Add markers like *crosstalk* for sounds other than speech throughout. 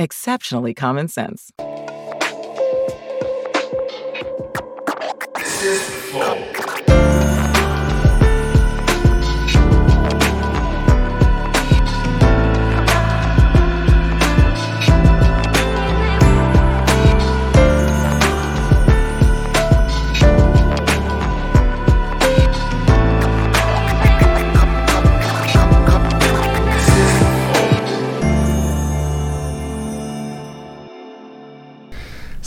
exceptionally common sense.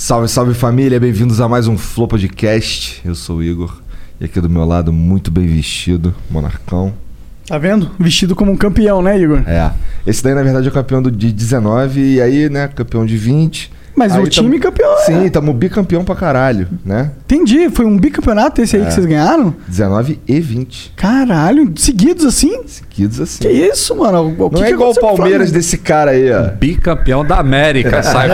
Salve, salve família, bem-vindos a mais um Flow Podcast. Eu sou o Igor e aqui do meu lado, muito bem vestido, Monarcão. Tá vendo? Vestido como um campeão, né, Igor? É, esse daí na verdade é o campeão de 19 e aí, né, campeão de 20. Mas Aí o time tamo- campeão. é. Sim, tamo bicampeão pra caralho, né? Entendi. Foi um bicampeonato esse aí É. que vocês ganharam? 19 e 20. Caralho, seguidos assim? Seguidos assim. Que isso, mano? O que Não é que igual o Palmeiras desse cara aí, ó. Bicampeão da América, *laughs* sai.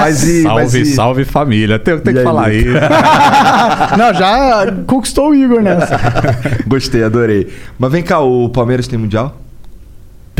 Mas e, salve, mas e- salve família. Tem, tem que aí, falar isso. *laughs* Não, já conquistou o Igor nessa. Gostei, adorei. Mas vem cá, o Palmeiras tem mundial?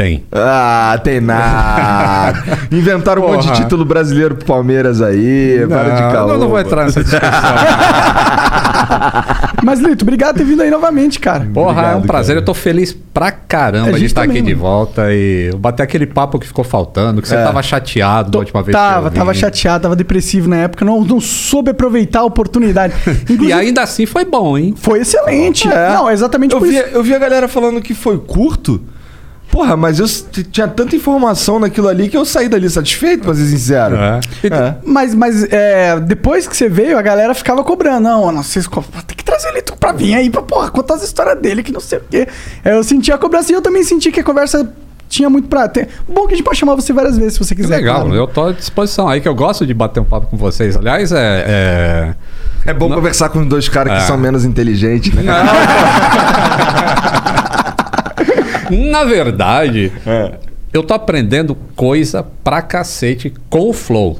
Tem. Ah, tem nada. *laughs* Inventaram um monte de Porra. título brasileiro pro Palmeiras aí. para de caô. eu não vou entrar nessa discussão. *laughs* Mas, Lito, obrigado por ter vindo aí novamente, cara. Porra, é um Obrigado, prazer. cara. Eu tô feliz pra caramba A de gente estar também, aqui de mano. volta e bater aquele papo que ficou faltando, que você É. tava chateado da última vez Tava, que eu vim. tava chateado, tava depressivo na época, não, não soube aproveitar a oportunidade. *laughs* E ainda assim foi bom, hein? foi excelente. É. Não, é exatamente Eu por vi, isso. eu vi a galera falando que foi curto. Porra, mas eu tinha tanta informação naquilo ali que eu saí dali satisfeito, pra ser sincero. É. É. Mas, mas é, depois que você veio, a galera ficava cobrando. Não, não vocês tem que trazer ele pra vir aí pra porra, contar as histórias dele, que não sei o quê. É, Eu senti a cobrança e eu também senti que a conversa tinha muito pra ter. Bom que a gente pode chamar você várias vezes se você Que quiser. legal, claro. eu tô à disposição aí, que eu gosto de bater um papo com vocês. Aliás, é. é... É bom conversar com dois caras que É. são menos inteligentes, né? *laughs* *laughs* Na verdade, É. eu tô aprendendo coisa pra cacete com o Flow.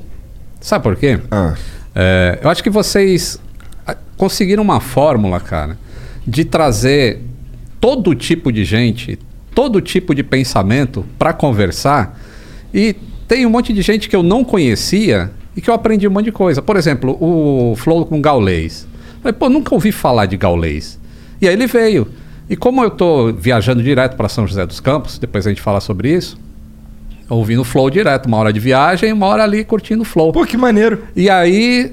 Sabe por quê? Ah. É, eu acho que vocês ah, conseguiram uma fórmula, cara, de trazer todo tipo de gente, todo tipo de pensamento pra conversar. E tem um monte de gente que eu não conhecia e que eu aprendi um monte de coisa. Por exemplo, o Flow com Gaulês. Falei, pô, nunca ouvi falar de Gaulês. E aí ele veio. E como eu tô viajando direto para São José dos Campos, depois a gente fala sobre isso, ouvindo o Flow direto, uma hora de viagem, uma hora ali curtindo o Flow. Pô, que maneiro. E aí,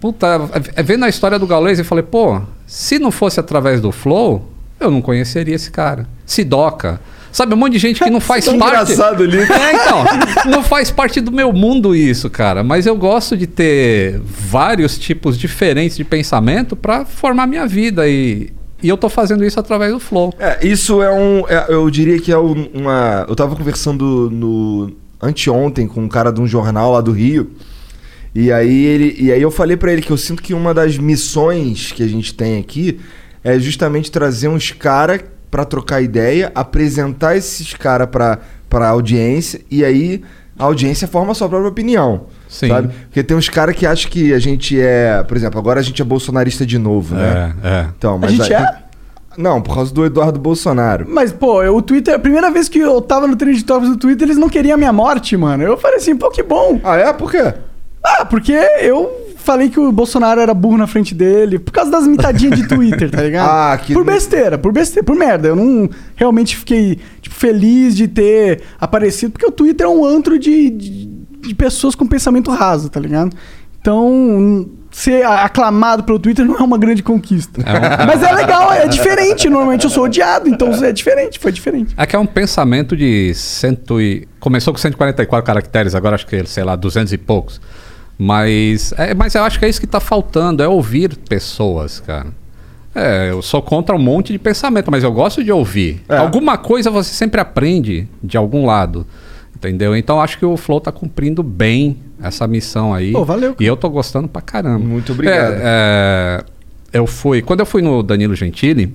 puta, é- vendo a história do Gaules, eu falei, pô, se não fosse através do Flow, eu não conheceria esse cara. Sidoca. Sabe, um monte de gente que não *laughs* faz Que parte. engraçado ali. *laughs* É, então, não faz parte do meu mundo isso, cara. Mas eu gosto de ter vários tipos diferentes de pensamento pra formar minha vida. E, e eu tô fazendo isso através do Flow. É, isso é um. é- eu diria que é um- uma. Eu tava conversando no. anteontem com um cara de um jornal lá do Rio. E aí ele. E aí eu falei pra ele que eu sinto que uma das missões que a gente tem aqui é justamente trazer uns caras pra trocar ideia, apresentar esses caras pra, pra audiência, e aí a audiência forma a sua própria opinião. Sim. Sabe? Porque tem uns caras que acham que a gente é. Por exemplo, agora a gente é bolsonarista de novo, né? É, é. Então, A mas gente aí- é? Não, por causa do Eduardo Bolsonaro. Mas, pô, eu- o Twitter, a primeira vez que eu tava no Trend Topics do Twitter, eles não queriam a minha morte, mano. Eu falei assim, pô, que bom. Ah, é? Por quê? Ah, porque eu falei que o Bolsonaro era burro na frente dele, por causa das mitadinhas de Twitter, tá ligado? *laughs* Ah, que- Por besteira, por besteira, por merda. Eu não realmente fiquei, tipo, feliz de ter aparecido, porque o Twitter é um antro de, de, de pessoas com pensamento raso, tá ligado? Então, ser aclamado pelo Twitter não é uma grande conquista. Mas é legal, é diferente. Normalmente eu sou odiado, então é diferente, foi diferente. É que é um pensamento de cento e... Começou com 144 caracteres, agora acho que, sei lá, 200 e poucos. Mas, é, mas eu acho que é isso que tá faltando, é ouvir pessoas, cara. É, eu sou contra um monte de pensamento, mas eu gosto de ouvir. É. Alguma coisa você sempre aprende de algum lado, entendeu? Então acho que o Flow tá cumprindo bem essa missão aí. Pô, valeu. E eu tô gostando pra caramba. Muito obrigado. É, é, eu fui. Quando eu fui no Danilo Gentili,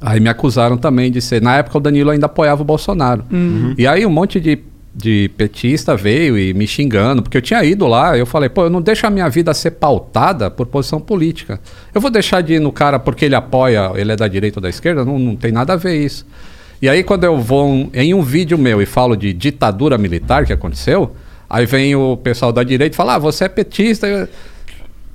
aí me acusaram também de ser. Na época o Danilo ainda apoiava o Bolsonaro. E aí um monte de, de petista veio e me xingando, porque eu tinha ido lá. Eu falei, pô, eu não deixo a minha vida ser pautada por posição política. Eu vou deixar de ir no cara porque ele apoia, ele é da direita ou da esquerda? Não, não tem nada a ver isso. E aí, quando eu vou em um vídeo meu e falo de ditadura militar que aconteceu, aí vem o pessoal da direita e fala: Ah, você é petista. Eu-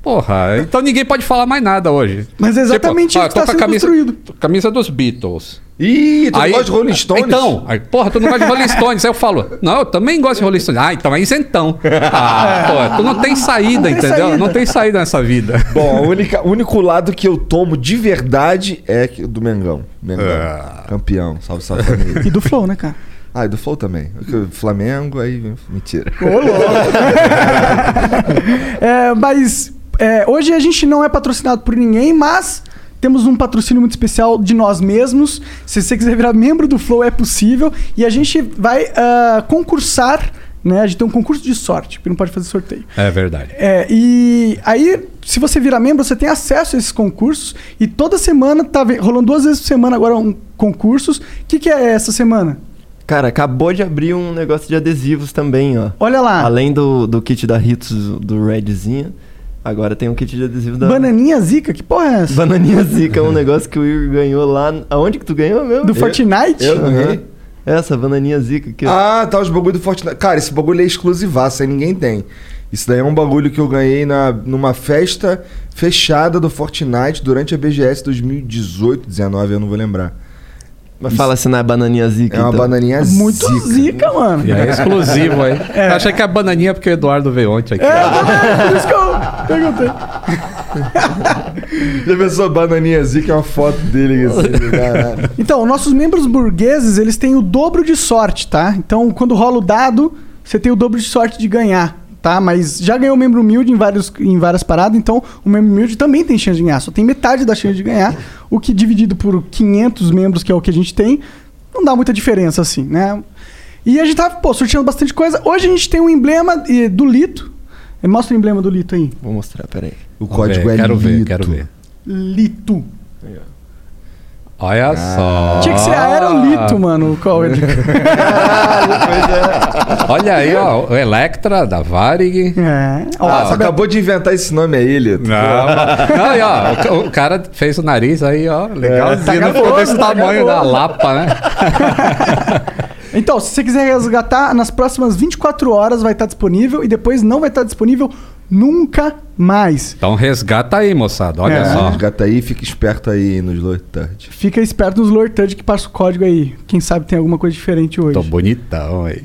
Porra, então ninguém pode falar mais nada hoje. Mas é exatamente ah, isso que tá a sendo camisa, construído. camisa dos Beatles. Ih, tu gosta de Rolling Stones? Então, aí, porra, tu não gosta de Rolling Stones. Aí eu falo, não, eu também gosto de Rolling Stones. Ah, então é isentão. Ah, porra, tu não tem saída, tem entendeu? saída. Não tem saída nessa vida. Bom, o única- único lado que eu tomo de verdade é do Mengão. Mengão. Ah. Campeão. Salve, salve família. E do Flow, né, cara? Ah, e do Flow também. Flamengo, aí. Mentira. Ô, louco. *laughs* É, mas é, hoje a gente não é patrocinado por ninguém, mas temos um patrocínio muito especial de nós mesmos. Se você quiser virar membro do Flow, é possível. E a gente vai ah, concursar, né? A gente tem um concurso de sorte, porque não pode fazer sorteio. É verdade. É, e aí, se você virar membro, você tem acesso a esses concursos. E toda semana tá rolando duas vezes por semana agora um concursos. O que, que é essa semana? Cara, acabou de abrir um negócio de adesivos também, ó. Olha lá. Além do, do kit da Ritos, do Redzinho, agora tem um kit de adesivo da... Bananinha Zica, que porra é essa? Bananinha Zica, é um *laughs* negócio que o Igor ganhou lá... Aonde que tu ganhou mesmo? Do Fortnite? eu Aham. ganhei. Essa, bananinha Zica. Ah, tá, os bagulho do Fortnite. Cara, esse bagulho é exclusivaço, aí ninguém tem. Isso daí é um bagulho que eu ganhei na, numa festa fechada do Fortnite durante a BGS 2018, 19, eu não vou lembrar. Mas fala se não é bananinha Zica, É uma então. bananinha Muito zica, mano. É exclusivo aí. Eu achei que a bananinha porque o Eduardo veio ontem aqui. É, eu por isso que eu perguntei. *laughs* Já pensou bananinha zica é uma foto dele assim, *laughs* caralho. Então, nossos membros burgueses, eles têm o dobro de sorte, tá? Então, quando rola o dado, você tem o dobro de sorte de ganhar, tá? Mas já ganhou membro humilde em, vários, em várias paradas, então o membro humilde também tem chance de ganhar. Só tem metade da chance de ganhar, o que dividido por 500 membros, que é o que a gente tem, não dá muita diferença assim, né? E a gente tá, pô, sorteando bastante coisa. Hoje a gente tem um emblema eh, do Lito. Mostra o emblema do Lito aí. Vou mostrar, peraí. O Vamos código ver, é Quero ver, Lito. quero ver. Lito. Olha só. Tinha que ser aerolito, mano, o código. *laughs* Olha aí, ó. O Electra da Varig. É. Ó, Ah, sabe- acabou de inventar esse nome aí, Lito. Não, não, e ó, o o, cara fez o nariz aí, ó, legalzinho. tá não ficou desse tá tamanho da gaboso. lapa, né? *laughs* Então, se você quiser resgatar, nas próximas 24 horas vai estar disponível e depois não vai estar disponível nunca mais. Então resgata aí, moçada. Olha É. só. Resgata aí, fica esperto aí nos Lord Third. Fica esperto nos Lord Touch que passa o código aí. Quem sabe tem alguma coisa diferente hoje. Tô bonitão aí.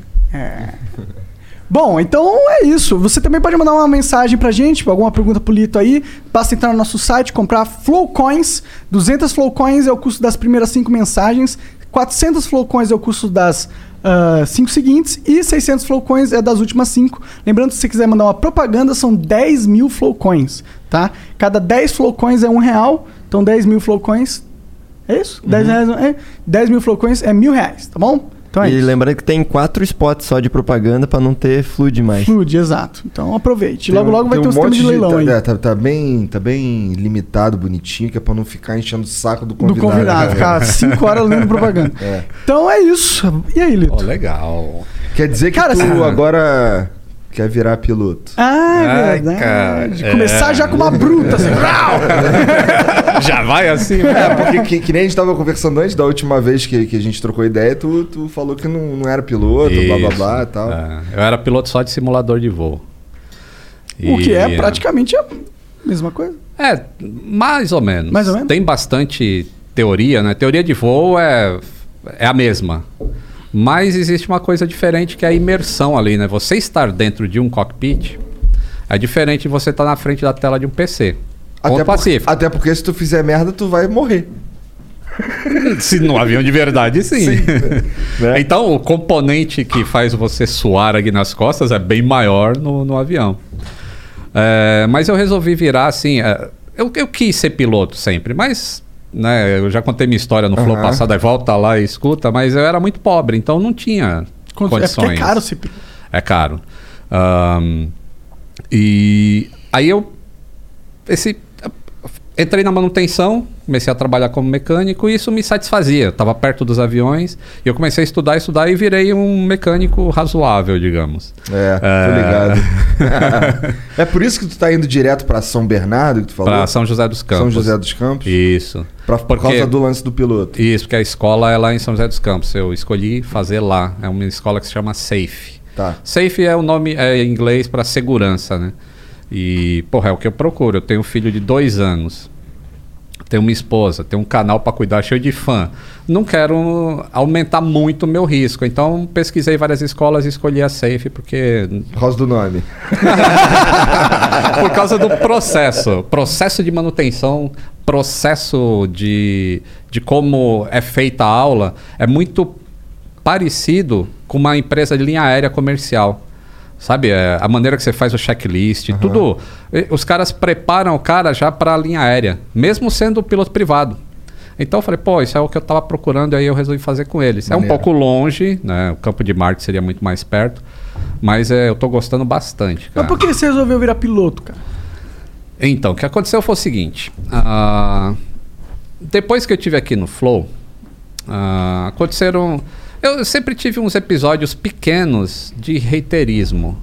Bom, então é isso. Você também pode mandar uma mensagem pra gente, alguma pergunta pro Lito aí. Basta entrar no nosso site, comprar Flow Coins. 200 Flow Coins é o custo das primeiras 5 mensagens. 400 Flow Coins é o custo das 5 seguintes. E 600 Flow Coins é das últimas 5. Lembrando, se você quiser mandar uma propaganda, são 10 mil Flow Coins, tá? Cada 10 Flow Coins é um real. Então 10 mil Flow Coins... É isso? 10, reais, é, 10 mil Flow Coins é mil reais, tá bom? Então é e isso. lembrando que tem quatro spots só de propaganda pra não ter fluid mais. Fluid, exato. Então aproveite. Tem logo, um- logo vai tem ter um sistema de leilão tá, aí. é, tá, tá bem, tá bem limitado, bonitinho, que é pra não ficar enchendo o saco do do convidado. convidado, ficar *laughs* 5 horas lendo propaganda. É. Então é isso. E aí, Lito? Ó, legal. Quer dizer que Cara, tu assim- agora quer virar piloto. Ah, é Ai, verdade. cara, Começar é. já com uma bruta, assim. *laughs* Já vai assim, É, né? porque que, que nem a gente tava conversando antes, da última vez que, que a gente trocou ideia, tu, tu falou que não, não era piloto, blá blá Isso. blá e tal. É, eu era piloto só de simulador de voo. O que é E- praticamente a mesma coisa. É, mais ou menos. Mais ou menos? Tem bastante teoria, né? Teoria de voo é, é a mesma. Mas existe uma coisa diferente que é a imersão ali, né? Você estar dentro de um cockpit é diferente de você estar na frente da tela de um PC. Até, por- até porque se tu fizer merda, tu vai morrer. *laughs* Se no avião de verdade, sim. *laughs* né? Então, o componente que faz você suar aqui nas costas é bem maior no, no avião. É, mas eu resolvi virar assim. é, eu, eu quis ser piloto sempre, mas. Né, eu já contei minha história no Flow Aham. passado, aí volta lá e escuta, mas eu era muito pobre, então não tinha Quanto- É condições. porque é caro piloto. É caro. Ahn, e aí eu esse entrei na manutenção, comecei a trabalhar como mecânico e isso me satisfazia. Estava perto dos aviões e eu comecei a estudar, estudar e virei um mecânico razoável, digamos. É, tô É. ligado. *laughs* é por isso que tu tá indo direto pra São Bernardo, que tu falou? Para São José dos Campos. São José dos Campos? Isso. Pra, por Porque- causa do lance do piloto. Isso, porque a escola é lá em São José dos Campos. Eu escolhi fazer lá. É uma escola que se chama SAFE. Tá. Safe é o nome é em inglês para segurança, né? E, porra, é o que eu procuro. Eu tenho um filho de dois anos. Tenho uma esposa, tenho um canal para cuidar cheio de fã. Não quero aumentar muito o meu risco. Então, pesquisei várias escolas e escolhi a Safe porque Por causa do nome. *laughs* por causa do processo. Processo de manutenção, processo de, de como é feita a aula, é muito parecido com uma empresa de linha aérea comercial. Sabe, é, a maneira que você faz o checklist, tudo. eh, Os caras preparam o cara já para a linha aérea, mesmo sendo piloto privado. Então eu falei, pô, isso é o que eu estava procurando, e aí eu resolvi fazer com eles. É um Maneiro. pouco longe, né? O campo de Marte seria muito mais perto, mas é, eu estou gostando bastante. Mas Cara. por que você resolveu virar piloto, cara? Então, o que aconteceu foi o seguinte. ah, depois que eu tive aqui no Flow, ah, aconteceram. Eu sempre tive uns episódios pequenos de reiterismo.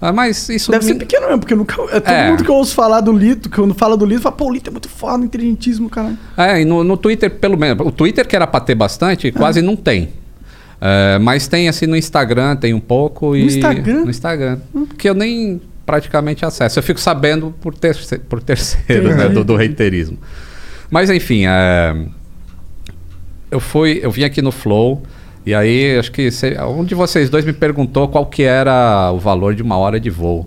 Ah, mas isso Deve me- ser pequeno mesmo, porque nunca, é todo É. mundo que eu ouço falar do Lito, quando fala do Lito, fala, pô, o Lito é muito foda, inteligentíssimo, cara. É, e no, no Twitter, pelo menos. O Twitter, que era pra ter bastante, quase não tem. É, mas tem assim no Instagram, tem um pouco. E, Instagram? No Instagram. Que eu nem praticamente acesso. Eu fico sabendo por, terce, por terceiro, né, do, do reiterismo. Mas enfim, é, eu fui, eu vim aqui no Flow. E aí, acho que cê- um de vocês dois me perguntou qual que era o valor de uma hora de voo.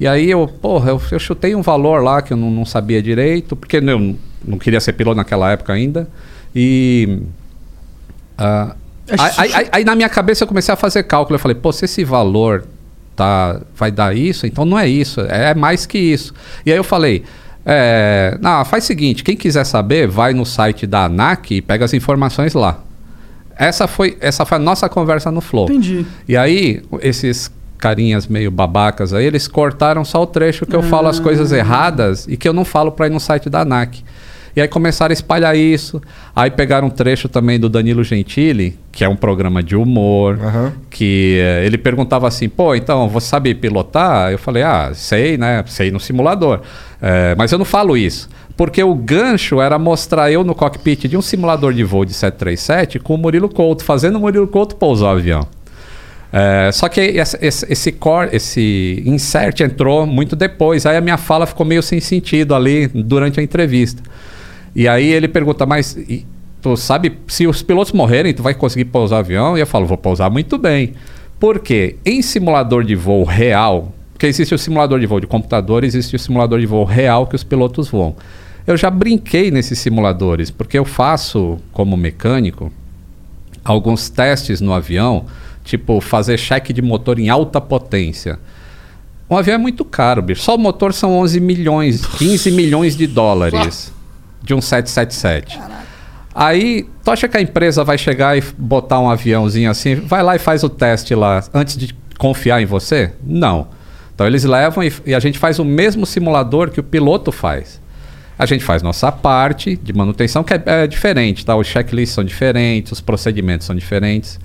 E aí eu, porra, eu, eu chutei um valor lá que eu não, não sabia direito, porque eu não queria ser piloto naquela época ainda. E. ah, aí, aí- aí- aí na minha cabeça eu comecei a fazer cálculo. Eu falei, pô, se esse valor tá, vai dar isso, então não é isso, é mais que isso. E aí eu falei. É, não, faz o seguinte, quem quiser saber, vai no site da ANAC e pega as informações lá. Essa foi, essa foi a nossa conversa no Flow. Entendi. E aí, esses carinhas meio babacas aí, eles cortaram só o trecho que eu falo as coisas erradas e que eu não falo para ir no site da ANAC. E aí começaram a espalhar isso. Aí pegaram um trecho também do Danilo Gentili, que é um programa de humor, Aham. que eh, ele perguntava assim, pô, então, você sabe pilotar? Eu falei, ah, sei, né? Sei no simulador. Eh, mas eu não falo isso. Porque o gancho era mostrar eu no cockpit de um simulador de voo de 737 com o Murilo Couto, fazendo o Murilo Couto pousar o avião. É, só que esse, esse, core, esse insert entrou muito depois. Aí a minha fala ficou meio sem sentido ali durante a entrevista. E aí ele pergunta, mas tu sabe, se os pilotos morrerem, tu vai conseguir pousar o avião? E eu falo, vou pousar muito bem. Por quê? Em simulador de voo real, porque existe o simulador de voo de computador, existe o simulador de voo real que os pilotos voam. Eu já brinquei nesses simuladores, porque eu faço como mecânico alguns testes no avião, tipo fazer cheque de motor em alta potência. Um avião é muito caro, bicho. Só o motor são 11 milhões, 15 milhões de dólares de um 777. Aí, tu acha que a empresa vai chegar e botar um aviãozinho assim, vai lá e faz o teste lá antes de confiar em você? Não. Então eles levam e, e a gente faz o mesmo simulador que o piloto faz. A gente faz nossa parte de manutenção, que é, é diferente, tá? Os checklists são diferentes, os procedimentos são diferentes.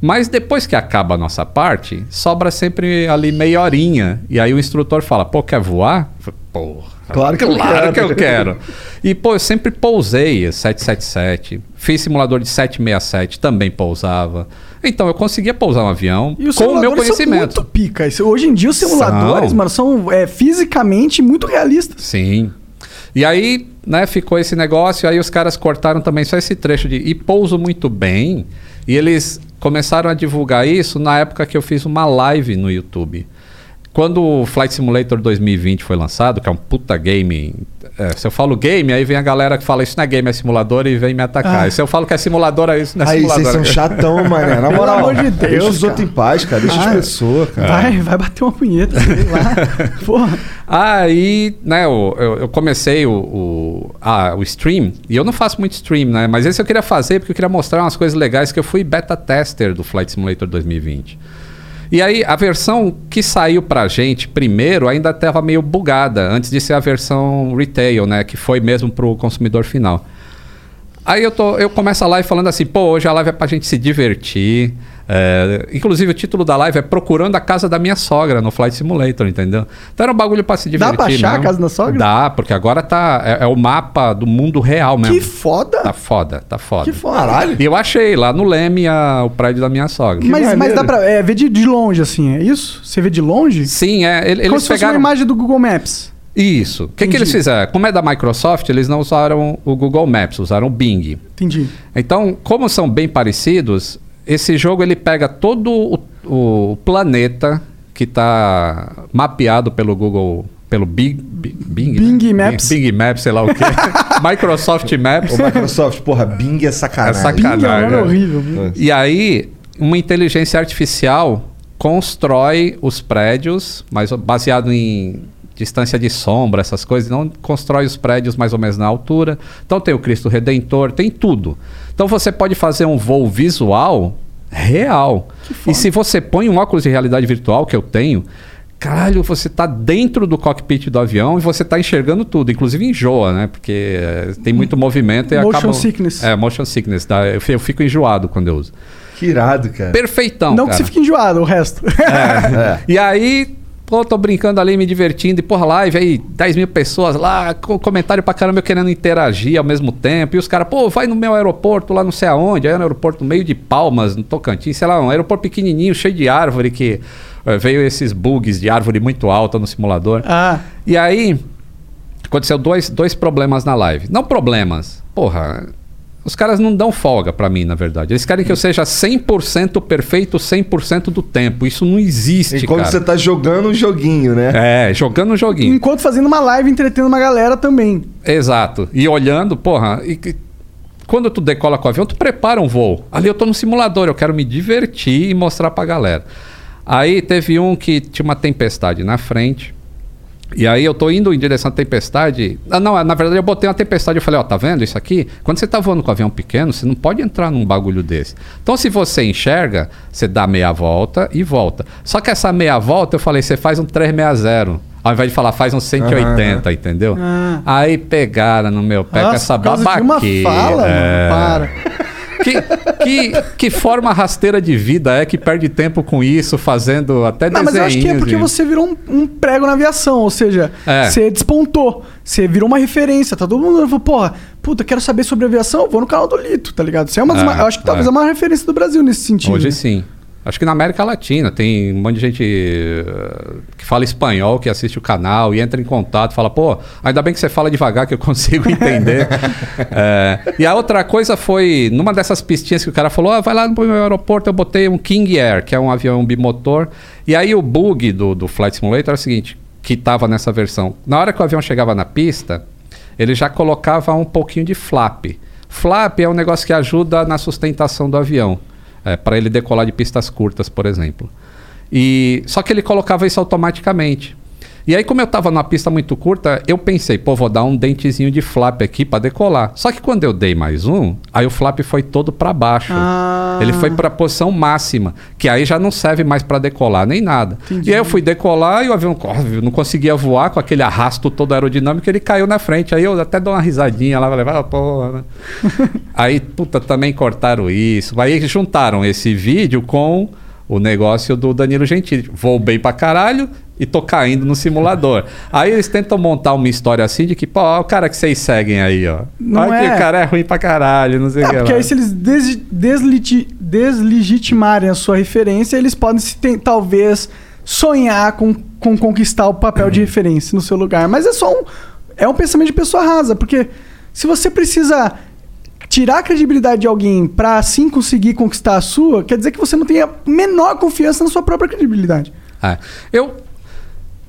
Mas depois que acaba a nossa parte, sobra sempre ali meia horinha. E aí o instrutor fala, pô, quer voar? Eu Porra, Claro que eu claro quero." que eu quero. E, pô, eu sempre pousei 777. Fiz simulador de 767, também pousava. Então eu conseguia pousar um avião E com o meu simuladores são conhecimento. muito pica. Hoje em dia os simuladores, São. mano, são é, fisicamente muito realistas. Sim. E aí, né, ficou esse negócio, aí os caras cortaram também só esse trecho de e pouso muito bem. E eles começaram a divulgar isso na época que eu fiz uma live no YouTube. Quando o Flight Simulator 2020 foi lançado, que é um puta game. é, se eu falo game, aí vem a galera que fala isso não é game, é simulador e vem me atacar. Ah. E se eu falo que é simulador, aí isso não é Aí, simulador. vocês são chatão, mané. Na *laughs* moral, amor de deixa Deus, os outros em paz, cara. Deixa Ah, as pessoas, cara. Vai, vai bater uma punheta, sei lá. *laughs* Porra. Aí, né, eu, eu, eu comecei o, o, ah, o stream, e eu não faço muito stream, né? Mas esse eu queria fazer porque eu queria mostrar umas coisas legais, que eu fui beta tester do Flight Simulator 2020. E aí, a versão que saiu pra gente primeiro ainda estava meio bugada, antes de ser a versão retail, né? Que foi mesmo pro consumidor final. Aí eu, tô, eu começo a live falando assim, pô, hoje a live é pra gente se divertir. É, inclusive, o título da live é Procurando a Casa da Minha Sogra no Flight Simulator, entendeu? Então era um bagulho pra se Dá divertir. pra achar mesmo. a casa da sogra? Dá, porque agora tá. É, é o mapa do mundo real mesmo. Que foda! Tá foda, tá foda. Que foda. Caralho. E eu achei lá no Leme a- o prédio da minha sogra. Mas, mas maneiro. dá pra é, ver de, de longe, assim, é isso? Você vê de longe? Sim, é. ele- Como Eles se fosse uma imagem do Google Maps. Isso. O que, que eles fizeram? Como é da Microsoft, eles não usaram o Google Maps, usaram o Bing. Entendi. Então, como são bem parecidos, esse jogo ele pega todo o, o planeta que está mapeado pelo Google, pelo Bing, Bing, Bing, Bing né? Maps. Bing, Bing Maps, sei lá o quê. *laughs* Microsoft Maps. Ô, Microsoft, porra, Bing é sacanagem. É sacanagem. Bing é né? horrível. viu? E aí, uma inteligência artificial constrói os prédios, mas baseado em distância de sombra, essas coisas, não constrói os prédios mais ou menos na altura. Então tem o Cristo Redentor, tem tudo. Então você pode fazer um voo visual real. E se você põe um óculos de realidade virtual que eu tenho, caralho, você tá dentro do cockpit do avião e você tá enxergando tudo, inclusive enjoa, né? Porque eh, tem muito movimento e Motion acaba sickness. É, motion sickness, dá- eu fi- eu fico enjoado quando eu uso. Que irado, cara. Perfeitão, não que cara. você fique enjoado, o resto. É. *laughs* E aí, pô, tô brincando ali, me divertindo. E, porra, live aí, 10 mil pessoas lá, com comentário pra caramba, eu querendo interagir ao mesmo tempo. E os caras, pô, vai no meu aeroporto lá não sei aonde. Aí no aeroporto no meio de Palmas, no Tocantins, sei lá, um aeroporto pequenininho, cheio de árvore, que eh, veio esses bugs de árvore muito alta no simulador. ah, E aí, aconteceu dois, dois problemas na live. Não problemas, porra. Os caras não dão folga pra mim, na verdade. Eles querem que eu seja 100% perfeito 100% do tempo. Isso não existe, Enquanto cara. você tá jogando um joguinho, né? É, jogando um joguinho. enquanto fazendo uma live, entretendo uma galera também. Exato. E olhando, porra, e quando tu decola com o avião, tu prepara um voo. Ali eu tô no simulador, eu quero me divertir e mostrar pra galera. Aí teve um que tinha uma tempestade na frente. E aí eu tô indo em direção à tempestade. Ah, não, na verdade eu botei uma tempestade e falei, ó, tá vendo isso aqui? Quando você tá voando com um avião pequeno, você não pode entrar num bagulho desse. Então se você enxerga, você dá meia volta e volta. Só que essa meia volta eu falei, você faz um 360. Ao invés de falar, faz um 180, entendeu? Ah. Aí pegaram no meu pé com Nossa, essa por causa babaqueira. de uma fala, É. para. *laughs* Que, que, que forma rasteira de vida é que perde tempo com isso, fazendo até Não, mas eu acho que é porque e- você virou um, um prego na aviação, ou seja, É. você despontou, você virou uma referência, tá todo mundo falando, porra, puta, quero saber sobre aviação, vou no canal do Lito, tá ligado? Você é uma das É, ma- eu acho que talvez é. é uma referência do Brasil nesse sentido. Hoje né? sim. Acho que na América Latina tem um monte de gente eh, que fala espanhol, que assiste o canal e entra em contato, fala, pô, ainda bem que você fala devagar que eu consigo entender. É, *laughs* e a outra coisa foi, numa dessas pistinhas que o cara falou, ah, vai lá no meu aeroporto, eu botei um King Air, que é um avião bimotor. E aí o bug do, do Flight Simulator é o seguinte, que estava nessa versão. Na hora que o avião chegava na pista, ele já colocava um pouquinho de flap. Flap é um negócio que ajuda na sustentação do avião, para ele decolar de pistas curtas, por exemplo. E só que ele colocava isso automaticamente. E aí, como eu estava numa pista muito curta, eu pensei, pô, vou dar um dentezinho de flap aqui para decolar. Só que quando eu dei mais um, aí o flap foi todo para baixo. Ah. Ele foi para a posição máxima, que aí já não serve mais para decolar nem nada. E aí eu fui decolar e o avião óbvio, não conseguia voar com aquele arrasto todo aerodinâmico, ele caiu na frente. Aí eu até dou uma risadinha lá, falei, ah, porra. né?" *laughs* aí, puta, também cortaram isso. Aí juntaram esse vídeo com o negócio do Danilo Gentili. Vou bem pra caralho e tô caindo no simulador. aí eles tentam montar uma história assim de que, pô, ó, o cara que vocês seguem aí, ó. Não Olha que é. o cara é ruim pra caralho, não sei o É, que porque lá. aí se eles des- desliti- deslegitimarem a sua referência, eles podem se talvez sonhar com, com conquistar o papel Uhum. de referência no seu lugar. Mas é só um. É um pensamento de pessoa rasa, porque se você precisa tirar a credibilidade de alguém pra assim conseguir conquistar a sua, quer dizer que você não tem a menor confiança na sua própria credibilidade. É. Eu,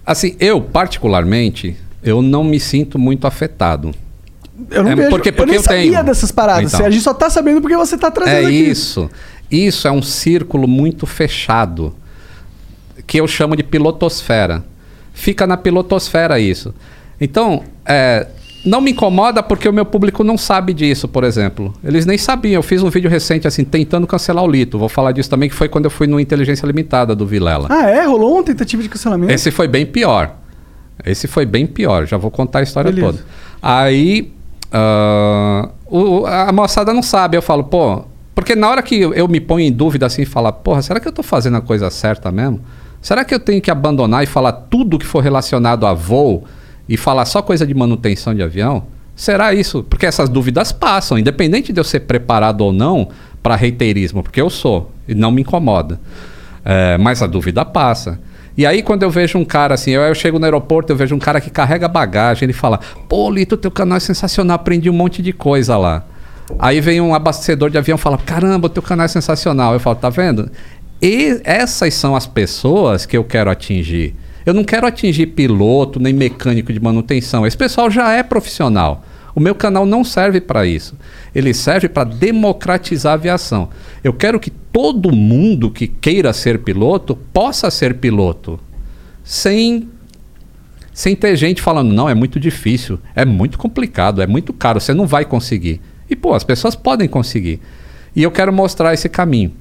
assim, eu particularmente, eu não me sinto muito afetado. Eu não É, vejo. porque- eu porque nem eu sabia tenho. dessas paradas. Então. A gente só tá sabendo porque você tá trazendo É aqui. isso. Isso é um círculo muito fechado, que eu chamo de pilotosfera. Fica na pilotosfera isso. Então, é, não me incomoda porque o meu público não sabe disso, por exemplo. Eles nem sabiam. Eu fiz um vídeo recente, assim, tentando cancelar o Lito. Vou falar disso também, que foi quando eu fui no Inteligência Limitada do Vilela. Ah, é? Rolou uma tentativa de cancelamento? Esse foi bem pior. Esse foi bem pior. Já vou contar a história Beleza. toda. Aí, ah, o- a moçada não sabe. Eu falo, pô... Porque na hora que eu, me ponho em dúvida assim, falar, porra, será que eu tô fazendo a coisa certa mesmo? Será que eu tenho que abandonar e falar tudo que for relacionado a voo e falar só coisa de manutenção de avião? Será isso? Porque essas dúvidas passam, independente de eu ser preparado ou não para reiteirismo, porque eu sou e não me incomoda. É, mas a dúvida passa. E aí, quando eu vejo um cara assim, eu, eu chego no aeroporto, eu vejo um cara que carrega bagagem, ele fala: Pô, Lito, teu canal é sensacional, aprendi um monte de coisa lá. Aí vem um abastecedor de avião e fala: Caramba, teu canal é sensacional. Eu falo: Tá vendo? E essas são as pessoas que eu quero atingir. Eu não quero atingir piloto nem mecânico de manutenção. Esse pessoal já é profissional. O meu canal não serve para isso. Ele serve para democratizar a aviação. Eu quero que todo mundo que queira ser piloto possa ser piloto. Sem sem ter gente falando, não, é muito difícil, é muito complicado, é muito caro, você não vai conseguir. E, pô, as pessoas podem conseguir. E eu quero mostrar esse caminho.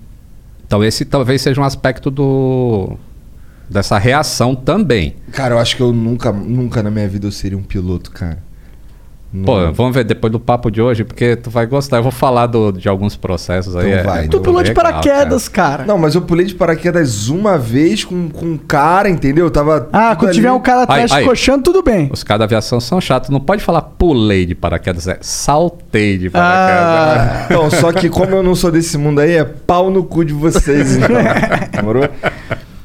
Então, esse talvez seja um aspecto do dessa reação também. Cara, eu acho que eu nunca, nunca na minha vida eu seria um piloto, cara. Pô, Não. vamos ver depois do papo de hoje, porque tu vai gostar. Eu vou falar do- de alguns processos aí. Então é- vai, é Tu pulou de legal, paraquedas, cara. Não, mas eu pulei de paraquedas uma vez com, com um cara, entendeu? Eu tava. Ah, quando tiver ali. um cara atrás Aí, aí. coxando, tudo bem. Os caras da aviação são chatos. Não pode falar pulei de paraquedas, é saltei de paraquedas. Ah, *laughs* Então, só que como eu não sou desse mundo aí, é pau no cu de vocês, então. *laughs* Demorou?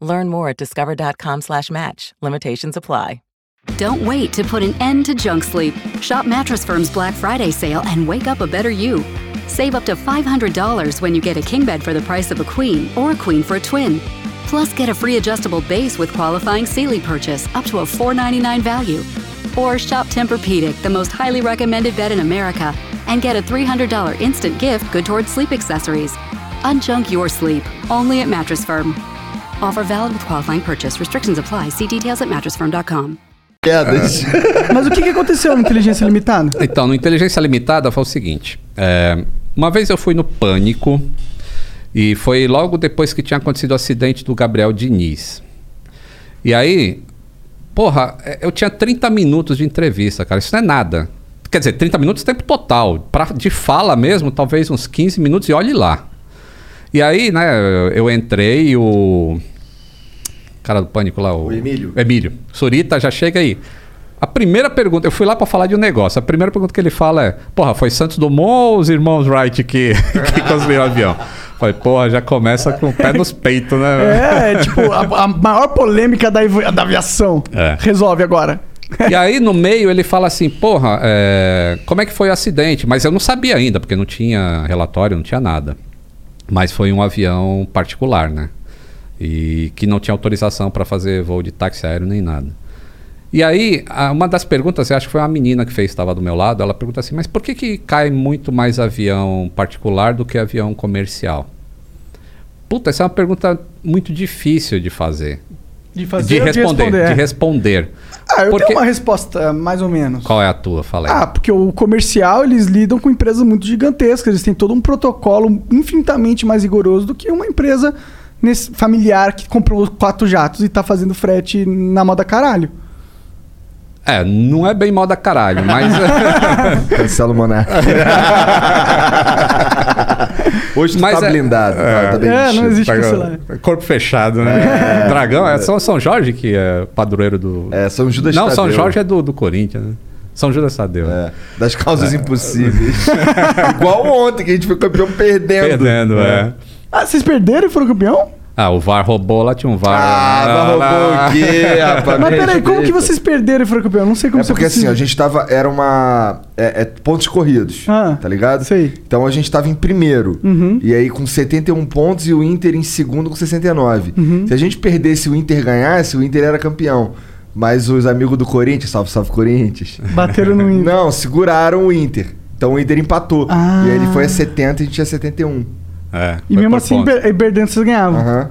Learn more at discover.com slash match. Limitations apply. Don't wait to put an end to junk sleep. Shop Mattress Firm's Black Friday sale and wake up a better you. Save up to $500 when you get a king bed for the price of a queen or a queen for a twin. Plus, get a free adjustable base with qualifying Sealy purchase up to a 499 value. Or shop Tempur-Pedic, the most highly recommended bed in America, and get a $300 instant gift good towards sleep accessories. Unjunk your sleep, only at Mattress Firm. Offer valid with qualifying purchase. Restrictions apply. See details at mattressfirm.com. *laughs* mas o que, que aconteceu na inteligência limitada? Então, no Inteligência Limitada foi o seguinte: é, uma vez eu fui no Pânico e foi logo depois que tinha acontecido o acidente do Gabriel Diniz. E aí, porra, é, eu tinha 30 minutos de entrevista, cara. Isso não é nada. Quer dizer, 30 minutos tempo total. Pra, de fala mesmo, talvez uns 15 minutos e olhe lá. E aí, né, eu entrei e o. Cara do pânico lá, o. O Emílio. Emílio. Surita, já chega aí. A primeira pergunta, eu fui lá pra falar de um negócio. A primeira pergunta que ele fala é: Porra, foi Santos Dumont ou os irmãos Wright que, *laughs* que construíram o avião? Falei, porra, já começa com o pé nos peitos, né? É, tipo, a, a maior polêmica da, da aviação. É. Resolve agora. E aí, no meio, ele fala assim: Porra, é, como é que foi o acidente? Mas eu não sabia ainda, porque não tinha relatório, não tinha nada. Mas foi um avião particular, né? E que não tinha autorização para fazer voo de táxi aéreo nem nada. E aí, uma das perguntas, eu acho que foi uma menina que fez, estava do meu lado, ela pergunta assim: Mas por que, que cai muito mais avião particular do que avião comercial? Puta, essa é uma pergunta muito difícil de fazer. De fazer de ou responder. De é. responder. Ah, eu Porque- tenho uma resposta mais ou menos. Qual é a tua? Fala aí. Ah, porque o comercial, eles lidam com empresas muito gigantescas. Eles têm todo um protocolo infinitamente mais rigoroso do que uma empresa nesse- familiar que comprou quatro jatos e tá fazendo frete na moda caralho. É, não é bem moda caralho, mas. *laughs* Cancela o. *laughs* Hoje tu Mas tá é- blindado. tá- tá bem É, não existe cancelar. Corpo fechado, né? Dragão, é São, São Jorge que é padroeiro do. É, São Judas não, São Tadeu. Jorge é do, do Corinthians, né? São Judas Tadeu. É, das causas impossíveis. *laughs* Igual ontem, que a gente foi campeão perdendo. Perdendo, é. Ah, vocês perderam e foram campeão? Ah, o VAR roubou lá, tinha um VAR. Ah, vai roubou o quê, rapaz? Mas peraí, como que vocês perderam e foram campeão? Não sei como É você porque assim, conseguiu. a gente tava. Era uma. É, é pontos corridos. Ah, tá ligado? sei. Então a gente tava em primeiro. Uhum. E aí com 71 pontos e o Inter em segundo com 69. Uhum. Se a gente perdesse e o Inter ganhasse, o Inter era campeão. Mas os amigos do Corinthians, salve, salve Corinthians. Bateram no *laughs* Inter. Não, seguraram o Inter. Então o Inter empatou. Ah. E aí ele foi a 70 e a gente tinha 71. É, E mesmo assim, pontos. perdendo, vocês ganhavam. Aham.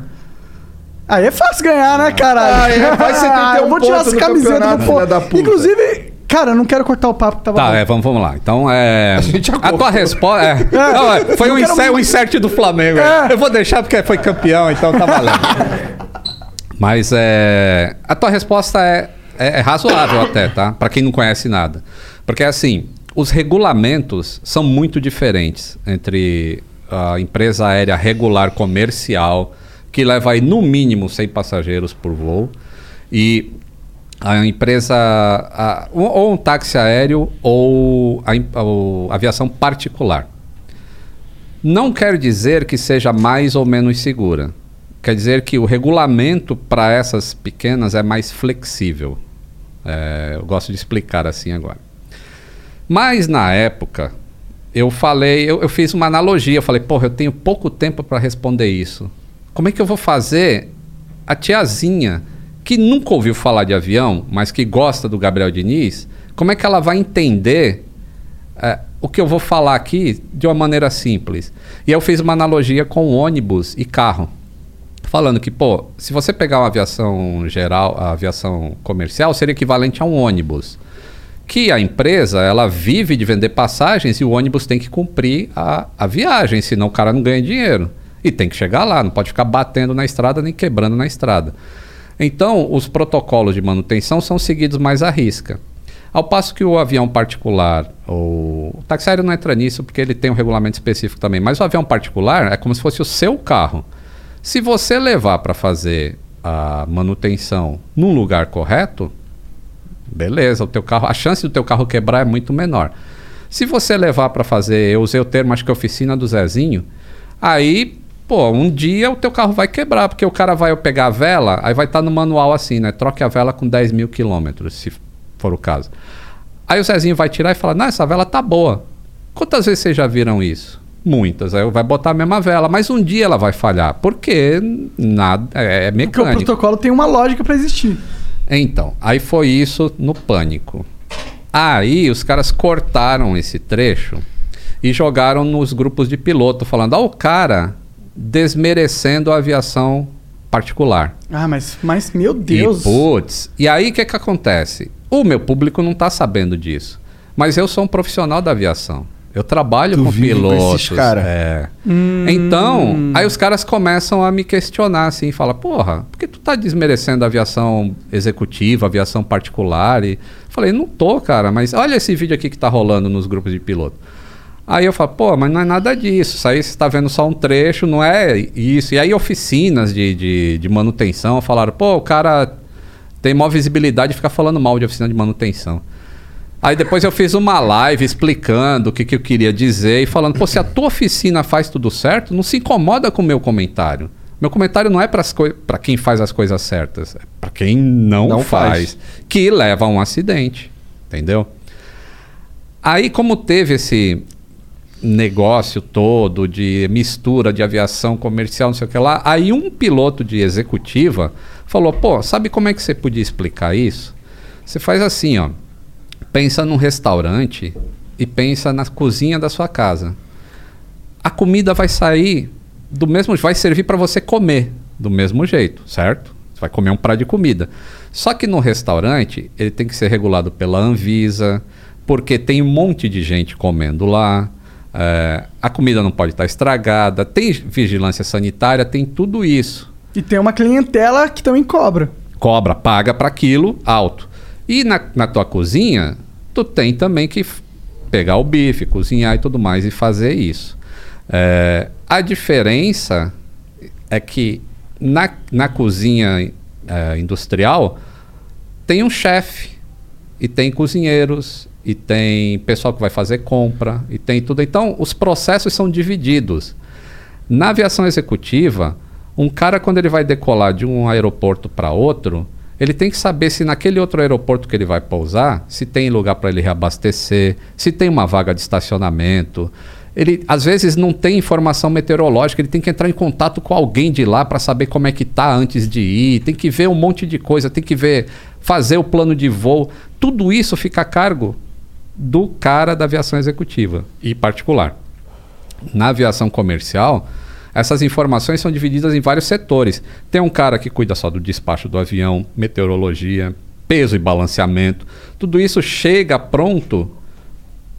Aí é fácil ganhar, né, caralho? Ah, é, 71 *laughs* eu vou tirar essa camiseta do pô. filha da puta. Inclusive, cara, eu não quero cortar o papo que tava Tá, bom. é, vamos, vamos lá. Então, é. A A tua resposta. *laughs* É. Não, é, foi um quero insert, muito- um insert do Flamengo. É. Eu vou deixar porque foi campeão, então tá valendo. *laughs* Mas é. A tua resposta é, é, é razoável até, tá? Pra quem não conhece nada. Porque assim, os regulamentos são muito diferentes entre a empresa aérea regular comercial, que leva aí no mínimo 100 passageiros por voo, e a empresa, a- ou, um táxi aéreo ou a, aviação particular. Não quer dizer que seja mais ou menos segura. Quer dizer que o regulamento para essas pequenas é mais flexível. É, eu gosto de explicar assim agora. Mas na época, eu falei, eu, eu fiz uma analogia. Eu falei, porra, eu tenho pouco tempo para responder isso. Como é que eu vou fazer a tiazinha que nunca ouviu falar de avião, mas que gosta do Gabriel Diniz, como é que ela vai entender é, o que eu vou falar aqui de uma maneira simples? E eu fiz uma analogia com ônibus e carro. Falando que, pô, se você pegar uma aviação geral, a aviação comercial, seria equivalente a um ônibus que a empresa ela vive de vender passagens e o ônibus tem que cumprir a, a viagem, senão o cara não ganha dinheiro. E tem que chegar lá, não pode ficar batendo na estrada nem quebrando na estrada. Então, os protocolos de manutenção são seguidos mais à risca. Ao passo que o avião particular, o aéreo não entra nisso porque ele tem um regulamento específico também, mas o avião particular é como se fosse o seu carro. Se você levar para fazer a manutenção num lugar correto, beleza, o teu carro, a chance do teu carro quebrar é muito menor. Se você levar para fazer, eu usei o termo, acho que é oficina do Zezinho, aí, pô, um dia o teu carro vai quebrar, porque o cara vai pegar a vela, aí vai estar no manual assim, né? Troque a vela com 10 mil quilômetros, se for o caso. Aí o Zezinho vai tirar e falar, não, essa vela tá boa. Quantas vezes vocês já viram isso? Muitas. Aí vai botar a mesma vela, mas um dia ela vai falhar, porque nada é, é Porque o mecânico. protocolo tem uma lógica pra existir. Então, aí foi isso no pânico. Aí os caras cortaram esse trecho e jogaram nos grupos de piloto, falando: ó, o cara desmerecendo a aviação particular. Ah, mas, mas meu Deus. E putz, e aí o que, que acontece? O meu público não está sabendo disso. Mas eu sou um profissional da aviação. Eu trabalho Tu com com pilotos. esses cara. é. Hum. Então, aí os caras começam a me questionar assim, fala, porra, por que tu tá desmerecendo a aviação executiva, a aviação particular? E falei, não tô, cara, mas olha esse vídeo aqui que tá rolando nos grupos de piloto. Aí eu falo, pô, mas não é nada disso. Isso aí você está vendo só um trecho, não é isso. E aí oficinas de, de, de manutenção falaram, pô, o cara tem maior visibilidade e fica falando mal de oficina de manutenção. Aí depois eu fiz uma live explicando o que, que eu queria dizer e falando, pô, se a tua oficina faz tudo certo, não se incomoda com o meu comentário. Meu comentário não é para quem faz as coisas certas, é para quem não, Não faz, faz. que leva a um acidente, entendeu? Aí como teve esse negócio todo de mistura de aviação comercial, não sei o que lá, aí um piloto de executiva falou, pô, sabe como é que você podia explicar isso? Você faz assim, ó, pensa num restaurante e pensa na cozinha da sua casa. A comida vai sair do mesmo, vai servir para você comer do mesmo jeito, certo? Você vai comer um prato de comida. Só que no restaurante ele tem que ser regulado pela Anvisa, porque tem um monte de gente comendo lá. é, a comida não pode estar estragada, tem vigilância sanitária, tem tudo isso E tem uma clientela que também cobra. cobra, paga para aquilo alto. E na, na tua cozinha, tu tem também que pegar o bife, cozinhar e tudo mais e fazer isso. É, a diferença é que na, na cozinha é, industrial tem um chefe e tem cozinheiros e tem pessoal que vai fazer compra e tem tudo. Então os processos são divididos. Na aviação executiva, Um cara, quando ele vai decolar de um aeroporto para outro, ele tem que saber se naquele outro aeroporto que ele vai pousar, se tem lugar para ele reabastecer, se tem uma vaga de estacionamento. Ele às vezes não tem informação meteorológica, ele tem que entrar em contato com alguém de lá para saber como é que tá antes de ir, tem que ver um monte de coisa, tem que ver fazer o plano de voo. Tudo isso fica a cargo do cara da aviação executiva e particular. Na aviação comercial, essas informações são divididas em vários setores. Tem um cara que cuida só do despacho do avião, meteorologia, peso e balanceamento. Tudo isso chega pronto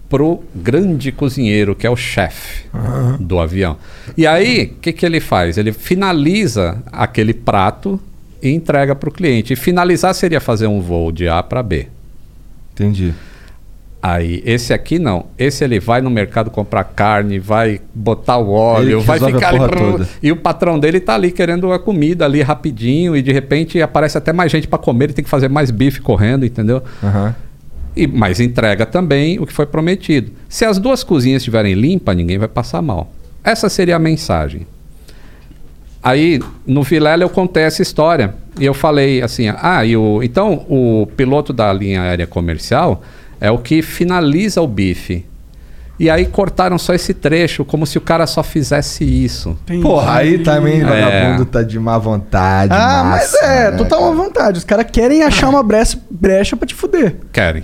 pro grande cozinheiro, que é o chefe do avião. E aí, o que, que ele faz? Ele finaliza aquele prato e entrega para o cliente. E finalizar seria fazer um voo de A para B. Entendi. Aí, esse aqui não. Esse ele vai no mercado comprar carne, vai botar o óleo, vai ficar ali. toda. E o patrão dele tá ali querendo a comida ali rapidinho e de repente aparece até mais gente para comer, ele tem que fazer mais bife correndo, entendeu? Aham. E, mas entrega também o que foi prometido. Se as duas cozinhas estiverem limpas, ninguém vai passar mal. Essa seria a mensagem. Aí, no Vilela, eu contei essa história. E eu falei assim: ah, o, então o piloto da linha aérea comercial é o que finaliza o bife. E aí cortaram só esse trecho, como se o cara só fizesse isso. Entendi. Porra, aí também É. vagabundo tá de má vontade. Ah, mas massa, é, né, total uma vontade. Os caras querem achar uma brecha, brecha pra te fuder. Querem.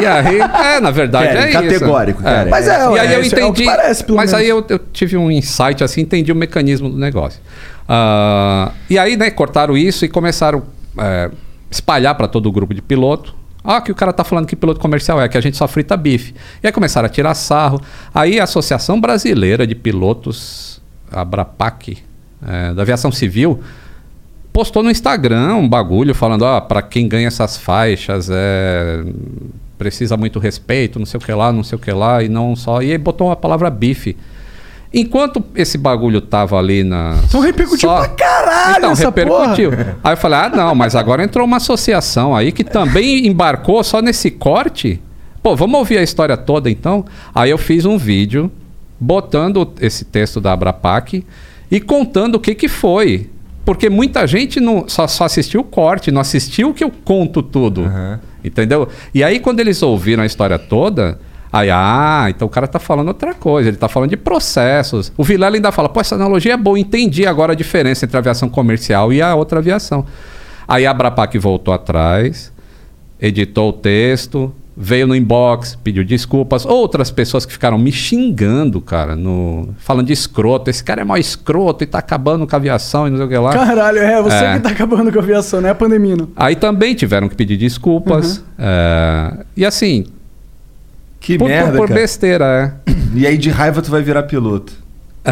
E aí, é, na verdade, Querem, é isso. categórico, querem. Mas é, e aí eu é o que entendi. parece, pelo mas menos. aí eu, eu tive um insight assim, entendi o mecanismo do negócio. Ah, e aí, né, cortaram isso e começaram a espalhar para todo o grupo de piloto. Ah, que o cara tá falando que piloto comercial é, que a gente só frita bife. E aí começaram a tirar sarro. Aí a Associação Brasileira de Pilotos, a Abrapac, eh, da Aviação Civil, postou no Instagram um bagulho falando, ó, para quem ganha essas faixas, é precisa muito respeito, não sei o que lá, não sei o que lá, e não só. E aí botou a palavra bife. Enquanto esse bagulho tava ali na. Então repercutiu pra caralho Então, essa repercutiu. Aí eu falei, ah, não, mas agora entrou uma associação aí que também embarcou só nesse corte. Pô, vamos ouvir a história toda então? Aí eu fiz um vídeo botando esse texto da Abrapac e contando o que que foi. Porque muita gente não, só, só assistiu o corte, não assistiu o que eu conto tudo. Entendeu? E aí, quando eles ouviram a história toda, aí, ah, então o cara tá falando outra coisa, ele tá falando de processos. O Vilela ainda fala, pô, essa analogia é boa, entendi agora a diferença entre a aviação comercial e a outra aviação. Aí a Abrapac voltou atrás, editou o texto, veio no inbox, pediu desculpas. Outras pessoas que ficaram me xingando, cara, no, falando de escroto. Esse cara é mó escroto e tá acabando com a aviação e não sei o que lá. Caralho, é você É. que tá acabando com a aviação, não é a pandemia, não. Aí também tiveram que pedir desculpas. é, e assim, Que por, por- merda, por cara. besteira, é. *clears throat* E aí de raiva tu vai virar piloto. *laughs*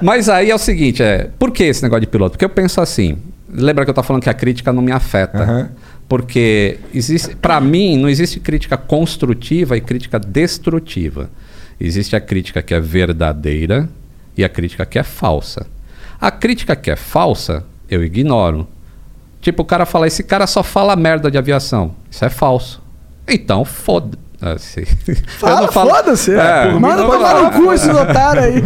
Mas aí é o seguinte, é, por que esse negócio de piloto? Porque eu penso assim, lembra que eu tava falando que a crítica não me afeta. Aham. Porque existe, para mim, não existe crítica construtiva e crítica destrutiva. Existe a crítica que é verdadeira e a crítica que é falsa. A crítica que é falsa, eu ignoro. Tipo, o cara fala, esse cara só fala merda de aviação. Isso é falso. Então, foda-se. *laughs* Eu Fala, foda-se. É, É, Manda tomar no cu esses otários aí.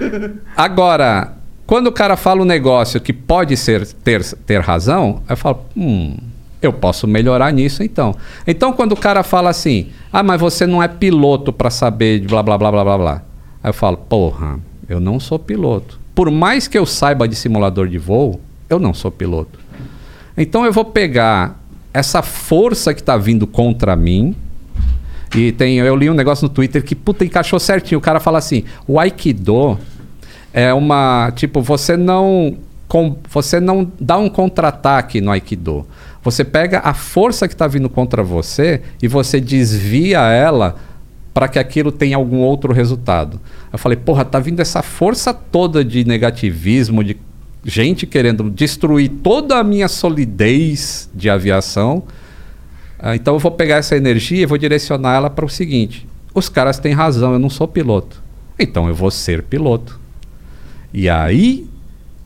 *laughs* Agora, quando o cara fala um negócio que pode ser ter, ter razão, eu falo, hum, eu posso melhorar nisso então. Então, quando o cara fala assim, ah, mas você não é piloto para saber de blá blá blá blá blá blá. Aí eu falo, porra, eu não sou piloto. Por mais que eu saiba de simulador de voo, eu não sou piloto. Então eu vou pegar essa força que está vindo contra mim. E tem, eu li um negócio no Twitter que puta encaixou certinho. O cara fala assim: o Aikido é uma. Tipo, você não. Com, você não dá um contra-ataque no Aikido. Você pega a força que está vindo contra você e você desvia ela para que aquilo tenha algum outro resultado. Eu falei, porra, tá vindo essa força toda de negativismo, de gente querendo destruir toda a minha solidez de aviação. Ah, então eu vou pegar essa energia e vou direcionar ela para o seguinte: os caras têm razão, eu não sou piloto. Então eu vou ser piloto. E aí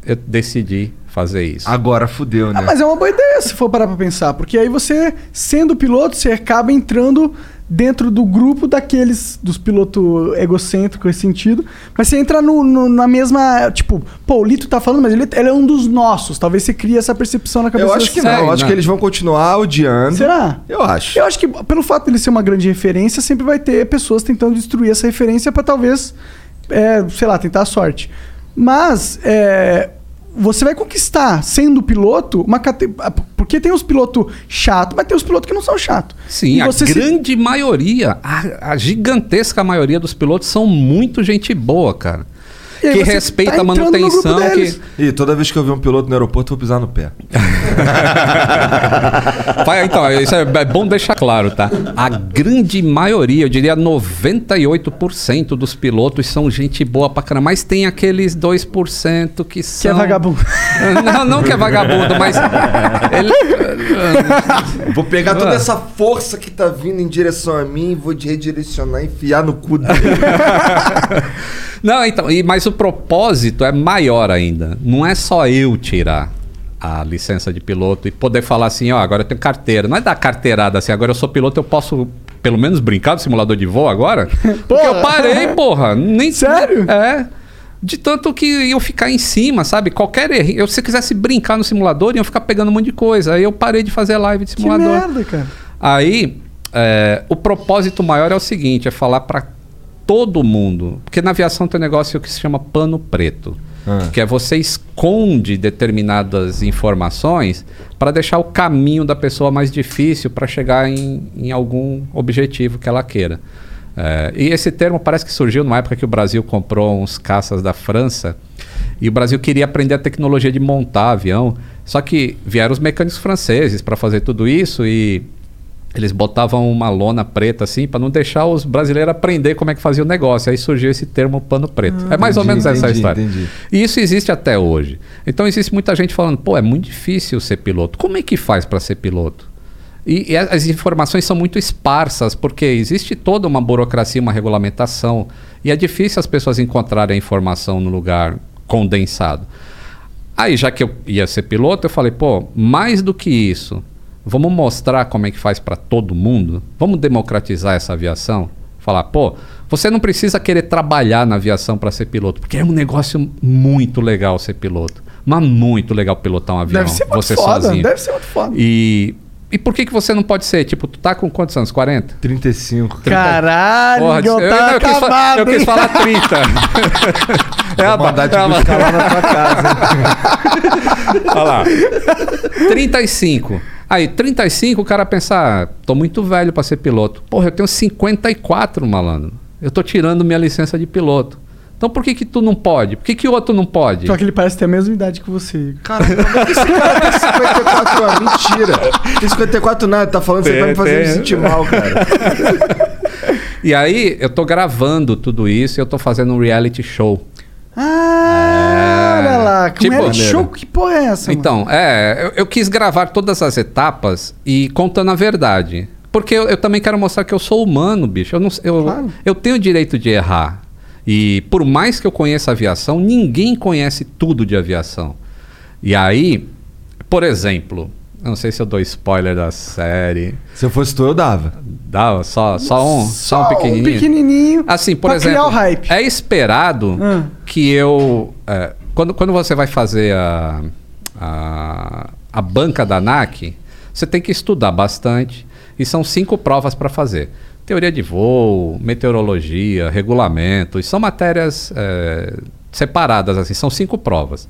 eu decidi fazer isso. Agora fudeu, né? Ah, mas é uma boa ideia se for parar pra pensar. Porque aí você, sendo piloto, você acaba entrando dentro do grupo daqueles, dos pilotos egocêntricos nesse sentido. Mas você entra no, no- na mesma. Tipo, pô, o Lito tá falando, mas ele, ele é um dos nossos. Talvez você crie essa percepção na cabeça Eu acho que não. Eu acho que eles vão continuar odiando. Será? Eu acho. Eu acho que pelo fato dele ser uma grande referência, sempre vai ter pessoas tentando destruir essa referência pra talvez, é, sei lá, tentar a sorte. Mas é, você vai conquistar, sendo piloto, uma porque tem os pilotos chatos, mas tem os pilotos que não são chatos. Sim, a você se- grande maioria, a, a gigantesca maioria dos pilotos são muito gente boa, cara. E Que respeita tá a manutenção, que E toda vez que eu ver um piloto no aeroporto, eu vou pisar no pé. *laughs* Vai, então, isso é, é bom deixar claro, tá? A grande maioria, eu diria 98% dos pilotos são gente boa pra caramba, mas tem aqueles 2% que Que são. é vagabundo. *laughs* Não, não que é vagabundo, mas. Ele, *laughs* Vou pegar toda essa força que tá vindo em direção a mim, vou redirecionar e enfiar no cu dele. Não, então, e, mas o propósito é maior ainda. Não é só eu tirar a licença de piloto e poder falar assim, ó, agora eu tenho carteira. Não é dar carteirada assim, agora eu sou piloto, eu posso pelo menos brincar do simulador de voo agora? *laughs* Porque eu parei, porra. Nem, Sério? É. De tanto que eu ficar em cima, sabe? Qualquer erro. Eu, se eu quisesse brincar no simulador, eu ficar pegando um monte de coisa. Aí eu parei de fazer live de Que simulador. merda, cara. Aí, é, o propósito maior é o seguinte: é falar para todo mundo. Porque na aviação tem um negócio que se chama pano preto. Ah. Que é você esconde determinadas informações para deixar o caminho da pessoa mais difícil para chegar em, em algum objetivo que ela queira. É, e esse termo parece que surgiu numa época que o Brasil comprou uns caças da França e o Brasil queria aprender a tecnologia de montar avião. Só que vieram os mecânicos franceses para fazer tudo isso e eles botavam uma lona preta assim para não deixar os brasileiros aprender como é que fazia o negócio. Aí surgiu esse termo pano preto. é mais ou entendi, menos essa entendi, história. entendi. E isso existe até hoje. Então existe muita gente falando, pô, é muito difícil ser piloto. Como é que faz para ser piloto? E, e as informações são muito esparsas, porque existe toda uma burocracia, uma regulamentação, e é difícil as pessoas encontrarem a informação no lugar condensado. Aí, já que eu ia ser piloto, eu falei, pô, mais do que isso, vamos mostrar como é que faz para todo mundo? Vamos democratizar essa aviação? Falar, pô, você não precisa querer trabalhar na aviação para ser piloto, porque é um negócio muito legal ser piloto. Mas muito legal pilotar um avião. Deve ser muito você foda. sozinho. Deve ser muito foda. E, e por que, que você não pode ser? Tipo, tu tá com quantos anos? 40? 35. Caralho, Porra, eu, tá eu quis, acabado, eu quis falar 30. *laughs* é a Vou mandar te é a- buscar lá na tua casa. Olha lá. 35. Aí, 35, o cara pensa, ah, tô muito velho pra ser piloto. Porra, eu tenho 54, malandro. Eu tô tirando minha licença de piloto. Então por que que tu não pode? Por que que o outro não pode? Só que ele parece ter a mesma idade que você. Como é que esse cara tem 54 anos? Mentira. Tem 54 nada, tá falando aí pra me fazer me Tem, sentir mal, cara. *laughs* E aí, eu tô gravando tudo isso e eu tô fazendo um reality show. Ah, É, olha lá. Como tipo- é show? Que porra é essa? mano? Então, é, eu, eu quis gravar todas as etapas e contando a verdade. Porque eu, eu também quero mostrar que eu sou humano, bicho. Eu, não, eu, Claro. eu tenho o direito de errar. E por mais que eu conheça aviação, ninguém conhece tudo de aviação. E aí, por exemplo, não sei se eu dou spoiler da série. Se eu fosse tu, eu dava. Dá só, só um, só, um pequenininho. pequenininho. Assim, por exemplo, criar o hype. é esperado Ah. que eu. é, quando, quando você vai fazer a, a, a banca da ANAC, você tem que estudar bastante. E são cinco provas para fazer: teoria de voo, meteorologia, regulamento. E são matérias é, separadas, assim, são cinco provas.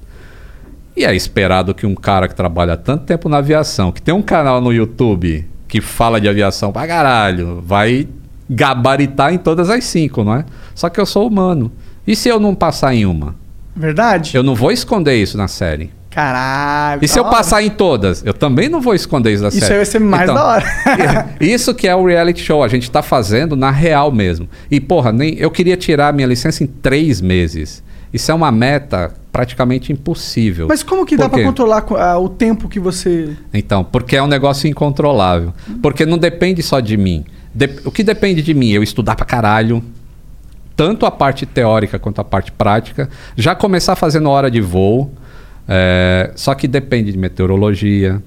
E é esperado que um cara que trabalha tanto tempo na aviação, que tem um canal no YouTube que fala de aviação pra caralho, vai gabaritar em todas as cinco, não é? Só que eu sou humano. E se eu não passar em uma? Verdade? Eu não vou esconder isso na série. Caralho. E se eu hora. passar em todas? Eu também não vou esconder isso da Isso série. aí vai ser mais Então, da hora. *laughs* Isso que é o reality show. A gente tá fazendo na real mesmo. E, porra, nem, eu queria tirar a minha licença em três meses. Isso é uma meta praticamente impossível. Mas como que dá quê? controlar co- ah, o tempo que você. Então, porque é um negócio incontrolável. Porque não depende só de mim. De- o que depende de mim? Eu estudar pra caralho. Tanto a parte teórica quanto a parte prática. Já começar fazendo hora de voo. é, só que depende de meteorologia,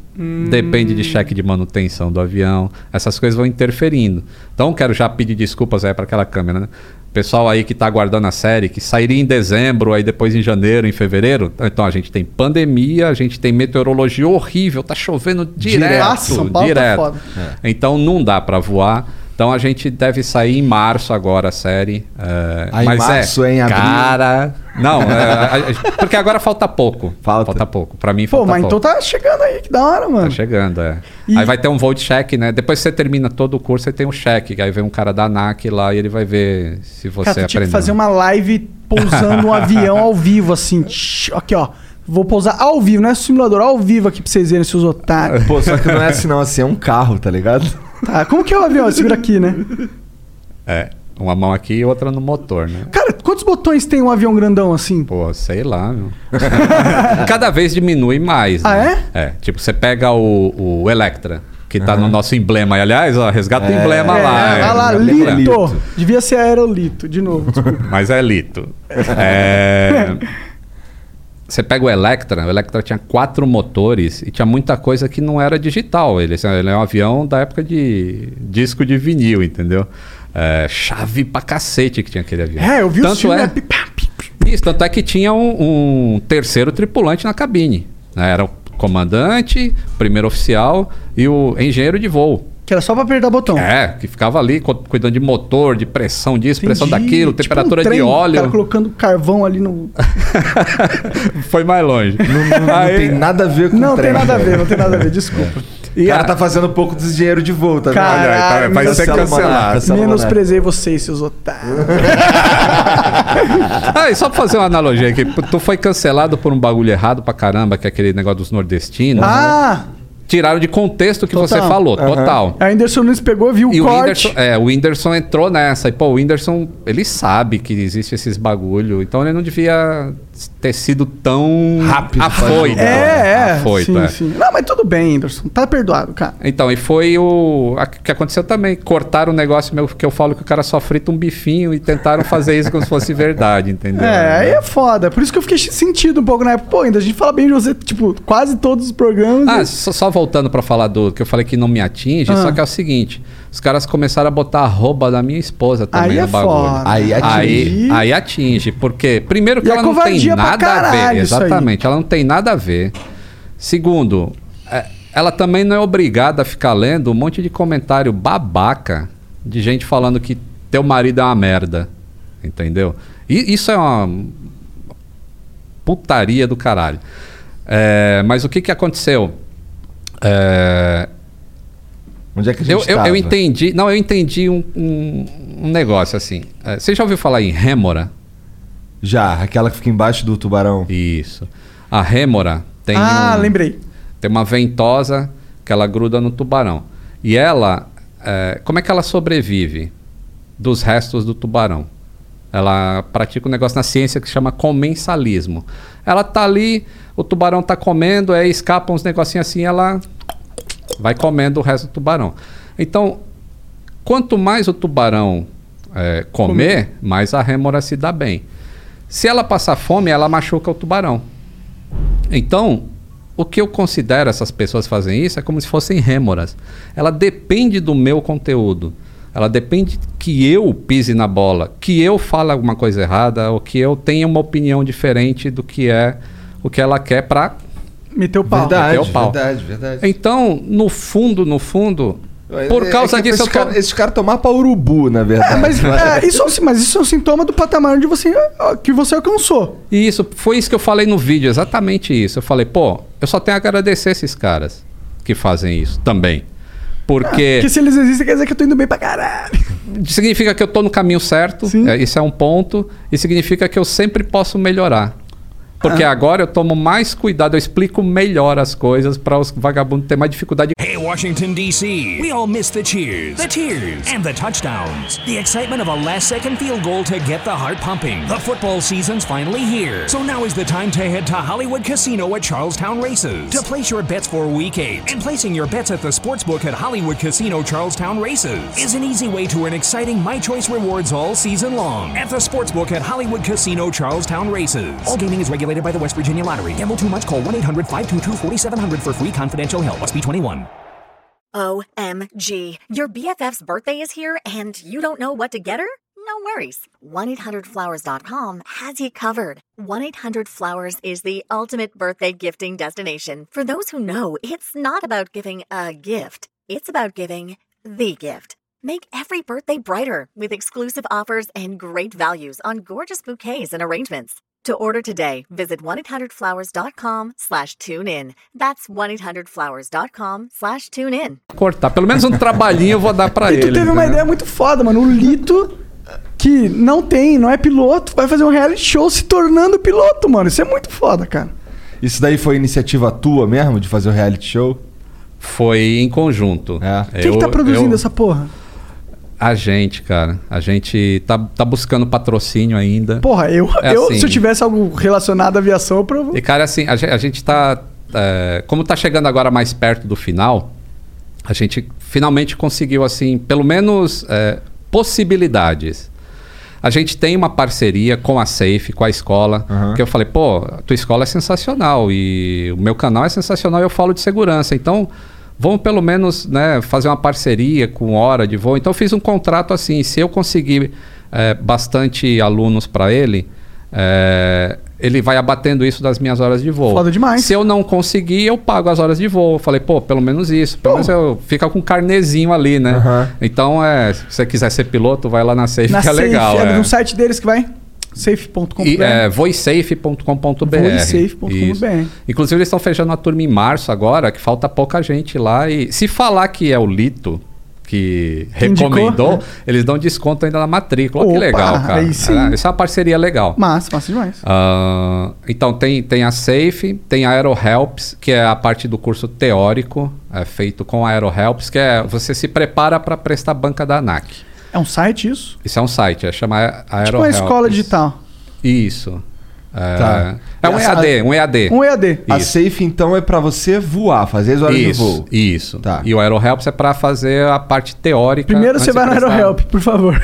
depende de cheque de manutenção do avião, essas coisas vão interferindo. Então quero já pedir desculpas aí para aquela câmera, né? Pessoal aí que está aguardando a série, que sairia em dezembro, aí depois em janeiro, em fevereiro. Então a gente tem pandemia, a gente tem meteorologia horrível, tá chovendo direto, São Paulo tá direto. foda. Então não dá para voar. Então a gente deve sair em março agora a série. é, Ah, em mas março, é, em abril? Cara, não, é, porque agora falta pouco. Falta. pouco. Para mim Pô, falta mas pouco. então tá chegando aí, que da hora, Tá mano. chegando, é. E- Aí vai ter um voo de cheque, né? Depois que você termina todo o curso, você tem um cheque. Aí vem um cara da ANAC lá e ele vai ver se você Cara, tu tinha que aprendeu. fazer uma live pousando um *laughs* avião ao vivo, assim. Aqui, ó. Vou pousar ao vivo, não é simulador, ao vivo aqui pra vocês verem, seus otários. Pô, só que não é assim não, assim, é um carro, tá ligado? Tá, como que é o avião? Segura aqui, né? É, uma mão aqui e outra no motor, né? Cara, quantos botões tem um avião grandão assim? Pô, sei lá, meu. *laughs* Cada vez diminui mais. Ah, né? é? tipo, você pega o, o Electra, que tá no nosso emblema. E, aliás, ó, resgata o emblema lá. é, é, lá, emblema. Lito. Lito. Devia ser Aerolito, de novo. desculpa. Mas é lito. *laughs* É, Você pega o Electra, o Electra tinha quatro motores e tinha muita coisa que não era digital. Ele, ele é um avião da época de disco de vinil, entendeu? É, chave pra cacete que tinha aquele avião. É, eu vi o tanto filme. é, pi. Isso, tanto é que tinha um, um terceiro tripulante na cabine. né? Era o comandante, o primeiro oficial e o engenheiro de voo. Que era só pra apertar botão. É, que ficava ali cu- cuidando de motor, de pressão disso, pressão Entendi. daquilo, Tipo temperatura um trem, de O cara óleo. colocando carvão ali no. *laughs* Foi mais longe. Não, não Aí- tem nada a ver com Não trem, tem nada a ver, não tem nada a ver, desculpa. *laughs* O cara tá fazendo um pouco de dinheiro de volta, né? Caralho, Olha tá- vai ser cancelado. Menosprezei vocês, seus otários. *laughs* Ah, e só pra fazer uma analogia aqui, tu foi cancelado por um bagulho errado pra caramba, que é aquele negócio dos nordestinos. Ah! Tiraram de contexto o que Total. você falou, total. A Anderson Nunes pegou, viu o E o corte. Whindersson, é, o Whindersson entrou nessa. E, pô, o Whindersson, ele sabe que existe esses bagulho. Então ele não devia ter sido tão Rápido, afoito. É, é. Afoito, sim, é. sim. Não, mas tudo bem, Anderson. Tá perdoado, cara. Então, e foi o a- que aconteceu também. Cortaram o negócio meu, que eu falo que o cara só frita um bifinho e tentaram fazer isso como se fosse verdade, entendeu? É, aí é foda. Por isso que eu fiquei sentido um pouco na época. Pô, ainda a gente fala bem de você, tipo, quase todos os programas. Ah, e- só, só voltando pra falar do que eu falei que não me atinge, Ah. só que é o seguinte: os caras começaram a botar a roupa da minha esposa também Aí no é bagulho. foda. Aí atinge. Aí, aí atinge, porque primeiro que E é ela não tem nada a ver. Exatamente, ela não tem nada a ver. Segundo, é, ela também não é obrigada a ficar lendo um monte de comentário babaca de gente falando que teu marido é uma merda. Entendeu? E isso é uma putaria do caralho. É, mas o que, que aconteceu? É, Onde é que a gente eu, eu, eu entendi. Não, eu entendi um, um- um negócio assim. É, você já ouviu falar em rêmora? Já, aquela que fica embaixo do tubarão. Isso. A rêmora tem, ah, um- lembrei. tem uma ventosa que ela gruda no tubarão. E ela, é, como é que ela sobrevive dos restos do tubarão? Ela pratica um negócio na ciência que se chama comensalismo. Ela tá ali, o tubarão tá comendo, aí escapam uns negocinhos assim, ela vai comendo o resto do tubarão. Então, quanto mais o tubarão é, comer, mais a rêmora se dá bem. Se ela passar fome, ela machuca o tubarão. Então, o que eu considero essas pessoas fazem isso é como se fossem rêmoras. Ela depende do meu conteúdo. Ela depende que eu pise na bola, que eu fale alguma coisa errada, ou que eu tenha uma opinião diferente do que é o que ela quer para. Meteu o pau. Verdade, meteu o pau. verdade, verdade. Então, no fundo, no fundo, por É causa que disso eu esses tô... caras esses caras tomar pra urubu, na É, verdade. mas, é, isso, é um- mas isso é um sintoma do patamar onde você, que você alcançou. E isso foi isso que eu falei no vídeo, exatamente isso. Eu falei, pô, eu só tenho a agradecer esses caras que fazem isso também. Porque Porque se eles existem, quer dizer que eu tô indo bem pra caralho. significa que eu tô no caminho certo, Sim. é, isso é um ponto, e significa que eu sempre posso melhorar. Porque agora eu tomo mais cuidado, eu explico melhor as coisas para os vagabundos terem mais dificuldade. Hey, Washington, D.C. We all miss the cheers, the tears, and the touchdowns. The excitement of a last second field goal to get the heart pumping. The football season's finally here. So now is the time to head to Hollywood Casino at Charlestown Races to place your bets for week eight. And placing your bets at the sportsbook at Hollywood Casino Charlestown Races is an easy way to earn exciting My Choice rewards all season long at the sportsbook at Hollywood Casino Charlestown Races. All gaming is regulated regulated by the West Virginia Lottery. Gamble too much? Call 1 800 522 4700 for free confidential help. Must be 21. OMG. Your BFF's birthday is here and you don't know what to get her? No worries. 1-800-Flowers.com has you covered. 1-800-Flowers is the ultimate birthday gifting destination. For those who know, it's not about giving a gift. It's about giving the gift. Make every birthday brighter with exclusive offers and great values on gorgeous bouquets and arrangements. To order today, visit 1-800-Flowers.com slash tune in. That's 1-800-Flowers.com slash tune in. Cortar. Pelo menos um trabalhinho eu vou dar pra E ele. tu teve uma entendeu? ideia muito foda, mano. O Lito, que não tem, não é piloto, vai fazer um reality show se tornando piloto, mano. Isso é muito foda, cara. Isso daí foi iniciativa tua mesmo, de fazer o reality show? Foi em conjunto. É. Quem que tá Eu- produzindo eu- essa porra? A gente, cara. A gente tá, tá buscando patrocínio ainda. Porra, eu, É eu assim. se eu tivesse algo relacionado à aviação, eu provo. E, cara, assim, a, a gente tá. é, como tá chegando agora mais perto do final, a gente finalmente conseguiu, assim, pelo menos é, possibilidades. A gente tem uma parceria com a Safe, com a escola, que eu falei, pô, a tua escola é sensacional e o meu canal é sensacional e eu falo de segurança. Então, vamos pelo menos né, fazer uma parceria com hora de voo. Então, eu fiz um contrato assim, se eu conseguir é, bastante alunos para ele, é, ele vai abatendo isso das minhas horas de voo. Foda demais. Se eu não conseguir, eu pago as horas de voo. Eu falei, pô, pelo menos isso. Pelo Pô. menos eu fica com um carnezinho ali, né? Aham. Então, é, se você quiser ser piloto, vai lá na Safe, Na que é Safe, legal. é é. no site deles que vai? safe.com.br. É, voisafe.com.br. Voisafe.com.br. Isso. Inclusive, eles estão fechando a turma em março agora, que falta pouca gente lá. E se falar que é o Lito que Indicou? recomendou, eles dão desconto ainda na matrícula. Olha que Opa, legal, cara. aí sim. É, Isso é uma parceria legal. Massa, massa demais. Ah, então tem, tem a Safe, tem a AeroHelps, que é a parte do curso teórico, é feito com a AeroHelps, que é você se prepara para prestar banca da ANAC. É um site isso? Isso é um site, é chamar AeroHelps. Tipo uma escola digital. Isso. É, Tá. é um EAD, um EAD. Um EAD. A Isso. Safe, então, é pra você voar, fazer as horas de Isso, voo. isso. Tá. E o AeroHelps é para fazer a parte teórica. Primeiro você de vai no. AeroHelp, por favor.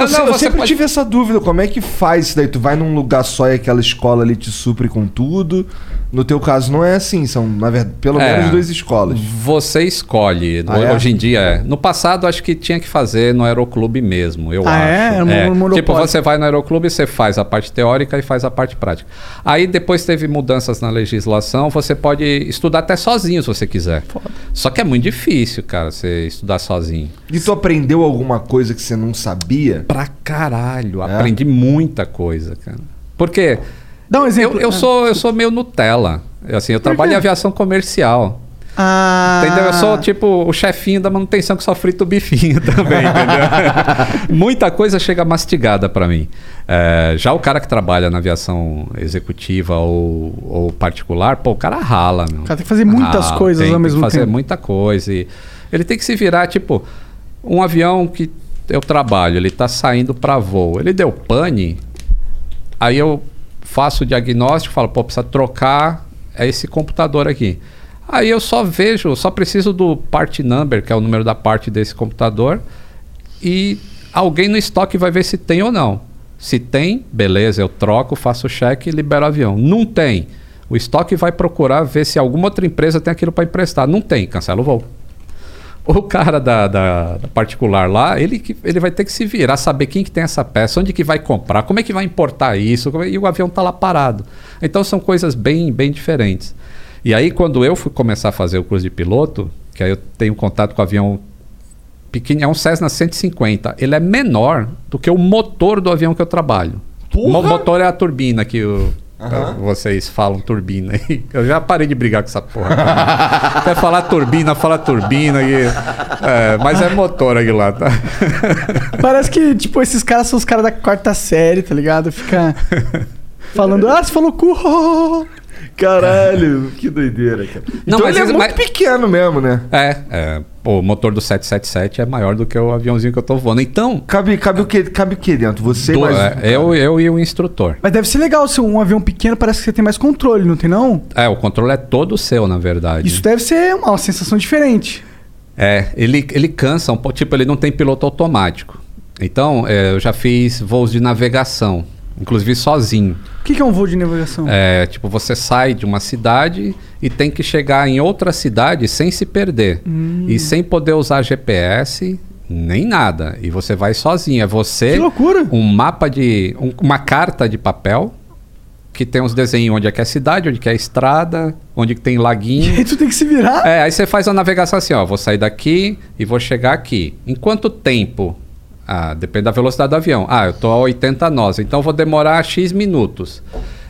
Eu, *laughs* se- não, eu você sempre pode- tive essa dúvida, como é que faz isso daí? Tu vai num lugar só e aquela escola ali te supre com tudo? No teu caso não é assim, são, na verdade, pelo É. menos duas escolas. Você escolhe. Ah, é? Hoje em dia é. No passado, acho que tinha que fazer no Aeroclube mesmo, eu Ah, é? acho. No- no monopólio. Tipo, você vai no Aeroclube, você faz a parte teórica e faz a parte prática. Aí depois teve mudanças na legislação, você pode estudar até sozinho se você quiser. Só que é muito difícil, cara, você estudar sozinho. E tu aprendeu alguma coisa que você não sabia? Pra caralho, É? aprendi muita coisa, cara. Porque Dá um exemplo. eu, eu, Ah. sou, eu sou meio Nutella. Eu, Assim, eu trabalho quê? em aviação comercial. Ah. Entendeu? Eu sou tipo o chefinho da manutenção que só frita o bifinho *laughs* também, entendeu? *laughs* Muita coisa chega mastigada pra mim. É, já o cara que trabalha na aviação executiva ou, ou particular, pô, o cara rala, meu. O cara tem que fazer muitas coisas tem, ao mesmo fazer tempo. muita coisa. E ele tem que se virar, tipo, um avião que eu trabalho, ele tá saindo pra voo. Ele deu pane, aí eu faço o diagnóstico, falo, pô, precisa trocar esse computador aqui. Aí eu só vejo, só preciso do part number, que é o número da parte desse computador, e alguém no estoque vai ver se tem ou não. Se tem, beleza, eu troco, faço o cheque e libero o avião. Não tem. O estoque vai procurar ver se alguma outra empresa tem aquilo para emprestar. Não tem, cancela o voo. O cara da, da- da particular lá, ele, ele vai ter que se virar, saber quem que tem essa peça, onde que vai comprar, como é que vai importar isso, é- e o avião tá lá parado. Então são coisas bem, bem diferentes. E aí quando eu fui começar a fazer o curso de piloto, que aí eu tenho contato com o avião pequeno, é um Cessna 150, ele é menor do que o motor do avião que eu trabalho. O mo- motor é a turbina que o- vocês falam turbina aí. Eu já parei de brigar com essa porra. *laughs* Quer falar turbina, fala turbina. E, é, mas é motor aqui lá, tá? *laughs* Parece que, tipo, esses caras são os caras da quarta série, tá ligado? Fica falando, ah, você falou cu. Caralho, que doideira, cara. Não, então mas ele é isso- muito mas- pequeno mesmo, né? É, é, pô, o motor do 777 é maior do que o aviãozinho que eu tô voando. Então, Cabe, cabe, o, que, cabe o que dentro? Você do- mais... é, eu, eu e o instrutor. Mas deve ser legal se um avião pequeno parece que você tem mais controle, não tem não? É, o controle é todo seu, na verdade. Isso deve ser uma sensação diferente. É, ele, ele cansa um pouco, tipo, ele não tem piloto automático. Então, é, eu já fiz voos de navegação. Inclusive sozinho. O que, que é um voo de navegação? É, tipo, você sai de uma cidade e tem que chegar em outra cidade sem se perder. Hum. E sem poder usar GPS, nem nada. E você vai sozinho. É você. Que loucura! Um mapa de. um- uma carta de papel que tem uns desenhos onde é que é a cidade, onde que é a estrada, onde que tem *laughs* E laguinho. aí tu tem que se virar. É, aí você faz a navegação assim, ó, vou sair daqui e vou chegar aqui. Em quanto tempo? Ah, depende da velocidade do avião. Ah, eu tô a 80 nós, então vou demorar X minutos.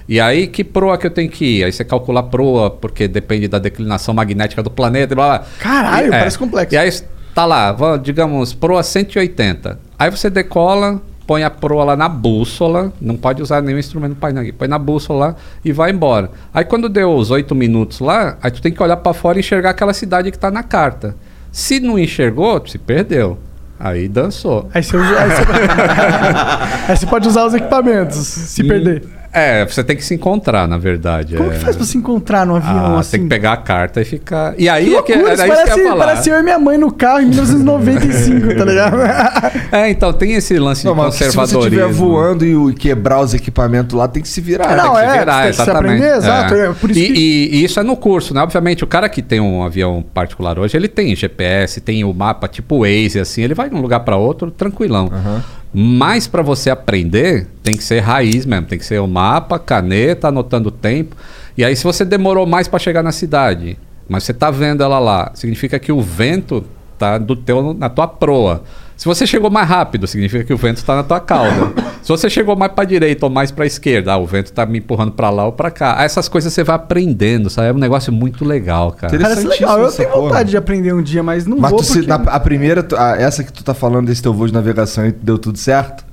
E aí, que proa que eu tenho que ir? Aí você calcula a proa, porque depende da declinação magnética do planeta e blá blá. Caralho, E- parece complexo. E aí tá lá, digamos, proa 180. Aí você decola, põe a proa lá na bússola, não pode usar nenhum instrumento painel aqui, põe na bússola lá e vai embora. Aí quando deu os 8 minutos lá, aí tu tem que olhar pra fora e enxergar aquela cidade que tá na carta. Se não enxergou, se perdeu. Aí dançou. Aí você, usa- aí, você... *laughs* *laughs* aí você pode usar os equipamentos, se perder. É, você tem que se encontrar, na verdade. Como é. que faz pra se encontrar no avião Ah, assim? tem que pegar a carta e ficar. E aí Que é que, loucura, era isso isso que eu parece, ia falar. parece eu e minha mãe no carro em 1995, tá ligado? *laughs* É, então tem esse lance Não, de mas se você conservadorismo. estiver voando e quebrar os equipamentos lá, tem que se virar. Não, né? é, virar, você tem que se exatamente. aprender, exato, é, por isso e, que- e- e isso é no curso, né? Obviamente, o cara que tem um avião particular hoje, ele tem GPS, tem o mapa tipo Waze, assim, ele vai de um lugar para outro tranquilão. Mas para você aprender, tem que ser raiz mesmo, tem que ser o mapa, caneta, anotando o tempo. E aí, se você demorou mais para chegar na cidade, mas você tá vendo ela lá, significa que o vento tá do teu, na tua proa. Se você chegou mais rápido, significa que o vento está na tua cauda. Se você chegou mais para direita ou mais para esquerda, ah, o vento está me empurrando para lá ou para cá. Ah, Essas coisas você vai aprendendo, sabe? É um negócio muito legal, cara. Interessante. Parece legal. Eu tenho porra. vontade de aprender um dia, mas não Mas vou tu se- porque... na- a primeira, a- essa que tu tá falando desse teu voo de navegação e deu tudo certo?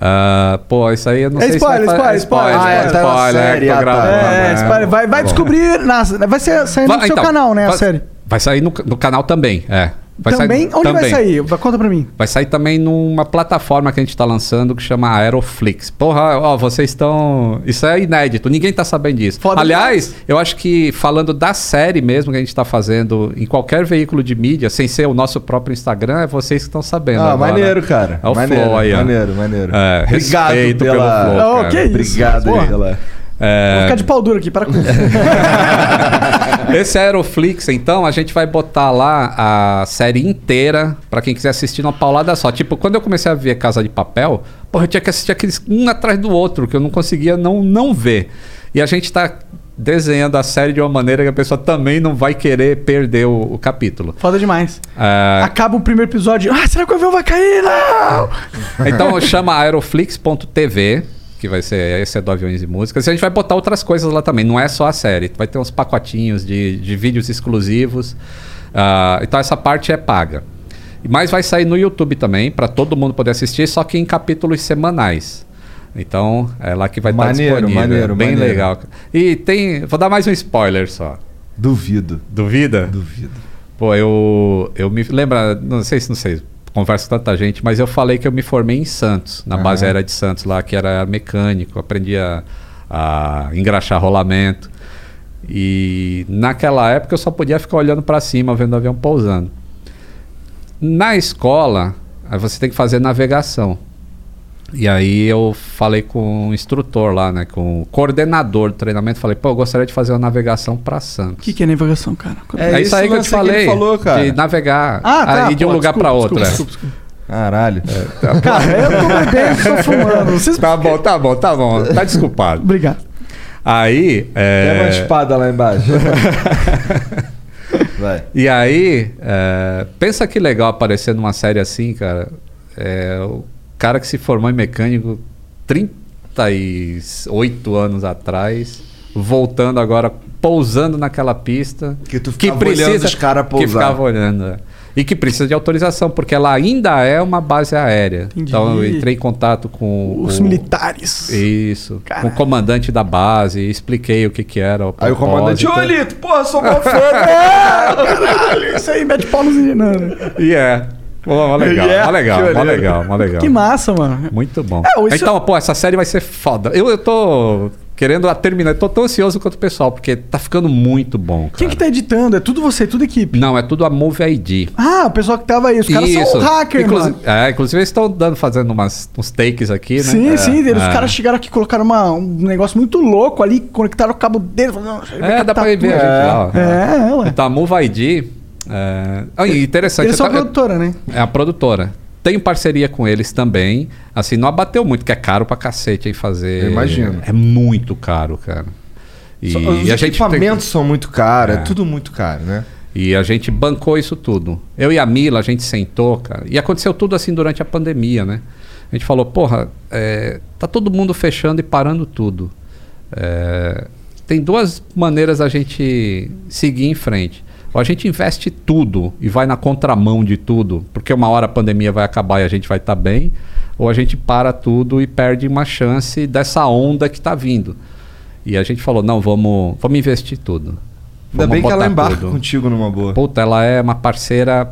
Ah, pô, isso aí eu não É sei spoiler, se vai fa- spoiler, spoiler. Ah, é, tá spoiler, série, que eu ah, tá. gravo. É, Ah, espera, vai, vai bom. descobrir. Na, vai ser, sair no Vai- seu então, canal, né? A vai- série. Vai sair no, no canal também, é. Vai também? sair, Onde vai também. sair? Vai- Conta pra mim. Vai sair também numa plataforma que a gente tá lançando que chama Aeroflix. Porra, ó, vocês estão. Isso é inédito, ninguém tá sabendo disso. Foda Aliás, eu acho que falando da série mesmo que a gente tá fazendo em qualquer veículo de mídia, sem ser o nosso próprio Instagram, é vocês que estão sabendo. Ah, agora. maneiro, cara. É o maneiro, flow aí, maneiro, maneiro. É, Obrigado pela... pelo flow, Oh, cara. que isso? Obrigado aí pela... É, Vou ficar de pau duro aqui, para com isso. *laughs* Esse Aeroflix, então, a gente vai botar lá a série inteira pra quem quiser assistir numa paulada só. Tipo, quando eu comecei a ver Casa de Papel, porra, eu tinha que assistir aqueles um atrás do outro, que eu não conseguia não, não ver. E a gente tá desenhando a série de uma maneira que a pessoa também não vai querer perder o, o capítulo. Foda demais. É, Acaba o primeiro episódio. Ah, será que o avião vai cair? Não! Então chama aeroflix.tv, que vai ser esse é do Aviões e Músicas. E a gente vai botar outras coisas lá também, não é só a série. Vai ter uns pacotinhos de, de vídeos exclusivos. Ah, então essa parte é paga. Mas vai sair no YouTube também, para todo mundo poder assistir, só que em capítulos semanais. Então é lá que vai estar Maneiro, disponível. maneiro, Bem maneiro. legal. E tem. Vou dar mais um spoiler só. Duvido, Duvida? duvido. Pô, eu, eu me lembra, não sei se não sei, converso com tanta gente, mas eu falei que eu me formei em Santos, na base aérea de Santos lá, que era mecânico, aprendi a, a engraxar rolamento. E naquela época eu só podia ficar olhando para cima, vendo o avião pousando. Na escola, você tem que fazer navegação. E aí eu falei com o instrutor lá, né, com o coordenador do treinamento, falei, pô, eu gostaria de fazer uma navegação para Santos. O que, que é navegação, cara? É É, isso aí que eu te lance que ele falei. falou, cara. De navegar Ah, tá. aí de um pô, lugar desculpa, pra outro. desculpa, é. desculpa, desculpa. Caralho. Cara, eu tô bebendo, tô fumando. *laughs* Vocês... Tá bom, tá bom, tá bom. Tá desculpado. Obrigado. Aí. Pega uma É... espada lá embaixo. *laughs* Vai. E aí, é, pensa que legal aparecer numa série assim, cara. É, o cara que se formou em mecânico 38 anos atrás, voltando agora, pousando naquela pista. Que tu ficava olhando os cara Que pousar. ficava olhando. é. E que precisa de autorização, porque ela ainda é uma base aérea. Entendi. Então eu entrei em contato com Os o- militares. Isso. Com Caralho. o comandante da base, expliquei o que, que era. O Aí o comandante, ô Lito, porra, sou mó fã. *laughs* Caralho, isso aí mete pau nos meninos. E é. Pô, legal, *laughs* Yeah, legal, legal, mó legal. Que massa, mano. Muito bom. É, isso- Então, pô, essa série vai ser foda. Eu, eu tô querendo a terminar. Tô tão ansioso quanto o pessoal, porque tá ficando muito bom, cara. Quem que tá editando? É tudo você, tudo equipe. Não, é tudo a Move ID. Ah, o pessoal que tava aí. Os caras são hackers, inclusive, mano. É, inclusive eles estão dando, fazendo umas, uns takes aqui, né? Sim, é. sim, eles, é. os caras chegaram aqui e colocaram uma- um negócio muito louco ali, conectaram o cabo dele. falaram, "Não, vai É, dá pra ver tudo." a gente lá. ó. É, é, ué. Então, a Move ID. É... Ah, interessante. Eles são tava- produtora, né? É a produtora. Tenho parceria com eles também. Assim, não abateu muito, que é caro pra cacete aí fazer. Eu imagino. É muito caro, cara. E, Só- Os e a gente tem- equipamentos são muito caros, é. É. tudo muito caro, né? E a gente bancou isso tudo. Eu e a Mila, a gente sentou, cara. E aconteceu tudo assim durante a pandemia, né? A gente falou, porra, é, tá todo mundo fechando e parando tudo. É, tem duas maneiras a gente seguir em frente. Ou a gente investe tudo e vai na contramão de tudo, porque uma hora a pandemia vai acabar e a gente vai estar bem, ou a gente para tudo e perde uma chance dessa onda que está vindo. E a gente falou, não, vamos, vamos investir tudo. Ainda Vamos bem que ela embarca tudo. contigo numa boa. Puta, ela é uma parceira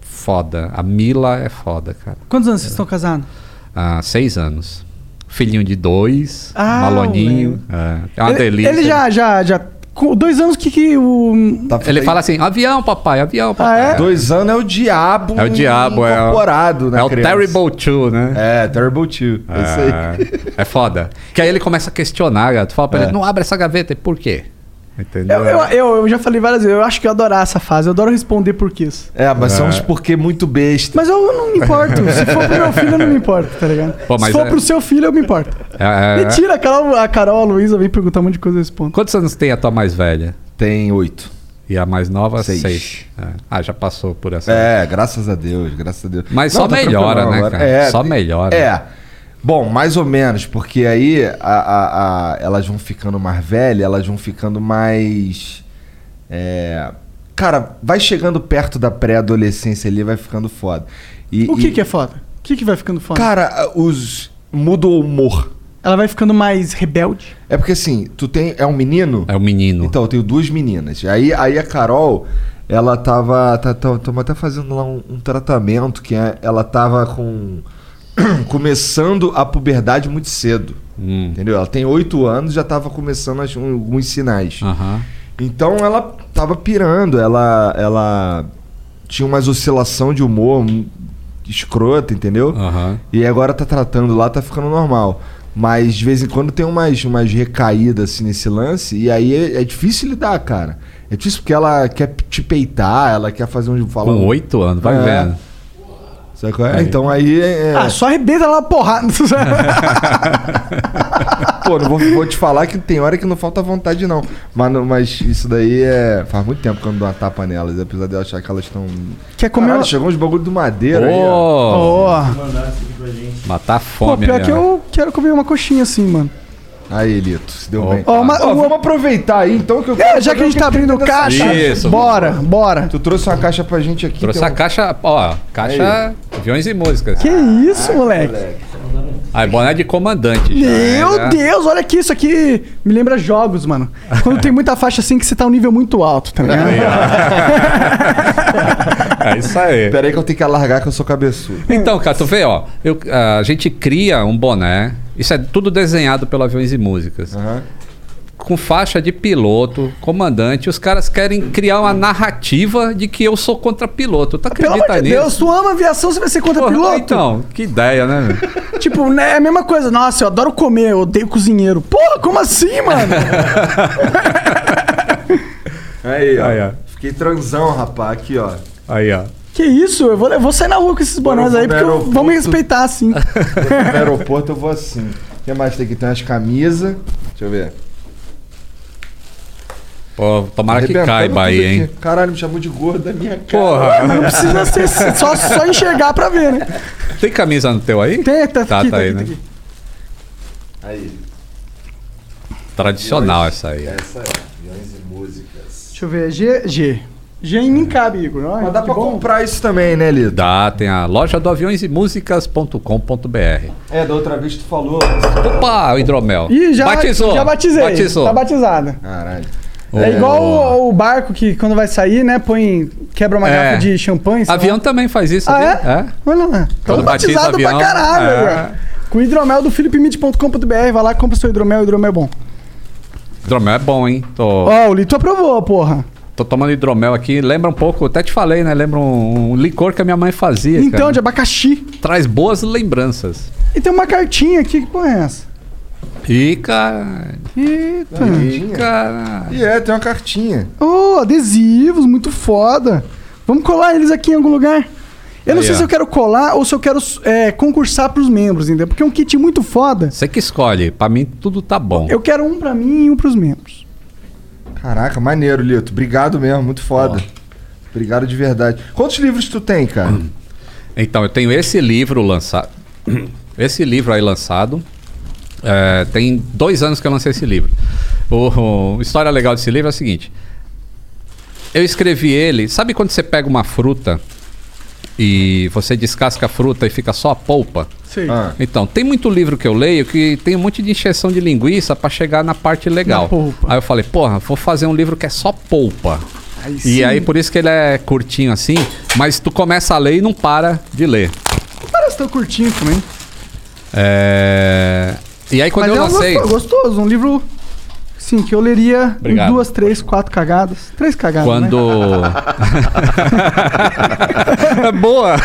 foda. A Mila é foda, cara. Quantos anos vocês estão casados? Há seis anos. Filhinho de dois, Ah, maloninho. É, é uma ele, delícia. Ele já, já, já. Com dois anos que, que o. Tá- Ele fala assim: avião, papai, avião, papai. Ah, é? Dois anos é o diabo. É o diabo, é. o- incorporado na É o criança. Terrible Two, né? É, Terrible Two. É isso aí. É, é foda. Que aí ele começa a questionar, cara. Tu fala pra É. ele: não abre essa gaveta. E por quê? Entendeu? Eu, eu, eu, já falei várias vezes, eu acho que eu adoro essa fase, eu adoro responder porquês. É, mas são uns porquê muito besta. Mas eu não me importo. Se for pro meu filho, eu não me importo, tá ligado? *laughs* Pô, mas Se for é- pro seu filho, eu me importo. É, é, Mentira, a Carol, a Carol, a Luísa vem perguntar um monte de coisa eu respondo. Quantos anos tem a tua mais velha? Tem oito. E a mais nova? Seis. Seis. É. Ah, já passou por essa. É, graças a Deus, graças a Deus. Mas só tá melhora, né, agora. cara? É, Só melhora. É. Bom, mais ou menos, porque aí a, a- a- elas vão ficando mais velhas, elas vão ficando mais. é, Cara, vai chegando perto da pré-adolescência ali, vai ficando foda. E, O que e- que é foda? O que que vai ficando foda? Cara, os. Muda o humor. Ela vai ficando mais rebelde. É porque assim, tu tem. É um menino? É o menino. Então, eu tenho duas meninas. Aí, aí a Carol, ela tava. tá- tá- até fazendo lá um, um tratamento que é- ela tava com. *clears throat* começando a puberdade muito cedo. Hum. Entendeu? Ela tem oito anos já tava começando as- um- alguns sinais. Aham. Então ela tava pirando, ela. ela tinha umas oscilação de humor hum, escrota, entendeu? Aham. E agora tá tratando lá, tá ficando normal. Mas de vez em quando tem umas, umas recaídas assim nesse lance, e aí é, é difícil lidar, cara. É difícil porque ela quer te peitar, ela quer fazer um. Falar Com oito anos, vai É. vendo. Sabe qual é? Então aí. É, Ah, só arrebenta na porrada. *laughs* Pô, não vou, vou te falar que tem hora que não falta vontade, não. Mas, mas isso daí é. Faz muito tempo que eu não dou uma tapa nelas, apesar de eu achar que elas estão. Quer comer Caralho, uma... chegou uns bagulho do madeira aí, ó. Ó. matar a Pô, fome. pior ali, que eu quero comer uma coxinha assim, mano. Aí, Lito, se deu Opa. bem. Ó, uma- Ó, uma- vamos aproveitar aí, então, que eu É, já que a gente tá abrindo dessa caixa, Isso. bora, bora. Tu trouxe uma caixa pra gente aqui. Trouxe tem a um- caixa, ó, caixa aviões e músicas. Que isso, moleque? Ah, boné de comandante. já, Meu já. Deus, olha aqui, isso aqui me lembra jogos, mano. Quando tem muita faixa assim que você tá um nível muito alto, tá ligado? *laughs* É isso aí. Pera aí que eu tenho que alargar que eu sou cabeçudo. Então, cara, tu vê, ó, eu- a gente cria um boné, isso é tudo desenhado pelo Aviões e Músicas, Aham. com faixa de piloto, comandante, os caras querem criar uma narrativa de que eu sou contra piloto. Tu Pelo acredita amor de nisso? Deus, tu ama aviação, você vai ser contra Porra, piloto? Então, que ideia, né? meu? *laughs* Tipo, né, é a mesma coisa. Nossa, eu adoro comer, eu odeio cozinheiro. Porra, como assim, mano? *laughs* Aí, ó. Aí, ó. Fiquei transão, rapaz. Aqui, ó. Aí, ó. Que isso? Eu vou, eu vou sair na rua com esses bonés aí, porque eu- vão me respeitar, assim. No *laughs* aeroporto eu vou assim. O que mais tem aqui? Tem umas camisas. Deixa eu ver. Pô, tomara que caiba aí, aqui. hein? Caralho, me chamou de gordo da minha cara. Porra, Não precisa ser só, só enxergar pra ver, né? tem camisa no teu aí? Tem, tá, Tá, aqui, tá tá aí, aqui, tá né? aqui. Aí, Tradicional essa aí. essa é. Aviões e músicas. Deixa eu ver, G, G. G em mim cabe, Igor. Mas dá pra bom. comprar isso também, né, Lido? Dá, tem a loja do aviões e músicas.com.br. É, da outra vez tu falou. Opa, o hidromel. Ih, já, Batizou. já batizei. Batizou. Tá batizada. Caralho. É igual o, o barco que quando vai sair, né, põe, quebra uma É. garrafa de champanhe. sei lá. Avião também faz isso, Ah, sabia? é? Olha lá. Tô Quando batiza batizado pra avião, caralho, é. Com o hidromel do philipmid.com.br. Vai lá, compra seu hidromel, o hidromel é bom. Hidromel é bom, hein? Tô, Ó, o Lito aprovou, porra. Tô tomando hidromel aqui. Lembra um pouco, até te falei, né? Lembra um, um licor que a minha mãe fazia. Então, cara. de abacaxi. Traz boas lembranças. E tem uma cartinha aqui, que porra é essa? E, cara. Eita. E, cara. E é, tem uma cartinha. Oh, adesivos, muito foda. Vamos colar eles aqui em algum lugar. Eu não Aí, sei ó. se eu quero colar ou se eu quero é, concursar pros membros, entendeu? Porque é um kit muito foda. Você que escolhe. Pra mim, tudo tá bom. Eu quero um pra mim e um pros membros. Caraca, maneiro, Lito. Obrigado mesmo, muito foda. Obrigado de verdade. Quantos livros tu tem, cara? *clears throat* Então, eu tenho esse livro lançado. *clears throat* Esse livro aí lançado. É, tem dois anos que eu lancei esse livro. O, o- história legal desse livro é a seguinte. Eu escrevi ele. Sabe quando você pega uma fruta e você descasca a fruta e fica só a polpa? Sei. Ah. Então, tem muito livro que eu leio que tem um monte de encheção de linguiça pra chegar na parte legal. Na. Aí eu falei, porra, vou fazer um livro que é só polpa. Aí E sim. aí, por isso que ele é curtinho assim, mas tu começa a ler e não para de ler. Parece tão curtinho também. É... E aí, quando Mas eu é lancei. gostoso, um livro, sim, que eu leria Obrigado. em duas, três, quatro cagadas. Três cagadas, Quando. né? *laughs* é boa!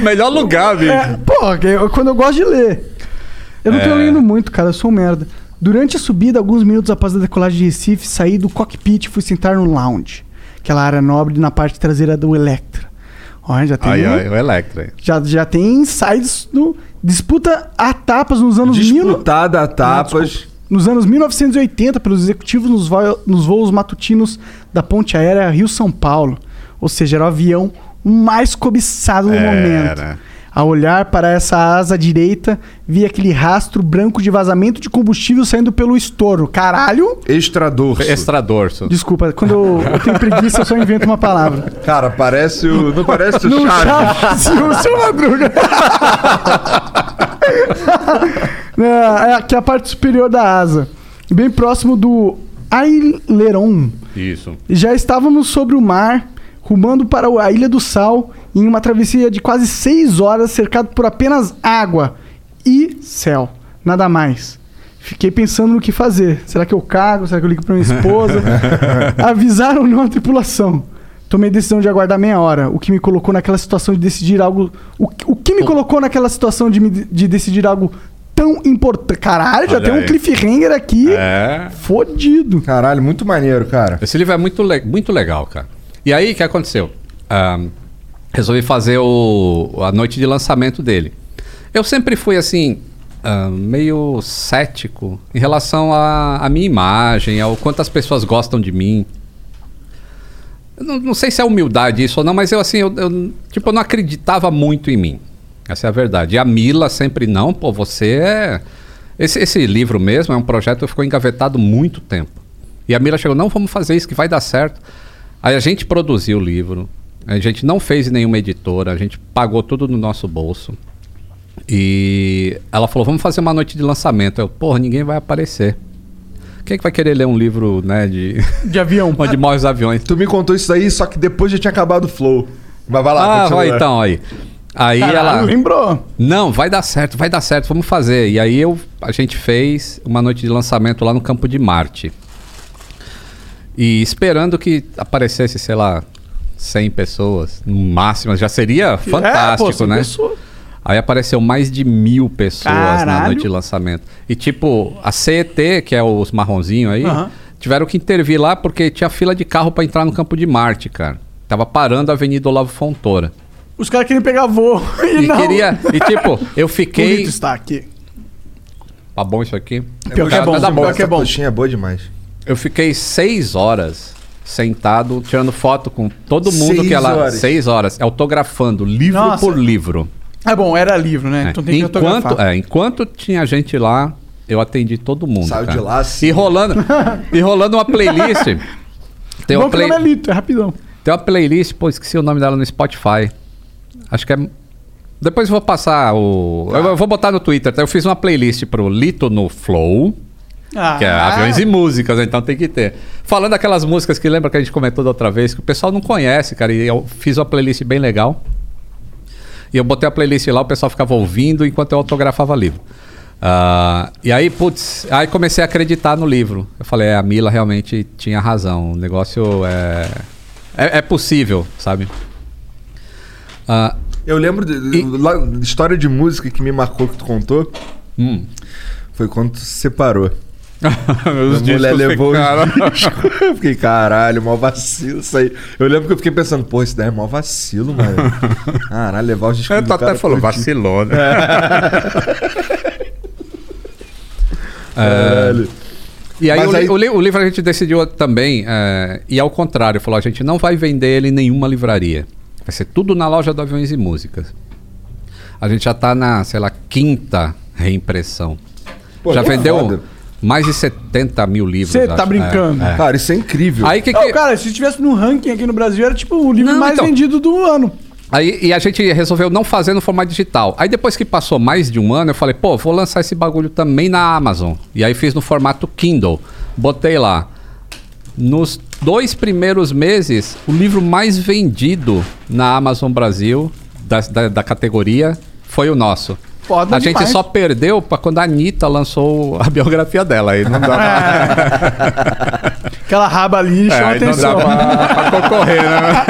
Melhor lugar, bicho. É, porra, que eu- quando eu gosto de ler. Eu não tô É. lendo muito, cara, eu sou um merda. Durante a subida, alguns minutos após a decolagem de Recife, saí do cockpit e fui sentar no lounge. Aquela área nobre na parte traseira do Electra. Olha, já tem, Aí, aí, o Electra. Já, já tem insights no... Disputa a tapas nos anos... mil- Disputada a Não, tapas. desculpa. Nos anos 1980, pelos executivos nos, vo- nos voos matutinos da ponte aérea Rio-São Paulo. Ou seja, era o avião mais cobiçado no momento. Ao olhar para essa asa direita, vi aquele rastro branco de vazamento de combustível saindo pelo estouro. Caralho! Extradorso. Extradorso. Desculpa, quando eu, eu tenho preguiça, eu só invento uma palavra. Cara, parece o. Não parece o No Chaves? Chaves *laughs* o seu Madruga. *laughs* é, aqui é a parte superior da asa. Bem próximo do aileron. Isso. E já estávamos sobre o mar, rumando para a Ilha do Sal, em uma travessia de quase seis horas, cercado por apenas água e céu. Nada mais. Fiquei pensando no que fazer. Será que eu cago? Será que eu ligo para minha esposa? *laughs* Avisaram não a tripulação. Tomei a decisão de aguardar meia hora, o que me colocou naquela situação de decidir algo. O, o que me colocou naquela situação de, me- de decidir algo tão importante. Caralho, já Olha tem um aí. cliffhanger aqui. É. Fodido. Caralho, muito maneiro, cara. Esse livro é muito, le- muito legal, cara. E aí, o que aconteceu? Ahn, resolvi fazer o, a noite de lançamento dele. Eu sempre fui, assim, meio cético em relação à à minha imagem, ao quanto as pessoas gostam de mim. Eu não, não sei se é humildade isso ou não, mas eu, assim, eu, eu, tipo, eu não acreditava muito em mim. Essa é a verdade. E a Mila sempre não, pô, você é... Esse, esse livro mesmo é um projeto que ficou engavetado muito tempo. E a Mila chegou, não, vamos fazer isso que vai dar certo. Aí a gente produziu o livro, a gente não fez nenhuma editora, a gente pagou tudo no nosso bolso. E ela falou, vamos fazer uma noite de lançamento. Eu, porra, ninguém vai aparecer. Quem é que vai querer ler um livro, né, de... *laughs* De avião. onde morre os aviões? Tu me contou isso aí, só que depois já tinha acabado o flow. Mas vai lá, ah, vai então, aí. Aí Caralho, ela... lembrou. Não, vai dar certo, vai dar certo, vamos fazer. E aí eu, a gente fez uma noite de lançamento lá no Campo de Marte. E esperando que aparecesse, sei lá, 100 pessoas, no máximo, já seria fantástico, É, pô, né? pessoas. Aí apareceu mais de mil pessoas na Caralho. noite de lançamento. E tipo, a CET, que é os marronzinhos aí, tiveram que intervir lá porque tinha fila de carro pra entrar no Campo de Marte, cara. Tava parando a Avenida Olavo Fontoura. Os caras querem pegar voo. *laughs* E, E não. queria. E tipo, eu O fiquei. Lito está aqui. Tá bom isso aqui? Pior que é bom, tá pior que é bom. coxinha é boa demais. Eu fiquei seis horas sentado, tirando foto com todo mundo Seis que ela. horas. Seis horas, autografando, livro Nossa. por livro. É bom, era livro, né? É. Então tem que enquanto, autografar. é, enquanto tinha gente lá, eu atendi todo mundo. Saiu cara. de lá, assim. E rolando, e rolando uma playlist. *laughs* Tem Bom uma, que play, não é Lito, é rapidão. tem uma playlist, pô, esqueci o nome dela no Spotify. Acho que é. Depois vou passar o. Tá. Eu vou botar no Twitter. tá? Eu fiz uma playlist pro Lito no Flow. Ah, Que é aviões e músicas, então tem que ter. Falando daquelas músicas que lembra que a gente comentou da outra vez, que o pessoal não conhece, cara, e eu fiz uma playlist bem legal. E eu botei a playlist lá, o pessoal ficava ouvindo enquanto eu autografava livro. Ah, e aí, putz, aí comecei a acreditar no livro. Eu falei, é, a Mila realmente tinha razão. O negócio é. É, é possível, sabe? Ah, Eu lembro de, lá- de história de música que me marcou que tu contou. hum. Foi quando tu se separou. *laughs* Os a mulher levou discos. Eu fiquei, caralho, mó vacilo isso aí. Eu lembro que eu fiquei pensando, pô, isso daí é mó vacilo, mano. *laughs* Caralho, levar os discos É, tu até cara falou, vacilou, né? *laughs* Caralho. E aí, o, aí- o o livro a gente decidiu também, é, e ao contrário, falou, a gente não vai vender ele em nenhuma livraria. Vai ser tudo na loja do Aviões e Músicas. A gente já tá na, sei lá, quinta reimpressão. Pô, já vendeu foda. mais de 70 mil livros. Você tá brincando? É, é. Cara, isso é incrível. Aí que, Não, que- cara, se tivesse no ranking aqui no Brasil, era tipo o livro Não, mais então. vendido do ano. Aí, e a gente resolveu não fazer no formato digital. Aí depois que passou mais de um ano, eu falei, pô, vou lançar esse bagulho também na Amazon. E aí fiz no formato Kindle. Botei lá. Nos dois primeiros meses, o livro mais vendido na Amazon Brasil, da, da, da categoria, foi o nosso. Foda a gente demais. só perdeu pra quando a Anitta lançou a *laughs* biografia dela. Aí não dá pra, *laughs* Aquela raba ali é, chama aí não dá atenção. pra, pra concorrer, né?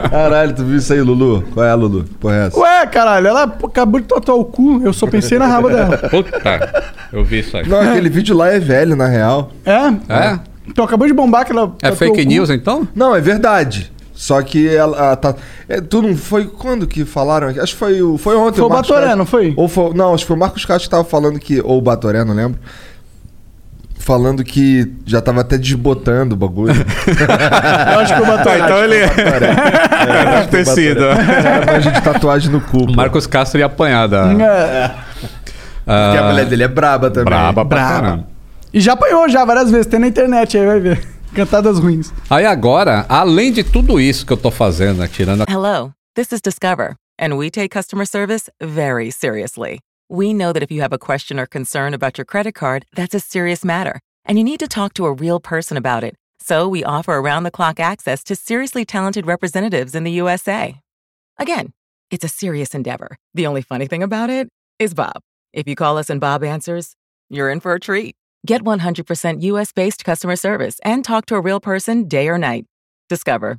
*laughs* Caralho, tu viu isso aí, Lulu? Qual é, Lulu? Porra, é essa? Ué, caralho, ela acabou de tatuar o cu, eu só pensei na raba dela. Puta, eu vi isso aí. Não, aquele vídeo lá é velho, na real. É? É? Então acabou de bombar que ela. É fake o news, então? Não, é verdade. Só que ela, ela tá. É, tu não foi quando que falaram? aqui? Acho que foi, o- foi ontem. Foi o Marcos Batoré, não foi? Ou foi? Não, acho que foi o Marcos Castro que tava falando que. Ou o Batoré, não lembro. Falando que já tava até desbotando o bagulho. *laughs* Eu acho que o Batoré. então ele. Deve ter sido. Manja de tatuagem no cu. Marcos Castro ia apanhar da. É. Porque a mulher dele é braba também. Braba pra Braba. caramba. E já apanhou já várias vezes, tem na internet aí, vai ver. *laughs* Cantadas ruins. Aí agora, além de tudo isso que eu tô fazendo, né, tirando a Hello, this is Discover, and we take customer service very seriously. We know that if you have a question or concern about your credit card, that's a serious matter, and you need to talk to a real person about it. So we offer around the clock access to seriously talented representatives in the USA. Again, it's a serious endeavor. The only funny thing about it is Bob. If you call us and Bob answers, you're in for a treat. Get 100% US based customer service and talk to a real person day or night. Discover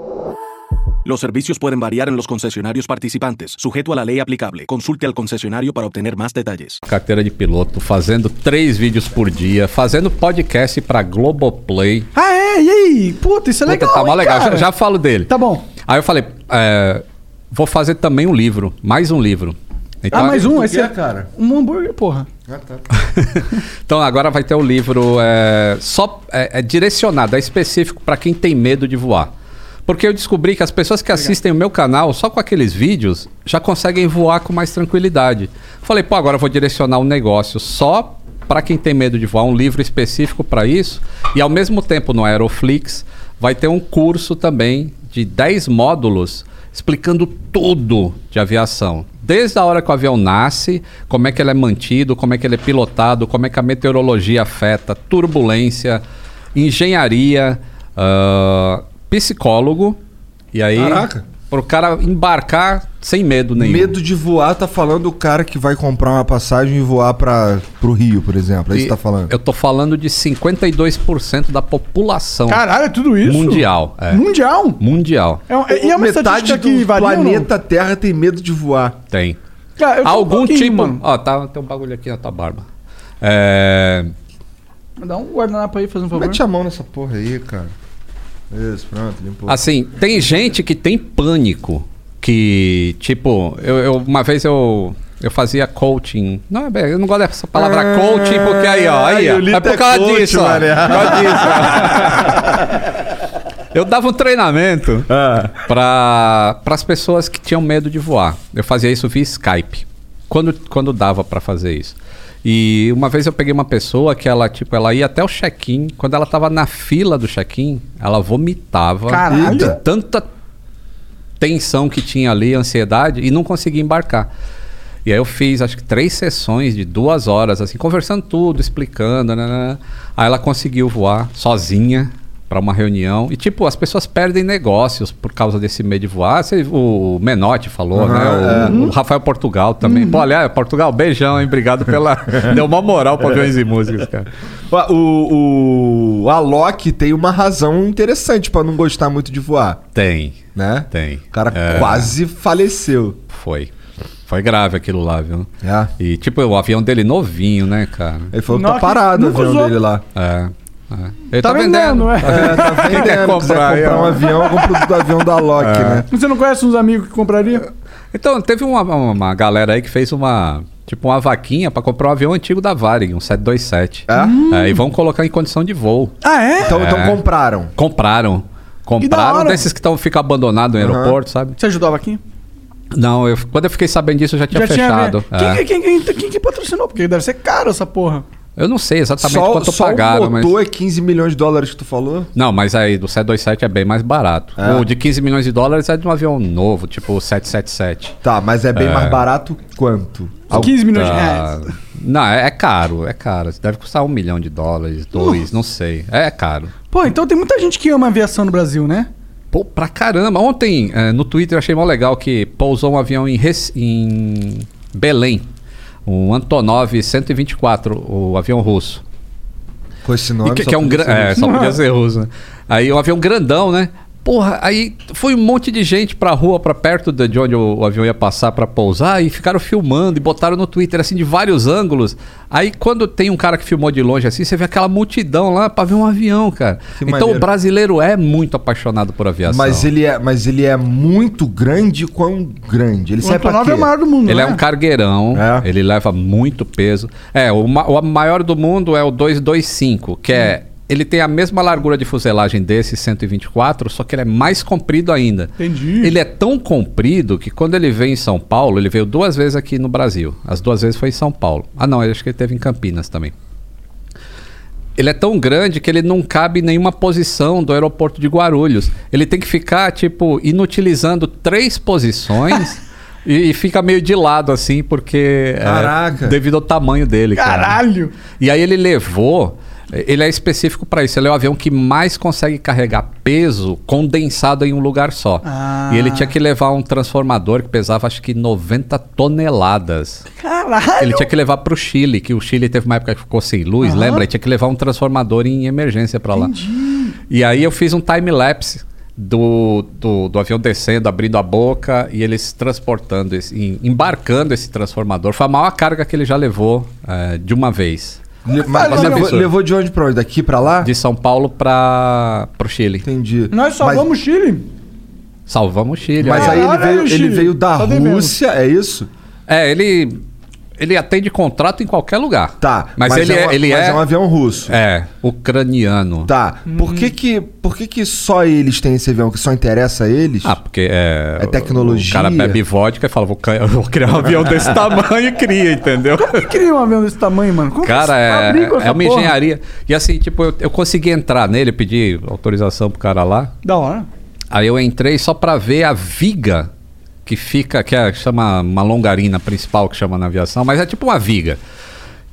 Los servicios pueden variar en los concesionarios participantes, sujeto a la ley aplicable. Consulte al concesionario para obtener más detalles. carteira de piloto, fazendo três vídeos por dia, fazendo podcast pra Globoplay. Ah, é? E aí? Puta, isso é Puta, legal. tá mó hein, legal. Já, cara? já falo dele. Tá bom. Aí eu falei, é, vou fazer também um livro, mais um livro. Então, Ah, mais um? Esse é cara? um hambúrguer, porra. Ah, tá. *laughs* Então agora vai ter o livro é, só é, é direcionado, é específico para quem tem medo de voar. Porque eu descobri que as pessoas que assistem o meu canal, só com aqueles vídeos, já conseguem voar com mais tranquilidade. Falei, pô, agora eu vou direcionar um negócio só para quem tem medo de voar, um livro específico para isso. E ao mesmo tempo no Aeroflix vai ter um curso também de 10 módulos explicando tudo de aviação. Desde a hora que o avião nasce, como é que ele é mantido, como é que ele é pilotado, como é que a meteorologia afeta, turbulência, engenharia, ah, psicólogo. E aí, Caraca. pro cara embarcar sem medo nenhum. Medo de voar, tá falando o cara que vai comprar uma passagem e voar para pro Rio, por exemplo. É isso que tá falando. Eu tô falando de 52% da população Caralho, é tudo isso? mundial. É. Mundial? Mundial. É, um- é- e é uma Metade estatística do que varia ou não? planeta Terra tem medo de voar. Tem. Cara, um Algum pouquinho, tipo. Mano. Ó, tá, tem um bagulho aqui na tua barba. É. Dá um guardanapo aí, faz um favor. Mete a mão nessa porra aí, cara. Isso, pronto, limpou. Assim, tem gente que tem pânico. Que, tipo, eu, eu- uma vez eu, eu fazia coaching. Não, é bem, eu não gosto dessa palavra Ah, coaching, porque aí, ó. Aí, ó. É por é causa coach, disso, ó. Por causa disso, ó. *laughs* Eu dava um treinamento Ah. para as pessoas que tinham medo de voar. Eu fazia isso via Skype. Quando, quando dava para fazer isso. E uma vez eu peguei uma pessoa que ela, tipo, ela ia até o check-in. Quando ela tava na fila do check-in, ela vomitava Caralho. de tanta tensão que tinha ali, ansiedade, e não conseguia embarcar. E aí eu fiz, acho que três sessões de duas horas, assim, conversando tudo, explicando, né, né. Aí ela conseguiu voar sozinha para uma reunião. E, tipo, as pessoas perdem negócios por causa desse medo de voar. Você- o Menotti falou, Aham, né? O, é. o Rafael Portugal também. Pô, aliás, Portugal, beijão, hein? Obrigado pela... *laughs* Deu uma moral para aviões e músicas, cara. O, o, o Alok tem uma razão interessante pra não gostar muito de voar, Tem, né? tem. O cara É, quase faleceu. Foi. Foi grave aquilo lá, viu? É. E, tipo, o avião dele novinho, né, cara? Ele falou que tá parado o avião usou. dele lá. É. é. Ele Tá vendendo, é. É, tá vendendo. quer Quiser comprar aí, comprar um avião, compra do avião da Alok, É. né? Você não conhece uns amigos que compraria? Então, teve uma, uma, galera aí que fez uma. Tipo, uma vaquinha pra comprar um avião antigo da Varig, um 727. É? É, e vão colocar em condição de voo. Ah, é? Então, então É. compraram. Compraram. Compraram desses que estão ficam abandonados no Aham. aeroporto, sabe? Você ajudava aqui? Não, eu, quando eu fiquei sabendo disso, eu já tinha fechado. Quem, É. quem, quem, quem que patrocinou? Porque deve ser caro essa porra. Eu não sei exatamente Só, quanto só pagaram, o mas. motor é 15 milhões de dólares que tu falou? Não, mas aí do 727 é bem mais barato. É. O de 15 milhões de dólares é de um avião novo, tipo o 777. Tá, mas é bem É. mais barato quanto? Os 15 milhões de Tá. reais. Não, é, é caro, é caro. Deve custar um milhão de dólares, dois, não sei. É caro. Pô, então tem muita gente que ama aviação no Brasil, né? Pô, pra caramba. Ontem, eh, no Twitter, eu achei mó legal que pousou um avião em, Rec- em Belém. Um Antonov 124, o avião russo. Com esse nome. que, que é um podia gran- ser é, só podia ser russo, né? Aí um avião grandão, né? Porra, aí foi um monte de gente pra rua, pra perto de onde o, o avião ia passar pra pousar e ficaram filmando e botaram no Twitter assim de vários ângulos. Aí quando tem um cara que filmou de longe assim, você vê aquela multidão lá pra ver um avião, cara. Que então maneiro. o brasileiro é muito apaixonado por aviação. Mas ele, é, mas ele é muito grande. Quão grande? Ele O Antonov quê? é o maior do mundo, Ele né? é um cargueirão, É. ele leva muito peso. É, o, ma- o maior do mundo é o 225, que é. Ele tem a mesma largura de fuselagem desse 124, só que ele é mais comprido ainda. Entendi. Ele é tão comprido que quando ele veio em São Paulo, ele veio duas vezes aqui no Brasil. As duas vezes foi em São Paulo. Ah, não, acho que ele teve em Campinas também. Ele é tão grande que ele não cabe em nenhuma posição do aeroporto de Guarulhos. Ele tem que ficar, tipo, inutilizando três posições *laughs* e, fica meio de lado, assim, porque. é, Caraca. devido ao tamanho dele. cara. Caralho! E aí ele levou. Ele é específico para isso. Ele é o avião que mais consegue carregar peso condensado em um lugar só. Ah. E ele tinha que levar um transformador que pesava acho que 90 toneladas. Caralho! Ele tinha que levar para o Chile, que o Chile teve uma época que ficou sem luz, Aham. lembra? Ele tinha que levar um transformador em emergência para lá. E aí eu fiz um time-lapse do, do, do avião descendo, abrindo a boca e eles transportando, esse, em- embarcando esse transformador. Foi a maior carga que ele já levou eh, de uma vez. Le- mas Mas levou, levou de onde pra onde? Daqui pra lá? De São Paulo para o Chile. Entendi. Nós só mas, vamos Chile. Salvamos o Chile. Mas olha. aí ele veio, o ele veio da Tá devendo. Rússia, é isso? É, ele, ele atende contrato em qualquer lugar. Tá. Mas, ele é, um, ele mas é, é um avião russo. é, ucraniano. Tá. Por que que, por que que só eles têm esse avião? Que só interessa a eles? Ah, porque é. É tecnologia? O cara bebe vodka e fala: vou, *laughs* vou criar um avião desse *laughs* tamanho e cria, entendeu? Como que cria um avião desse tamanho, mano? Como Cara, que é, é uma porra? engenharia. E assim, tipo, eu, eu consegui entrar nele, pedi autorização pro cara lá. Da hora. Aí eu entrei só pra ver a viga que fica, que é, chama uma longarina principal que chama na aviação, mas é tipo uma viga.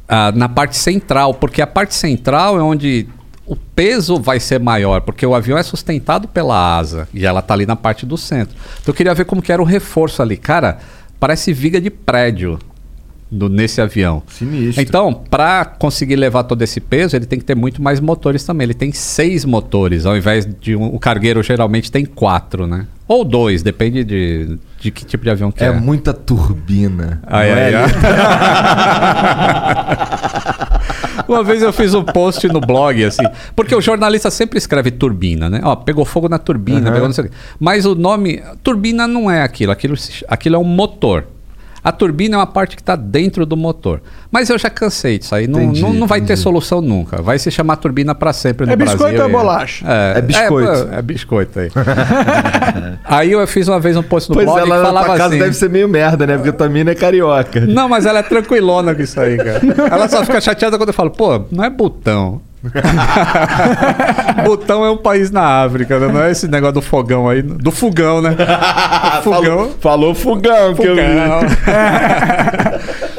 ah, na parte central, porque a parte central é onde o peso vai ser maior, porque o avião é sustentado pela asa e ela tá ali na parte do centro. Então eu queria ver como que era o reforço ali. Cara, parece viga de prédio do, nesse avião. Sinistro. Então, para conseguir levar todo esse peso, ele tem que ter muito mais motores também. Ele tem seis motores, ao invés de um. O cargueiro geralmente tem quatro, né? Ou dois, depende de, de que tipo de avião que é. É muita turbina. Ai, é? ai. *laughs* Uma vez eu fiz um post no blog, assim, porque o jornalista sempre escreve turbina, né? Ó, pegou fogo na turbina, Aham. pegou não sei o quê. Mas o nome. Turbina não é aquilo, aquilo, aquilo é um motor. A turbina é uma parte que está dentro do motor. Mas eu já cansei disso aí. Não, Entendi, não, não vai ter solução nunca. Vai se chamar turbina para sempre no É Brasil. biscoito ou é bolacha? É, É biscoito. É, é biscoito aí. *laughs* aí eu fiz uma vez um post no Pois blog é, que falava casa assim... deve ser meio merda, né? Porque tua mina é carioca. Não, mas ela é tranquilona com isso aí, cara. Ela só fica chateada quando eu falo, pô, não é Butão. *laughs* Butão é um país na África, né? não é esse negócio do fogão aí. Do fogão, né? *laughs* fogão. Falou, falou fogão, que eu vi. Fogão. *laughs*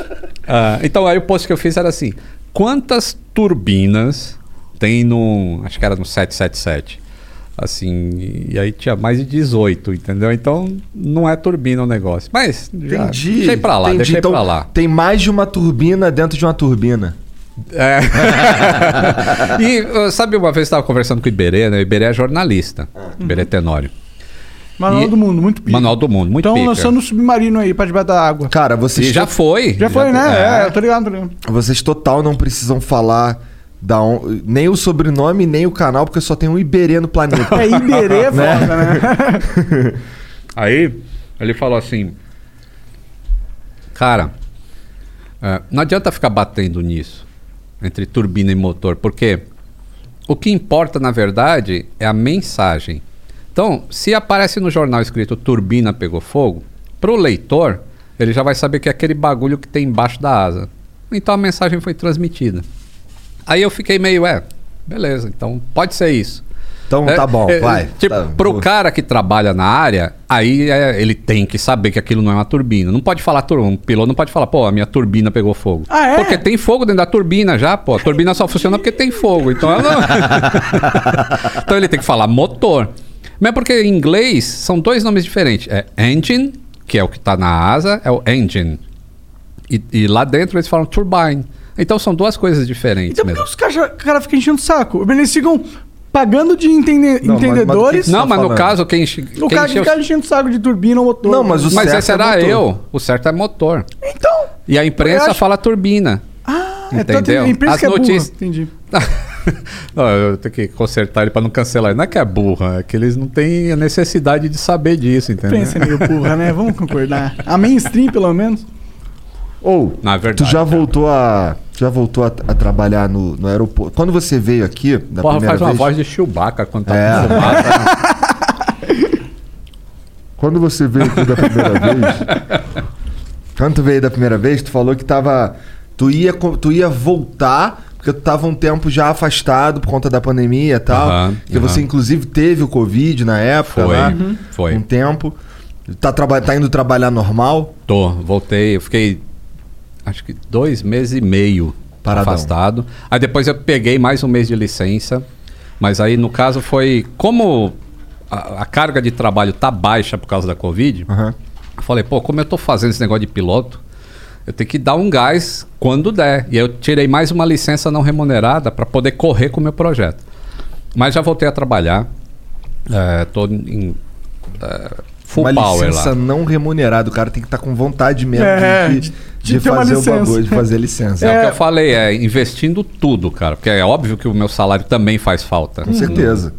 Ah, então aí o post que eu fiz era assim: quantas turbinas tem no. Acho que era no 777. Assim, e aí tinha mais de 18, entendeu? Então não é turbina o negócio. Mas já, Entendi. deixei pra lá, entendi. deixei então, pra lá. Tem mais de uma turbina dentro de uma turbina. É. *laughs* e sabe, uma vez eu estava conversando com o Iberê, né? O Iberê é jornalista, Iberê Tenório. Manual E- do Mundo, muito pica. Manual do Mundo, muito Estão pica. lançando um submarino aí pra debaixo da água. Cara, vocês, E já to- foi. Já foi, né? é. É, eu tô ligado, tô ligado. vocês total não precisam falar da on- nem o sobrenome, nem o canal, porque só tem um Iberê no planeta. É Iberê, é foda, né? *laughs* Aí ele falou assim: Cara, é, não adianta ficar batendo nisso, entre turbina e motor, porque o que importa na verdade é a mensagem. Então, se aparece no jornal escrito turbina pegou fogo, para o leitor, ele já vai saber que é aquele bagulho que tem embaixo da asa. Então a mensagem foi transmitida. Aí eu fiquei meio, é, beleza, então pode ser isso. Então É, tá bom, é, vai. Tipo, Tá, pro cara que trabalha na área, aí é, ele tem que saber que aquilo não é uma turbina. Não pode falar, tur- um piloto não pode falar, pô, a minha turbina pegou fogo. Ah, é? Porque tem fogo dentro da turbina já, pô. A turbina só funciona porque tem fogo. Então ela não... *laughs* então ele tem que falar motor. Mas é porque em inglês são dois nomes diferentes. É engine, que é o que tá na asa, é o engine. E, e lá dentro eles falam turbine. Então são duas coisas diferentes Então por que os caras cara ficam enchendo o saco? Eles ficam pagando de entende- Não, mas- mas entendedores. que Não, tá mas no caso, quem, enche- o quem cara encheu- fica enchendo o saco de turbina ou motor. Não, mas o Mas certo esse é era motor. eu. O certo é motor. Então. E a imprensa acho- fala turbina. Ah, Entendeu? é tanto a imprensa As que é burra. notícias- Entendi. *laughs* não, eu tenho que consertar ele pra não cancelar. Não é que é burra, é que eles não têm a necessidade de saber disso, A entendeu? imprensa é meio burra, né? Vamos concordar. A mainstream, pelo menos. Ou, Na tu verdade. já voltou a. tu Já voltou a, a trabalhar no, no aeroporto. Quando você veio aqui, da Porra, primeira faz uma vez, voz de Chewbacca quando tá É. fumaça. *laughs* Quando você veio aqui da primeira vez. Quando tu veio da primeira vez, tu falou que tava. Tu ia, tu ia voltar, porque tu tava um tempo já afastado por conta da pandemia e tal. Aham, que aham. você, inclusive, teve o Covid na época Foi, lá. Uhum. foi. Um tempo. Tá, tá indo trabalhar normal? Tô, voltei. Eu fiquei, acho que dois meses e meio Paradão. afastado. Aí depois eu peguei mais um mês de licença. Mas aí, no caso, foi... Como a, a carga de trabalho tá baixa por causa da Covid... Aham. Eu falei, pô, como eu tô fazendo esse negócio de piloto, eu tenho que dar um gás quando der. E aí eu tirei mais uma licença não remunerada para poder correr com o meu projeto. Mas já voltei a trabalhar. É, tô em é, full Uma power licença lá. não remunerada. O cara tem que estar com vontade mesmo É, de, de- de, fazer o bagulho, de fazer licença. É, o que eu falei, é investindo tudo, cara. Porque é óbvio que o meu salário também faz falta. Com certeza.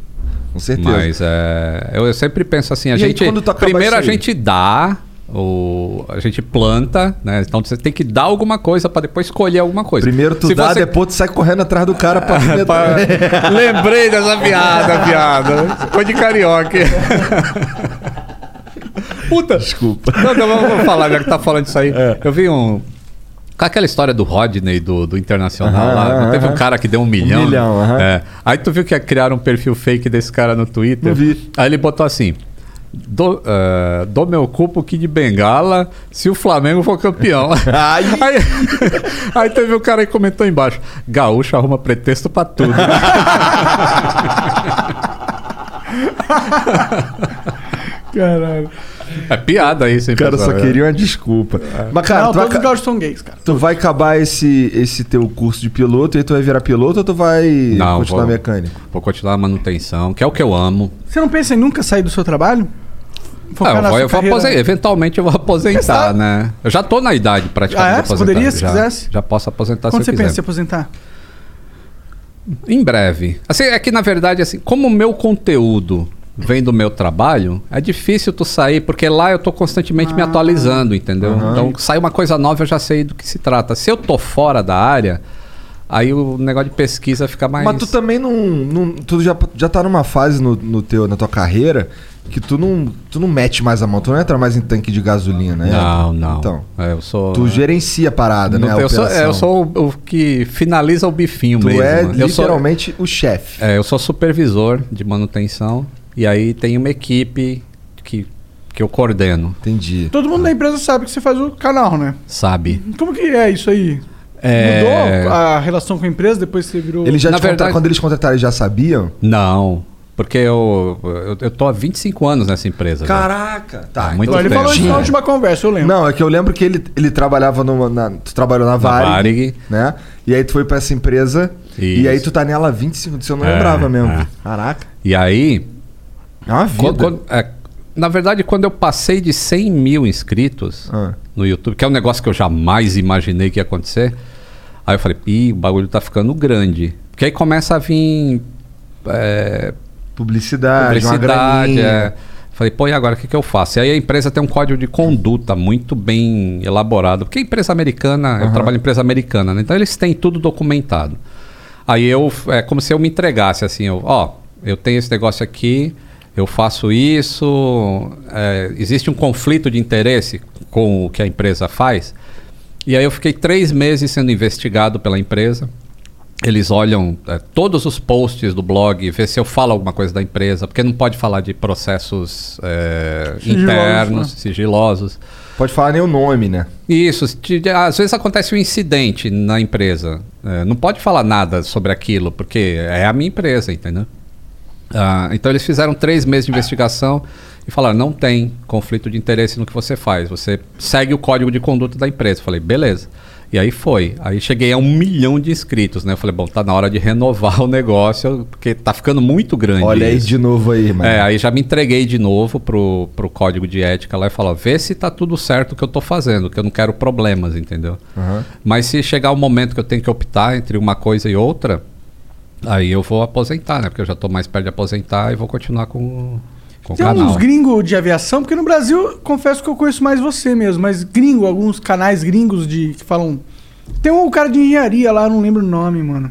Com certeza. Mas é, eu, eu sempre penso assim, a E aí, gente. acaba primeiro a aí? gente dá, o, a gente planta, né? Então você tem que dar alguma coisa para depois escolher alguma coisa. Primeiro tu Se dá, você- depois tu sai correndo atrás do cara pra *laughs* comer Pa- também. Lembrei dessa piada, piada. Ficou de carioca. *laughs* Puta. Desculpa. Não, não, vamos falar, já que tá falando disso aí. É. Eu vi um. Com aquela história do Rodney do, do Internacional Aham, lá. Não aham, teve um cara que deu um milhão. milhão, aham. É. Aí tu viu que criaram um perfil fake desse cara no Twitter. Não vi. Aí ele botou assim. Do, eh, dou meu cu pro Kid Bengala se o Flamengo for campeão. *laughs* *laughs* Aí, aí teve um cara que comentou embaixo: Gaúcho arruma pretexto pra tudo. *laughs* Caralho. É piada isso, hein, O cara pessoal? só queria uma desculpa. Mas, cara, não, tu vai, todos os ca- gaúchos são gays, cara. tu vai acabar esse, esse teu curso de piloto e aí tu vai virar piloto ou tu vai Não, continuar vou- mecânico? Vou continuar a manutenção, que é o que eu amo. Você não pensa em nunca sair do seu trabalho? Ah, Focar eu na vou, sua eu vou aposentar, eventualmente eu vou aposentar, né? Eu já tô na idade praticamente Ah, é? Você aposentar. poderia, se já, quisesse? Já posso aposentar Quando se você eu pensa em quiser. se aposentar? Em breve. Assim, é que na verdade, assim, como o meu conteúdo vendo o meu trabalho, é difícil tu sair, porque lá eu tô constantemente me atualizando, entendeu? Então, sai uma coisa nova, eu já sei do que se trata. Se eu tô fora da área, aí o negócio de pesquisa fica mais. Mas tu também não. não- tu já, já tá numa fase no, no teu, na tua carreira que tu não, tu não mete mais a mão, tu não entra mais em tanque de gasolina, né? Não, não. Então, É, eu sou. tu gerencia a parada, Não, né? a eu, sou, é, eu sou o, o que finaliza o bifinho Tu mesmo. é eu sou, literalmente o chefe. é, eu sou supervisor de manutenção e aí tem uma equipe que, que eu coordeno, Entendi. Todo mundo da empresa sabe que você faz o canal, né? sabe? Como que é isso aí? É, Mudou a relação com a empresa depois que você virou. Eles já Na te contra- verdade- Quando eles contrataram, eles já sabiam? Não, porque eu, eu, eu tô há 25 anos nessa empresa. né? Caraca! Tá, Ah, muito Ele tempo. falou isso na última conversa, eu lembro. Não, é que eu lembro que ele, ele trabalhava numa. na- tu trabalhou na Varig, Varig. né? E aí tu foi pra essa empresa. E Isso. aí tu tá nela há 25 anos. Eu não É, lembrava mesmo. é. Caraca. E aí, Uma vida. Quando- quando- é, na verdade, quando eu passei de 100 mil inscritos Ah. no YouTube, que é um negócio que eu jamais imaginei que ia acontecer, aí eu falei, ih, o bagulho tá ficando grande. Porque aí começa a vir é, Publicidade, publicidade. é. Falei, pô, e agora o que, que eu faço? E aí a empresa tem um código de conduta muito bem elaborado. Porque a empresa americana, eu trabalho em empresa americana, né? Então eles têm tudo documentado. Aí eu, é como se eu me entregasse assim, eu, ó, eu tenho esse negócio aqui, eu faço isso, é, existe um conflito de interesse com o que a empresa faz. E aí eu fiquei três meses sendo investigado pela empresa. Eles olham é, todos os posts do blog, vê se eu falo alguma coisa da empresa, porque não pode falar de processos é, Sigilosos, internos, né? sigilosos. Pode falar nem o nome, né? Isso, te- às vezes acontece um incidente na empresa. É, não pode falar nada sobre aquilo, porque é a minha empresa, entendeu? Ah, então eles fizeram três meses de investigação e falaram: não tem conflito de interesse no que você faz, você segue o código de conduta da empresa. Eu falei, beleza. E aí foi. Aí cheguei a um milhão de inscritos, né? Eu falei, bom, tá na hora de renovar o negócio, porque tá ficando muito grande. Olha aí isso. de novo aí, mano. É, aí já me entreguei de novo pro, pro código de ética lá e falou, vê se tá tudo certo o que eu tô fazendo, que eu não quero problemas, entendeu? Aham. Mas se chegar o momento que eu tenho que optar entre uma coisa e outra, aí eu vou aposentar, né? Porque eu já tô mais perto de aposentar e vou continuar com, com o Tem canal. uns gringos de aviação, porque no Brasil, confesso que eu conheço mais você mesmo, mas gringo, alguns canais gringos de que falam. Tem um cara de engenharia lá, não lembro o nome, mano.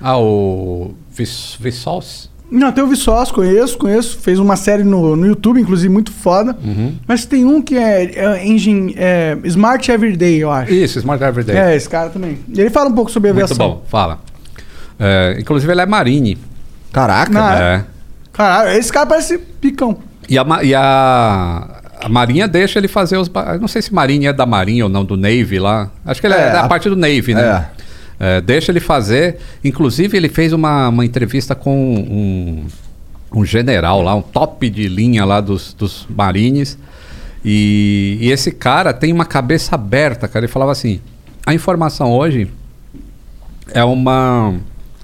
Ah, o Vis Vsauce? Não, tem o Viçosa, conheço, conheço. Fez uma série no, no YouTube, inclusive, muito foda. Uhum. Mas tem um que é, é, engine, é Smart Everyday, eu acho. Isso, Smart Everyday. É, esse cara também. E ele fala um pouco sobre Muito aviação. bom, fala. É, inclusive ele é marine. Caraca. Não, É. Caralho, esse cara parece picão. E a, e a, a Marinha deixa ele fazer os. Não sei se Marinha é da Marinha ou não, do Navy lá. Acho que ele é, É, da a- parte do Navy, né? É, deixa ele fazer. Inclusive, ele fez uma, uma entrevista com um, um general lá, um top de linha lá dos, dos Marines. E, e esse cara tem uma cabeça aberta, cara. Ele falava assim: a informação hoje é uma,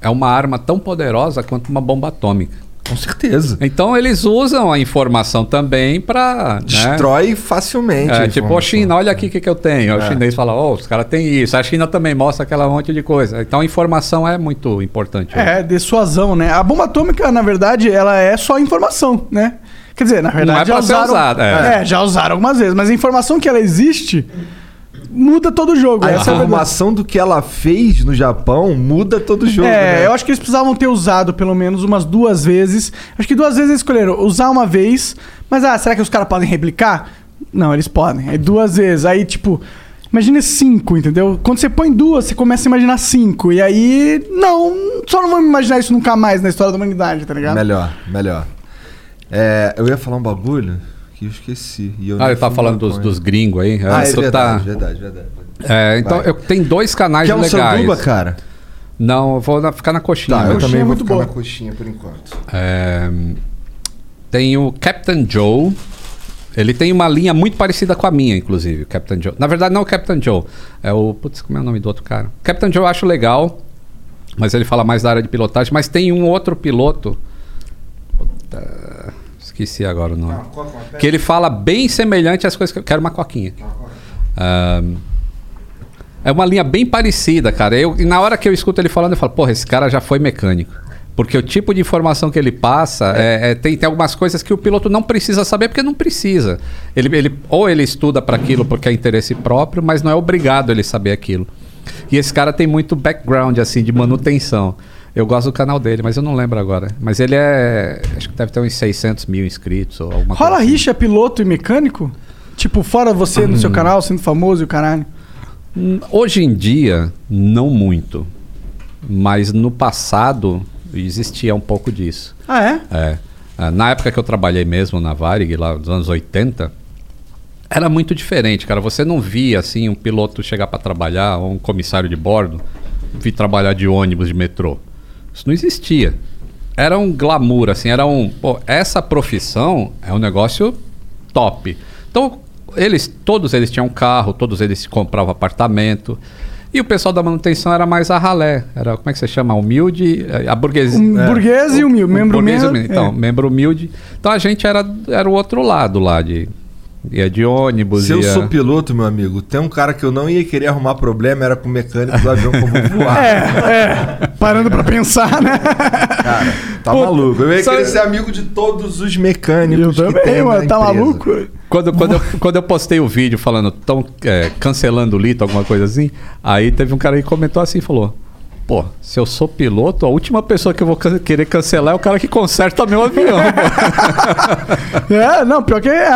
é uma arma tão poderosa quanto uma bomba atômica. Com certeza. Então eles usam a informação também para Destrói facilmente. a É, tipo, ô informação. China, olha aqui o que, que eu tenho. Aí O É. chinês fala, ô, os caras têm isso. A China também mostra aquela monte de coisa. Então a informação é muito importante. É, dissuasão, né? A bomba atômica, na verdade, ela é só informação, né? Quer dizer, na verdade, é pra já ser usaram. usada, é. é. já usaram algumas vezes, mas a informação que ela existe muda todo o jogo. A essa é informação do que ela fez no Japão muda todo o jogo. É, né? eu acho que eles precisavam ter usado pelo menos umas duas vezes. Acho que duas vezes eles escolheram usar uma vez, mas ah, será que os caras podem replicar? Não, eles podem. Aí duas vezes. Aí, tipo, imagina cinco, entendeu? Quando você põe duas, você começa a imaginar cinco. E aí, não, só não vamos imaginar isso nunca mais na história da humanidade, tá ligado? Melhor, melhor. É, eu ia falar um bagulho que eu esqueci. E eu Ah, ele tá fui falando dos, dos gringos aí. Ah, é verdade, tá- verdade, verdade. É, então eu tenho dois canais Quer um legais. sanduba, cara? Não, eu vou na- ficar na coxinha. Tá, eu mesmo. também é vou muito ficar boa. na coxinha por enquanto. É, tem o Captain Joe. Ele tem uma linha muito parecida com a minha, inclusive, o Captain Joe. Na verdade, não é o Captain Joe. É o. Putz, como é o nome do outro cara? Captain Joe eu acho legal, mas ele fala mais da área de pilotagem. Mas tem um outro piloto. Puta, esqueci agora o nome. que ele fala bem semelhante às coisas que eu quero uma coquinha. Ah, é uma linha bem parecida, cara. Eu, e na hora que eu escuto ele falando, eu falo, porra, esse cara já foi mecânico. Porque o tipo de informação que ele passa, é, é, tem, tem algumas coisas que o piloto não precisa saber porque não precisa. Ele, ele, ou ele estuda para aquilo porque é interesse próprio, mas não é obrigado ele saber aquilo. E esse cara tem muito background, assim, de manutenção. Eu gosto do canal dele, mas eu não lembro agora. Mas ele é. Acho que deve ter uns 600 mil inscritos ou alguma Rola coisa. assim. rixa piloto e mecânico? Tipo, fora você no seu canal, sendo famoso e o caralho. Hum, Hoje em dia, não muito. Mas no passado, existia um pouco disso. Ah, é? É. Ah, Na época que eu trabalhei mesmo na Varig, lá nos anos 80, era muito diferente, cara. Você não via assim um piloto chegar para trabalhar ou um comissário de bordo vir trabalhar de ônibus, de metrô. Isso não existia. Era um glamour, assim, era um. Pô, essa profissão é um negócio top. Então, eles, todos eles tinham carro, todos eles compravam apartamento. E o pessoal da manutenção era mais a ralé. Era, como é que você chama? Humilde, eh, a burguesia. Um burguês e humilde, membro humilde. Então, é. membro humilde. Então a gente era, era o outro lado lá de. Ia de ônibus. Se eu ia... sou piloto, meu amigo, tem um cara que eu não ia querer arrumar problema, era com o mecânico do avião eu vou voar. *laughs* É, é. Parando pra pensar, né? Cara, tá Puta, maluco. Eu ia sabe- querer ser amigo de todos os mecânicos. Eu que também, mano. Tá empresa. maluco? Quando, quando, eu, quando eu postei o vídeo falando, tão é, cancelando o Lito, alguma coisa assim, aí teve um cara que comentou assim, falou. Pô, se eu sou piloto, a última pessoa que eu vou can- querer cancelar é o cara que conserta meu avião. pô." *laughs* É, não, pior que é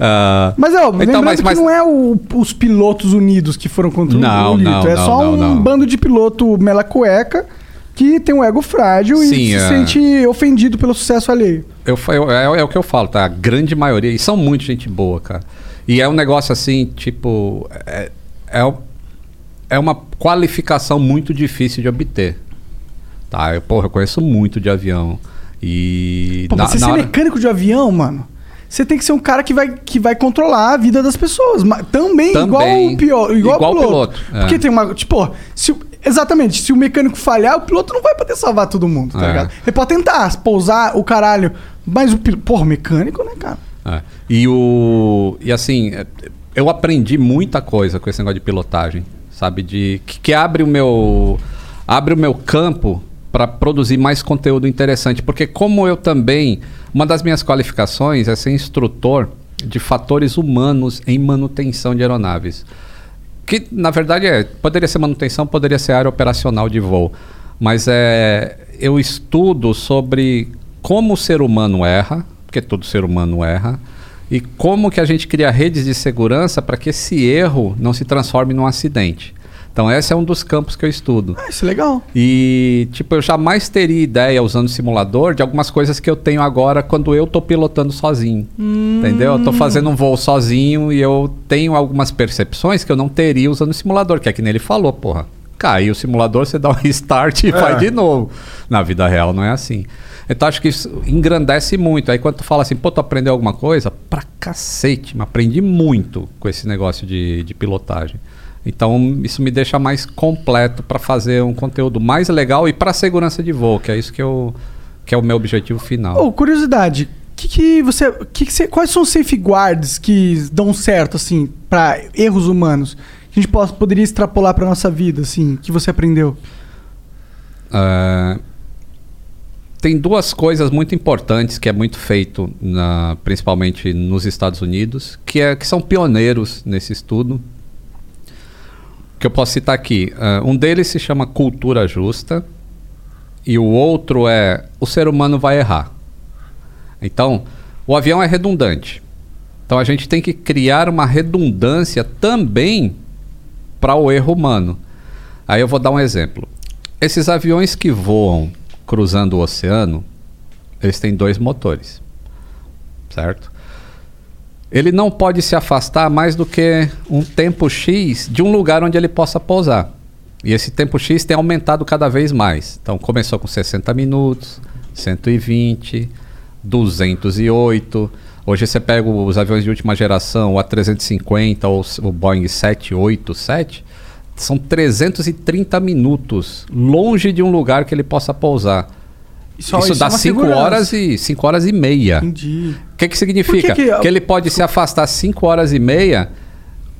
Ah, Mas, ó, lembrando Então, mas- mas- que não é o- os pilotos unidos que foram contra o- Não, o Lito. não, é não, só um bando de piloto mela cueca que tem um ego frágil Sim, e se é. sente ofendido pelo sucesso alheio. Eu, eu- é, é o que eu falo, tá? A grande maioria, e são muito gente boa, cara. E é um negócio assim, tipo. É, é, é uma qualificação muito difícil de obter. Tá? Eu, porra, eu conheço muito de avião. E. Pô, na- você na ser hora- mecânico de avião, mano, você tem que ser um cara que vai, que vai controlar a vida das pessoas. Mas também, Também. igual o pior, igual, Igual o piloto. piloto, é. Porque tem uma. Tipo, se, exatamente, se o mecânico falhar, o piloto não vai poder salvar todo mundo, tá É. ligado? Ele pode tentar pousar o caralho. Mas o piloto. Porra, mecânico, né, cara? É. E o. E assim, é, eu aprendi muita coisa com esse negócio de pilotagem, sabe? De. Que, que abre o meu. Abre o meu campo para produzir mais conteúdo interessante. Porque como eu também. Uma das minhas qualificações é ser instrutor de fatores humanos em manutenção de aeronaves. Que na verdade é. Poderia ser manutenção, poderia ser área operacional de voo. Mas é. Eu estudo sobre como o ser humano erra, porque todo ser humano erra, e como que a gente cria redes de segurança para que esse erro não se transforme num acidente. Então esse é um dos campos que eu estudo. Ah, isso é legal. E, tipo, eu jamais teria ideia usando simulador de algumas coisas que eu tenho agora quando eu tô pilotando sozinho. Entendeu? Eu tô fazendo um voo sozinho e eu tenho algumas percepções que eu não teria usando simulador, que é que nem ele falou, porra. Caiu o simulador, você dá um *laughs* restart e faz de novo. Na vida real não é assim. Então acho que isso engrandece muito. Aí quando tu fala assim, pô, tu aprendeu alguma coisa? Pra cacete, mas aprendi muito com esse negócio de, de pilotagem. Então isso me deixa mais completo para fazer um conteúdo mais legal e para segurança de voo, que é isso que, eu, que é o meu objetivo final. Ô, curiosidade. Que que você, que que você, quais são os safeguards que dão certo, assim, pra erros humanos? Que a gente possa, poderia extrapolar pra nossa vida, assim, que você aprendeu? É, tem duas coisas muito importantes que é muito feito, na- principalmente nos Estados Unidos, que, é, que são pioneiros nesse estudo. Que eu posso citar aqui. É, um deles se chama cultura justa e o outro é o ser humano vai errar. Então, o avião é redundante. Então a gente tem que criar uma redundância também para o erro humano. Aí eu vou dar um exemplo. Esses aviões que voam cruzando o oceano, eles têm dois motores. Certo? Ele não pode se afastar mais do que um tempo X de um lugar onde ele possa pousar. E esse tempo X tem aumentado cada vez mais. Então começou com 60 minutos, 120, 208. Hoje você pega os aviões de última geração, o A350 ou o Boeing 787, são 330 minutos longe de um lugar que ele possa pousar. Isso- Isso, isso dá é uma 5 segurança. horas e 5 horas e meia. Entendi. O que, que significa? Que que- que ele pode se afastar 5 horas e meia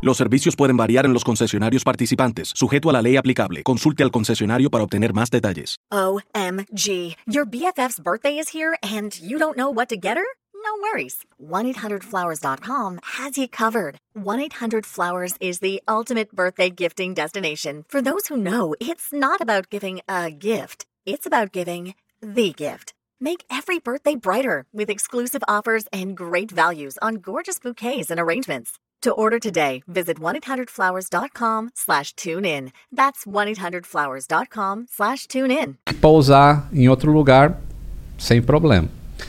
Los servicios pueden variar en los concesionarios participantes, sujeto a la ley aplicable. Consulte al concesionario para obtener más detalles. OMG. Your BFF's birthday is here and you don't know what to get her? No worries. 1-800-Flowers.com has you covered. 1-800-Flowers is the ultimate birthday gifting destination. For those who know, it's not about giving a gift. It's about giving the gift. Make every birthday brighter with exclusive offers and great values on gorgeous bouquets and arrangements. To order today, visit 1-800-Flowers.com slash tune in. That's 1-800-Flowers.com slash tune in. pousar em outro lugar sem problema.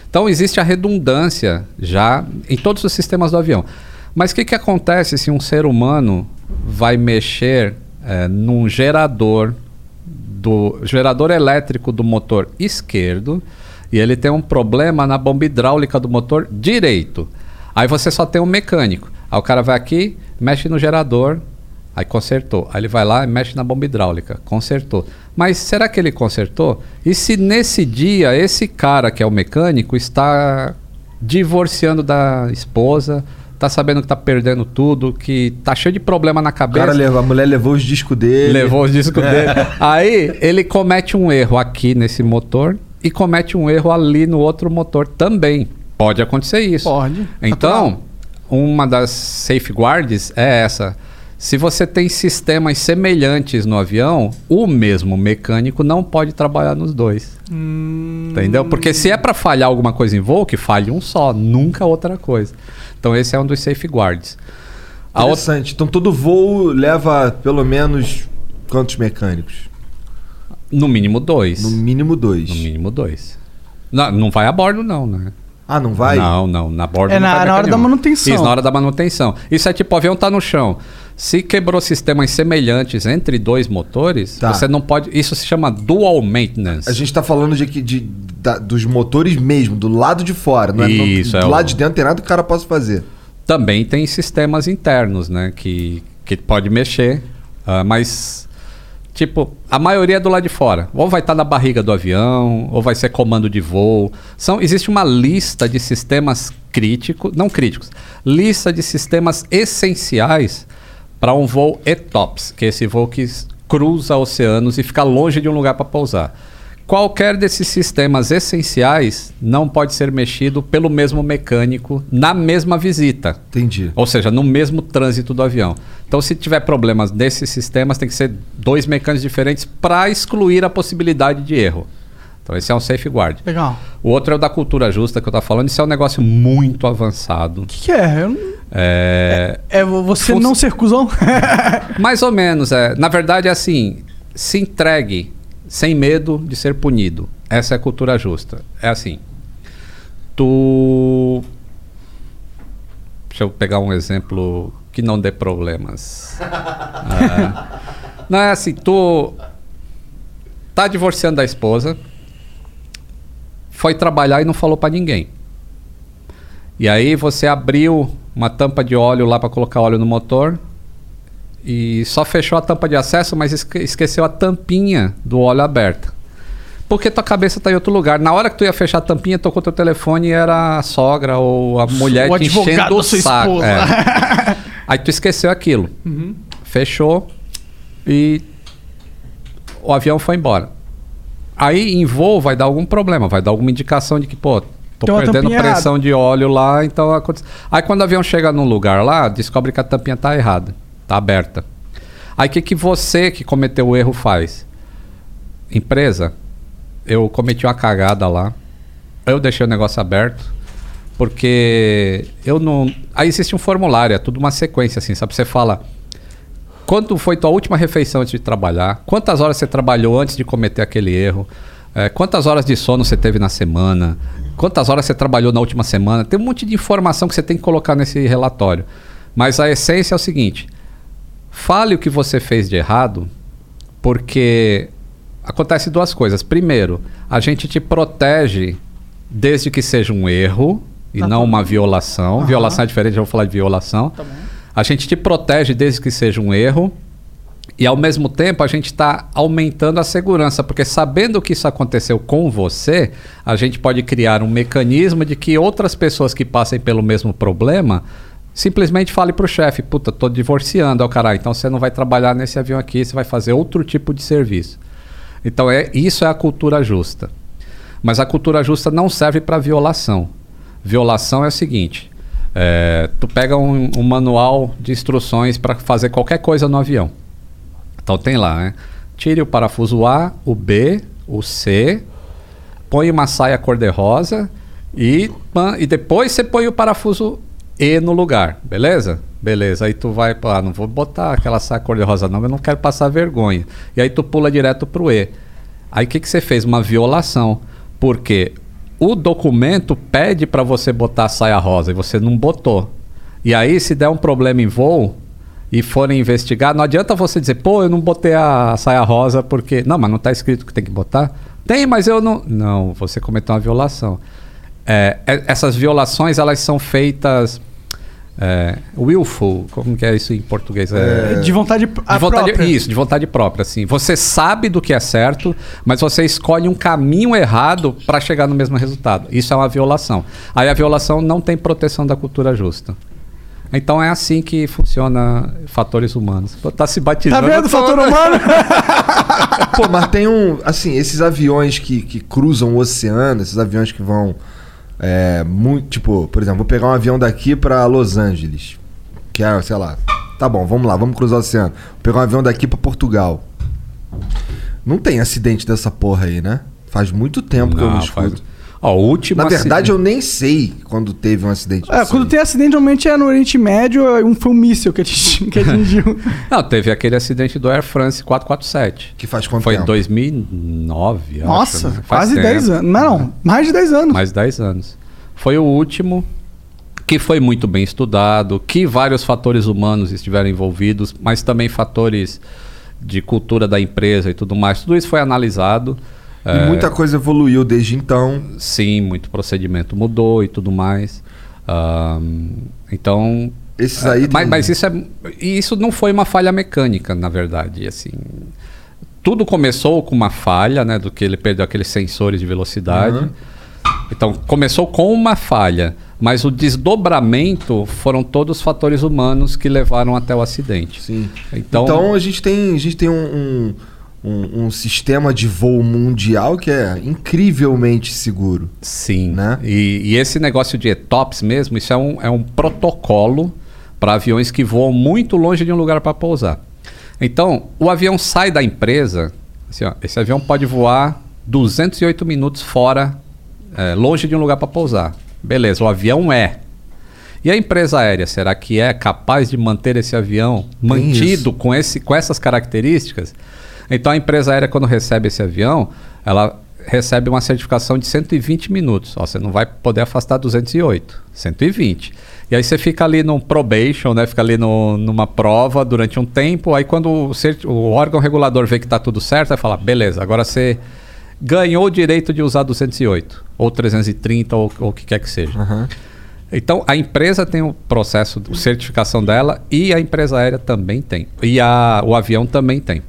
Então existe a redundância já em todos os sistemas do avião. Mas o que, que acontece se um ser humano vai mexer eh, num gerador do gerador elétrico do motor esquerdo e ele tem um problema na bomba hidráulica do motor direito? Aí você só tem um mecânico. Aí o cara vai aqui, mexe no gerador, aí consertou. Aí ele vai lá e mexe na bomba hidráulica, consertou. Mas será que ele consertou? E se nesse dia esse cara que é o mecânico está divorciando da esposa, tá sabendo que tá perdendo tudo, que tá cheio de problema na O cabeça. cara levou, a mulher levou os discos dele. Levou os discos dele. Aí ele comete um erro aqui nesse motor e comete um erro ali no outro motor também. Pode acontecer isso. Pode. Então, uma das safeguards é essa. Se você tem sistemas semelhantes no avião, o mesmo mecânico não pode trabalhar nos dois. Entendeu? Porque se é para falhar alguma coisa em voo, que falhe um só, nunca outra coisa. Então esse é um dos safeguards. A outra, Interessante. Então todo voo leva pelo menos quantos mecânicos? no mínimo dois. No mínimo dois. No mínimo dois. Não, não vai a bordo, não, né? Ah, não vai? Não, não. Na bordo É não na- vai na hora da manutenção. Isso, na hora da manutenção. Isso é tipo, o avião tá no chão. Se quebrou sistemas semelhantes entre dois motores, Tá. você não pode. Isso se chama dual maintenance. A gente tá falando de, de, da- dos motores mesmo, do lado de fora. Não é, Isso, do é o- lado de dentro tem nada que o cara possa fazer. Também tem sistemas internos, né? Que, que pode mexer. ah, mas, tipo, a maioria é do lado de fora. Ou vai estar na barriga do avião, ou vai ser comando de voo. São, existe uma lista de sistemas críticos, não críticos, lista de sistemas essenciais para um voo ETOPS, que é esse voo que cruza oceanos e fica longe de um lugar para pousar. Qualquer desses sistemas essenciais não pode ser mexido pelo mesmo mecânico na mesma visita. Entendi. Ou seja, no mesmo trânsito do avião. Então, se tiver problemas desses sistemas, tem que ser dois mecânicos diferentes para excluir a possibilidade de erro. Então, esse é um safeguard. Legal. O outro é o da cultura justa que eu estava falando. Isso é um negócio muito avançado. O que, que é? Eu não- É, É você Fun- não ser cuzão? *laughs* mais ou menos. É. Na verdade, é assim: se entregue sem medo de ser punido. Essa é a cultura justa. É assim. Tu. Deixa eu pegar um exemplo que não dê problemas. *laughs* Ah, não é assim, tu tá divorciando da esposa, foi trabalhar e não falou pra ninguém. E aí você abriu uma tampa de óleo lá para colocar óleo no motor e só fechou a tampa de acesso, mas esque- esqueceu a tampinha do óleo aberta. Porque tua cabeça tá em outro lugar. Na hora que tu ia fechar a tampinha, tocou teu telefone e era a sogra ou a mulher O te enchendo o saco. esposa. É. *laughs* Aí tu esqueceu aquilo. Fechou e o avião foi embora. Aí em voo vai dar algum problema, vai dar alguma indicação de que, pô, tô uma perdendo pressão de óleo lá, então acontece. Aí quando o avião chega num lugar lá, descobre que a tampinha tá errada, tá aberta. Aí o que, que você que cometeu o erro faz? Empresa, eu cometi uma cagada lá, eu deixei o negócio aberto, porque eu não. Aí existe um formulário, é tudo uma sequência assim, sabe? Você fala. Quando foi tua última refeição antes de trabalhar? Quantas horas você trabalhou antes de cometer aquele erro? É, quantas horas de sono você teve na semana? Quantas horas você trabalhou na última semana? Tem um monte de informação que você tem que colocar nesse relatório. Mas a essência é o seguinte: fale o que você fez de errado, porque acontece duas coisas. Primeiro, a gente te protege desde que seja um erro e Tá não bom. uma violação. Aham. Violação é diferente, eu vou falar de violação. Tá. A gente te protege desde que seja um erro. E ao mesmo tempo a gente está aumentando a segurança, porque sabendo que isso aconteceu com você, a gente pode criar um mecanismo de que outras pessoas que passem pelo mesmo problema simplesmente fale para o chefe: puta, tô divorciando, ó, caralho, então você não vai trabalhar nesse avião aqui, você vai fazer outro tipo de serviço. Então é isso é a cultura justa. Mas a cultura justa não serve para violação. Violação é o seguinte: é, tu pega um, um manual de instruções para fazer qualquer coisa no avião. Então tem lá, né? Tire o parafuso A, o B, o C, põe uma saia cor-de-rosa e, e depois você põe o parafuso E no lugar, beleza? Beleza, aí tu vai, ah, não vou botar aquela saia cor-de-rosa não, eu não quero passar vergonha. E aí tu pula direto pro E. Aí o que, que você fez? Uma violação. Porque o documento pede para você botar a saia rosa e você não botou. E aí, se der um problema em voo e forem investigar, não adianta você dizer, pô, eu não botei a saia rosa porque. Não, mas não está escrito que tem que botar? Tem, mas eu não. Não, você cometeu uma violação. É, é- essas violações, elas são feitas. É, willful, como que é isso em português? É, De vontade de vontade, própria. Isso, de vontade própria, assim. Você sabe do que é certo, mas você escolhe um caminho errado para chegar no mesmo resultado. Isso é uma violação. Aí a violação não tem proteção da cultura justa. Então é assim que funciona fatores humanos. Tá se Tá batizando. vendo, todo. fator humano? *laughs* Pô, mas tem um. Assim, esses aviões que, que cruzam o oceano, esses aviões que vão. É, muito. Tipo, por exemplo, vou pegar um avião daqui pra Los Angeles. Que é, sei lá. Tá bom, vamos lá, vamos cruzar o oceano. Vou pegar um avião daqui pra Portugal. Não tem acidente dessa porra aí, né? Faz muito tempo que eu não Não, escuto. faz- Ó, o último Na verdade, acidente- eu nem sei quando teve um acidente. É, quando tem acidente, normalmente é no Oriente Médio, é um, foi um míssil que atingiu. *laughs* Que atingiu. *laughs* Não, teve aquele acidente do Air France 447. Que faz quanto Foi em tempo? 2009, acho, Nossa, né? Quase tempo. 10 anos. Não, não, mais de 10 anos. Mais 10 anos. Foi o último que foi muito bem estudado, que vários fatores humanos estiveram envolvidos, mas também fatores de cultura da empresa e tudo mais. Tudo isso foi analisado. E É, muita coisa evoluiu desde então. Sim, muito procedimento mudou e tudo mais. Então. Esses aí é, mas, tem- mas isso é. Isso não foi uma falha mecânica, na verdade. Assim, tudo começou com uma falha, né? Do que ele perdeu aqueles sensores de velocidade. Uhum. Então, começou com uma falha, mas o desdobramento foram todos fatores humanos que levaram até o acidente. Sim. Então, Então, a gente tem, a gente tem um, um, um- um sistema de voo mundial que é incrivelmente seguro. Sim. Né? E, e esse negócio de ETOPS mesmo, isso é um, é um protocolo para aviões que voam muito longe de um lugar para pousar. Então, o avião sai da empresa, assim, ó, esse avião pode voar 208 minutos fora, é, longe de um lugar para pousar. Beleza, o avião é. E a empresa aérea, será que é capaz de manter esse avião mantido com, esse, com essas características? Então a empresa aérea, quando recebe esse avião, ela recebe uma certificação de 120 minutos. Ó, você não vai poder afastar 208, 120. E aí você fica ali no probation, né? Fica ali no, numa prova durante um tempo. Aí quando o, o órgão regulador vê que está tudo certo, vai falar, beleza, agora você ganhou o direito de usar 208, ou 330, ou, ou o que quer que seja. Então, a empresa tem o processo de certificação dela e a empresa aérea também tem. E a, o avião também tem.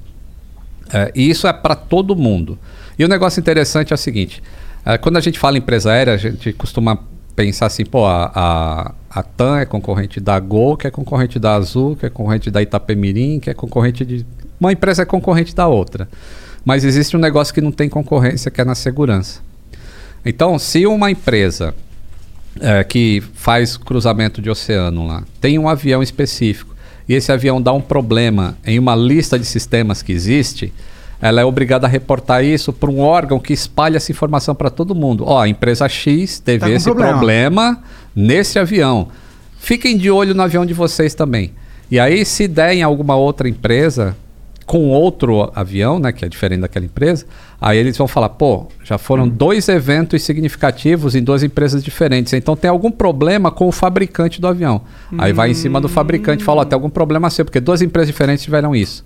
É, e isso é para todo mundo. E o negócio interessante é o seguinte: é, quando a gente fala em empresa aérea, a gente costuma pensar assim, pô, a, a, a TAM é concorrente da Gol, que é concorrente da Azul, que é concorrente da Itapemirim, que é concorrente de. Uma empresa é concorrente da outra. Mas existe um negócio que não tem concorrência, que é na segurança. Então, se uma empresa é, que faz cruzamento de oceano lá tem um avião específico e esse avião dá um problema em uma lista de sistemas que existe, ela é obrigada a reportar isso para um órgão que espalha essa informação para todo mundo. Ó, a empresa X teve Tá esse problema. problema nesse avião. Fiquem de olho no avião de vocês também. E aí, se der em alguma outra empresa com outro avião, né, que é diferente daquela empresa, aí eles vão falar, pô, já foram dois eventos significativos em duas empresas diferentes, então tem algum problema com o fabricante do avião. Aí vai em cima do fabricante e fala, ó, tem algum problema seu, porque duas empresas diferentes tiveram isso.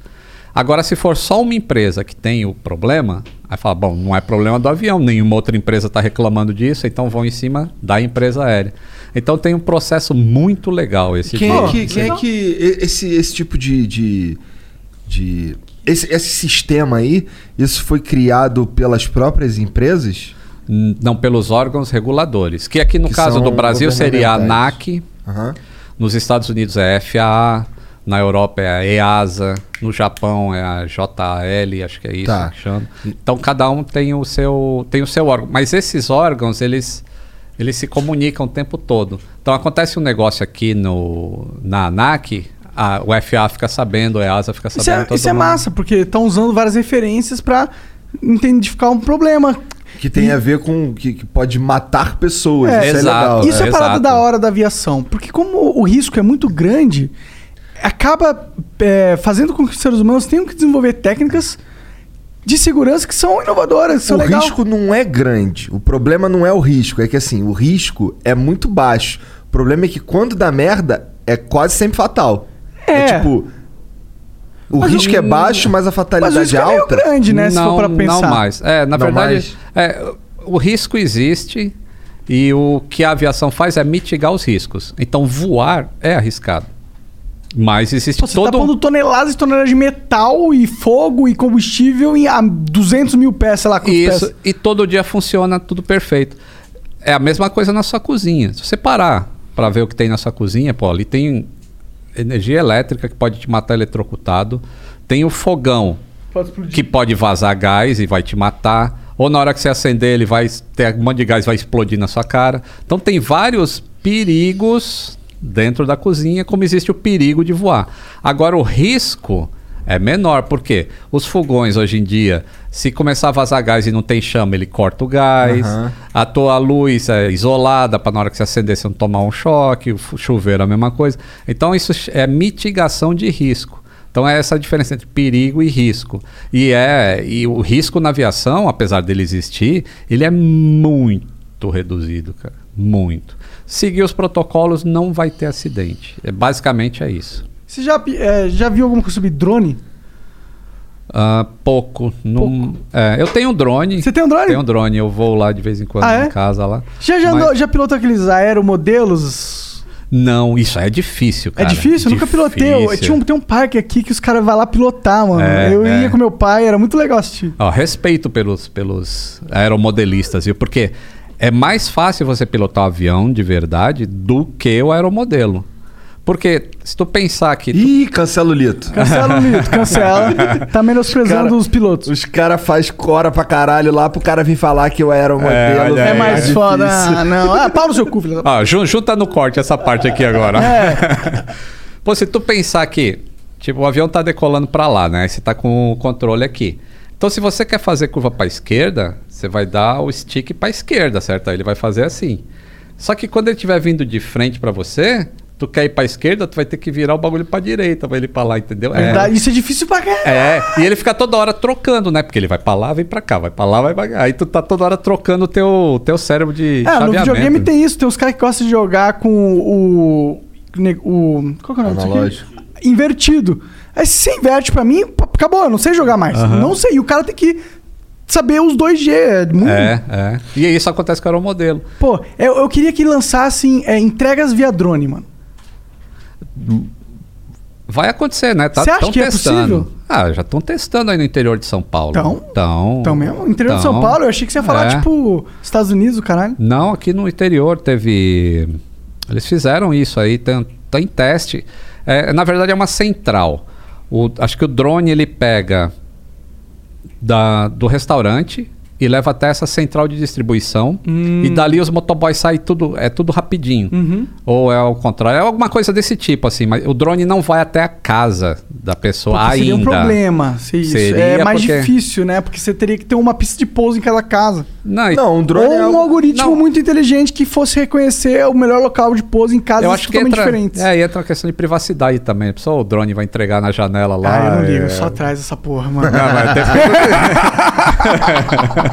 Agora, se for só uma empresa que tem o problema, aí fala, bom, não é problema do avião, nenhuma outra empresa está reclamando disso, então vão em cima da empresa aérea. Então tem um processo muito legal esse Quem é que, quem é que esse, esse tipo de. de, de- esse, esse sistema aí, isso foi criado pelas próprias empresas? Não pelos órgãos reguladores. Que aqui no Que caso do Brasil seria a. ANAC, Aham. nos Estados Unidos é a FAA, na Europa é a EASA, no Japão é a JAL, acho que é isso Tá. que chama. Então cada um tem o seu tem o seu órgão, mas esses órgãos eles eles se comunicam o tempo todo. Então acontece um negócio aqui no na ANAC, a, o FAA fica sabendo, a EASA fica Isso sabendo. é, todo isso é mundo. massa, porque estão usando várias referências pra identificar um problema. Que tem a ver com. Que, que pode matar pessoas. É, isso exato. é legal. Isso é, é, parada exato. da hora da aviação. Porque como o risco é muito grande, acaba é, fazendo com que os seres humanos tenham que desenvolver técnicas de segurança que são inovadoras, que são o legais. risco não é grande. O problema não é o risco. É que assim, o risco é muito baixo. O problema é que quando dá merda, é quase sempre fatal. É. tipo. O Mas risco o- é baixo, mas a Mas o fatalidade risco é é alta. grande, né? se não, for pra pensar. Não mais. É, na Não verdade, mais? é, o risco existe e o que a aviação faz é mitigar os riscos. Então, voar é arriscado. Mas existe Pô, você tá todo... pondo toneladas e toneladas de metal e fogo e combustível em a 200 mil pés, sei lá quantos Isso, pés. e todo dia funciona tudo perfeito. É a mesma coisa na sua cozinha. Se você parar para ver o que tem na sua cozinha, pô, ali tem energia elétrica que pode te matar eletrocutado, tem o fogão Pode que pode vazar gás e vai te matar, ou na hora que você acender ele vai ter um monte de gás vai explodir na sua cara. Então tem vários perigos dentro da cozinha, como existe o perigo de voar. Agora o risco é menor, porque os fogões hoje em dia, se começar a vazar gás e não tem chama, ele corta o gás. Aham. A tua luz é isolada para na hora que você acender você não tomar um choque, o chuveiro é a mesma coisa. Então isso é mitigação de risco. Então é essa a diferença entre perigo e risco. E é e o risco na aviação, apesar dele existir, ele é muito reduzido, cara, muito. Seguir os protocolos não vai ter acidente. É basicamente é isso. Você já, é, já viu alguma coisa sobre drone? Ah, pouco, não, é, eu tenho um drone. Você tem um drone? Tenho um drone, eu vou lá de vez em quando Ah, é? em casa lá. Já, já, Mas- andou- já pilotou aqueles aeromodelos? Não, isso é difícil, É cara. difícil? Eu nunca pilotei. Tinha um, tem um parque aqui que os caras vão lá pilotar, mano. É, eu é. ia com meu pai, era muito legal assistir. Ó, respeito pelos, pelos aeromodelistas, viu? Porque é mais fácil você pilotar um avião de verdade do que o aeromodelo. Porque se tu pensar que. tu- Ih, cancela o Lito. Cancela o mito, cancela. *laughs* Tá menosprezando Cara, os pilotos. Os caras faz cora pra caralho lá pro cara vir falar que eu era o modelo. olha É aí, mais difícil. foda. Ah, não. Ah, pau no seu cu, filho. jun- junta no corte essa parte aqui agora. É. *laughs* Pô, se tu pensar que, tipo, o avião tá decolando pra lá, né? Você tá com o controle aqui. Então, se você quer fazer curva pra esquerda, você vai dar o stick pra esquerda, certo? Aí ele vai fazer assim. Só que quando ele estiver vindo de frente pra você, tu quer ir pra esquerda, tu vai ter que virar o bagulho pra direita pra ele ir pra lá, entendeu? Verdade, Isso é difícil pra caralho. É, e ele fica toda hora trocando, né? Porque ele vai pra lá, vem pra cá, vai pra lá, vai pra cá. Aí tu tá toda hora trocando o teu, teu cérebro de É, no chaveamento. videogame tem isso. Tem uns caras que gostam de jogar com o. o qual que é o nome disso aqui? Invertido. Aí se você inverte pra mim, acabou, eu não sei jogar mais. Não sei. E o cara tem que saber os 2G. É, muito- É, é. E isso acontece com o aeromodelo. Pô, eu, eu queria que lançassem é, entregas via drone, mano. Vai acontecer, né? Tá, Você acha que é testando. possível? Ah, já estão testando aí no interior de São Paulo. Tão? Então. Então mesmo? Interior de São. Paulo, eu achei que você ia falar, É. tipo, Estados Unidos, o caralho. Não, aqui no interior teve. Eles fizeram isso aí, tem, tem teste. É, na verdade é uma central. O- acho que o drone ele pega da, do restaurante e leva até essa central de distribuição. E dali os motoboys saem tudo, é tudo rapidinho. Uhum. Ou é ao contrário, é alguma coisa desse tipo, assim, mas o drone não vai até a casa da pessoa Porque ainda. seria um problema. Se isso. Seria é mais porque- difícil, né? Porque você teria que ter uma pista de pouso em cada casa. Não, e- Não, um drone Ou é um algo- algoritmo Não. muito inteligente que fosse reconhecer o melhor local de pouso em casas eu acho que totalmente entra, diferentes. é, e entra a questão de privacidade também. A pessoa, o drone vai entregar na janela lá. Ah, eu não ligo, é- só traz essa porra, mano. Não, mas *laughs*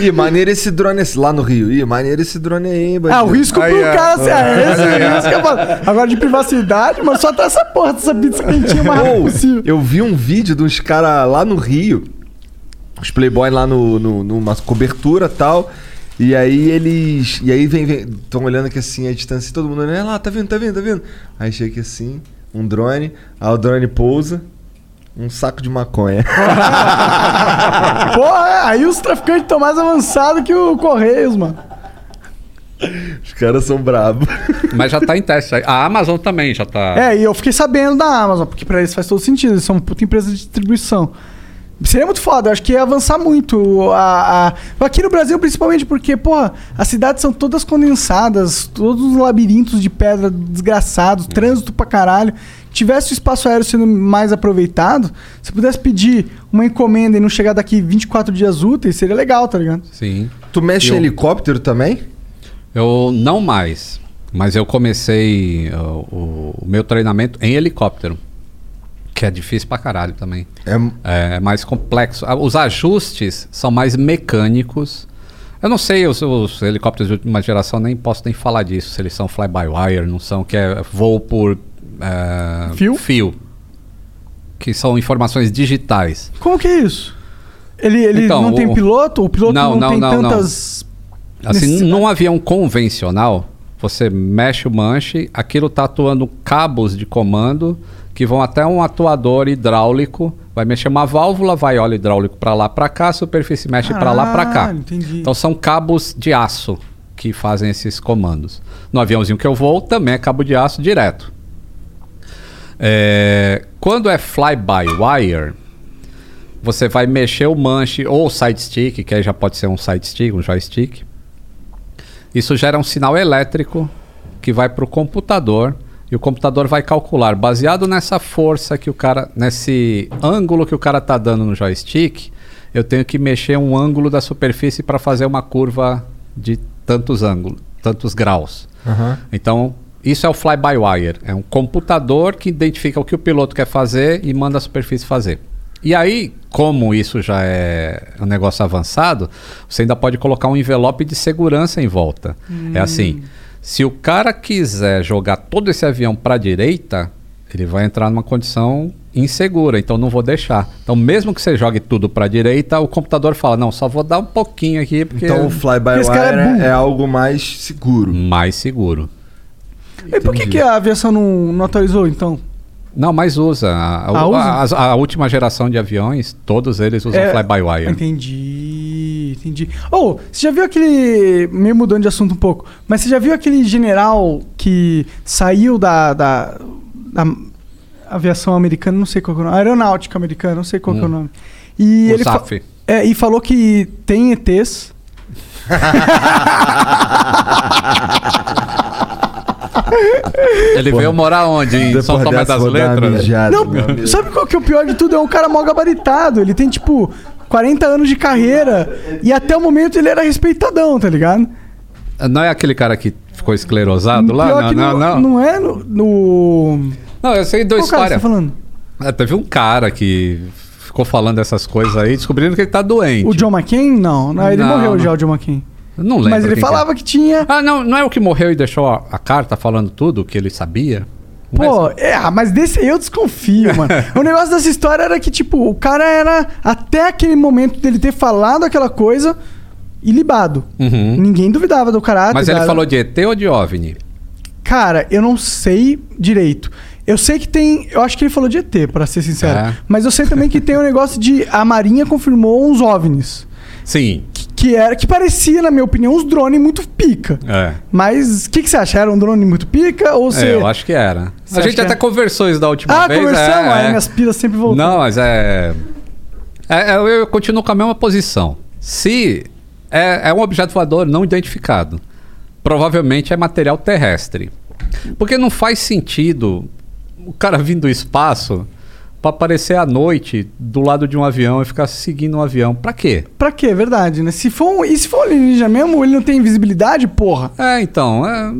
Ih, maneiro esse drone esse- lá no Rio. Ih, maneiro esse drone aí, hein, Ah, o risco Aí, pro é. cara ser é esse, é que eu falo. Agora de privacidade, mas só tá essa porra dessa pizza quentinha mais Ou, possível. eu vi um vídeo de uns caras lá no Rio, os playboy lá no, no- numa cobertura e tal. E aí eles. E aí vem, vem. Tão olhando aqui assim a distância, e todo mundo olhando, "É lá, tá vendo, tá vendo, tá vendo? Aí chega aqui assim, um drone, aí o drone pousa, um saco de maconha. *laughs* Porra, aí os traficantes estão mais avançados que o Correios, mano. Os caras são bravos. Mas já tá em teste. A Amazon também já tá. É, e eu fiquei sabendo da Amazon, porque pra eles faz todo sentido, eles são uma puta empresa de distribuição. Seria muito foda, eu acho que ia avançar muito. A, a- Aqui no Brasil, principalmente porque, porra, as cidades são todas condensadas, todos os labirintos de pedra desgraçados, trânsito pra caralho. Tivesse o espaço aéreo sendo mais aproveitado, se pudesse pedir uma encomenda e não chegar daqui 24 dias úteis, seria legal, tá ligado? Sim. Tu mexe Eu- em helicóptero também? Eu não mais. Mas eu comecei uh, o, o meu treinamento em helicóptero. Que é difícil pra caralho também. É, É mais complexo. Ah, Os ajustes são mais mecânicos. Eu não sei, os, os helicópteros de última geração nem posso nem falar disso. Se eles são fly-by-wire, não são, que é voo por é, Fio? fio. Que são informações digitais. Como que é isso? Ele, ele Então, não tem o- piloto? O piloto não, Não, não, tem não, não. tantas. Assim, necessidade. num avião convencional, você mexe o manche, aquilo está atuando cabos de comando que vão até um atuador hidráulico, vai mexer uma válvula, vai óleo hidráulico para lá para cá, a superfície mexe para lá para cá. Caralho, entendi. Então são cabos de aço que fazem esses comandos. No aviãozinho que eu vou também é cabo de aço direto. É, quando é fly-by-wire, você vai mexer o manche ou o side stick, que aí já pode ser um side stick, um joystick. Isso gera um sinal elétrico que vai para o computador e o computador vai calcular, baseado nessa força que o cara, nesse ângulo que o cara está dando no joystick, eu tenho que mexer um ângulo da superfície para fazer uma curva de tantos ângulos, tantos graus. Aham. Então, isso é o fly-by-wire. É um computador que identifica o que o piloto quer fazer e manda a superfície fazer. E aí, como isso já é um negócio avançado, você ainda pode colocar um envelope de segurança em volta. É assim, se o cara quiser jogar todo esse avião para a direita, ele vai entrar numa condição insegura, então não vou deixar. Então, mesmo que você jogue tudo para a direita, o computador fala: "Não, só vou dar um pouquinho aqui porque Então o fly-by-wire é é, algo mais seguro. mais seguro". E por que, que a aviação não, não atualizou, então? Não, mas usa. A, Ah, a- usa? a- a última geração de aviões, todos eles usam É, fly-by-wire. Entendi, entendi. Oh, você já viu aquele. Meio mudando de assunto um pouco, mas você já viu aquele general que saiu da. da, da aviação americana, não sei qual que é o nome. Aeronáutica americana, não sei qual que é o Hum. nome. E O ele SAF. é, e falou que tem ETs. *laughs* *laughs* Ele veio morar onde? Em São Tomé das Letras? mijada, Não, sabe qual que é o pior de tudo? É um cara mal gabaritado. Ele tem, tipo, 40 anos de carreira. E até o momento ele era respeitadão, tá ligado? Não é aquele cara que ficou esclerosado lá? Pior Não, que não, não. Não é no. no... Não, eu sei da Qual cara você tá falando? Ah, teve um cara que ficou falando essas coisas aí, descobrindo que ele tá doente. O John McCain? Não, não ele Não, morreu não. já, o John McCain. Não lembro. Mas ele quem que é. falava que tinha. Ah, não, não é o que morreu e deixou a, a carta falando tudo que ele sabia? Pô, é, ah, mas desse aí eu desconfio, *laughs* mano. o negócio dessa história era que, tipo, o cara era, até aquele momento dele ter falado aquela coisa, ilibado. Uhum. Ninguém duvidava do caráter. Mas ele falou de ET ou de OVNI? Cara, eu não sei direito. Eu sei que tem. Eu acho que ele falou de ET, pra ser sincero. É. Mas eu sei também que tem um negócio de. A Marinha confirmou uns OVNIs. Sim. Que, era, que parecia, na minha opinião, uns drones muito pica. É. Mas o que, que você acha? Era um drone muito pica ou você. É, eu acho que era. Você a gente até é? conversou isso da última Ah, vez. conversamos, é, é. minhas pilas sempre voltam. Não, mas é... é- é- eu continuo com a mesma posição. Se é, é um objeto voador não identificado, provavelmente é material terrestre. Porque não faz sentido o cara vindo do espaço pra aparecer à noite do lado de um avião e ficar seguindo um avião. Pra quê? Pra quê? Verdade, né? Se for um, e se for um alienígena mesmo, ele não tem invisibilidade, porra. É, então. é-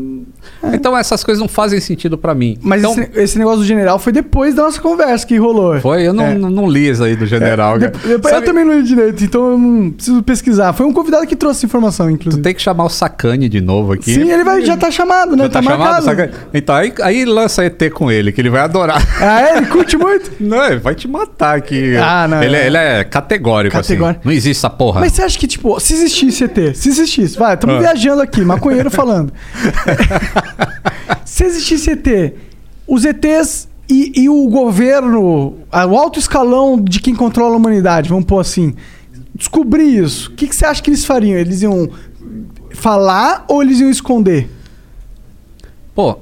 Então essas coisas não fazem sentido pra mim. Mas então, esse, esse negócio do general foi depois da nossa conversa que rolou. Foi? Eu não, É. não, não li isso aí do general. De- cara. depois eu também não li direito, então eu não preciso pesquisar. Foi um convidado que trouxe informação, Tu inclusive. tem que chamar o Sacane de novo aqui. Sim, ele vai, já tá chamado, né? Já Tá, tá chamado, marcado. Sacane? Então aí, aí lança ET com ele, que ele vai adorar. Ah, é? Ele curte muito? *laughs* Não, ele vai te matar aqui. Ah, não, Ele, é. é, ele é categórico, Categórico. assim. Não existe essa porra. Mas você acha que, tipo, se existisse ET, se existisse, vai, estamos Ah. viajando aqui, maconheiro falando. *laughs* se existisse ET, os ETs e, e o governo, o alto escalão de quem controla a humanidade, vamos pôr assim, descobrir isso, o que, que você acha que eles fariam? Eles iam falar ou eles iam esconder? Pô,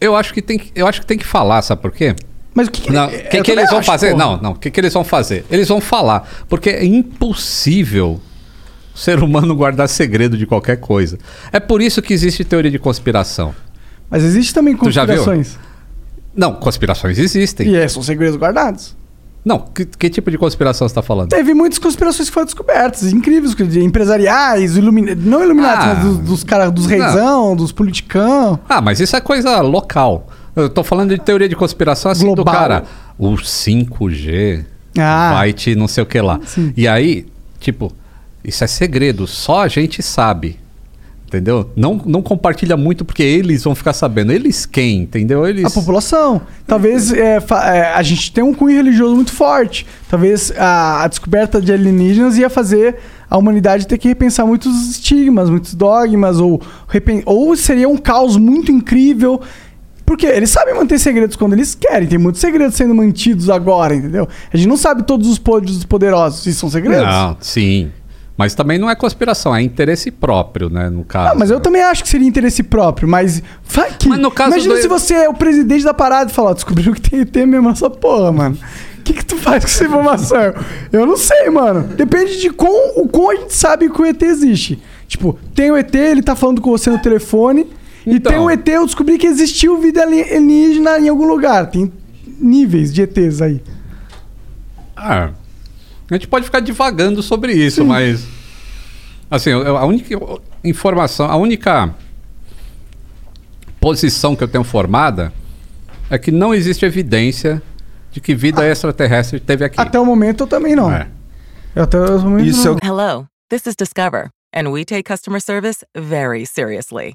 eu acho que tem que, eu acho que, tem que falar, sabe por quê? Mas o que, que, Não, que, eu que também eles vão acho, fazer? porra. Não, não. O que, que eles vão fazer? Eles vão falar. Porque é impossível o ser humano guardar segredo de qualquer coisa. É por isso que existe teoria de conspiração. Mas existe também conspirações. Não, conspirações existem. E é, são segredos guardados. Não, que, que tipo de conspiração você está falando? Teve muitas conspirações que foram descobertas, incríveis, de empresariais, ilumina... não iluminados, Ah. mas dos, dos caras, dos reizão, dos politicão. Ah, mas isso é coisa local. Eu tô falando de teoria de conspiração assim do Global. cara. O 5G Ah. vai te não sei o que lá. Sim. E aí, tipo, isso é segredo, só a gente sabe. Entendeu? Não, não compartilha muito porque eles vão ficar sabendo. Eles quem? Entendeu? Eles. A população. Talvez é, é, a gente tenha um cunho religioso muito forte. Talvez a, a descoberta de alienígenas ia fazer a humanidade ter que repensar muitos estigmas, muitos dogmas, ou, ou seria um caos muito incrível. Porque eles sabem manter segredos quando eles querem. Tem muitos segredos sendo mantidos agora, entendeu? A gente não sabe todos os podres dos poderosos. Isso são segredos. Não, sim. Mas também não é conspiração, é interesse próprio, né? No caso. Ah, mas eu também acho que seria interesse próprio, mas. Vai que... Mas no caso Imagina do- se você é o presidente da parada e falar, descobriu que tem ET mesmo essa porra, mano. O que, que tu faz com essa informação? Eu não sei, mano. Depende de com, o quão a gente sabe que o ET existe. Tipo, tem o ET, ele tá falando com você no telefone. E Então. tem o ET, eu descobri que existiu vida ali- alienígena em algum lugar. Tem níveis de ETs aí. Ah, a gente pode ficar divagando sobre isso, mas. Assim, a única informação, a única posição que eu tenho formada é que não existe evidência de que vida extraterrestre teve aqui. Até o momento eu também não. É. Eu até o momento Isso é não. Hello, this is Discover, and we take customer service very seriously.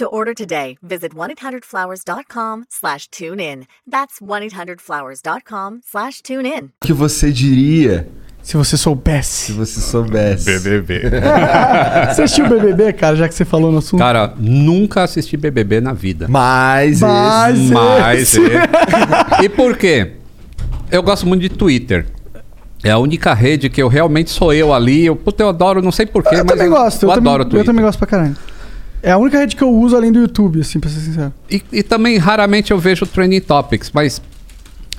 To order today, visit 1-800-Flowers.com slash tune in. That's 1-800-Flowers.com slash tune in. que você diria Se você se soubesse. você soubesse. BBB. *laughs* Você assistiu o BBB, cara, já que você falou no assunto? Cara, nunca assisti BBB na vida. Mas, Mas- esse- Mas. esse-. *laughs* E por quê? Eu gosto muito de Twitter. É a única rede que eu realmente sou eu ali. Eu, puta, eu adoro, não sei porquê, eu mas também gosto. eu, Eu, adoro o também, Twitter. eu também gosto pra caralho. É a única rede que eu uso além do YouTube, assim, pra ser sincero. E, e também raramente eu vejo Trending Topics, mas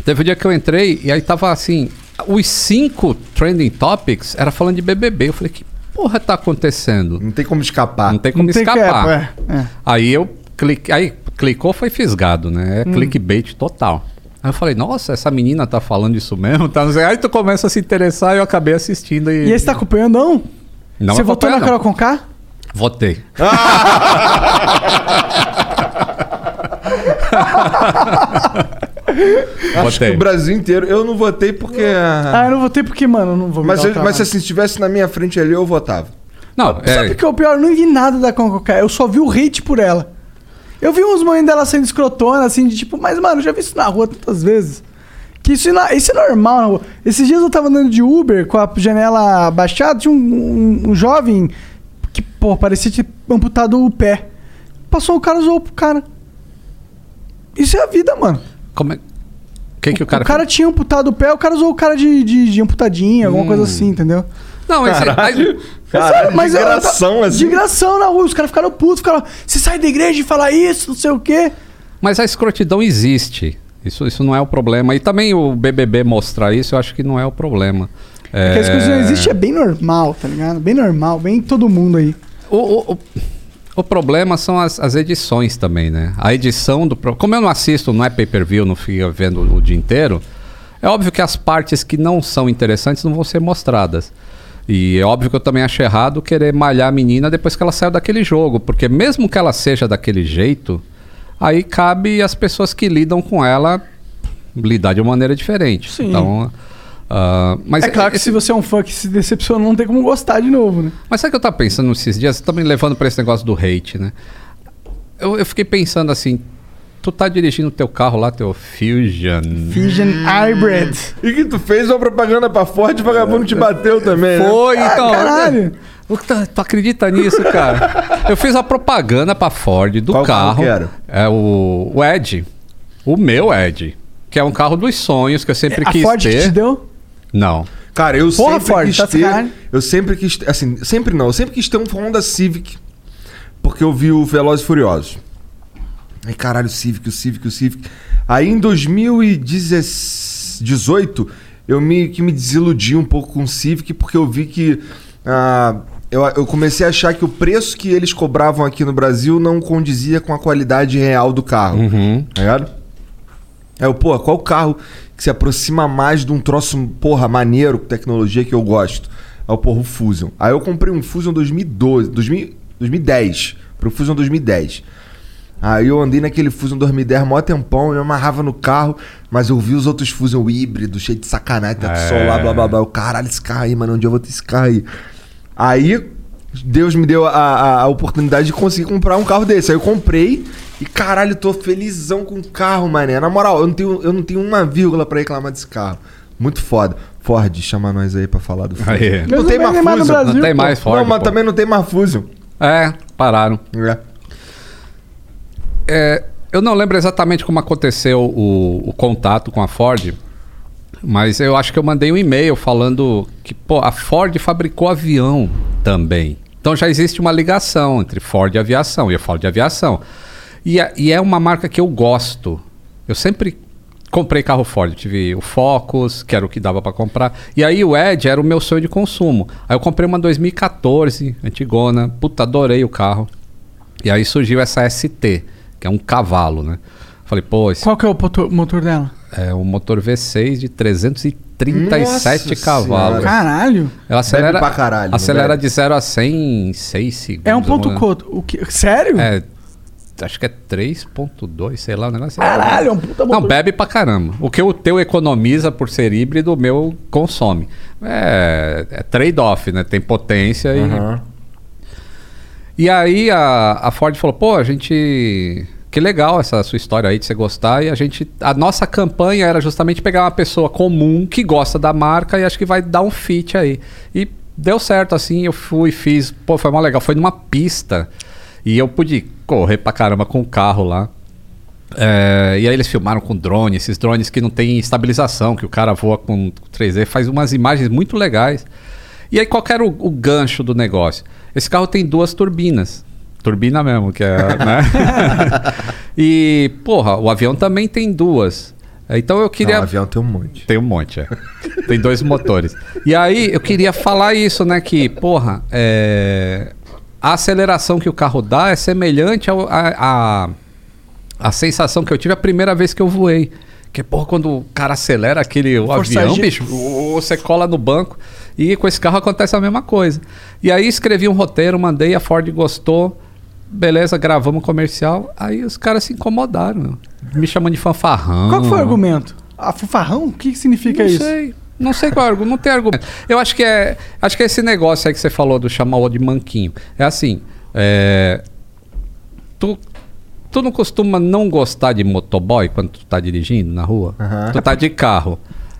teve um dia que eu entrei e aí tava assim, os cinco Trending Topics era falando de BBB. Eu falei, que porra tá acontecendo? Não tem como escapar. Não tem como Não tem escapar. que- é, é. Aí eu cliquei, aí clicou foi fisgado, né? É Hum. clickbait total. Aí eu falei, nossa, essa menina tá falando isso mesmo? *laughs* Tá, não sei. Aí tu começa a se interessar e eu acabei assistindo e. E aí você tá acompanhando, não? Não você votou na Carol. Conká? Votei. Acho Botei. que o Brasil inteiro. Eu não votei porque. Ah, eu não votei porque, mano, eu não vou me mas, dar o eu- mas trabalho. assim, se estivesse na minha frente ali, eu votava. Não, Sabe é, o que é o pior? Eu não vi nada da Conká. Eu só vi o hate por ela. Eu vi uns momentos dela sendo escrotona, assim, de tipo, mas, mano, eu já vi isso na rua tantas vezes. Que isso, na- isso é normal na rua. Esses dias eu tava andando de Uber com a janela baixada, tinha um, um- um jovem pô, parecia ter amputado o pé. Passou o cara, zoou pro cara. Isso é a vida, mano. Como é... O que, que o cara... o cara tinha amputado o pé, o cara zoou o cara de, de, de amputadinha, alguma coisa assim, entendeu? Não, esse... Caralho, É caralho, sério, mas de gração, assim. De gração na rua, os caras ficaram putos, ficaram. Você sai da igreja e fala isso, não sei o quê. Mas a escrotidão existe. Isso, isso não é o problema. E também o BBB mostrar isso, eu acho que não é o problema. Porque as coisas não existem, é bem normal, tá ligado? Bem normal, bem todo mundo aí. O, o, o, o problema são as, as edições também, né? A edição do... Como eu não assisto, não é pay-per-view, não fico vendo o dia inteiro, é óbvio que as partes que não são interessantes não vão ser mostradas. E é óbvio que eu também acho errado querer malhar a menina depois que ela saiu daquele jogo, porque mesmo que ela seja daquele jeito, aí cabe as pessoas que lidam com ela lidar de uma maneira diferente. Sim. Então, ah, mas é claro que esse- se você é um fã que se decepciona, não tem como gostar de novo, né? mas sabe o que eu tava pensando esses dias? Também levando pra esse negócio do hate, né? Eu, eu fiquei pensando assim, tu tá dirigindo o teu carro lá, teu Fusion. Fusion Hybrid. E que tu fez uma propaganda pra Ford e o vagabundo te bateu também, né? Foi, então. caralho. Tu, tu acredita nisso, cara? Eu fiz a propaganda pra Ford do Qual carro que era? É o, o Ed. O meu Ed. Que é um carro dos sonhos que eu sempre a quis Ford que ter. te deu? Não. Cara, eu Porra, sempre Ford, quis tá ter. sacanagem. Eu sempre quis. Assim, sempre não. Eu sempre quis ter um Honda Civic. Porque eu vi o Velozes e Furiosos. Aí, caralho, o Civic, o Civic, o Civic. Aí em 2018, eu me, que me desiludi um pouco com o Civic, porque eu vi que. ah, eu, eu comecei a achar que o preço que eles cobravam aqui no Brasil não condizia com a qualidade real do carro. Uhum. Tá ligado? É, eu, pô, qual carro que se aproxima mais de um troço, porra, maneiro, com tecnologia que eu gosto? É o, porra, o Fusion. Aí eu comprei um Fusion 2012, 2000, 2010, pro Fusion 2010. Aí eu andei naquele Fusion 2010 mó tempão, eu me amarrava no carro, mas eu vi os outros Fusion híbridos, cheio de sacanagem, teto É. solar, blá blá blá. Eu, caralho, esse carro aí, mano, onde eu vou ter esse carro aí? Aí Deus me deu a, a- a oportunidade de conseguir comprar um carro desse. Aí eu comprei e caralho, tô felizão com o carro, mané. Na moral, eu não tenho, eu não tenho uma vírgula pra reclamar desse carro. Muito foda. Ford, chama nós aí pra falar do Fusion. Aí. Não tem não mais vem mais Fusion. Brasil, Não tem mais Ford. não, mas pô. também não tem mais Fusion. É, pararam. É. É, eu não lembro exatamente como aconteceu o, o contato com a Ford, mas eu acho que eu mandei um e-mail falando que pô, a Ford fabricou avião também. Então já existe uma ligação entre Ford e aviação, e eu falo de aviação. E, é- e é uma marca que eu gosto. Eu sempre comprei carro Ford. Tive o Focus, que era o que dava para comprar. E aí o Edge era o meu sonho de consumo. Aí eu comprei uma 2014, antigona. Puta, adorei o carro. E aí surgiu essa ST, que é um cavalo, né? Falei, pô, esse Qual que é o motor dela? É um motor V6 de 337 Nossa cavalos. Senhora. Caralho. Ela acelera, pra caralho, não acelera bebe? de 0 a 100 em 6 segundos. É um ponto não quanto? O que? Sério? É, acho que é 3.2, sei lá, o negócio. Caralho, é um puta motor. Não, bebe pra caramba. O que o teu economiza por ser híbrido, o meu consome. É, é trade-off, né? Tem potência e... E aí a, a Ford falou, pô, a gente. Que legal essa sua história aí de você gostar. E a gente. A nossa campanha era justamente pegar uma pessoa comum que gosta da marca e acho que vai dar um fit aí. E deu certo, assim, eu fui, fiz. Pô, foi mó legal. Foi numa pista. E eu pude correr pra caramba com o carro lá. É, e aí eles filmaram com drone, esses drones que não tem estabilização, que o cara voa com 3D, faz umas imagens muito legais. E aí qual era o, o gancho do negócio? Esse carro tem duas turbinas. Turbina mesmo, que é. né? *laughs* e, porra, o avião também tem duas. Então eu queria. Não, avião tem um monte. Tem um monte, é. Tem dois motores. E aí eu queria falar isso, né? Que, porra, é, a aceleração que o carro dá é semelhante ao, a, a, a sensação que eu tive a primeira vez que eu voei. Que, porra, quando o cara acelera aquele o Força avião, G. bicho, o- você cola no banco. E com esse carro acontece a mesma coisa. E aí escrevi um roteiro, mandei, a Ford gostou. Beleza, gravamos comercial. Aí os caras se incomodaram, me chamando de fanfarrão. Qual foi o argumento? A fufarrão? O que, que significa Não isso? sei. Não sei qual é argumento. Não tem argumento. Eu acho que é. Acho que é esse negócio aí que você falou do chamar o de manquinho. É assim. é, tu Tu não costuma não gostar de motoboy quando tu tá dirigindo na rua? Aham. Tu tá de carro.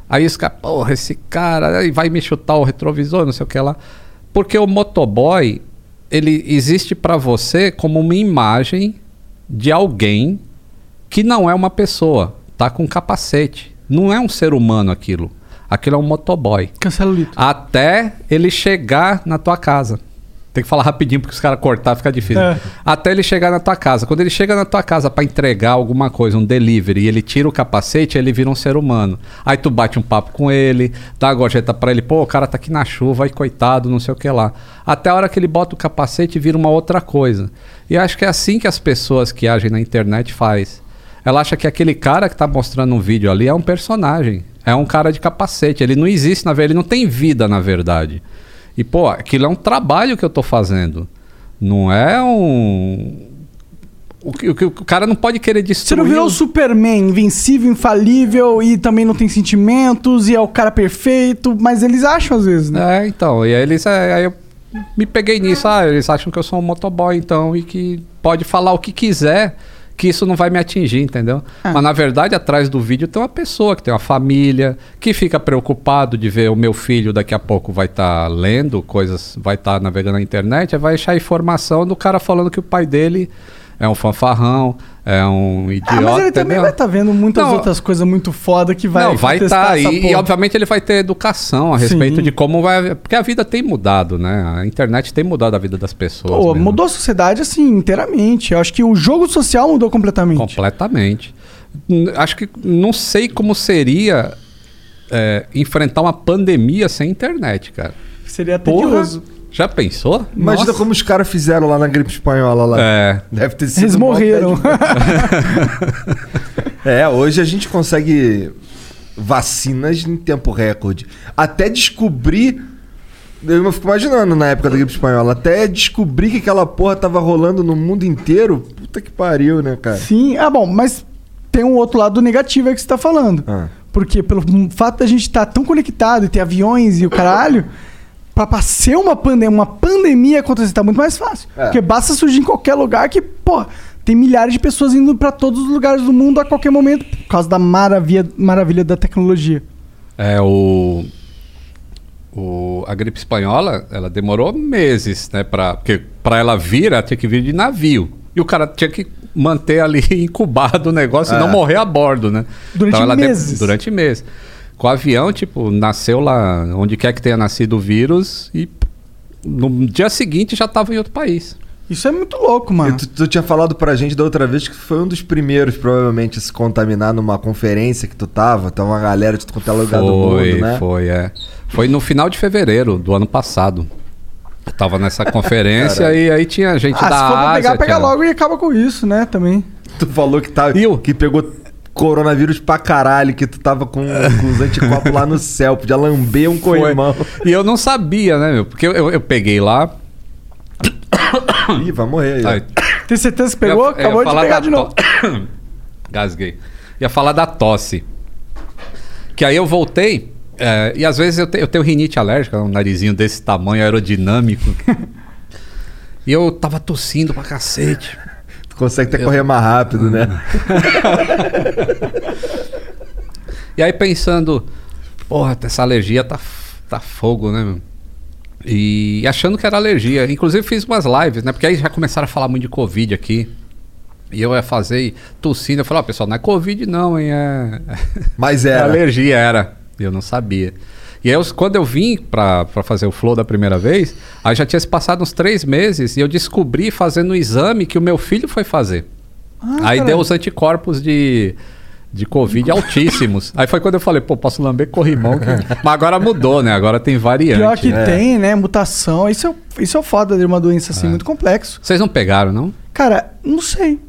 Aí os caras, porra, esse cara aí vai me chutar o retrovisor, não sei o que lá. Porque o motoboy, ele existe pra você como uma imagem de alguém que não é uma pessoa, tá com capacete. Não é um ser humano aquilo. Aquilo é um motoboy. Cancela o Lito. Até ele chegar na tua casa. Tem que falar rapidinho porque os caras cortar fica difícil. É. Até ele chegar na tua casa. Quando ele chega na tua casa pra entregar alguma coisa, um delivery, e ele tira o capacete, ele vira um ser humano. Aí tu bate um papo com ele, dá uma gorjeta pra ele, pô, o cara tá aqui na chuva, aí coitado, não sei o que lá. Até a hora que ele bota o capacete, vira uma outra coisa. E acho que é assim que as pessoas que agem na internet faz. Ela acha que aquele cara que tá mostrando um vídeo ali é um personagem. É um cara de capacete. Ele não existe, na verdade, ele não tem vida, na verdade. E, pô, aquilo é um trabalho que eu tô fazendo. Não é um. O, que- o, o cara não pode querer Você destruir. não virou o o- Superman, invencível, infalível e também não tem sentimentos e é o cara perfeito, mas eles acham às vezes, né? É, então. E aí eles. é, aí eu me peguei nisso. Ah, eles acham que eu sou um motoboy, então, e que pode falar o que quiser, que isso não vai me atingir, entendeu? Ah. Mas na verdade, atrás do vídeo tem uma pessoa que tem uma família, que fica preocupado de ver o meu filho daqui a pouco vai estar lendo coisas, vai estar navegando na internet, vai achar informação do cara falando que o pai dele é um fanfarrão, é um idiota. Ah, mas ele também vai estar vendo muitas Não, outras coisas muito foda que vai não, vai contestar estar. essa e, e, obviamente ele vai ter educação a respeito Sim. de como vai. Porque a vida tem mudado, né? A internet tem mudado a vida das pessoas. Pô, mesmo. mudou a sociedade assim, inteiramente. Eu acho que o jogo social mudou completamente. Completamente. Acho que não sei como seria é, enfrentar uma pandemia sem internet, cara. Seria Porra. tedioso. Já pensou? Imagina Nossa. como os caras fizeram lá na gripe espanhola lá. É. Deve ter sido Eles morreram. *laughs* É, hoje a gente consegue vacinas em tempo recorde. Até descobrir. Eu fico imaginando na época da gripe espanhola. Até descobrir que aquela porra tava rolando no mundo inteiro. Puta que pariu, né, cara? Sim, ah, bom, mas tem um outro lado negativo aí que você tá falando. Ah. Porque pelo fato da gente estar tão conectado e ter aviões e o caralho, pra pra ser uma, pande uma pandemia acontecer tá muito mais fácil. É. Porque basta surgir em qualquer lugar que, pô, tem milhares de pessoas indo pra todos os lugares do mundo a qualquer momento por causa da maravilha, maravilha da tecnologia. É o. o- a gripe espanhola, ela demorou meses, né? Pra, porque para ela vir, ela tinha que vir de navio. E o cara tinha que manter ali *laughs* incubado o negócio e não É. morrer a bordo, né? Durante ela de- meses. durante meses. Com o avião, tipo, nasceu lá onde quer que tenha nascido o vírus e no dia seguinte já estava em outro país. Isso é muito louco, mano. E Tu, tu tinha falado pra gente da outra vez que foi um dos primeiros, provavelmente, a se contaminar numa conferência que tu tava. Tava uma galera de quanto é lugar do Foi, mundo, né? foi, é. Foi no final de fevereiro do ano passado. Eu tava nessa conferência e aí tinha gente Ah, da se for pra Ásia. pegar, pega tinha- logo e acaba com isso, né? Também. Tu falou que, tá, E o- que pegou coronavírus pra caralho, que tu tava com, com os anticorpos lá no céu, podia lamber um Foi. coimão. E eu não sabia, né, meu? Porque eu, eu- eu peguei lá. Ih, vai morrer aí. Tem certeza que pegou? ia- ia Acabou de falar pegar da de novo. to- *coughs* Gasguei. Ia falar da tosse. Que aí eu voltei. é, e às vezes eu, te- eu tenho rinite alérgica, um narizinho desse tamanho aerodinâmico. *laughs* e eu tava tossindo pra cacete. Consegue até correr mais rápido, né? *laughs* E aí pensando, porra, essa alergia tá, tá fogo, né, meu? E achando que era alergia. Inclusive fiz umas lives, né? Porque aí já começaram a falar muito de Covid aqui. E eu ia fazer tossindo. Eu falei, ó, pessoal, não é Covid não, hein? É, Mas *laughs* é era. alergia, era. Eu não sabia. E aí, eu- quando eu vim pra, pra fazer o flow da primeira vez, aí já tinha se passado uns três meses e eu descobri fazendo o exame que o meu filho foi fazer. Ah, aí caralho. deu os anticorpos de, de Covid *laughs* altíssimos. aí foi quando eu falei, pô, posso lamber corrimão. que- *laughs* Mas agora mudou, né? Agora tem variante. Pior que É. tem, né? Mutação. Isso é, isso é o foda de uma doença assim, É. muito complexo. Vocês não pegaram, não? Cara, não sei.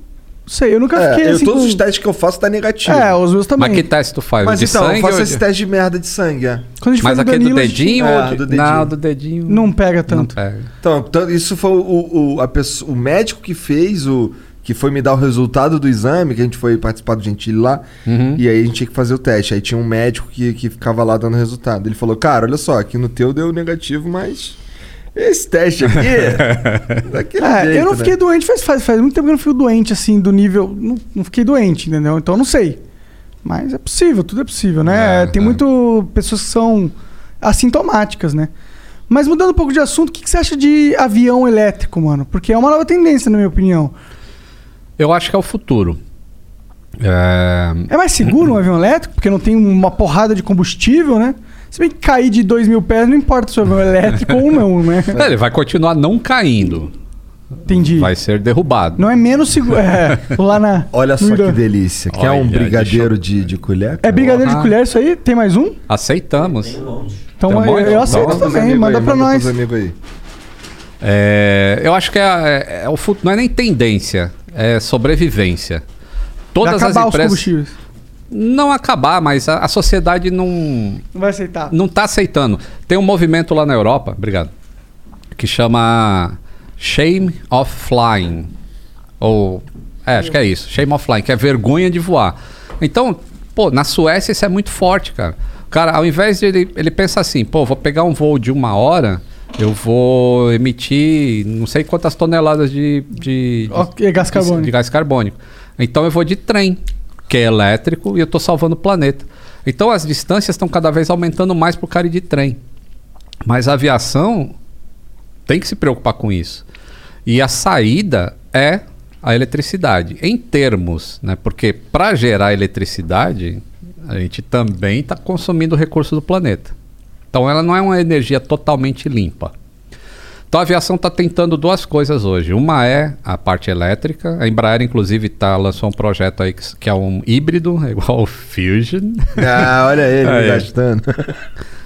Não sei, eu nunca É, fiquei eu, assim. todos com- os testes que eu faço tá negativo. É, os meus também. Mas que teste tu faz? Mas de então, sangue eu faço esse de- teste de merda de sangue, é. Quando a gente Mas aquele do gente- dedinho É, ou de... do dedinho. Não, do dedinho. Não pega não tanto. pega. Então, então, isso foi o, o, a pessoa, o médico que fez o. Que foi me dar o resultado do exame, que a gente foi participar do Gentili lá. Uhum. E aí a gente tinha que fazer o teste. Aí tinha um médico que, que ficava lá dando resultado. Ele falou, cara, olha só, aqui no teu deu negativo, mas. Esse teste aqui. *laughs* daquele É, jeito, eu não né? fiquei doente, faz, faz, faz muito tempo que eu não fico doente, assim, do nível. Não, não fiquei doente, entendeu? Então eu não sei. Mas é possível, tudo é possível, né? É, Tem é. muito pessoas que são assintomáticas, né? Mas mudando um pouco de assunto, o que, que você acha de avião elétrico, mano? Porque é uma nova tendência, na minha opinião. Eu acho que é o futuro. É, É mais seguro um avião elétrico, porque não tem uma porrada de combustível, né? Se bem que cair de 2 mil pés, não importa se é elétrico ou não, né? *laughs* É, Ele vai continuar não caindo. Entendi. Vai ser derrubado. Não é menos seguro. É, lá na. Olha só que delícia. Quer Olha, um brigadeiro deixa de, de colher? É brigadeiro de Porra. colher isso aí? Tem mais um? Aceitamos. Então Tem um eu, eu aceito Então, pros também, manda aí, pra manda nós. pros amigos aí. É, eu acho que é, é- é o futuro. Não é nem tendência, é sobrevivência. Todas Vai as acabar os empresas. Não acabar, mas a, a sociedade não, Não vai aceitar. não tá aceitando. Tem um movimento lá na Europa, obrigado, que chama Shame of Flying. Ou. É, acho que é isso. Shame of Flying, que é vergonha de voar. Então, pô, na Suécia isso é muito forte, cara. Cara, ao invés de ele, ele pensa assim, pô, vou pegar um voo de uma hora, eu vou emitir não sei quantas toneladas de, de, de- gás de- carbônico. de gás carbônico. Então eu vou de trem, que é elétrico, e eu estou salvando o planeta. Então as distâncias estão cada vez aumentando mais cara ir de trem. Mas a aviação tem que se preocupar com isso. E a saída é a eletricidade. Em termos, né? Porque para gerar eletricidade, a gente também está consumindo recursos do planeta. Então ela não é uma energia totalmente limpa. Então a aviação está tentando duas coisas hoje. Uma é a parte elétrica. A Embraer, inclusive, tá, lançou um projeto aí que, que é um híbrido, *laughs* igual o Fusion. Ah, olha ele Aí. gastando.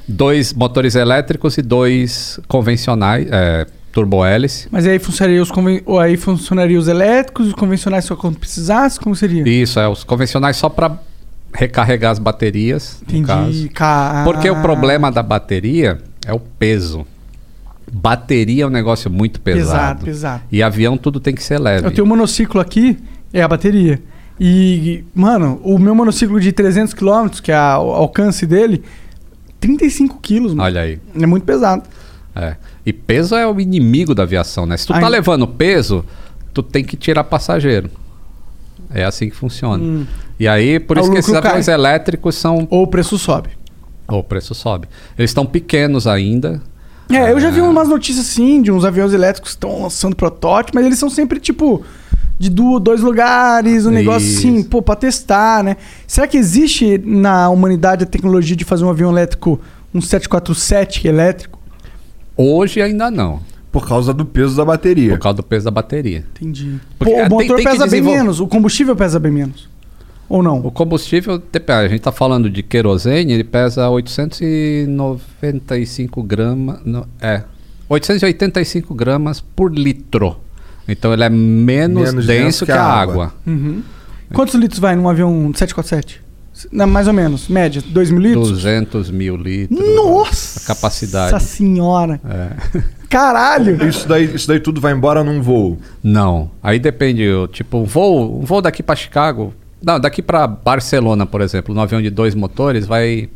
dois motores elétricos e dois convencionais, é, turbohélice. Mas aí funcionaria os, conven... ou aí funcionaria os elétricos, os convencionais só quando precisasse? Como seria? Isso, é os convencionais só para recarregar as baterias, no caso. Entendi. Ca- Porque o problema da bateria é o peso. Bateria é um negócio muito pesado. Pesado, pesado. E avião tudo tem que ser leve. Eu tenho um monociclo aqui, é a bateria. E, mano, o meu monociclo de 300 km, que é o alcance dele, 35 quilos, mano. Olha aí. É muito pesado. É. E peso é o inimigo da aviação, né? Se tu tá Ai. levando peso, tu tem que tirar passageiro. É assim que funciona. E aí, por Aí isso que esses aviões elétricos são. Ou o preço sobe. Ou o preço sobe. Eles estão pequenos ainda. É, eu já vi Ah. umas notícias assim de uns aviões elétricos que estão lançando protótipo, mas eles são sempre tipo de dois lugares, um negócio Isso. assim, pô, pra testar, né? Será que existe na humanidade a tecnologia de fazer um avião elétrico, um 747 elétrico? Hoje ainda não. Por causa do peso da bateria. Por causa do peso da bateria. Entendi. Porque, pô, o tem- motor tem que pesa bem menos, o combustível pesa bem menos. Ou não? O combustível, a gente está falando de querosene, ele pesa 895 gramas. é, 885 gramas por litro. Então ele é menos, Menos denso que, a água. Uhum. Quantos litros vai num avião 747? Não, mais ou menos, média, 2 mil litros? 200 mil litros. Nossa! A capacidade. Nossa senhora! É. *laughs* Caralho! Isso daí, isso daí tudo vai embora num voo. Não. Aí depende, tipo, um voo, um voo daqui para Chicago. Não, daqui para Barcelona, por exemplo, no avião de dois motores, vai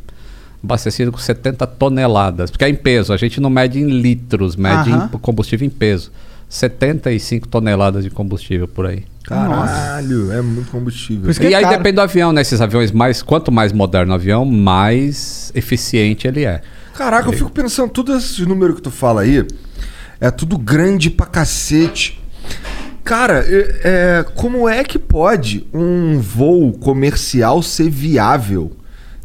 abastecido com 70 toneladas. Porque é em peso, a gente não mede em litros, mede Aham. em combustível em peso. 75 toneladas de combustível por aí. Caralho, é muito combustível. Por isso que e é aí caro. depende do avião, né? Esses aviões mais. Quanto mais moderno o avião, mais eficiente ele é. Caraca, eu fico pensando, todos esses números que tu fala aí, é tudo grande pra cacete. Cara, é, é, como é que pode um voo comercial ser viável?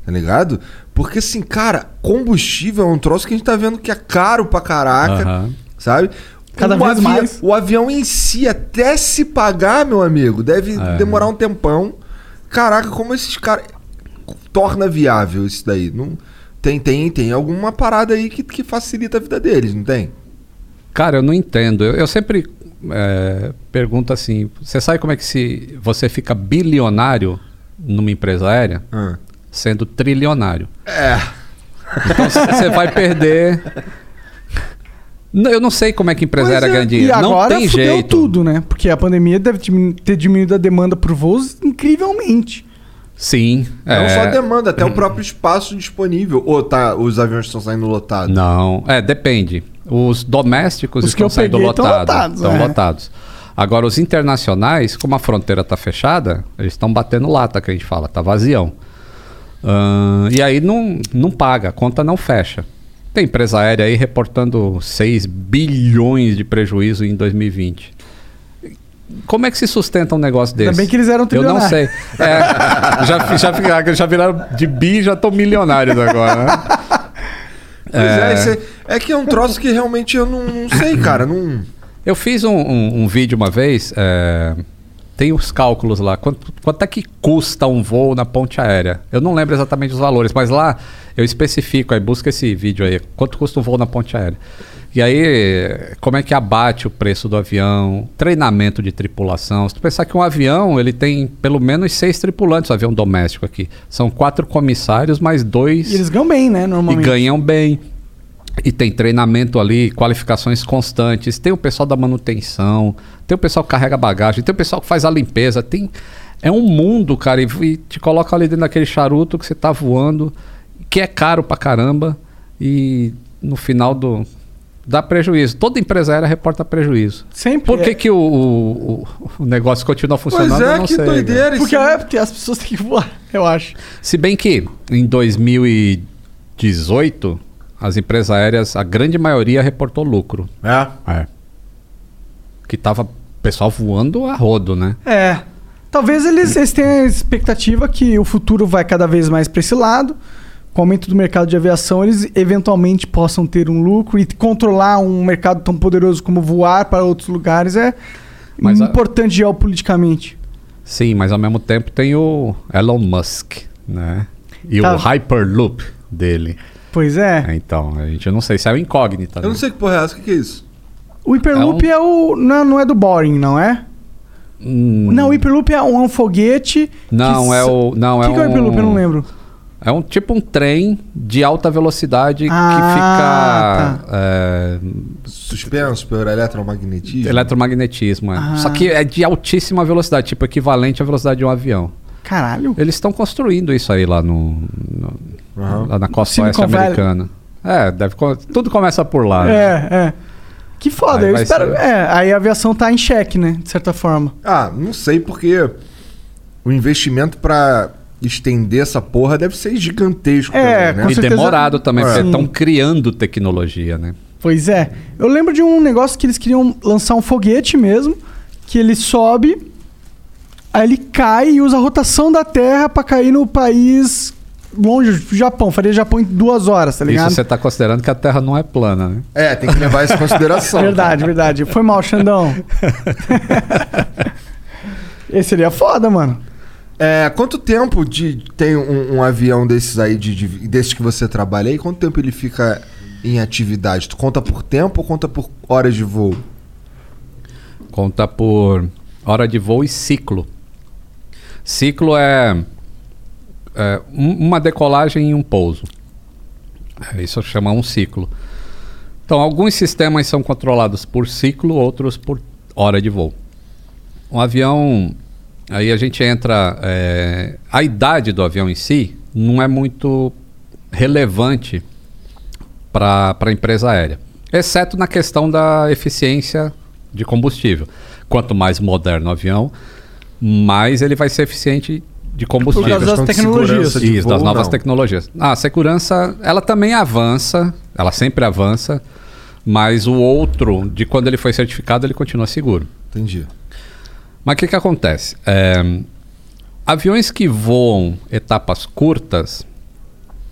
Tá ligado? Porque assim, cara, combustível é um troço que a gente tá vendo que é caro pra caraca, Aham. sabe? Cada O vez avi- mais. O avião em si, até se pagar, meu amigo, deve É. demorar um tempão. Caraca, como esses caras. Torna viável isso daí. Não, tem, tem, tem alguma parada aí que, que facilita a vida deles, não tem? Cara, eu não entendo. Eu, eu sempre é, pergunto assim: você sabe como é que se você fica bilionário numa empresa aérea? Ah. Sendo trilionário. É. Então você vai perder. Não, Eu não sei como é que empresa aérea é, ganha E dinheiro. Não agora tem fudeu jeito. tudo, né? Porque a pandemia deve ter diminuído a demanda por voos incrivelmente. Sim. Não é, só a demanda, até o próprio espaço disponível. Ou tá, os aviões estão saindo lotados? Não, é, depende. Os domésticos Os estão saindo lotados. lotados, Estão é. lotados. Agora, os internacionais, como a fronteira está fechada, eles estão batendo lata, que a gente fala, tá vazião. Ahn, e aí não, não paga, a conta não fecha. Tem empresa aérea aí reportando 6 bilhões de prejuízo em 2020. Como é que se sustenta um negócio desse? Ainda bem que eles eram Eu não trilionários. sei. É, já, já, já viraram de bi e já estão milionários agora, né? *laughs* Pois é, esse é, é que é um troço que realmente eu não, não sei, cara. Não... Eu fiz um, um- um vídeo uma vez, é, tem os cálculos lá, quanto, quanto é que custa um voo na ponte aérea? Eu não lembro exatamente os valores, mas lá eu especifico, aí busca esse vídeo aí, quanto custa um voo na ponte aérea. E aí, como é que abate o preço do avião, treinamento de tripulação. Se tu pensar que um avião, ele tem pelo menos seis tripulantes, um avião doméstico aqui. São quatro comissários, mais dois... E eles ganham bem, né? E Normalmente. ganham bem. E tem treinamento ali, qualificações constantes. Tem o pessoal da manutenção, tem o pessoal que carrega bagagem, tem o pessoal que faz a limpeza. Tem... É um mundo, cara, e, e te coloca ali dentro daquele charuto que você tá voando, que é caro pra caramba, e no final do. Dá prejuízo. Toda empresa aérea reporta prejuízo. Sempre. Por que, é. que o, o, o negócio continua funcionando? Pois Eu é, não que sei, cara. doideira Porque, isso. é, porque as pessoas têm que voar, eu acho. Se bem que em 2018, as empresas aéreas, a grande maioria reportou lucro. É. É. Que tava o pessoal voando a rodo, né? É. Talvez eles, eles tenham a expectativa que o futuro vai cada vez mais para esse lado. Com o aumento do mercado de aviação, eles eventualmente possam ter um lucro e controlar um mercado tão poderoso como voar para outros lugares é Mas a- importante geopoliticamente. Sim, mas ao mesmo tempo tem o Elon Musk, né? E Tá. o Hyperloop dele. Pois é. É, Então, a gente não sei se é o incógnita. Eu não né? sei que porra é essa. O que, que é isso? O Hyperloop É é, o. Não, não é do Boring, não é? Hum, Não, o Hyperloop é um, é um foguete. Não, que é o. Não, O é que, que é o um- Hyperloop? Eu não lembro. É um tipo um trem de alta velocidade Ah, que fica. é, Suspenso pelo eletromagnetismo? Eletromagnetismo, é. Ah. Só que é de altíssima velocidade, tipo equivalente à velocidade de um avião. Caralho. Eles estão construindo isso aí lá no, no- Aham. lá na costa oeste americana. É, deve, tudo começa por lá. né? É, é. Que foda, Aí eu espero. ser- É, aí a aviação tá em xeque, né? De certa forma. Ah, não sei porque o investimento pra estender essa porra deve ser gigantesco É, também, né? E certeza- demorado também, É. porque estão criando tecnologia, né? Pois é. Eu lembro de um negócio que eles queriam lançar um foguete mesmo, que ele sobe, aí ele cai e usa a rotação da Terra pra cair no país longe do Japão. Faria Japão em duas horas, tá ligado? Isso você está considerando que a Terra não é plana, né? É, tem que levar isso em consideração. *laughs* Verdade, verdade. Foi mal, Xandão. *laughs* Esse seria foda, mano. É, quanto tempo de tem um, um avião desses aí, de, de- desses que você trabalha aí, quanto tempo ele fica em atividade? Tu conta por tempo ou conta por horas de voo? Conta por hora de voo e ciclo. Ciclo é, é um- uma decolagem e um pouso. É, isso chama um ciclo. Então, alguns sistemas são controlados por ciclo, outros por hora de voo. Um avião, aí a gente entra. é, a idade do avião em si não é muito relevante para a empresa aérea, exceto na questão da eficiência de combustível. Quanto mais moderno o avião, mais ele vai ser eficiente de combustível. Por causa das de tecnologias. de Isso, das novas não. tecnologias. Ah, a segurança, ela também avança, ela sempre avança, mas o outro, de quando ele foi certificado, ele continua seguro. Entendi. Mas o que, que acontece? É, aviões que voam etapas curtas,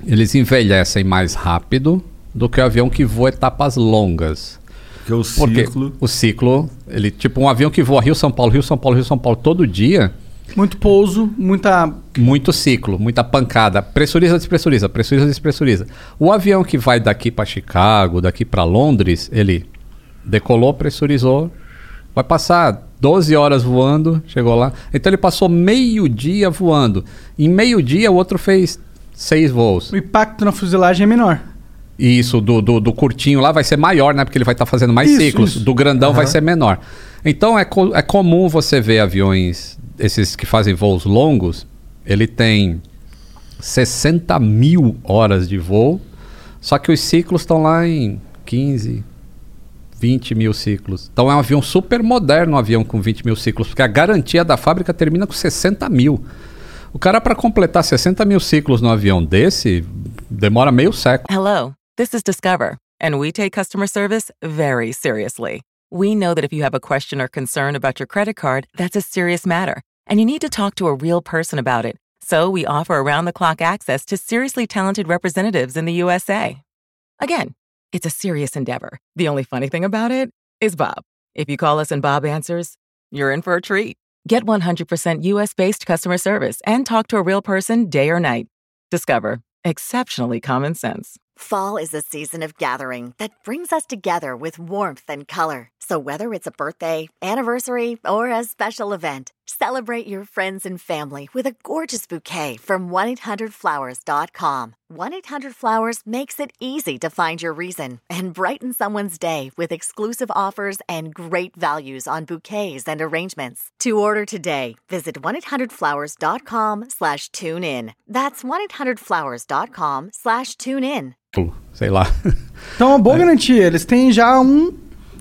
eles envelhecem mais rápido do que o avião que voa etapas longas. Porque o Porque ciclo. o ciclo, ele tipo um avião que voa Rio-São Paulo, Rio-São Paulo, Rio-São Paulo todo dia, Muito pouso, muita. muito ciclo, muita pancada, pressuriza, despressuriza, pressuriza, despressuriza. O avião que vai daqui para Chicago, daqui para Londres, ele decolou, pressurizou, vai passar 12 horas voando, chegou lá. Então ele passou meio dia voando. Em meio dia o outro fez seis voos. O impacto na fuselagem é menor. Isso do, do, do curtinho lá vai ser maior, né? Porque ele vai estar fazendo mais Isso, ciclos. isso. Do grandão vai Aham. ser menor. Então é, co- é comum você ver aviões, esses que fazem voos longos, ele tem 60 mil horas de voo, só que os ciclos estão lá em 15, 20 mil ciclos. Então é um avião super moderno, um avião com 20 mil ciclos, porque a garantia da fábrica termina com 60 mil. O cara, para completar 60 mil ciclos no avião desse, demora meio século. Hello, this is Discover, and we take customer service very seriously. We know that if you have a question or concern about your credit card, that's a serious matter, and you need to talk to a real person about it. So we offer around the clock access to seriously talented representatives in the USA. Again, it's a serious endeavor. The only funny thing about it is Bob. If you call us and Bob answers, you're in for a treat. Get 100% US based customer service and talk to a real person day or night. Discover exceptionally common sense. Fall is a season of gathering that brings us together with warmth and color. So, whether it's a birthday, anniversary, or a special event, celebrate your friends and family with a gorgeous bouquet from 1-800-Flowers.com. 1-800-Flowers makes it easy to find your reason and brighten someone's day with exclusive offers and great values on bouquets and arrangements. To order today, visit 1-800-Flowers.com slash tune in. That's 1-800-Flowers.com slash tune in. Sei lá. Então, uma boa *laughs* garantia. Eles têm já um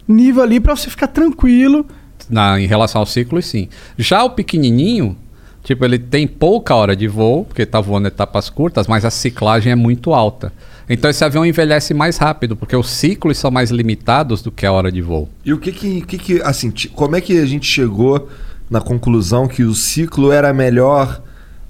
nível ali pra você ficar tranquilo. Na, em relação ao ciclo, sim. Já o pequenininho, tipo, ele tem pouca hora de voo, porque tá voando etapas curtas, mas a ciclagem é muito alta. Então esse avião envelhece mais rápido, porque os ciclos são mais limitados do que a hora de voo. E o que que, que, que assim, como é que a gente chegou na conclusão que o ciclo era a melhor,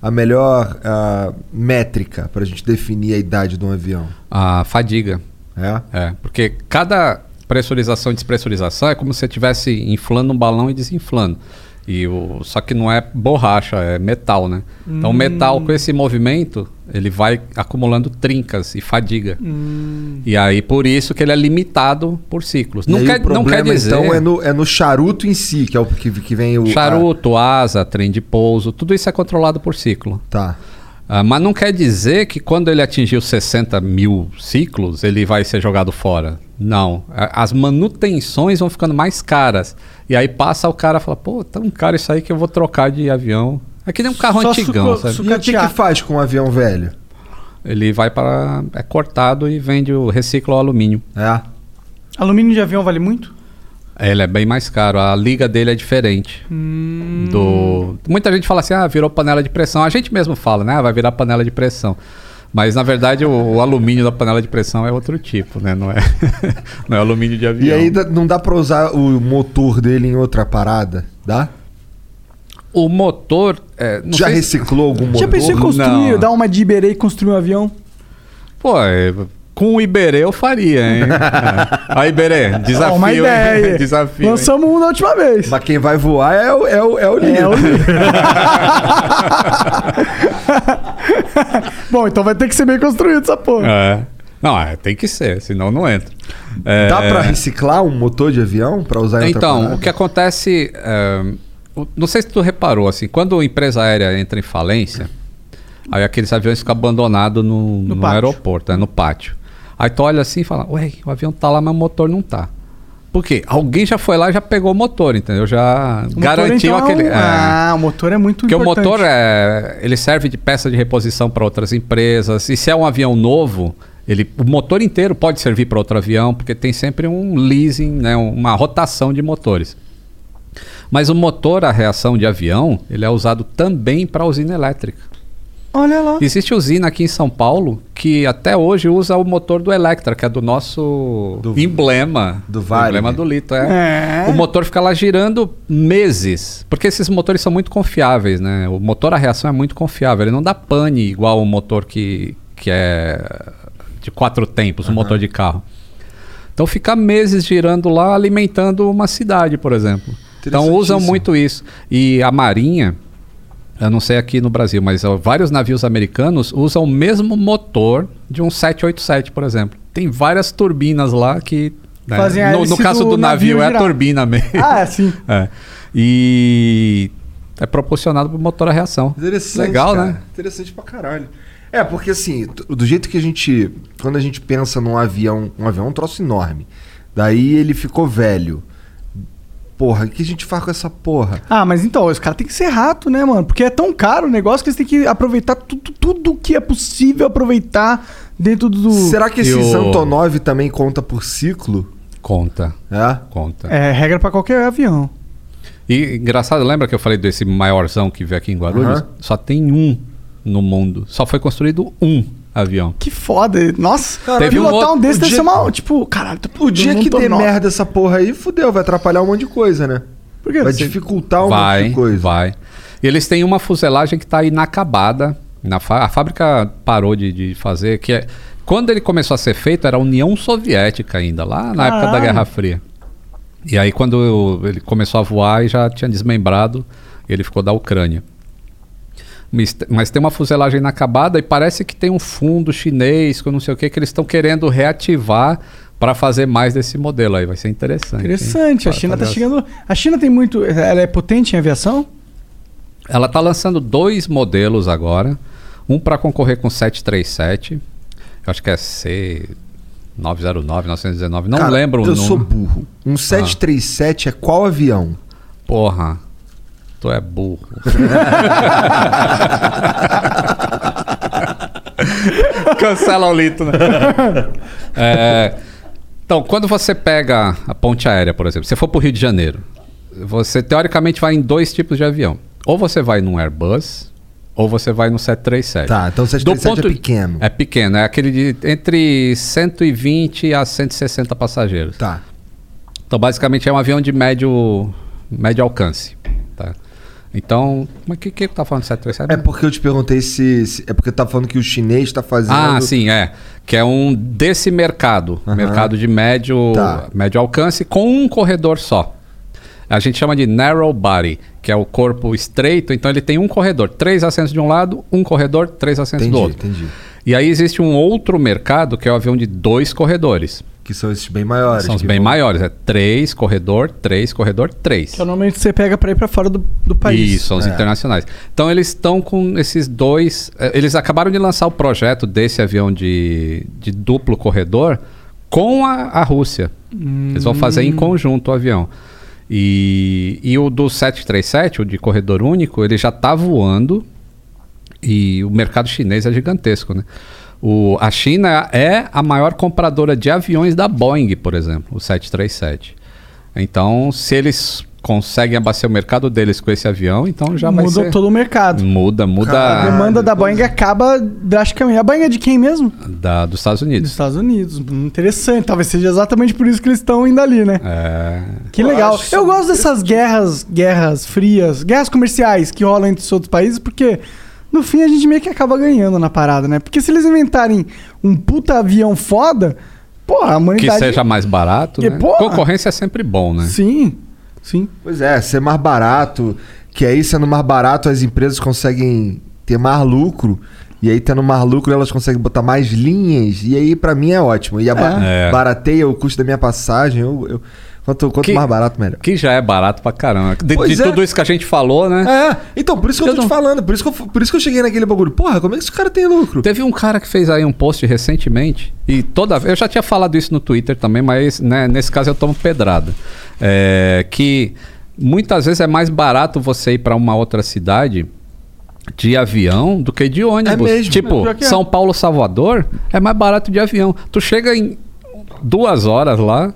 a melhor ah, métrica para a gente definir a idade de um avião? A fadiga. É? É, porque cada pressurização e despressurização é como se você estivesse inflando um balão e desinflando. E o, só que não é borracha, é metal, né? Então o metal com esse movimento, ele vai acumulando trincas e fadiga. E aí por isso que ele é limitado por ciclos. Não quer, o não quer problema, dizer então é no, é no charuto em si, que é o que, que vem o... charuto, asa, trem de pouso, tudo isso é controlado por ciclo. a- tá. Ah, mas não quer dizer que quando ele atingir os 60 mil ciclos, ele vai ser jogado fora. Não. As manutenções vão ficando mais caras. E aí passa o cara e fala, pô, tão caro isso aí que eu vou trocar de avião. É que nem um carro Só antigão, suco- sabe? E o que, que faz com um avião velho? Ele vai para... é cortado e vende o reciclo ao alumínio. É? Alumínio de avião vale muito? Ele é bem mais caro. A liga dele é diferente. Do... Muita gente fala assim, ah, virou panela de pressão. A gente mesmo fala, né? Ah, vai virar panela de pressão. Mas, na verdade, o, o alumínio da panela de pressão é outro tipo, né? Não é, *laughs* não é alumínio de avião. E aí não dá pra usar o motor dele em outra parada? Dá? O motor... é, não Já sei se- reciclou algum motor? Já pensou em construir, Não. dar uma de Iberê e construir um avião? Pô, é, com o Iberê eu faria, hein? *laughs* é. Aí, Iberê, desafio. Uma hein? ideia. desafio. Lançamos um da última vez. Mas quem vai voar é o, é o, é o É, líder. o *laughs* Bom, então vai ter que ser bem construído essa porra. É. Não, é, tem que ser, senão não entra. É, Dá pra reciclar um motor de avião pra usar em Então, parada? o que acontece. é, não sei se tu reparou, assim, quando a empresa aérea entra em falência, aí aqueles aviões ficam abandonados no, no, pátio. aeroporto, né, no pátio. Aí tu olha assim e fala, ué, o avião tá lá, mas o motor não tá. Por quê? Alguém já foi lá e já pegou o motor, entendeu? Já O motor, garantiu então, é um- aquele. é. Ah, o motor é muito Porque importante. o motor é, ele serve de peça de reposição para outras empresas. E se é um avião novo, ele, o motor inteiro pode servir para outro avião, porque tem sempre um leasing, né, uma rotação de motores. Mas o motor a reação de avião, ele é usado também para usina elétrica. Olha lá. Existe usina aqui em São Paulo que até hoje usa o motor do Electra, que é do nosso Do- emblema. do Vale. emblema do Lito, é. É. O motor fica lá girando meses. Porque esses motores são muito confiáveis, né? O motor a reação é muito confiável. Ele não dá pane igual o motor que, que é de quatro tempos, um motor de carro. Então fica meses girando lá, alimentando uma cidade, por exemplo. Então usam muito isso. E a Marinha, eu não sei aqui no Brasil, mas ó, vários navios americanos usam o mesmo motor de um 787, por exemplo. Tem várias turbinas lá que. né, no, no caso do do navio, navio é a turbina mesmo. *laughs* Ah, é sim. *laughs* É. E é proporcionado por motor a reação. Interessante, Legal, cara. né? Interessante pra caralho. É, porque assim, do jeito que a gente. Quando a gente pensa num avião, um avião é um troço enorme. Daí ele ficou velho. Porra, o que a gente faz com essa porra? Ah, mas então, os caras têm que ser rato, né, mano? Porque é tão caro o negócio que eles têm que aproveitar tudo, tudo que é possível aproveitar dentro do. Será que esse o- Antonov também conta por ciclo? Conta, É? conta. É regra pra qualquer avião. E engraçado, lembra que eu falei desse maiorzão que veio aqui em Guarulhos? Aham. Só tem um no mundo. Só foi construído um avião. Que foda. Nossa, Caralho, Teve um pilotar um, outro- desse o deve dia- ser mal. Tipo, caralho, O dia que der merda essa porra aí, fudeu, vai atrapalhar um monte de coisa, né? Por quê? Vai Você- dificultar um monte vai, de coisa. vai. E eles têm uma fuselagem que está inacabada. Na fá- a fábrica parou de, de fazer, que é... Quando ele começou a ser feito, era a União Soviética ainda, lá na época da Caralho. Guerra Fria. E aí quando eu- ele começou a voar, e já tinha desmembrado, ele ficou da Ucrânia. Mas, tem uma fuselagem inacabada e parece que tem um fundo chinês com não sei o que que eles estão querendo reativar para fazer mais desse modelo aí. Vai ser interessante. hein? Interessante. A Pra China tá fazer chegando. A China tem muito. Ela é potente em aviação? Ela está lançando dois modelos agora. Um para concorrer com 737. Eu acho que é C909, 919. Não Cara, lembro o Eu número. sou burro. Um 737 é qual avião? Porra, tu é burro. *laughs* Cancela o Lito, né? *laughs* É, então, quando você pega a ponte aérea, por exemplo, se você for para o Rio de Janeiro, você teoricamente vai em dois tipos de avião. Ou você vai num Airbus, ou você vai no 737. Tá, então o 737 é pequeno. É pequeno, é aquele de entre 120 a 160 passageiros. Tá. Então, basicamente, é um avião de médio, médio alcance. Tá? Então, mas o que, que tá falando de 737? É porque eu te perguntei se. se- é porque tava falando que o chinês tá fazendo. Ah, sim, é. Que é um desse mercado. Aham. Mercado de médio, Tá. médio alcance com um corredor só. A gente chama de narrow body, que é o corpo estreito. Então ele tem um corredor, três assentos de um lado, um corredor, três assentos Entendi, do outro. entendi. E aí existe um outro mercado que é o avião de dois corredores. Que são esses bem maiores. São os que bem vão- maiores. É três corredor, três corredor, três. Que normalmente você pega pra ir pra fora do, do país. Isso, são os É. internacionais. Então eles estão com esses dois. eh, Eles acabaram de lançar o projeto desse avião de, de duplo corredor com a, a Rússia. Eles vão fazer em conjunto o avião. E, e o do 737, o de corredor único, ele já está voando e o mercado chinês é gigantesco, né? O, a China é a maior compradora de aviões da Boeing, por exemplo, o 737. Então, se eles conseguem abastecer o mercado deles com esse avião, então já vai Muda ser... todo o mercado. Muda, muda A Caralho. demanda da Boeing acaba drasticamente. A Boeing é de quem mesmo? da, dos Estados Dos Unidos. Estados Unidos. Interessante. Talvez seja exatamente por isso que eles estão indo ali, né? É, Que legal. acho Eu gosto dessas guerras, guerras frias, guerras comerciais que rolam entre os outros países, porque no fim a gente meio que acaba ganhando na parada, né? Porque se eles inventarem um puta avião foda, porra, a que humanidade. seja mais barato, Que né? porra! Concorrência é sempre bom, né? Sim, sim. Pois é, ser mais barato. Que aí, sendo mais barato, as empresas conseguem ter mais lucro. E aí, tendo mais lucro, elas conseguem botar mais linhas. E aí, pra mim, é ótimo. E a ba- É. barateia o custo da minha passagem. Eu, eu- quanto quanto Que- mais barato, melhor. Que já é barato pra caramba. De, de é. tudo isso que a gente falou, né? É, então, por isso que eu, Eu tô não- te falando. Por isso, que eu, por isso que eu cheguei naquele bagulho. Porra, como é que esse cara tem lucro? Teve um cara que fez aí um post recentemente e toda eu já tinha falado isso no Twitter também, mas né, nesse caso eu tomo pedrada. É, que muitas vezes é mais barato você ir para uma outra cidade de avião do que de ônibus. É mesmo. Tipo, É, é. São Paulo Salvador é mais barato de avião. Tu chega em duas horas lá,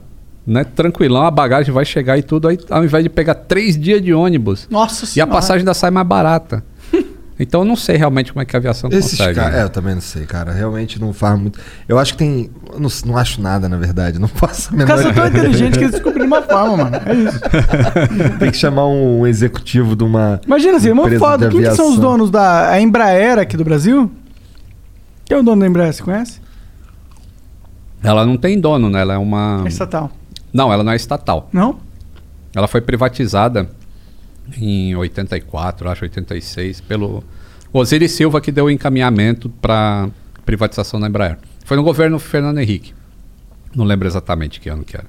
né? Tranquilão, a bagagem vai chegar e tudo aí, ao invés de pegar três dias de ônibus. Nossa E a passagem ainda sai mais barata. *laughs* Então eu não sei realmente como é que a aviação Esses consegue. caras. né? É, eu também não sei, cara. Realmente não faz muito. Eu acho que tem. Eu não, não acho nada, na verdade. Não *laughs* faço a Os menor caras são tão ideia. inteligentes que eles descobriram uma forma, mano. É isso. *laughs* Tem que chamar um executivo de uma. Imagina assim, é uma foda. Quem que são os donos da a Embraer aqui do Brasil? Quem é o dono da Embraer? Você conhece? Ela não tem dono, né? Ela é uma. É estatal. Não, ela não é estatal. Não? Ela foi privatizada em 84, acho 86, pelo Osiris Silva que deu o encaminhamento para privatização da Embraer. Foi no governo Fernando Henrique. Não lembro exatamente que ano que era.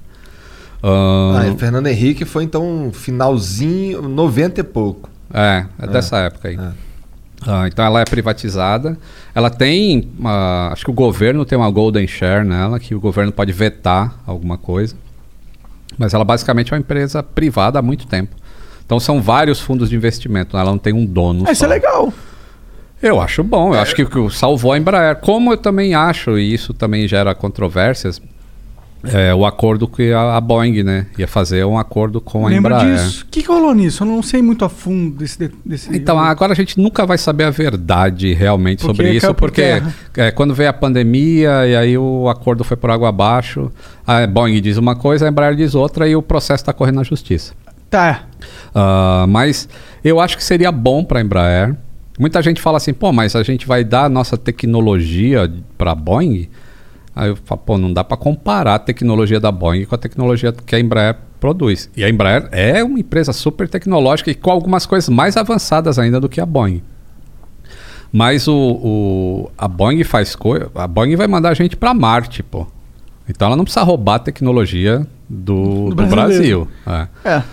Ahn, Ah, e Fernando Henrique foi então finalzinho, 90 e pouco. É, é dessa época aí. é. Ah, então ela é privatizada. Ela tem. ah, acho que o governo tem uma golden share nela, que o governo pode vetar alguma coisa. Mas ela basicamente é uma empresa privada há muito tempo. Então são vários fundos de investimento. né? Ela não tem um dono. Ah, isso só. é legal. Eu acho bom. Eu acho que, que salvou a Embraer. Como eu também acho, e isso também gera controvérsias, é, o acordo que a, a Boeing, né? Ia fazer um acordo com a Lembra Embraer. disso? O que, que rolou nisso? Eu não sei muito a fundo desse. de- desse Então, agora a gente nunca vai saber a verdade realmente Porque sobre isso, por porque é, quando veio a pandemia e aí o acordo foi por água abaixo, a Boeing diz uma coisa, a Embraer diz outra e o processo está correndo na justiça. Tá. Ah, mas eu acho que seria bom para a Embraer. Muita gente fala assim, pô, mas a gente vai dar a nossa tecnologia para a Boeing? Aí eu falo, pô, não dá para comparar a tecnologia da Boeing com a tecnologia que a Embraer produz. E a Embraer é uma empresa super tecnológica e com algumas coisas mais avançadas ainda do que a Boeing. Mas o, o- a Boeing faz coisa. A Boeing vai mandar a gente para Marte, pô. Então ela não precisa roubar a tecnologia do, Do do Brasil. É. É.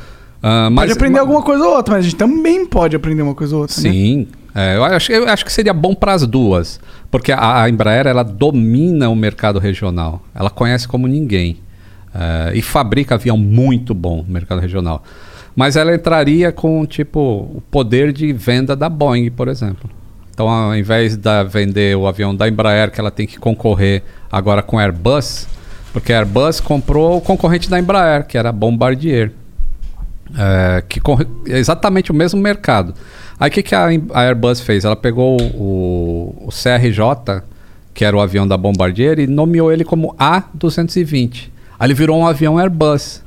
Ah, Pode aprender alguma coisa ou outra, mas a gente também pode aprender uma coisa ou outra. né? Sim. É, eu, acho, eu acho que seria bom para as duas. Porque a, a Embraer ela domina o mercado regional. Ela conhece como ninguém. É, e fabrica avião muito bom no mercado regional. Mas ela entraria com tipo o poder de venda da Boeing, por exemplo. Então, ao invés de vender o avião da Embraer, que ela tem que concorrer agora com a Airbus, porque a Airbus comprou o concorrente da Embraer, que era a Bombardier. É, que é exatamente o mesmo mercado. Aí o que, que a, Airbus fez? Ela pegou o, o CRJ, que era o avião da Bombardier, e nomeou ele como A220. Aí ele virou um avião Airbus.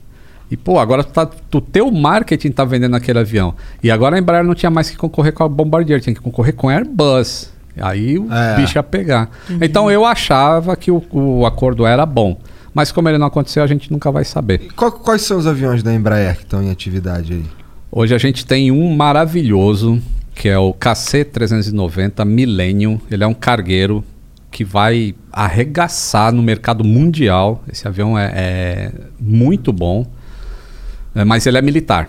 E, pô, agora tu tá, o teu marketing tá vendendo aquele avião. E agora a Embraer não tinha mais que concorrer com a Bombardier, tinha que concorrer com a Airbus. Aí o É. bicho ia pegar. Então eu achava que o, o acordo era bom. Mas como ele não aconteceu, a gente nunca vai saber. Qual- quais são os aviões da Embraer que estão em atividade aí? Hoje a gente tem um maravilhoso, que é o KC390 Millennium. Ele é um cargueiro que vai arregaçar no mercado mundial. Esse avião é, é muito bom, é, mas ele é militar.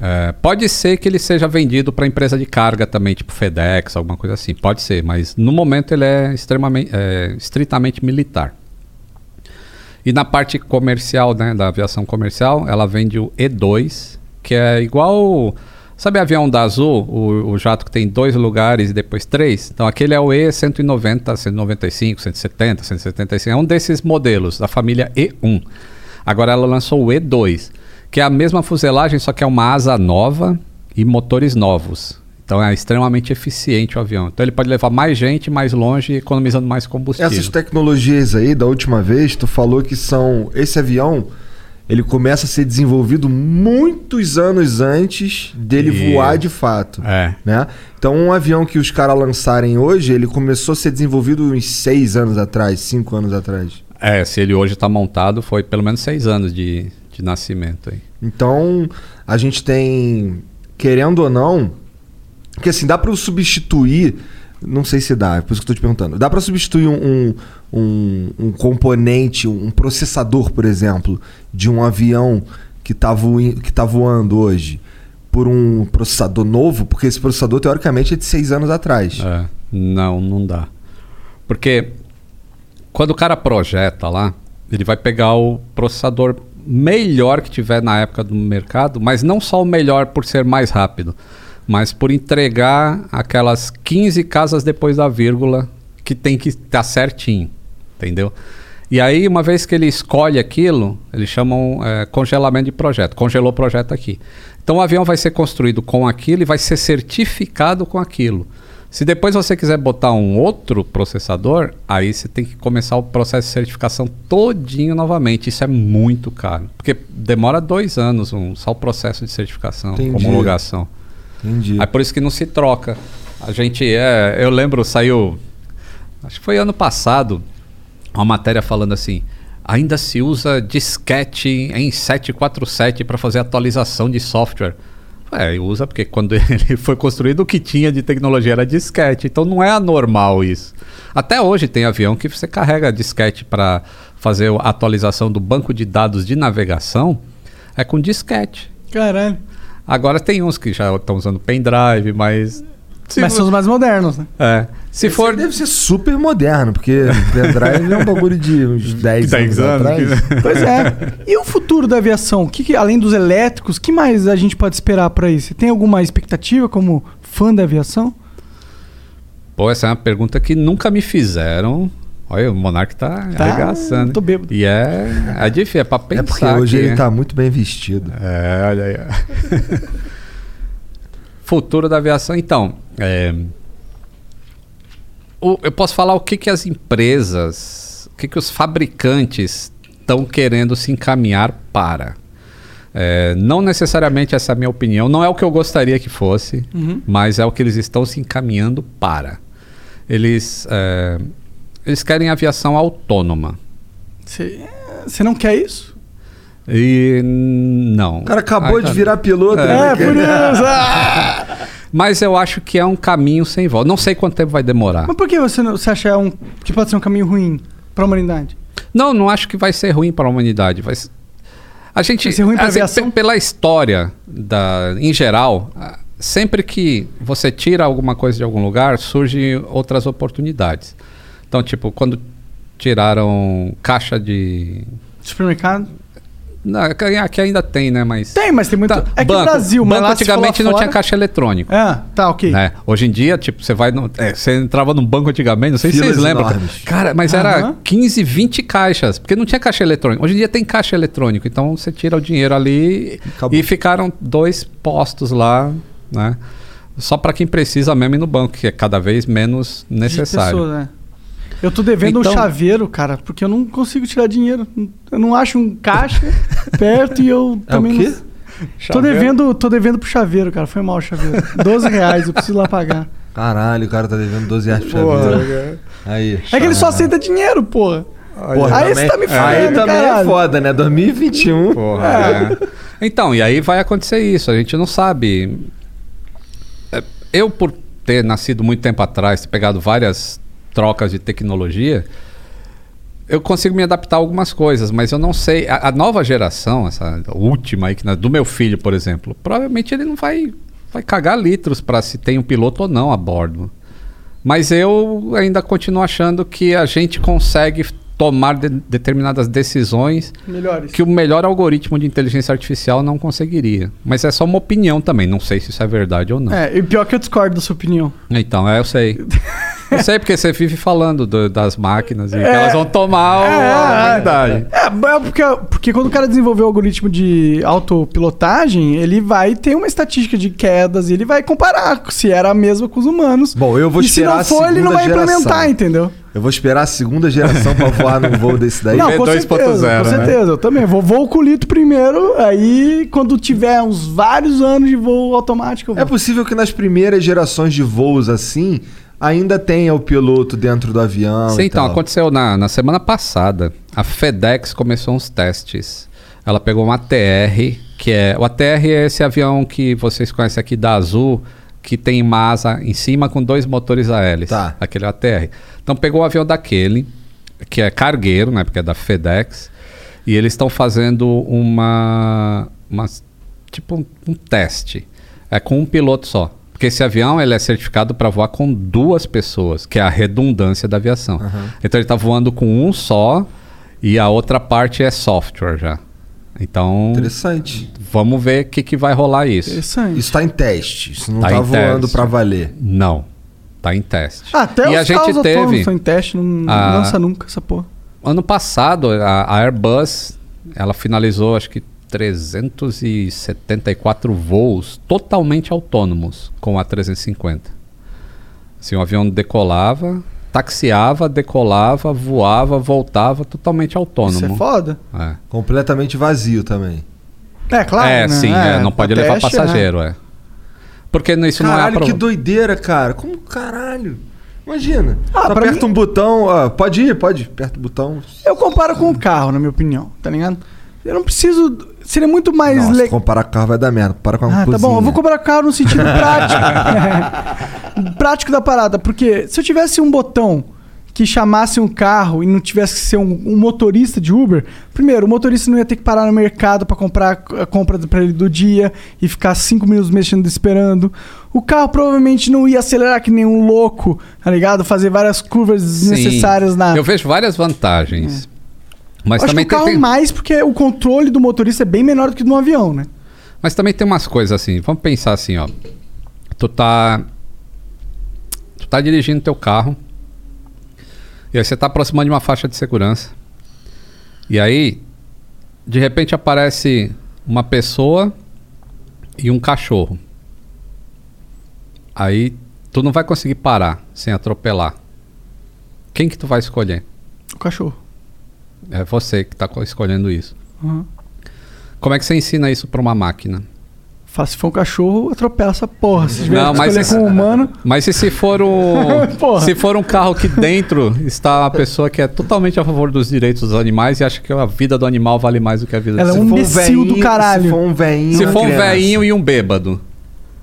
É, pode ser que ele seja vendido para empresa de carga também, tipo FedEx, alguma coisa assim. Pode ser, mas no momento ele é extremamente, é, estritamente militar. E na parte comercial, né, da aviação comercial, ela vende o E2, que é igual. Sabe o avião da Azul, o, o jato que tem dois lugares e depois três? Então aquele é o E190, 195, 170, 175. É um desses modelos da família E1. Agora ela lançou o E2, que é a mesma fuselagem, só que é uma asa nova e motores novos. Então é extremamente eficiente o avião. Então ele pode levar mais gente mais longe, economizando mais combustível. Essas tecnologias aí, da última vez, tu falou que são. Esse avião, ele começa a ser desenvolvido muitos anos antes dele Isso. voar de fato. É. Né? Então, um avião que os caras lançarem hoje, ele começou a ser desenvolvido uns seis anos atrás, cinco anos atrás. É, se ele hoje está montado, foi pelo menos seis anos de, de nascimento aí. Então, a gente tem, querendo ou não, que assim, dá para substituir, não sei se dá, é por isso que eu te perguntando. Dá para substituir um, um, um, componente, um processador, por exemplo, de um avião que tá, que tá voando hoje por um processador novo? Porque esse processador, teoricamente, é de seis anos atrás. É, não, não dá. Porque quando o cara projeta lá, ele vai pegar o processador melhor que tiver na época do mercado, mas não só o melhor por ser mais rápido, mas por entregar aquelas 15 casas depois da vírgula que tem que estar certinho, entendeu? E aí, uma vez que ele escolhe aquilo, eles chamam é, congelamento de projeto. Congelou o projeto aqui. Então o avião vai ser construído com aquilo e vai ser certificado com aquilo. Se depois você quiser botar um outro processador, aí você tem que começar o processo de certificação todinho novamente. Isso é muito caro. Porque demora dois anos um, só o processo de certificação, Entendi. homologação. Entendi. Aí por isso que não se troca. A gente é. Eu lembro, saiu. Acho que foi ano passado, uma matéria falando assim. Ainda se usa disquete em 747 para fazer atualização de software. É, usa porque quando *laughs* ele foi construído o que tinha de tecnologia era disquete. Então não é anormal isso. Até hoje tem avião que você carrega disquete para fazer a atualização do banco de dados de navegação. É com disquete. Caralho. Agora tem uns que já estão usando pendrive, mas. se Mas são os mais modernos, né? É. Se Esse for. Deve ser super moderno, porque pendrive é um bagulho de uns *laughs* 10, 10 anos, anos, atrás. Pois é. *laughs* E o futuro da aviação? Que, que, além dos elétricos, que mais a gente pode esperar aí? Você tem alguma expectativa como fã da aviação? Pô, essa é uma pergunta que nunca me fizeram. Olha, o Monark tá, Tá, arregaçando. tô bêbado. E é, é difícil, é pra pensar. É porque hoje aqui, ele né? tá muito bem vestido. É, olha aí. *laughs* Futuro da aviação. Então, é, o- eu posso falar o que, que as empresas, o que, que os fabricantes estão querendo se encaminhar para. É, não necessariamente essa é a minha opinião, não é o que eu gostaria que fosse, mas é o que eles estão se encaminhando para. Eles, é, eles querem aviação autônoma. Você não quer isso? E não. O cara acabou Ah, de virar piloto. É, né? por isso. Ah! *laughs* Mas eu acho que é um caminho sem volta. Não sei quanto tempo vai demorar. Mas por que você, não- você acha um, que pode ser um caminho ruim pra humanidade? Não, não acho que vai ser ruim para a humanidade. Vai ser... A gente, Vai ser ruim pra assim, aviação? pe- pela história, da, em geral, sempre que você tira alguma coisa de algum lugar, surgem outras oportunidades. Então, tipo, quando tiraram caixa de. Supermercado? Não, aqui aqui ainda tem, né? Mas. Tem, mas tem muito. Tá, é que banco, o Brasil, mas banco se lá antigamente não tinha fora- caixa eletrônico. Ah, tá, ok. né? Hoje em dia, tipo, você vai no. é, você entrava num banco antigamente, não sei se Filas vocês lembram. Cara, enormes. Cara, mas era Aham. 15, 20 caixas, porque não tinha caixa eletrônico. Hoje em dia tem caixa eletrônico, então você tira o dinheiro ali Acabou. e ficaram dois postos lá, né? Só para quem precisa mesmo ir no banco, que é cada vez menos De necessário. pessoas, né? Eu tô devendo Então- um chaveiro, cara, porque eu não consigo tirar dinheiro. Eu não acho um caixa perto e eu É também o quê? não. Tô devendo, tô devendo pro chaveiro, cara. Foi mal o chaveiro. 12 reais, eu preciso lá pagar. Caralho, o cara tá devendo 12 reais pro chaveiro. Aí. É que ele só aceita dinheiro, porra. Porra, Aí você tá me Aí fudendo, também é caralho. foda, né? 2021. Porra, é. Então, e aí vai acontecer isso, a gente não sabe. É, Eu, por ter nascido muito tempo atrás, ter pegado várias trocas de tecnologia, eu consigo me adaptar a algumas coisas, mas eu não sei. A, a nova geração, essa última aí, que na- do meu filho, por exemplo, provavelmente ele não vai, vai cagar litros para se tem um piloto ou não a bordo. Mas eu ainda continuo achando que a gente consegue tomar de- determinadas decisões Melhores. que o melhor algoritmo de inteligência artificial não conseguiria. Mas é só uma opinião também, não sei se isso é verdade ou não. É, e pior que eu discordo da sua opinião. Então, é, eu sei. *laughs* eu sei porque você vive falando do- das máquinas e que É. elas vão tomar o- a humanidade. É, é porque, porque quando o cara desenvolveu o algoritmo de autopilotagem, ele vai ter uma estatística de quedas e ele vai comparar se era a mesma com os humanos. Bom, eu vou e se esperar não a for, ele não vai geração. implementar, entendeu? Eu vou esperar a segunda geração pra voar num voo desse daí. Não, com 2.0, certeza, com né? certeza. Eu também. Vou, vou com o Lito primeiro, aí quando tiver uns vários anos de voo automático, eu vou. É possível que nas primeiras gerações de voos assim, ainda tenha o piloto dentro do avião. Sim, então, tal. aconteceu na, na semana passada. A FedEx começou uns testes. Ela pegou um ATR, que é. O ATR é esse avião que vocês conhecem aqui da Azul, que tem uma asa em cima com dois motores a hélice. Tá. Aquele ATR. Então pegou o avião daquele, que é cargueiro, né? Porque é da FedEx. E eles estão fazendo uma. uma tipo um, um teste. É com um piloto só. Porque esse avião ele é certificado para voar com duas pessoas, que é a redundância da aviação. Então ele está voando com um só e a outra parte é software já. Então Interessante. vamos ver o que, que vai rolar isso. Interessante. Isso tá em teste. Isso não Tá tá, em voando pra valer. Não, tá em teste. Ah, até e os a gente teve estão em teste, não Ah. lança nunca essa porra. ano passado a, a Airbus ela finalizou acho que 374 voos totalmente autônomos com a 350. Assim, o avião decolava, taxiava, decolava, voava, voltava, totalmente autônomo. Isso é foda. É. Completamente vazio também. É, claro. é, né? sim, é, não pode levar teste, passageiro, é. Porque isso não é Caralho, que doideira, cara. Como caralho? Imagina. Ah, aperta mim- um botão, ó, pode ir, pode. Aperta o botão. Eu comparo com o carro, na minha opinião, tá ligado? Eu não preciso. Seria muito mais Nossa, legal. comparar com carro vai dar merda. Compara com uma Ah, tá cozinha. bom, eu vou comparar carro no sentido *laughs* prático. *laughs* prático da parada, porque se eu tivesse um botão que chamasse um carro e não tivesse que ser um, um motorista de Uber, primeiro, o motorista não ia ter que parar no mercado pra comprar a compra pra ele do dia e ficar cinco minutos mexendo esperando. O carro provavelmente não ia acelerar que nem um louco, tá ligado? Fazer várias curvas Sim. desnecessárias na. Eu vejo várias vantagens. Mas Acho também que o carro tem, mais porque o controle do motorista é bem menor do que do avião, né? Mas também tem umas coisas assim. Vamos pensar assim, ó. Tu tá. Tu tá dirigindo teu carro. E aí você está aproximando de uma faixa de segurança. E aí, de repente aparece uma pessoa e um cachorro. Aí tu não vai conseguir parar sem atropelar. Quem que tu vai escolher? O cachorro. É você que está escolhendo isso. Uhum. Como é que você ensina isso para uma máquina? Se for um cachorro, atropela essa porra. Se Não, mas escolher esse- com um humano, *laughs* Mas e se for um *laughs* se for um carro que dentro está uma pessoa que é totalmente a favor dos direitos dos animais e acha que a vida do animal vale mais do que a vida Ela do é um imbecil veinho- do caralho. Se for um veinho. Se for um veinho e um bêbado,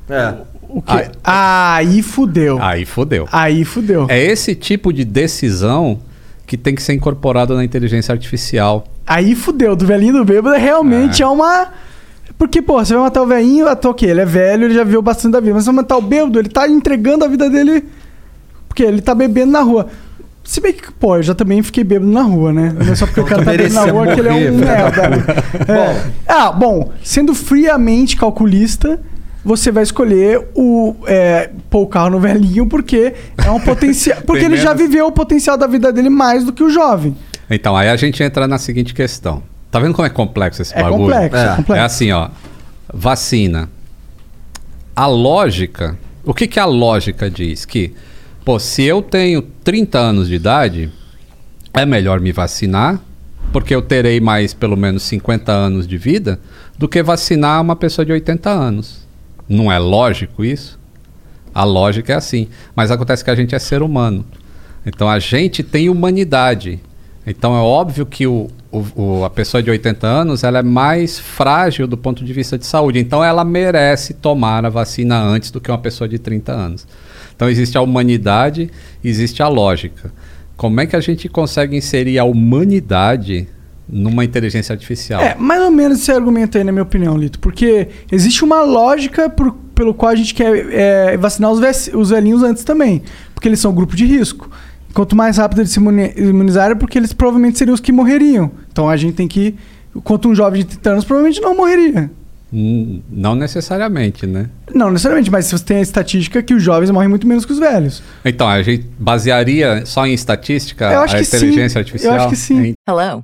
É. o quê? Aí fudeu. aí fodeu. Aí fudeu. É esse tipo de decisão que tem que ser incorporado na inteligência artificial. Aí fudeu. Do velhinho do bêbado realmente é, uma. Porque, pô, você vai matar o velhinho, até o quê? Ele é velho, ele já viu bastante da vida. Mas você vai matar o bêbado, ele tá entregando a vida dele. Porque ele tá bebendo na rua. Se bem que, pô, eu já também fiquei bêbado na rua, né? Não é só porque o cara tá bebendo na rua que ele é morrer, um merda. É. Ah, bom, sendo friamente calculista, você vai escolher o é, pôr o carro no velhinho porque é um potencial. *laughs* Porque ele já menos. viveu o potencial da vida dele mais do que o jovem. Então, aí a gente entra na seguinte questão. Tá vendo como é complexo esse É bagulho? complexo, é É. complexo. É assim, ó. Vacina. A lógica. O que, que a lógica diz? Que, pô, se eu tenho 30 anos de idade, é melhor me vacinar, porque eu terei mais pelo menos 50 anos de vida, do que vacinar uma pessoa de 80 anos. Não é lógico isso? A lógica é assim. Mas acontece que a gente é ser humano. Então a gente tem humanidade. Então é óbvio que o, o- o- a pessoa de 80 anos ela é mais frágil do ponto de vista de saúde. Então ela merece tomar a vacina antes do que uma pessoa de 30 anos. Então existe a humanidade, existe a lógica. Como é que a gente consegue inserir a humanidade numa inteligência artificial? É, mais ou menos esse argumento aí, na minha opinião, Lito. Porque existe uma lógica por- pelo qual a gente quer é, vacinar os, ve- os velhinhos antes também. Porque eles são grupo de risco. Quanto mais rápido eles se imuni- imunizarem, porque eles provavelmente seriam os que morreriam. Então a gente tem que. Quanto um jovem de 30 anos provavelmente não morreria. Hum, Não necessariamente, né? Não necessariamente, mas você tem a estatística que os jovens morrem muito menos que os velhos. Então, a gente basearia só em estatística Eu acho a que sim. inteligência Eu artificial? acho que sim. Hello,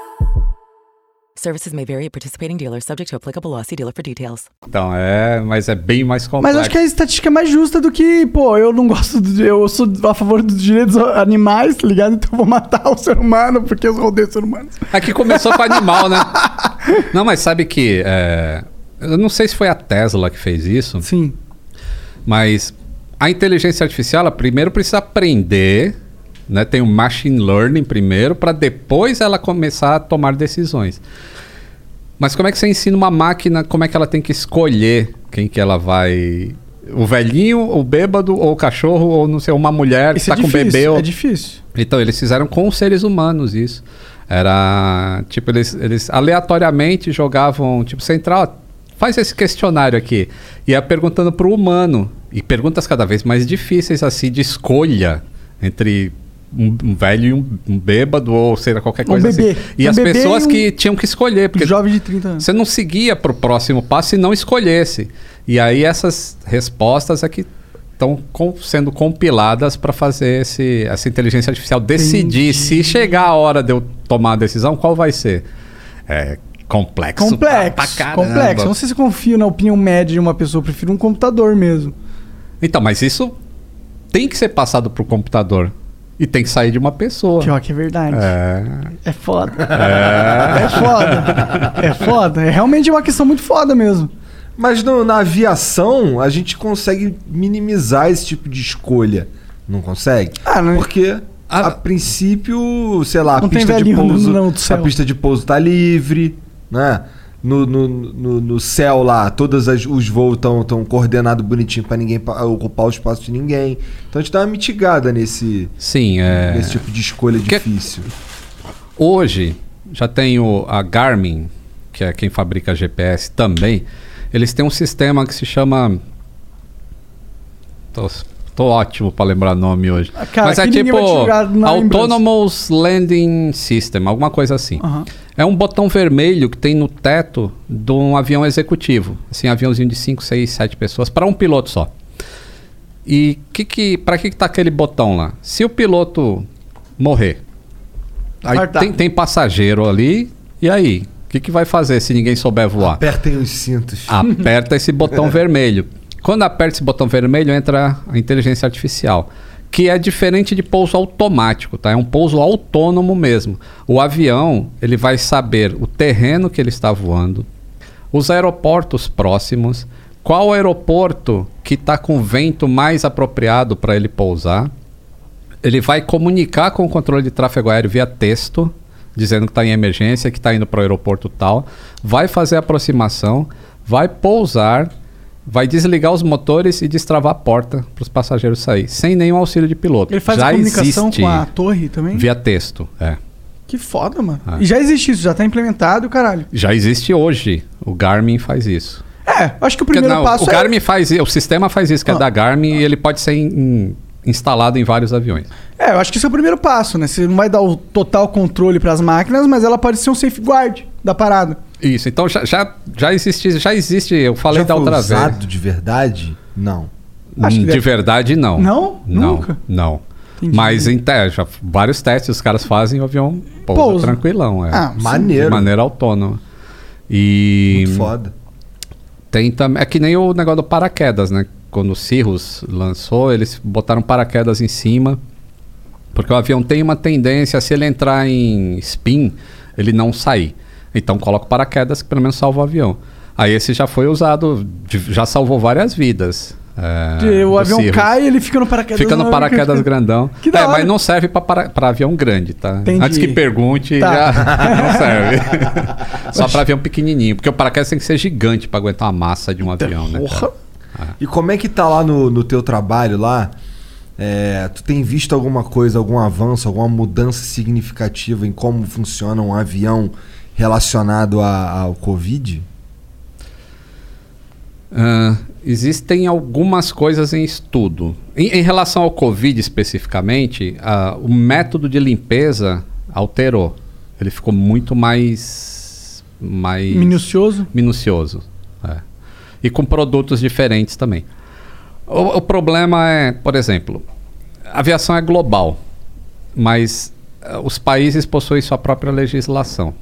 Services may vary at participating dealers, subject to applicable law. See dealer for details. Então, é, mas é bem mais complexo. Mas acho que a estatística é mais justa do que, pô, eu não gosto, do, eu sou a favor dos direitos animais, tá ligado? Então eu vou matar o ser humano porque eu odeio o ser humano. Aqui começou com animal, né? *laughs* Não, mas sabe que. é, eu não sei se foi a Tesla que fez isso, Sim. mas a inteligência artificial, ela primeiro precisa aprender, né? Tem o machine learning primeiro, para depois ela começar a tomar decisões. Mas como é que você ensina uma máquina, como é que ela tem que escolher quem que ela vai. O velhinho, o bêbado, ou o cachorro, ou não sei, uma mulher Isso que é tá com bebê. ou- É difícil. Então, eles fizeram com os seres humanos isso. Era. Tipo, eles, eles aleatoriamente jogavam. Tipo, central. Faz esse questionário aqui. E ia perguntando pro humano. E perguntas cada vez mais difíceis, assim, de escolha entre um, um velho e um, um bêbado, ou seja, qualquer Um coisa bebê. assim. E Um as bebê pessoas e que tinham que escolher. Porque Jovem de 30 anos. você não seguia pro próximo passo se não escolhesse. E aí essas respostas é que estão sendo compiladas para fazer esse, essa inteligência artificial decidir se chegar a hora de eu tomar a decisão, qual vai ser. É complexo. Complexo. pra- pra complexo. Não sei se confio na opinião média de uma pessoa, eu prefiro um computador mesmo. Então, mas isso tem que ser passado pro computador. E tem que sair de uma pessoa. Pior que é verdade. É. É foda. É. foda. É foda. É realmente uma questão muito foda mesmo. Mas no- na aviação, a gente consegue minimizar esse tipo de escolha. Não consegue? Ah, não- Porque, Ah. a princípio, sei lá, a Não tem pista de pouso. céu. a pista de pouso tá livre, né? No, no, no, no céu lá, todos as- os voos estão tão coordenados bonitinho pra ninguém pa- ocupar o espaço de ninguém. Então a gente dá uma mitigada nesse, Sim, é. nesse tipo de escolha Que- difícil. Hoje já tem o, a Garmin, que é quem fabrica GPS também. Eles têm um sistema que se chama. Tô, tô ótimo para lembrar nome hoje. Ah, cara, Mas é tipo Autonomous Landing System, alguma coisa assim. Aham. É um botão vermelho que tem no teto de um avião executivo. Assim, aviãozinho de 5, 6, 7 pessoas, para um piloto só. E que que, para que, que tá aquele botão lá? Se o piloto morrer, aí Fartar. tem, tem passageiro ali, e aí? O que, que vai fazer se ninguém souber voar? Apertem os cintos. Aperta esse botão *laughs* vermelho. Quando aperta esse botão vermelho, entra a inteligência artificial. Que é diferente de pouso automático, tá? É um pouso autônomo mesmo. O avião, ele vai saber o terreno que ele está voando, os aeroportos próximos, qual aeroporto que está com vento mais apropriado para ele pousar. Ele vai comunicar com o controle de tráfego aéreo via texto, dizendo que está em emergência, que está indo para o aeroporto tal. Vai fazer aproximação, vai pousar, vai desligar os motores e destravar a porta para os passageiros sair, sem nenhum auxílio de piloto. Ele faz já a comunicação existe com a torre também? via texto, é. Que foda, mano. Ah. E já existe isso, já tá implementado caralho. Já existe hoje. O Garmin faz isso. É, acho que o Porque, primeiro não, passo o é... Garmin faz isso, o sistema faz isso, que Ah. é da Garmin, e ele pode ser in- in- instalado em vários aviões. É, eu acho que esse é o primeiro passo, né? Você não vai dar o total controle pras máquinas, mas ela pode ser um safeguard da parada. Isso, então já, já, já existe, já existe, eu falei Já da outra usado vez. de verdade? Não. Acho que Hum, de deve- verdade, não. Não? Não, Nunca? Não. Entendi. Mas em te- já, vários testes os caras fazem o avião pousa, Pousa. tranquilão. É. Ah, sim. Maneiro. de maneira autônoma. E Muito foda. tem também. É que nem o negócio do paraquedas, né? Quando o Cirrus lançou, eles botaram paraquedas em cima. Porque o avião tem uma tendência, se ele entrar em spin, ele não sair. Então coloca o paraquedas que pelo menos salva o avião. Aí esse já foi usado, já salvou várias vidas. é, Que o avião Cirrus. cai e ele fica no paraquedas. Fica no paraquedas *laughs* grandão. Que é, mas não serve para avião grande, tá? Entendi. Antes que pergunte, Tá. já *laughs* não serve. *laughs* Só para avião pequenininho. Porque o paraquedas tem que ser gigante para aguentar a massa de um avião, né? Porra. cara? E como é que tá lá no, no teu trabalho lá? É, tu tem visto alguma coisa, algum avanço, alguma mudança significativa em como funciona um avião relacionado a- ao Covid? Ah, existem algumas coisas em estudo. Em, em relação ao Covid especificamente, ah, o método de limpeza alterou. Ele ficou muito mais. mais Minucioso. minucioso. é. E com produtos diferentes também. O, o problema é, por exemplo, a aviação é global, mas eh, os países possuem sua própria legislação.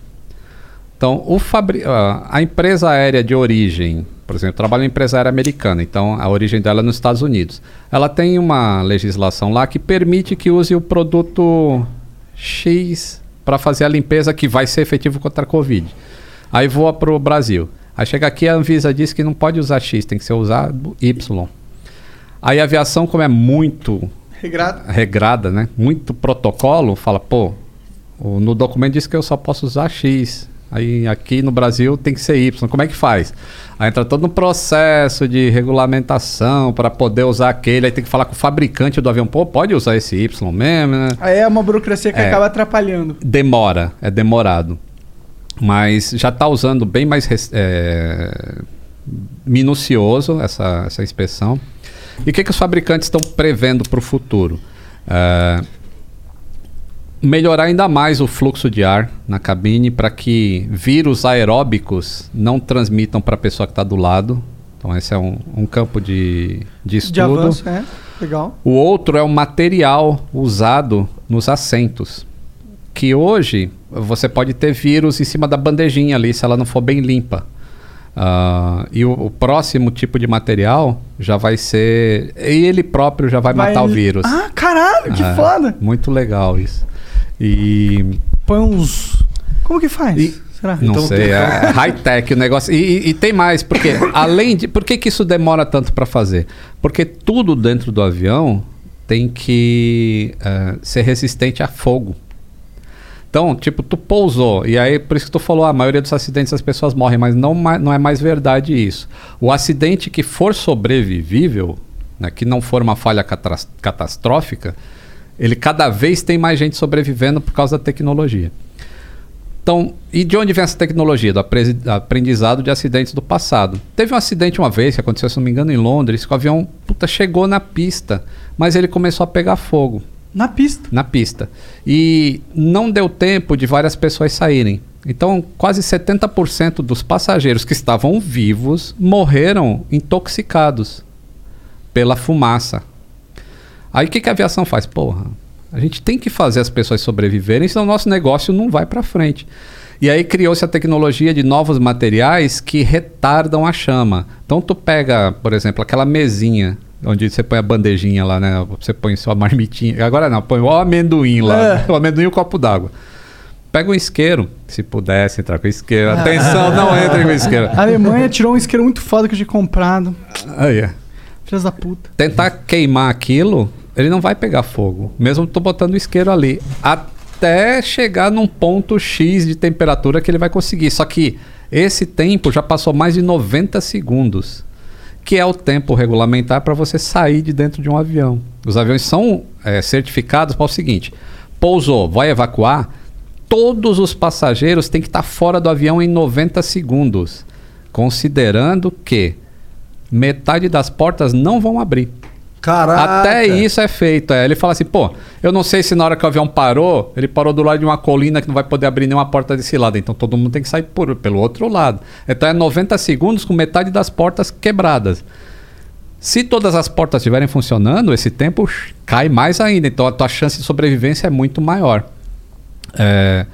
Então, o fabri a empresa aérea de origem, por exemplo, trabalha em empresa aérea americana, então a origem dela é nos Estados Unidos. Ela tem uma legislação lá que permite que use o produto X para fazer a limpeza que vai ser efetivo contra a Covid. Aí voa para o Brasil. Aí chega aqui a Anvisa diz que não pode usar X, tem que ser usado Y. Aí a aviação, como é muito Regrado. regrada, né? Muito protocolo, fala, pô, no documento diz que eu só posso usar X. Aí aqui no Brasil tem que ser Y. Como é que faz? Aí entra todo um processo de regulamentação para poder usar aquele. Aí tem que falar com o fabricante do avião. Pô, pode usar esse Y mesmo, né? Aí é uma burocracia que É. acaba atrapalhando. Demora, é demorado. Mas já está usando bem mais é, minucioso essa, essa inspeção. E o que, que os fabricantes estão prevendo para o futuro? É, melhorar ainda mais o fluxo de ar na cabine para que vírus aeróbicos não transmitam para a pessoa que está do lado. Então, esse é um, um campo de, de estudo. De avanço, é. Legal. O outro é o material usado nos assentos. Que hoje você pode ter vírus em cima da bandejinha ali, se ela não for bem limpa. Ah, e o, o próximo tipo de material já vai ser. Ele próprio já vai, matar o vírus. Ah, caralho, que É, foda. Muito legal isso. E. Põe uns. Como que faz? Será? Não Então sei, tem- é *laughs* high-tech o negócio. E, e- e tem mais, porque *coughs* além de. Por que, que isso demora tanto para fazer? Porque tudo dentro do avião tem que eh, ser resistente a fogo. Então, tipo, tu pousou, e aí por isso que tu falou, "Ah, a maioria dos acidentes as pessoas morrem, mas não, não é mais verdade isso. O acidente que for sobrevivível, né, que não for uma falha catastrófica, ele cada vez tem mais gente sobrevivendo por causa da tecnologia. Então, e de onde vem essa tecnologia? Do apre- aprendizado de acidentes do passado. Teve um acidente uma vez, que aconteceu, se não me engano, em Londres, que o avião puta, chegou na pista, mas ele começou a pegar fogo Na pista. na pista. E não deu tempo de várias pessoas saírem. Então, quase 70% dos passageiros que estavam vivos morreram intoxicados pela fumaça. Aí o que, que a aviação faz? Porra, a gente tem que fazer as pessoas sobreviverem, senão o nosso negócio não vai para frente. E aí criou-se a tecnologia de novos materiais que retardam a chama. Então tu pega, por exemplo, aquela mesinha onde você põe a bandejinha lá, né? Você põe sua marmitinha. Agora não, põe o amendoim lá, É. né? o amendoim e o copo d'água. Pega um isqueiro, se pudesse entrar com isqueiro. Atenção, não entre com isqueiro. A Alemanha tirou um isqueiro muito foda que eu tinha comprado. Aí, é. Filhas da puta. tentar queimar aquilo, ele não vai pegar fogo. Mesmo tu botando o isqueiro ali. Até chegar num ponto X de temperatura que ele vai conseguir. Só que esse tempo já passou mais de 90 segundos. Que é o tempo regulamentar para você sair de dentro de um avião. Os aviões são é, certificados para o seguinte: pousou, vai evacuar, todos os passageiros têm que estar fora do avião em 90 segundos. Considerando que metade das portas não vão abrir. Caraca. Até isso é feito. É. Ele fala assim, pô, eu não sei se na hora que o avião parou, ele parou do lado de uma colina que não vai poder abrir nenhuma porta desse lado. Então todo mundo tem que sair por, pelo outro lado. Então é 90 segundos com metade das portas quebradas. Se todas as portas estiverem funcionando, esse tempo cai mais ainda. Então a tua chance de sobrevivência é muito maior. É,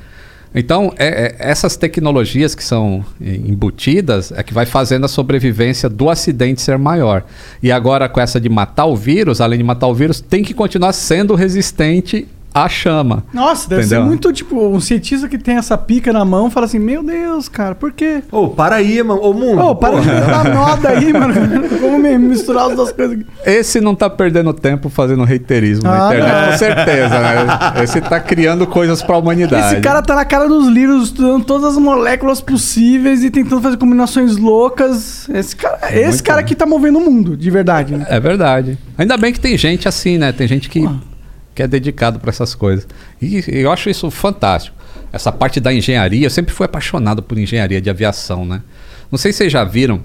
então, é- é- essas tecnologias que são eh, embutidas é que vai fazendo a sobrevivência do acidente ser maior. E agora, com essa de matar o vírus, além de matar o vírus, tem que continuar sendo resistente à chama. Nossa, deve Entendeu? ser muito tipo um cientista que tem essa pica na mão fala assim: Meu Deus, cara, por quê? Ô, para aí, mano. Ô, mundo. Ô, para de dar *laughs* moda aí, mano. *laughs* Vamos misturar as duas coisas aqui. Esse não tá perdendo tempo fazendo reiterismo na Ah, internet, não. com *laughs* certeza, né? Esse tá criando coisas pra humanidade. Esse cara tá na cara dos livros, estudando todas as moléculas possíveis e tentando fazer combinações loucas. Esse cara, esse Muito cara bom. aqui tá movendo o mundo, de verdade. Né? É verdade. Ainda bem que tem gente assim, né? Tem gente que, que é dedicado para essas coisas. E eu acho isso fantástico. Essa parte da engenharia, eu sempre fui apaixonado por engenharia de aviação, né? Não sei se vocês já viram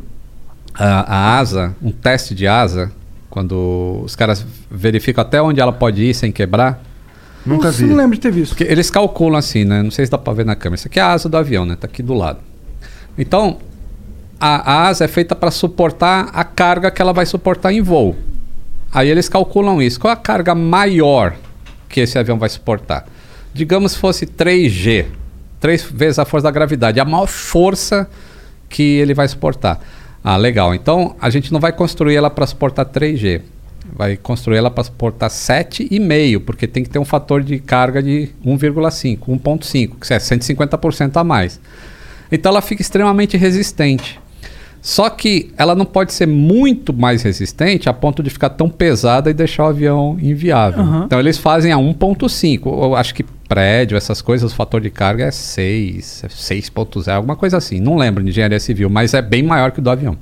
a, a asa, um teste de asa, quando os caras verificam até onde ela pode ir sem quebrar. Nunca Nossa, vi. Não lembro de ter visto. Porque eles calculam assim, né? Não sei se dá pra ver na câmera. Isso aqui é a asa do avião, né? Tá aqui do lado. Então, a, a asa é feita para suportar a carga que ela vai suportar em voo. Aí eles calculam isso. Qual a carga maior que esse avião vai suportar? Digamos se fosse 3G, três vezes a força da gravidade, a maior força que ele vai suportar. Ah, legal. Então a gente não vai construir ela para suportar 3G. Vai construir ela para suportar 7,5, porque tem que ter um fator de carga de 1,5, 1,5, que é 150% a mais. Então ela fica extremamente resistente. Só que ela não pode ser muito mais resistente a ponto de ficar tão pesada e deixar o avião inviável. Aham. Então eles fazem a 1.5. Eu acho que prédio, essas coisas, o fator de carga é 6, é 6.0, alguma coisa assim. Não lembro de engenharia civil, mas é bem maior que o do avião.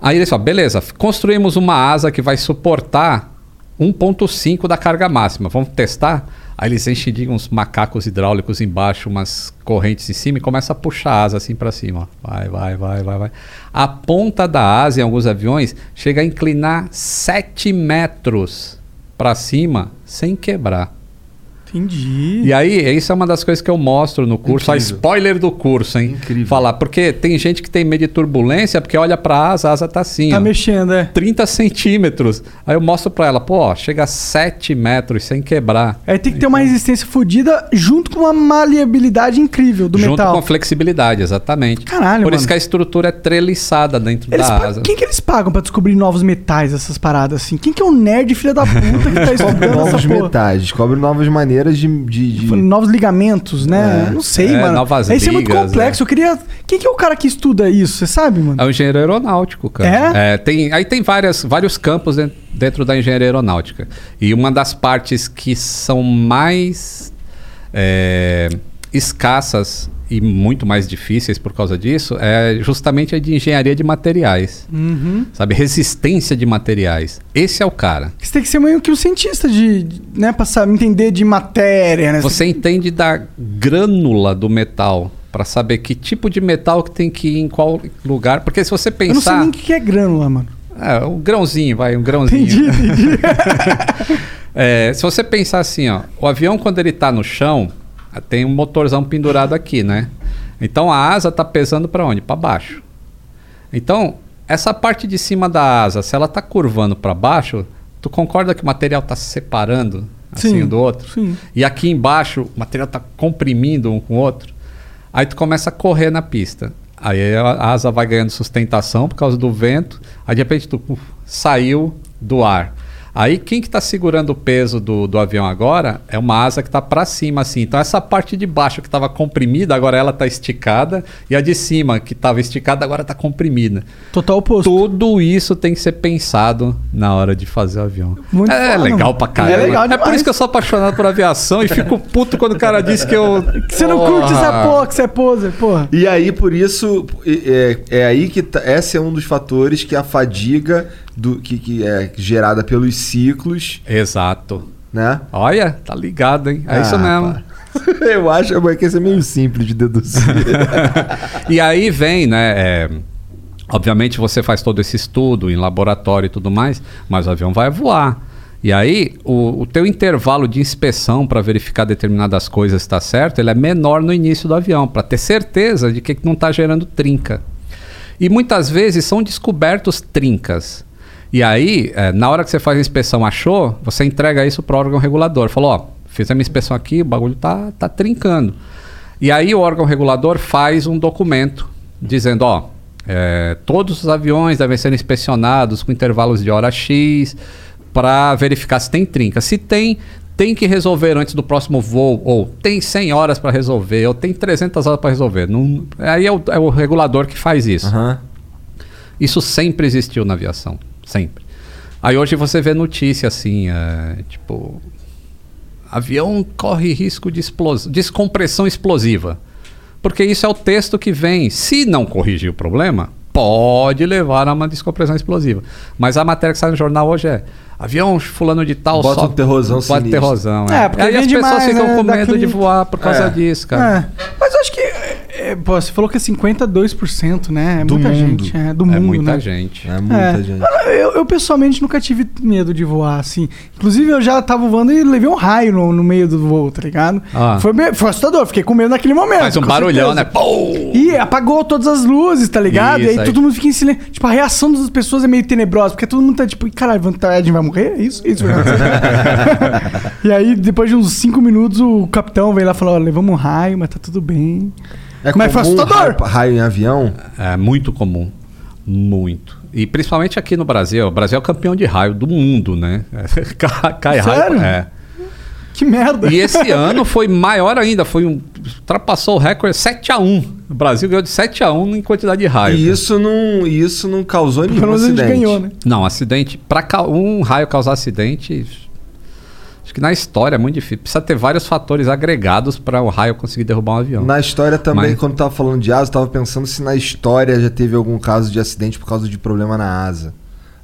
Aí eles falam, beleza, construímos uma asa que vai suportar 1.5 da carga máxima. Vamos testar? Aí eles enchem de uns macacos hidráulicos embaixo, umas correntes em cima e começa a puxar a asa assim para cima. ó. Vai, vai, vai, vai, vai. A ponta da asa em alguns aviões chega a inclinar 7 metros para cima sem quebrar. Entendi. E aí, isso é uma das coisas que eu mostro no curso. A spoiler do curso, hein? Incrível. Falar, porque tem gente que tem medo de turbulência, porque olha pra asa, a asa tá assim, Tá ó. mexendo, é. 30 centímetros. Aí eu mostro pra ela, pô, ó, chega a 7 metros sem quebrar. Aí tem que ter uma resistência fodida junto com uma maleabilidade incrível do junto metal. com flexibilidade, exatamente. Caralho, Por isso mano. que a estrutura é treliçada dentro Eles da pagam- asa. Quem que eles pagam pra descobrir novos metais, essas paradas assim? Quem que é o nerd filha da puta que tá *laughs* estudando novos essa porra? metais, descobre novas maneiras de. de, de- Novos ligamentos, né? É. Não sei, É, mano. novas Isso é muito complexo. é. Eu queria. Quem que é o cara que estuda isso? Você sabe, mano? É o engenheiro aeronáutico, cara. É? tem, aí tem várias, vários campos dentro, dentro da engenharia aeronáutica. E uma das partes que são mais é, escassas e muito mais difíceis por causa disso é justamente a de engenharia de materiais. Uhum. Sabe? Resistência de materiais. Esse é o cara. Você tem que ser meio que um cientista de, né, pra saber entender de matéria, né? Você entende da grânula do metal para saber que tipo de metal que tem que ir em qual lugar. Porque se você Eu não sei pensar. nem o que é grânula, mano. É, um grãozinho, vai, um grãozinho. Entendi, entendi. *laughs* É, se você pensar assim, ó, o avião quando ele tá no chão, tem um motorzão pendurado aqui, né? Então a asa tá pesando para onde? Para baixo. Então, essa parte de cima da asa, se ela tá curvando para baixo, tu concorda que o material tá se separando assim Sim, um do outro? sim. E aqui embaixo, o material tá comprimindo um com o outro. Aí tu começa a correr na pista. Aí a asa vai ganhando sustentação por causa do vento. Aí de repente tu uf, saiu do ar. Aí quem que está segurando o peso do, do avião agora é uma asa que está para cima assim. Então essa parte de baixo que estava comprimida agora ela está esticada e a de cima que estava esticada agora está comprimida. Total oposto. Tudo isso tem que ser pensado na hora de fazer o avião. Muito é foda, legal pra caramba. É legal É por isso que eu sou apaixonado por aviação e fico puto quando o cara diz que eu. Que você não curte essa porra, que você é poser, porra. E aí, por isso, é, é aí que tá, esse é um dos fatores que a fadiga do, que, que é gerada pelos ciclos, Exato. né? Olha, tá ligado, hein? É Ah, isso mesmo. *laughs* Eu acho que isso é meio simples de deduzir. *laughs* E aí vem, né? é, obviamente você faz todo esse estudo em laboratório e tudo mais, mas o avião vai voar. E aí, o, o teu intervalo de inspeção para verificar determinadas coisas está certo, ele é menor no início do avião, para ter certeza de que não está gerando trinca. E muitas vezes são descobertos trincas. E aí, eh, na hora que você faz a inspeção, achou, você entrega isso para o órgão regulador. Falou, ó, fiz a minha inspeção aqui, o bagulho tá, tá trincando. E aí o órgão regulador faz um documento dizendo, ó, eh, todos os aviões devem ser inspecionados com intervalos de hora X para verificar se tem trinca. Se tem, tem que resolver antes do próximo voo, ou tem 100 horas para resolver, ou tem 300 horas para resolver. Não, aí é o, é o regulador que faz isso. Aham. Isso sempre existiu na aviação. Sempre. Aí hoje você vê notícia assim, é, tipo. Avião corre risco de explos descompressão explosiva. Porque isso é o texto que vem. Se não corrigir o problema, pode levar a uma descompressão explosiva. Mas a matéria que sai no jornal hoje é. Avião fulano de tal Bota um terrorzão Bota sinistro. terrorzão, É, porque Aí as pessoas mais, ficam né, com medo daquele- de voar por causa É. disso, cara. É. Mas eu acho que. É, pô, você falou que é 52%, né? É Do muita mundo. gente. É, do É mundo, muita né? gente. É muita É. gente. Eu, eu, pessoalmente nunca tive medo de voar, assim. Inclusive, eu já tava voando e levei um raio no, no meio do voo, tá ligado? Ah. Foi, meio- foi assustador, fiquei com medo naquele momento. Faz um barulhão, certeza. né? Pô! E apagou todas as luzes, tá ligado? Isso, e aí, aí. todo mundo fica em silêncio. Tipo, a reação das pessoas é meio tenebrosa, porque todo mundo tá tipo, "Ih, caralho, Van Ed vai morrer? É Isso, isso. vai *laughs* acontecer." e aí, depois de uns 5 minutos, o capitão veio lá e falou: ó, levamos um raio, mas tá tudo bem. É Mas foi comum assustador. raio, raio em avião? É muito comum. Muito. E principalmente aqui no Brasil. O Brasil é o campeão de raio do mundo, né? *laughs* Cai- Sério? raio. É. Que merda. E esse *laughs* ano foi maior ainda. Foi um, ultrapassou o recorde 7x1. O Brasil ganhou de 7x1 em quantidade de raio. E isso não, e isso não causou nenhum Pelo a acidente. ganhou, né? Não, acidente. Para um raio causar acidente. Acho que na história é muito difícil. Precisa ter vários fatores agregados para o raio conseguir derrubar um avião. Na história também, Mas- quando tava falando de asa, eu tava pensando se na história já teve algum caso de acidente por causa de problema na asa.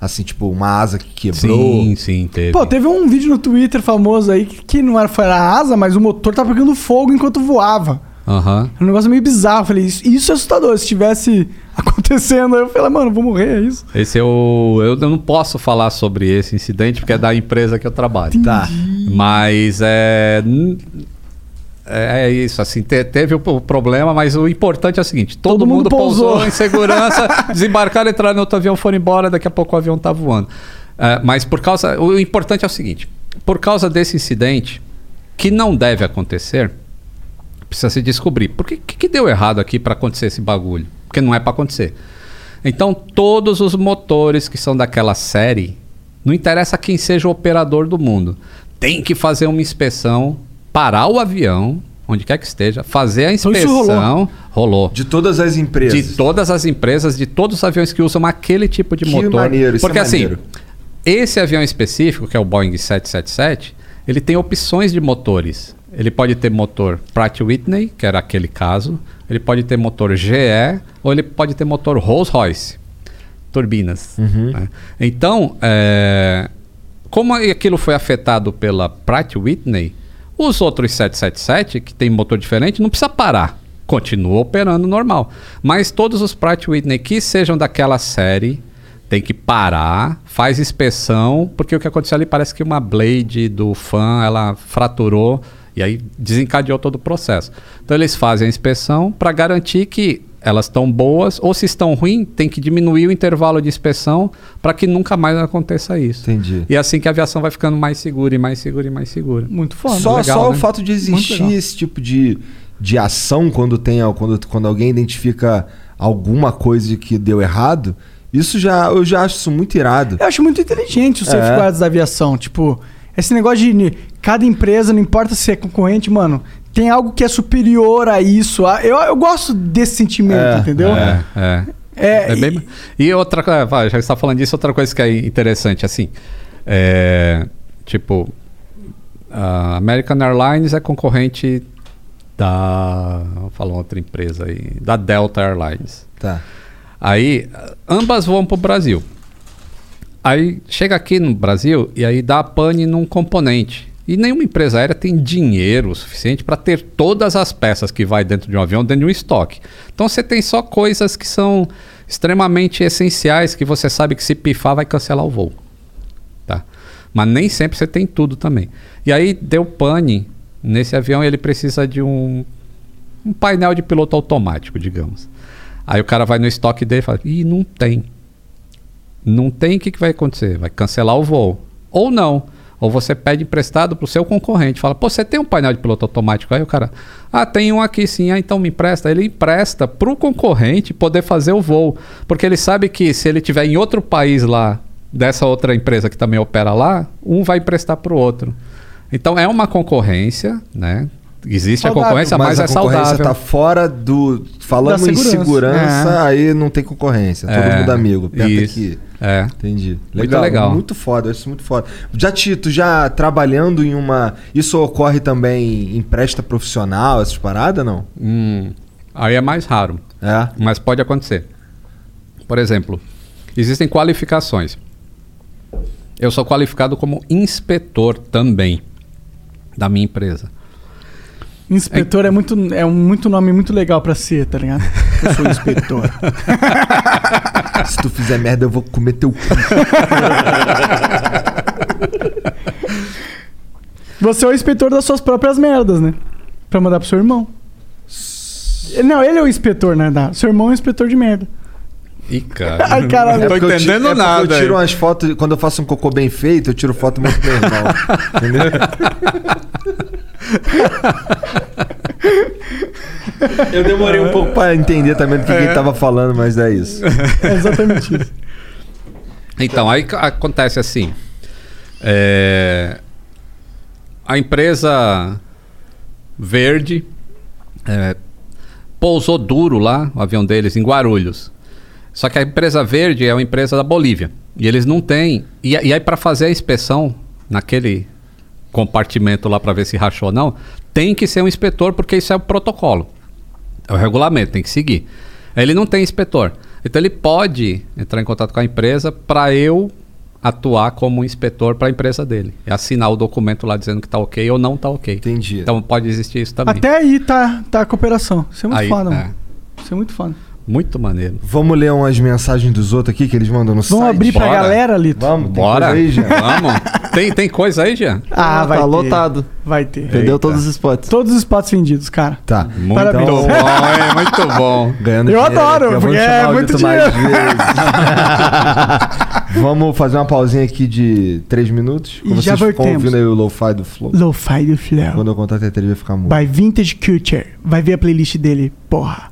Assim, tipo, uma asa que quebrou. Sim, sim, teve. Pô, teve um vídeo no Twitter famoso aí que, que não era, foi a asa, mas o motor tava pegando fogo enquanto voava. Aham. É um negócio meio bizarro. Eu falei, isso, isso é assustador. Se tivesse *laughs* acontecendo, eu falei, mano, vou morrer, é isso? Esse é o. Eu não posso falar sobre esse incidente porque é da empresa que eu trabalho. Tá. Mas é. É é isso, assim, te- teve o problema, mas o importante é o seguinte: todo, Todo mundo mundo, pousou. pousou. em segurança, *laughs* desembarcaram, entraram no outro avião, foram embora, daqui a pouco o avião tá voando. É, mas por causa. O importante é o seguinte: por causa desse incidente, que não deve acontecer, precisa se descobrir. Por que, que, que deu errado aqui para acontecer esse bagulho? Porque não é para acontecer. Então, todos os motores que são daquela série, não interessa quem seja o operador do mundo, tem que fazer uma inspeção, parar o avião, onde quer que esteja, fazer a Então isso inspeção. rolou. De todas as empresas. De todas as empresas, de todos os aviões que usam aquele tipo de Que motor. maneiro, isso Porque é assim, maneiro. esse avião específico, que é o Boeing 777, ele tem opções de motores. Ele pode ter motor Pratt Whitney, que era aquele caso. Ele pode ter motor GE ou ele pode ter motor Rolls-Royce. Turbinas. né? Então, é, como aquilo foi afetado pela Pratt Whitney, os outros 777, que tem motor diferente, não precisa parar. Continua operando normal. Mas todos os Pratt Whitney que sejam daquela série tem que parar, faz inspeção, porque o que aconteceu ali parece que uma blade do fan ela fraturou e aí desencadeou todo o processo. Então eles fazem a inspeção para garantir que elas estão boas ou se estão ruins, tem que diminuir o intervalo de inspeção para que nunca mais aconteça isso. Entendi. E é assim que a aviação vai ficando mais segura e mais segura e mais segura. Muito foda. Só, legal, só o né? fato de existir esse tipo de, de ação quando tem quando, quando alguém identifica alguma coisa que deu errado, isso já eu já acho isso muito irado. Eu acho muito inteligente os É. safeguards da aviação. Tipo, esse negócio de cada empresa, não importa se é concorrente, mano, tem algo que é superior a isso. Ah, Eu, eu gosto desse sentimento, É, entendeu? É, é. É, É bem- E outra coisa, já que você está falando disso, outra coisa que é interessante, assim, é, tipo, a American Airlines é concorrente da, vou falar outra empresa aí, da Delta Airlines. Tá. Aí, ambas vão para o Brasil. Aí chega aqui no Brasil e aí dá pane num componente. E nenhuma empresa aérea tem dinheiro suficiente para ter todas as peças que vai dentro de um avião dentro de um estoque. Então você tem só coisas que são extremamente essenciais que você sabe que se pifar vai cancelar o voo. Tá? Mas nem sempre você tem tudo também. E aí deu pane nesse avião e ele precisa de um, um painel de piloto automático, digamos. Aí o cara vai no estoque dele e fala: Ih, não tem. Não tem, o que, que vai acontecer? Vai cancelar o voo. Ou não. Ou você pede emprestado para o seu concorrente. Fala, pô, você tem um painel de piloto automático? Aí o cara, ah, tem um aqui sim, ah, então me empresta. Ele empresta para o concorrente poder fazer o voo. Porque ele sabe que se ele tiver em outro país lá, dessa outra empresa que também opera lá, um vai emprestar para o outro. Então é uma concorrência, né? Existe Saudável, a concorrência, mas, a é concorrência saudável. tá fora do. Falando Da em segurança. segurança, aí não tem concorrência. Todo É, mundo amigo. Aperta isso. aqui. É. Entendi. Muito legal. Muito foda, isso muito foda. Já, Tito, já trabalhando em uma. Isso ocorre também em presta profissional, essas paradas, não? Hum, aí é mais raro. É. Mas pode acontecer. Por exemplo, existem qualificações. Eu sou qualificado como inspetor também da minha empresa. Inspetor é, muito, é um muito nome muito legal pra ser, tá ligado? Eu sou inspetor. *laughs* Se tu fizer merda, eu vou comer teu cu. Você é o inspetor das suas próprias merdas, né? Pra mandar pro seu irmão. Não, ele é o inspetor, né? Da- Seu irmão é o inspetor de merda. Ih, cara. *laughs* Ai, caralho. Não tô porque eu entendendo é nada. Eu tiro aí. umas fotos, quando eu faço um cocô bem feito, eu tiro foto muito irmão. *laughs* Entendeu? Eu demorei um pouco pra entender também do que, que ele tava falando, mas é isso. É exatamente isso. Então, aí acontece assim. é, a empresa verde é, pousou duro lá, o avião deles, em Guarulhos. Só que a empresa verde é uma empresa da Bolívia. E eles não têm. E, e aí, para fazer a inspeção naquele compartimento lá para ver se rachou ou não, tem que ser um inspetor, porque isso é o protocolo. É o regulamento, tem que seguir. Ele não tem inspetor. Então ele pode entrar em contato com a empresa para eu atuar como inspetor para a empresa dele. E assinar o documento lá dizendo que tá ok ou não tá ok. Entendi. Então pode existir isso também. Até aí tá, tá a cooperação. Isso é muito Aí, foda, é. mano. Isso é muito foda. Muito maneiro. Vamos ler umas mensagens dos outros aqui que eles mandam no Vamos site? abrir pra Bora. galera, Lito? Vamos, tem Bora. coisa aí, Jean? *laughs* Vamos. Tem, tem coisa aí, Jean? Ah, vai tá ter. lotado. Vai ter. Perdeu Eita. todos os spots. Todos os spots vendidos, cara. Tá. Muito Parabéns. bom, hein? Muito bom. *laughs* Ganhando Eu dinheiro adoro, porque vamos é muito vezes. *laughs* vamos fazer uma pausinha aqui de 3 minutos. E Como já vocês ficam voltemos. ouvindo aí o lo-fi do Flow. Lo-Fi do Flow. Quando eu contar até 3 vai ficar muito. By Vintage Culture. Vai ver a playlist dele, porra.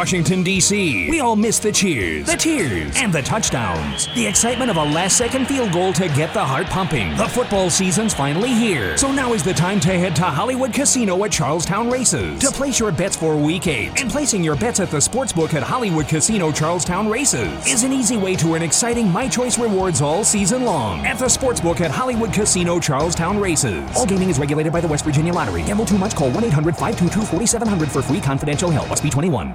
Washington, D.C. We all miss the cheers, the tears, and the touchdowns. The excitement of a last second field goal to get the heart pumping. The football season's finally here. So now is the time to head to Hollywood Casino at Charlestown Races to place your bets for week eight. And placing your bets at the sportsbook at Hollywood Casino Charlestown Races is an easy way to earn exciting My Choice rewards all season long at the sportsbook at Hollywood Casino Charlestown Races. All gaming is regulated by the West Virginia Lottery. Gamble too much? Call 1 800 522 4700 for free confidential help. Must be 21.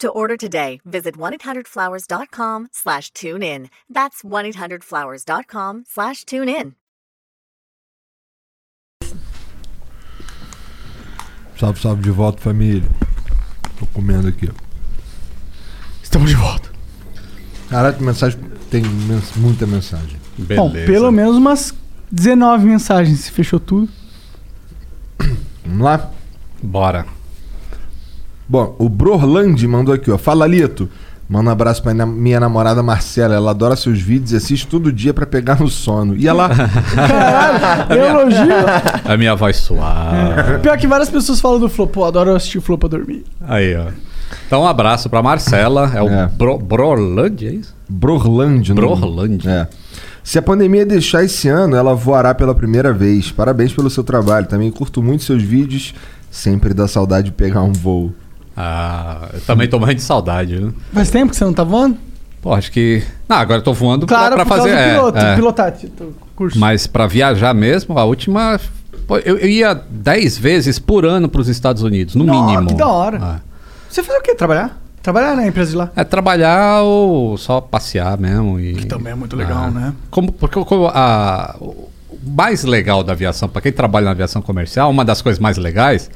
To order today, visit 1-800-Flowers.com slash tune in. That's 1-800-Flowers.com slash tune in. Salve, salve de volta, família. Tô comendo aqui. Estamos de volta. Que mensagem. Tem mens- muita mensagem. Bom, pelo menos umas 19 mensagens. Se fechou tudo. Vamos lá? Bora. Bom, o Brorland mandou aqui, ó. Fala, Lito. Manda um abraço pra minha namorada Marcela. Ela adora seus vídeos e assiste todo dia pra pegar no sono. E ela. Caralho, eu elogio. A minha voz suave. Pior que várias pessoas falam do Flow. Pô, adoro assistir o Flow pra dormir. Aí, ó. Então, um abraço pra Marcela. É o É. Bro, Brorland, é isso? Brorland, não? Brorland. É. Se a pandemia deixar esse ano, ela voará pela primeira vez. Parabéns pelo seu trabalho. Também curto muito seus vídeos. Sempre dá saudade de pegar um voo. Ah, eu também tô morrendo de saudade, viu? Faz tempo que você não tá voando? Pô, acho que. Não, agora eu tô voando pra- Claro, pra, por fazer. causa é, piloto, é. pilotar teu curso. Mas pra viajar mesmo, a última. pô, eu, eu ia 10 vezes por ano pros Estados Unidos, no Nossa, mínimo. que da hora. Ah. Você faz o quê? Trabalhar? Trabalhar na empresa de lá. É trabalhar ou só passear mesmo. E... Que também é muito legal, Ah. né? Como, porque como a, o mais legal da aviação, para quem trabalha na aviação comercial, uma das coisas mais legais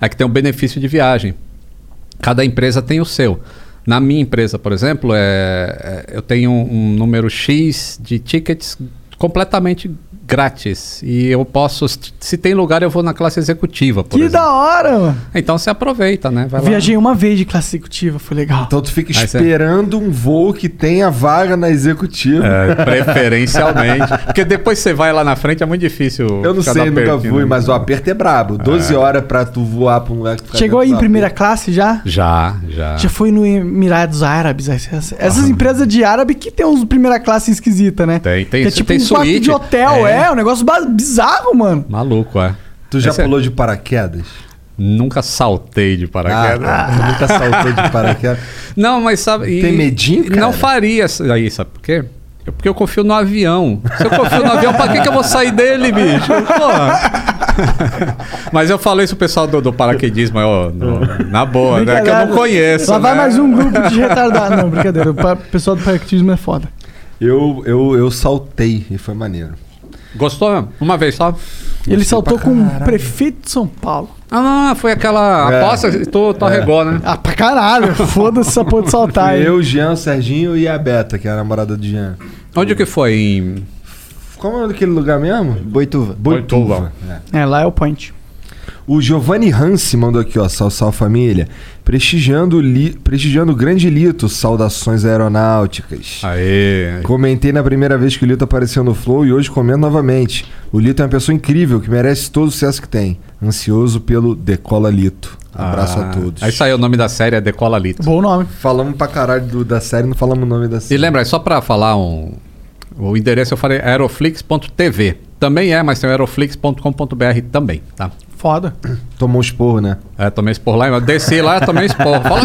é que tem o benefício de viagem. Cada empresa tem o seu. Na minha empresa, por exemplo, é, é- eu tenho um número X de tickets completamente grátis. E eu posso, se tem lugar, eu vou na classe executiva, por Que exemplo. da hora, mano. Então você aproveita, né? Vai lá. Viajei uma vez de classe executiva, foi legal. Então tu fica Aí você- esperando um voo que tenha vaga na executiva. É, *laughs* preferencialmente. Porque depois você vai lá na frente, é muito difícil. Eu não sei, nunca fui, né? mas o aperto é brabo. 12 horas pra tu voar pra um lugar que Chegou aí em primeira aperto. classe já? Já, já. Já foi no Emirados Árabes. Essas, essas empresas de árabe que tem uns primeira classe esquisita, né? Tem, tem, Que é tipo tem um quarto suíte. de hotel, é, um negócio bizarro, mano. Maluco, é. Tu já Esse é- pulou de paraquedas? Nunca saltei de paraquedas. Ah, tu nunca saltou de paraquedas. *laughs* Não, mas sabe. e- Tem medinho, cara? Não faria isso aí, sabe por quê? É Porque eu confio no avião. Se eu confio no avião, pra que, que eu vou sair dele, bicho? Porra. *laughs* Mas eu falei isso pro pessoal do, do paraquedismo, ó, no- na boa, né? Que eu não conheço. Lá vai né? mais um grupo de retardados. Não, brincadeira. O pessoal do paraquedismo é foda. Eu, eu, eu saltei e foi maneiro. Gostou mesmo? Uma vez só? Ele saltou com o prefeito de São Paulo. Ah, foi aquela É. aposta, tu, tu arregou, né? Ah, pra caralho. *laughs* Foda-se essa porra de saltar aí. eu, Jean, Serginho e a Beta, que é a namorada do Jean. Onde que foi? Em... Qual é o nome daquele lugar mesmo? Boituva. Boituva. É. É, lá é o point. O Giovanni Hansi mandou aqui, ó, sal, sal família. Prestigiando, o li, prestigiando o grande Lito, saudações aeronáuticas. Aê. Comentei na primeira vez que o Lito apareceu no Flow e hoje comento novamente. O Lito é uma pessoa incrível que merece todo o sucesso que tem. Ansioso pelo Decola Lito. Abraço Ah, a todos. Aí saiu o nome da série, é Decola Lito. Bom nome. Falamos pra caralho do- da série, não falamos o nome da E série. lembra, só pra falar um. O endereço eu falei aeroflix.tv. Também é, mas tem o aeroflix.com.br também, tá? Foda. Tomou um esporro, né? É, tomei esporro lá, eu desci lá, tomei esporro. *laughs* Fala,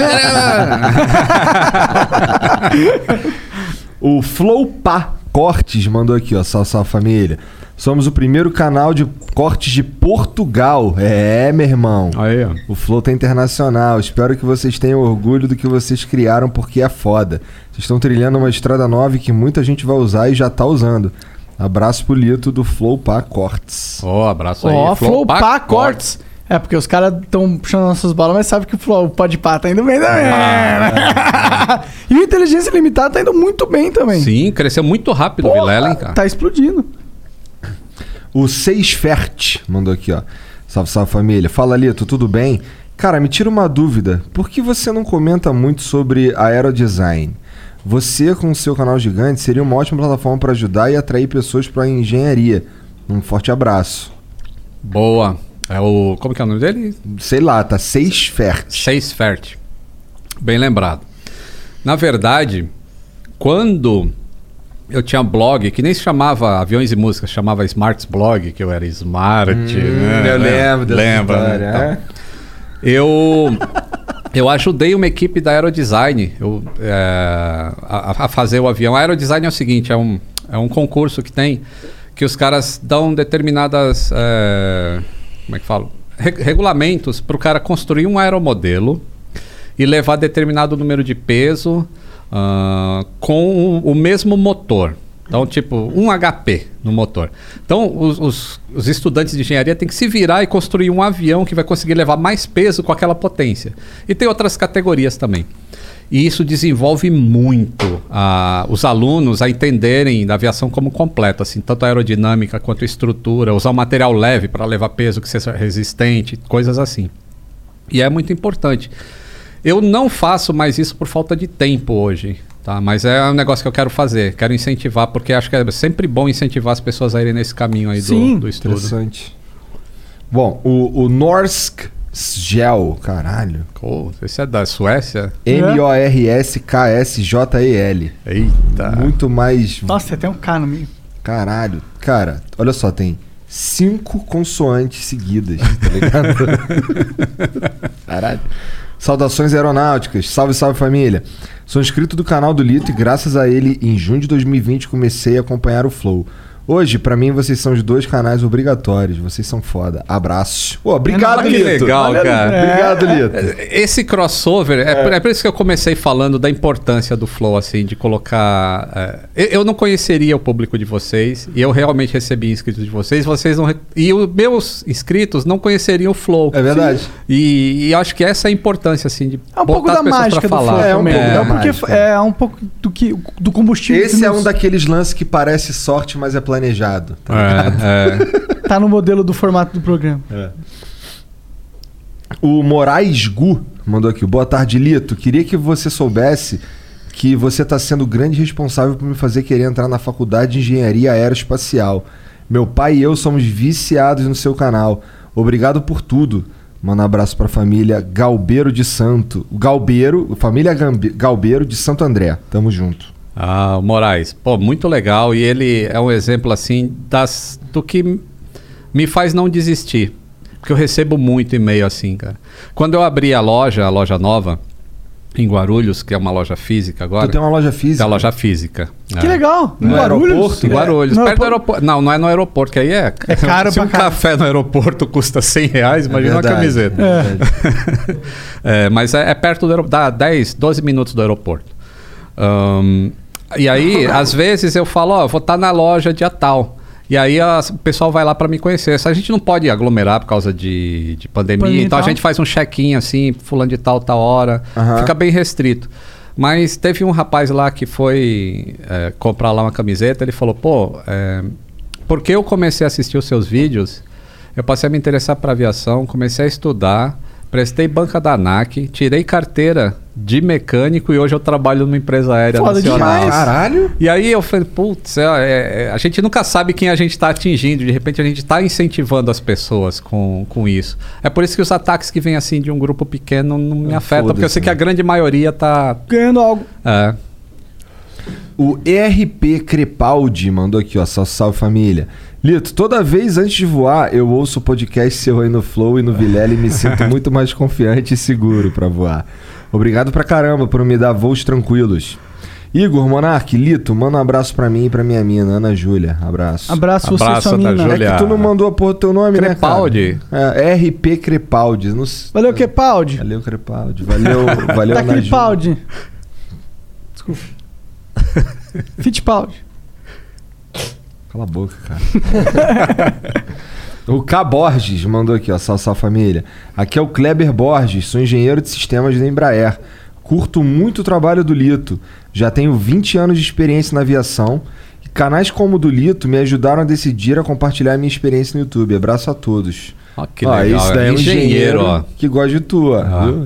O Flowpá Cortes mandou aqui, ó, sal, sal família. Somos o primeiro canal de cortes de Portugal. É, meu irmão. Aí, ó. O Flow tá internacional. Espero que vocês tenham orgulho do que vocês criaram, porque é foda. Vocês estão trilhando uma estrada nova e que muita gente vai usar e já tá usando. Abraço pro Lito do Flow Pá Cortes. Ó, abraço aí. Ó, Flow Pack Pá Cortes. É, porque os caras estão puxando nossas bolas, mas sabe que o Flow, o Podpah tá indo bem também. né? *laughs* e o Inteligência Limitada tá indo muito bem também. Sim, cresceu muito rápido o Vilela, hein, cara. Tá explodindo. O Seisfert mandou aqui, ó. Salve, salve família. Fala, Lito, tudo bem? Cara, me tira uma dúvida. Por que você não comenta muito sobre aerodesign? Você, com o seu canal gigante, seria uma ótima plataforma para ajudar e atrair pessoas para a engenharia. Um forte abraço. Boa. É o. Como que é o nome dele? Sei lá, tá Seisfert. Chase Fert. Bem lembrado. Na verdade, quando eu tinha blog, que nem se chamava Aviões e Músicas, chamava Smarts Blog, que eu era smart. né? Hum, eu lembro dessa Lembra, né? história, Então, é? Eu, eu ajudei uma equipe da Aerodesign eu, é, a, a fazer o avião. A Aerodesign é o seguinte, é um, é um concurso que tem que os caras dão determinadas... é, como é que falo? Re- regulamentos para o cara construir um aeromodelo e levar determinado número de peso ah, com o, o mesmo motor. Então, tipo, um HP no motor. Então, os, os- os estudantes de engenharia têm que se virar e construir um avião que vai conseguir levar mais peso com aquela potência. E tem outras categorias também. E isso desenvolve muito ah, os alunos a entenderem da aviação como completo, assim, tanto a aerodinâmica quanto a estrutura, usar um material leve para levar peso que seja resistente, coisas assim. E é muito importante. Eu não faço mais isso por falta de tempo hoje, tá? Mas é um negócio que eu quero fazer, quero incentivar, porque acho que é sempre bom incentivar as pessoas a irem nesse caminho aí Sim, do, do estudo. Interessante. Bom, o, o Norsk Gel, caralho. Pô, esse é da Suécia? M-O-R-S-K-S-J-E-L. Eita. Muito mais. Nossa, tem até um K no meio. Caralho. Cara, olha só, tem cinco consoantes seguidas, tá ligado? *laughs* Caralho. Saudações aeronáuticas. Salve, salve família. Sou inscrito do canal do Lito e graças a ele, em junho de 2020, comecei a acompanhar o Flow. Hoje, pra mim, vocês são os dois canais obrigatórios. Vocês são foda. Abraço. Pô, obrigado, que Lito. legal, cara. Obrigado, Lito. Esse crossover, é, por- é por isso que eu comecei falando da importância do Flow, assim, de colocar. é, eu, não conheceria o público de vocês, e eu realmente recebi inscritos de vocês, vocês não. E os meus inscritos não conheceriam o Flow. É verdade. E, e eu acho que essa é a importância, assim, de É um pouco botar da mágica do falar. Flow É, um pouco É, da porque mágica. é um pouco do, que, do combustível Esse que é nos- um daqueles lances que parece sorte, mas é planejado. tá ligado? É, é. tá no modelo do formato do programa. O Moraes Gu mandou aqui. Boa tarde, Lito. Queria que você soubesse que você está sendo o grande responsável por me fazer querer entrar na faculdade de engenharia aeroespacial. Meu pai e eu somos viciados no seu canal. Obrigado por tudo. Manda um abraço para a família Galbeiro de Santo. Galbeiro, família Galbeiro de Santo André. Tamo junto. Ah, o Moraes, pô, muito legal. E ele é um exemplo, assim, das, do que me faz não desistir. Porque eu recebo muito e-mail assim, cara. Quando eu abri a loja, a loja nova, em Guarulhos, que é uma loja física agora. Tu tem uma loja física? Tem loja física. Que É. legal. No Guarulhos? aeroporto? Em Guarulhos, No perto do aeroporto? Não, não é no aeroporto, que aí é. É *laughs* caro Se um caralho. café no aeroporto custa 100 reais, imagina uma verdade, camiseta. é. *laughs* É, mas é, é perto do aeroporto, dá 10, 12 minutos do aeroporto. Ahn, e aí, às vezes eu falo, ó, vou estar na loja dia tal. E aí as- o pessoal vai lá para me conhecer. A gente não pode aglomerar por causa de, de pandemia, Pandemia então a tal. gente faz um check-in assim, fulano de tal, tal hora. Aham. Fica bem restrito. Mas teve um rapaz lá que foi é, comprar lá uma camiseta, ele falou, pô, é, porque eu comecei a assistir os seus vídeos, eu passei a me interessar para aviação, comecei a estudar, prestei banca da ANAC, tirei carteira de mecânico e hoje eu trabalho numa empresa aérea Foda nacional. demais. Caralho. E aí eu falei, putz, é, é, é, a gente nunca sabe quem a gente está atingindo, de repente a gente está incentivando as pessoas com, com isso. É por isso que os ataques que vêm assim de um grupo pequeno não me Ah, afetam, porque eu sei foda-se, que a né? grande maioria tá. Ganhando algo. É, O ERP Crepaldi mandou aqui, ó. Salve, salve família. Lito, toda vez antes de voar, eu ouço o podcast seu aí no Flow e no Vilela e me sinto *laughs* muito mais confiante e seguro pra voar. Obrigado pra caramba por me dar voos tranquilos. Igor, Monark, Lito, manda um abraço pra mim e pra minha mina, Ana Júlia. Abraço. Abraço, você e Abraço sua mina. Júlia. É que tu não mandou a porra do teu nome, Crepaldi. né, cara? É, RP Crepaldi. Não Valeu, Kepaldi. Valeu, Crepaldi. Valeu, valeu, Tá Ana Júlia. Crepaldi. Desculpa. *laughs* Fittipaldi. Cala a boca, cara. *laughs* O K. Borges mandou aqui, ó, sal, sal família. Aqui é o Kleber Borges, sou engenheiro de sistemas da Embraer. Curto muito o trabalho do Lito. Já tenho 20 anos de experiência na aviação. E canais como o do Lito me ajudaram a decidir a compartilhar minha experiência no YouTube. Abraço a todos. Ó, que Ó, legal. esse daí é um engenheiro, engenheiro ó. que gosta de tua. Ah. viu?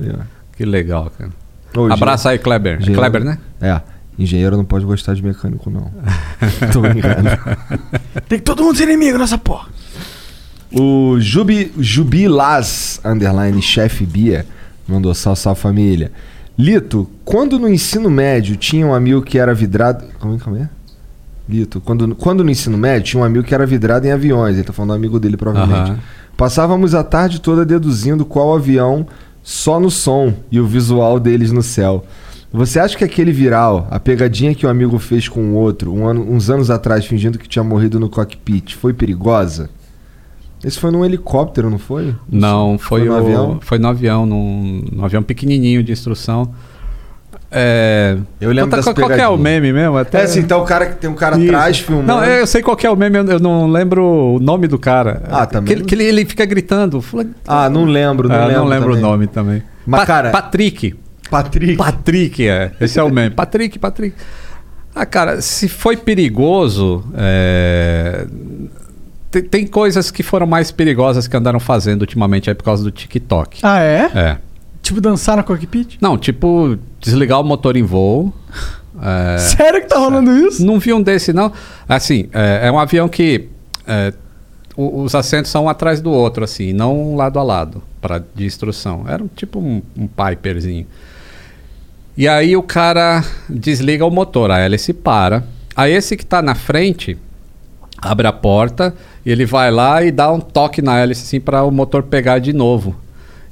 Que legal, cara. Ô, Abraço aí, Kleber. É Kleber, né? É. Engenheiro não pode gostar de mecânico, não. *laughs* Tô brincando. Tem que todo mundo ser inimigo nessa porra. O Jubi, Jubilaz, underline chefe Bia, mandou sal, sal família. Lito, quando no ensino médio tinha um amigo que era vidrado... Como é, como é? Lito, quando, quando no ensino médio tinha um amigo que era vidrado em aviões, ele tá falando do amigo dele provavelmente. Passávamos a tarde toda deduzindo qual avião só no som e o visual deles no céu. Você acha que aquele viral, a pegadinha que o amigo fez com o outro um ano- uns anos atrás, fingindo que tinha morrido no cockpit, foi perigosa? Esse foi num helicóptero, não foi? Não, foi, Foi no o- avião? Foi no avião, num, num avião pequenininho de instrução. É... Eu lembro Qual- dessa qual, qual que é o meme mesmo? Até... É assim, então o cara que tem um cara Isso. atrás filmando. Não, eu sei qual que é o meme, eu não lembro o nome do cara. Ah, também Que, que ele, ele fica gritando. Ah, não lembro, não Ah, lembro. não lembro também. o nome também. Mas, Pa- cara- Patrick. Patrick. Patrick, é. Esse é o meme. Patrick, Patrick. Ah, cara, se foi perigoso. é, Tem, tem coisas que foram mais perigosas que andaram fazendo ultimamente aí por causa do TikTok. Ah, é? É. Tipo dançar na cockpit? Não, tipo, desligar o motor em voo. É, Sério que tá rolando isso? não vi um desse, não. Assim, é, é um avião que é, os assentos são um atrás do outro, assim, não um lado a lado, pra, de instrução. Era um, tipo um, um Piperzinho. E aí o cara desliga o motor, a hélice para. Aí esse que tá na frente abre a porta e ele vai lá e dá um toque na hélice assim para o motor pegar de novo.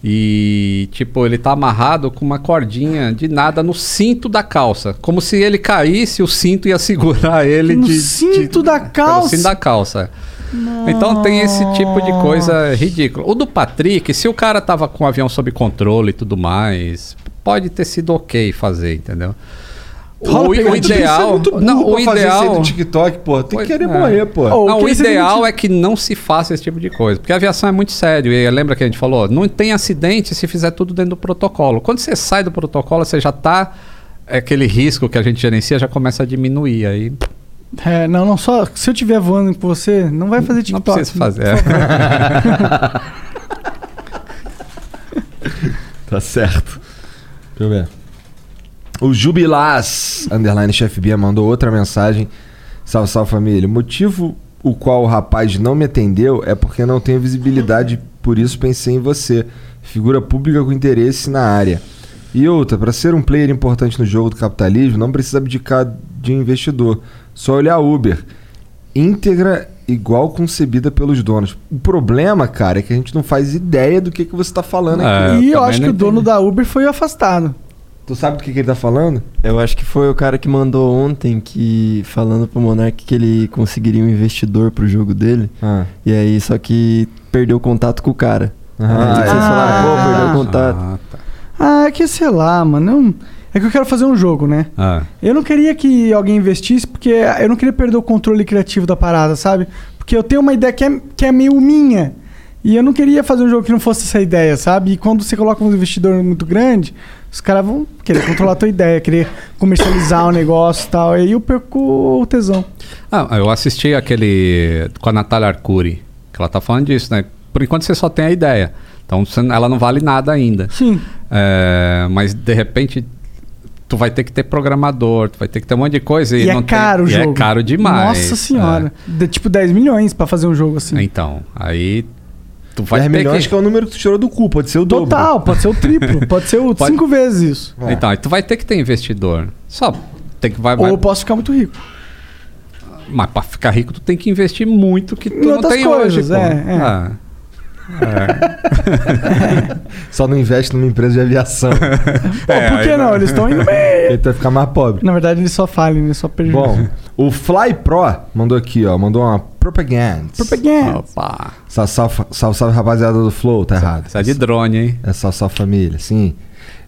E tipo, ele tá amarrado com uma cordinha de nada no cinto da calça, como se ele caísse, o cinto ia segurar *laughs* ele No de cinto da pelo calça? cinto da calça. Então tem esse tipo de coisa ridícula. O do Patrick, se o cara tava com o avião sob controle e tudo mais, pode ter sido ok fazer, entendeu? Rola O, o ideal, é muito não, o pra fazer isso aí ideal, do TikTok, pô. Tem que querer é. morrer, pô. Oh, não, o ideal é que não se faça esse tipo de coisa, porque a aviação é muito sério. E lembra que a gente falou, não tem acidente se fizer tudo dentro do protocolo. Quando você sai do protocolo, você já tá aquele risco que a gente gerencia já começa a diminuir aí. É, não, não, só se eu estiver voando com você, não vai fazer Não TikTok. precisa fazer. é. *laughs* *laughs* Tá certo. Deixa eu ver. O Jubilás, underline chef Bia, mandou outra mensagem. Salve, salve família. Motivo o qual o rapaz não me atendeu é porque não tenho visibilidade, por isso pensei em você. Figura pública com interesse na área. E outra, para ser um player importante no jogo do capitalismo, não precisa abdicar de investidor. Só olhar Uber. Íntegra igual concebida pelos donos. O problema, cara, é que a gente não faz ideia do que, que você tá falando aqui. É, e eu também acho que não o dono entendi. da Uber foi afastado. Tu sabe do que, que ele tá falando? Eu acho que foi o cara que mandou ontem que falando pro Monark que ele conseguiria um investidor pro jogo dele. Ah. E aí, só que perdeu o contato com o cara. Ah, aí vocês é. falaram, pô, perdeu Ah. o contato. Ah, tá. Ah, que sei lá, mano. eu- É que eu quero fazer um jogo, né? Ah. Eu não queria que alguém investisse, porque eu não queria perder o controle criativo da parada, sabe? Porque eu tenho uma ideia que é, que é meio minha. E eu não queria fazer um jogo que não fosse essa ideia, sabe? E quando você coloca um investidor muito grande, os caras vão querer controlar a tua ideia, querer comercializar o negócio e tal. E aí eu perco o tesão. Ah, eu assisti aquele com a Natália Arcuri, que ela tá falando disso, né? Por enquanto você só tem a ideia. Então ela não vale nada ainda. Sim. É, mas de repente tu vai ter que ter programador, tu vai ter que ter um monte de coisa. E, E, não é caro tem, o e jogo. é caro demais. Nossa senhora. De, tipo 10 milhões pra fazer um jogo assim. É. Então, aí tu vai 10 ter milhões que... que... é o número que tu tirou do cu, pode ser o dobro. Total, pode ser o triplo, *laughs* pode ser o Pode- cinco vezes isso. É. Então, aí tu vai ter que ter investidor. Só tem que vai, vai Ou eu posso ficar muito rico. mas para ficar rico tu tem que investir muito que tu Em não tem coisas, hoje, é, é. Ah, Só não investe numa empresa de aviação. Pô, É, por que não? vai. Eles estão indo bem. Ele vai ficar mais pobre. Na verdade, eles só falem, né? Só perdem. Bom, o Fly Pro mandou aqui, ó. Mandou uma propaganda. propaganda. opa. Salve, salve, salve, salve, rapaziada do Flow, tá errado. Essa é de drone, hein? É salve, salve família, sim.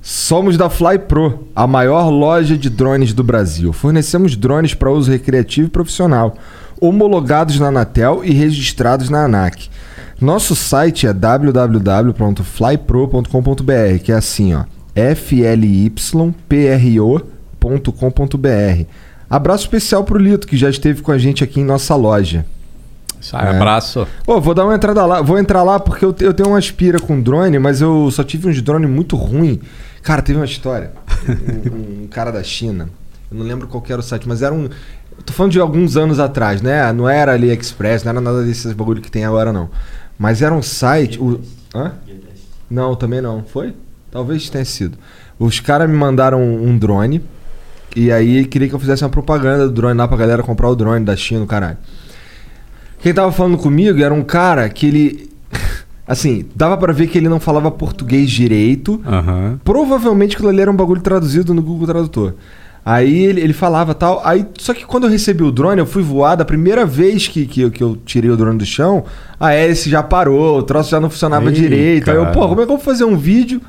Somos da Fly Pro, a maior loja de drones do Brasil. Fornecemos drones para uso recreativo e profissional, homologados na Anatel e registrados na ANAC. Nosso site é www.flypro.com.br, que é assim, ó. flypro.com.br. Abraço especial pro Lito, que já esteve com a gente aqui em nossa loja. Aí, É. abraço. Pô, vou dar uma entrada lá. Vou entrar lá porque eu, eu tenho uma aspira com drone, mas eu só tive uns drones muito ruim. Cara, teve uma história. Um, um cara da China. Eu não lembro qual era o site, mas era um. Eu tô falando de alguns anos atrás, né? Não era AliExpress, não era nada desses bagulho que tem agora, não. Mas era um site. O... Hã? Não, também não. Foi? Talvez tenha sido. Os caras me mandaram um drone. E aí queria que eu fizesse uma propaganda do drone lá pra galera comprar o drone da China, caralho. Quem tava falando comigo era um cara que ele. *laughs* Assim, dava pra ver que ele não falava português direito. Aham. Provavelmente aquilo ali era um bagulho traduzido no Google Tradutor. Aí ele, ele falava tal. Aí, só que quando eu recebi o drone, eu fui voar. Da primeira vez que, que, eu- que eu tirei o drone do chão, a hélice já parou, o troço já não funcionava Ih, direito. Aí eu, cara. pô, como é que eu vou fazer um vídeo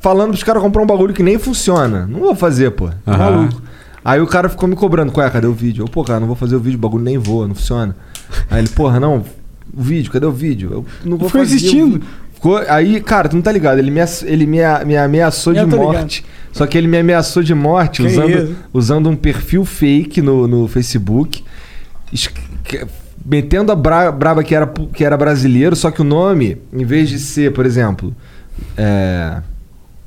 falando pros caras comprar um bagulho que nem funciona? Não vou fazer, pô. Tá Aham. maluco. Aí o cara ficou me cobrando, qual é, cadê o vídeo? Eu, pô, cara, não vou fazer o vídeo, o bagulho nem voa, não funciona. Aí ele, porra, não, o vídeo, cadê o vídeo? Eu não vou Ficou fazer. o insistindo? Aí, cara, tu não tá ligado, ele me, ele me, me ameaçou Eu de tô ligado. morte. Só que ele me ameaçou de morte Que usando, isso? usando um perfil fake no, no Facebook. es- Metendo a bra, braba que era, que era brasileiro, só que o nome, em vez de ser, por exemplo, é,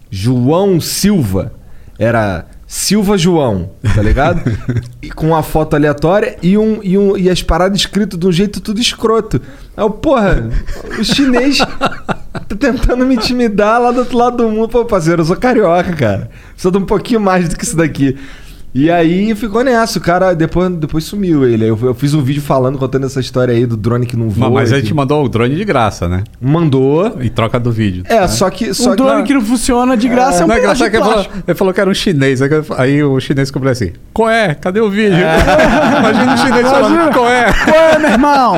João Silva, era Silva João, tá ligado? *laughs* e com uma foto aleatória e, um, e, um, e as paradas escritas de um jeito tudo escroto. Aí eu, porra, o chinês tentando me intimidar lá do outro lado do mundo. Pô, parceiro, eu sou carioca, cara. Sou de um pouquinho mais do que isso daqui. E aí ficou nessa, o cara depois, depois sumiu ele. Eu, eu fiz um vídeo falando, contando essa história aí do drone que não voa. Mas, mas a gente que- mandou o drone de graça, né? mandou. Em troca do vídeo. É, só que. Só um drone que não funciona de graça é, um Não é de que ele falou, plástico. ele falou que era um chinês. Aí o chinês cobrou assim: Qual é? Cadê o vídeo? *laughs* Imagina o chinês falando: Qual é? Pô, meu irmão!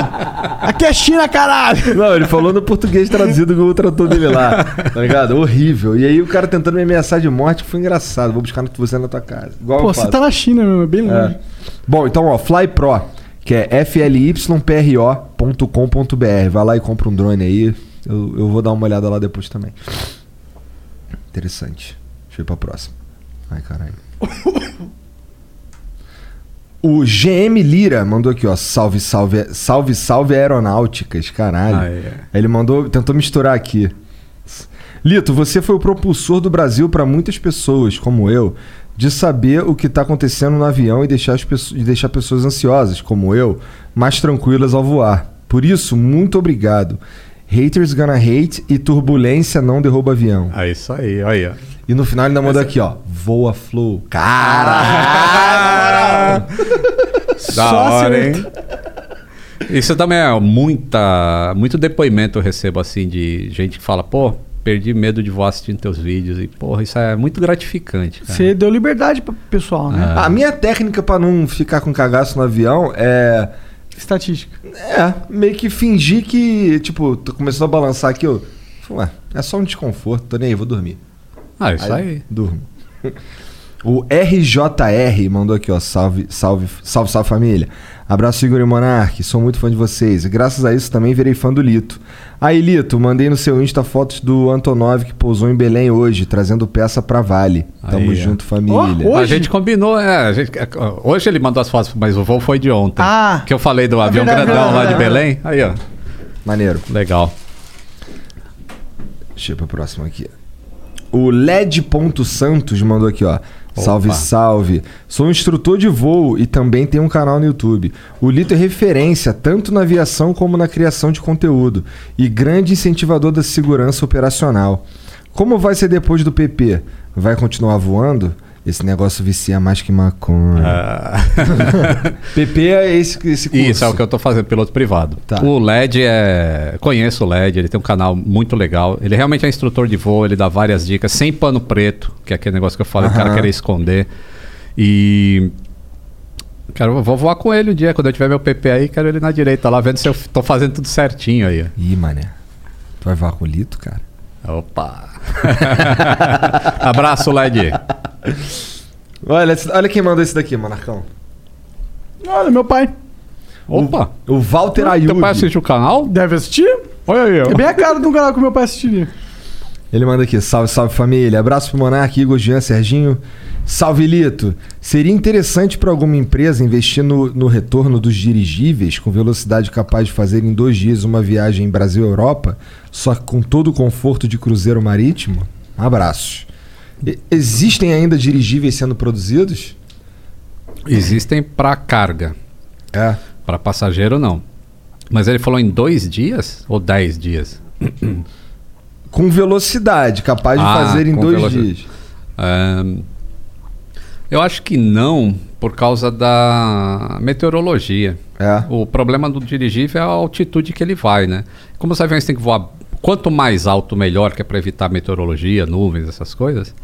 Aqui é China, caralho! Não, ele falou no português traduzido com o tradutor dele lá. Tá ligado? Horrível. E aí o cara tentando me ameaçar de morte foi engraçado. Vou buscar você na tua casa. Igual Pô, eu você tá na China, meu, é bem longe. É. Bom, então, ó, Fly Pro, que é flypro.com.br. Vai lá e compra um drone aí. Eu, eu vou dar uma olhada lá depois também. Interessante. Deixa eu ir pra próxima. Ai, caralho. *coughs* O GM Lira mandou aqui, ó. Salve, salve, salve, salve aeronáuticas, caralho. Ah, é. Ele mandou, tentou misturar aqui. Lito, você foi o propulsor do Brasil para muitas pessoas, como eu, de saber o que está acontecendo no avião e deixar, as pessoas, e deixar pessoas ansiosas, como eu, mais tranquilas ao voar. Por isso, muito obrigado. Haters gonna hate e turbulência não derruba avião. É isso aí, olha aí. E no final ele ainda mandou aqui, ó. Voa flow. Cara! *laughs* Da hora, hein? Isso também é muita, muito depoimento eu recebo assim de gente que fala, pô, perdi medo de voar assistindo teus vídeos. E, porra, isso é muito gratificante. Cara. Você deu liberdade pro pessoal, né? A minha técnica para não ficar com cagaço no avião é. Estatística. É, meio que fingir que, tipo, tô começando a balançar aqui, eu. Ué, é só um desconforto, tô nem aí, vou dormir. Ah, isso aí. Durmo. O RJR mandou aqui, ó. Salve, salve, salve, salve família. Abraço, Igor e Monark. Sou muito fã de vocês. E graças a isso também virei fã do Lito. Aí, Lito, mandei no seu Insta fotos do Antonov que pousou em Belém hoje, trazendo peça pra Vale. Tamo Aí, ó. junto, família. Ó, A gente combinou, é, a gente- é, hoje ele mandou as fotos, mas o voo foi de ontem. Ah. Que eu falei do avião verdade, grandão verdade, lá de. Belém. Aí, ó. Maneiro. Legal. Deixa eu ir pra próxima aqui. O LED.santos mandou aqui, ó. Salve, salve. Sou um instrutor de voo e também tenho um canal no YouTube. O Lito é referência tanto na aviação como na criação de conteúdo e grande incentivador da segurança operacional. Como vai ser depois do PP? Vai continuar voando? Esse negócio vicia mais que maconha. *laughs* PP é esse, esse curso. Isso é o que eu tô fazendo, piloto privado. Tá. O LED é. Conheço o LED, ele tem um canal muito legal. Ele realmente é instrutor de voo, ele dá várias dicas, sem pano preto, que é aquele negócio que eu falei, o cara Aham. querer esconder. E. Cara, eu vou voar com ele um dia, quando eu tiver meu PP aí, quero ele na direita lá, vendo se eu tô fazendo tudo certinho aí. Ih, mané. Tu vai voar com o Lito, cara? Opa! *laughs* Abraço, LED. Olha, olha quem mandou esse daqui, Monarcão. Olha, meu pai. Opa! O Walter Teu Ayub. pai assiste o canal? Deve assistir? Olha aí, ó. É bem a cara de um canal que meu pai assistiria. Ele manda aqui, salve, salve família. Abraço pro Monark, Igor, Jean, Serginho. Salve, Lito. Seria interessante para alguma empresa investir no, no retorno dos dirigíveis com velocidade capaz de fazer em dois dias uma viagem Brasil-Europa, só com todo o conforto de cruzeiro marítimo? Abraços. E- existem ainda dirigíveis sendo produzidos? Existem para carga. É. Para passageiro, não. Mas ele falou em dois dias ou dez dias? Com velocidade, capaz de Ah, fazer em dois velocidade. dias. Eu acho que não, por causa da meteorologia. É. O problema do dirigível é a altitude que ele vai, né? Como os aviões têm que voar quanto mais alto, melhor, que é para evitar meteorologia, nuvens, essas coisas.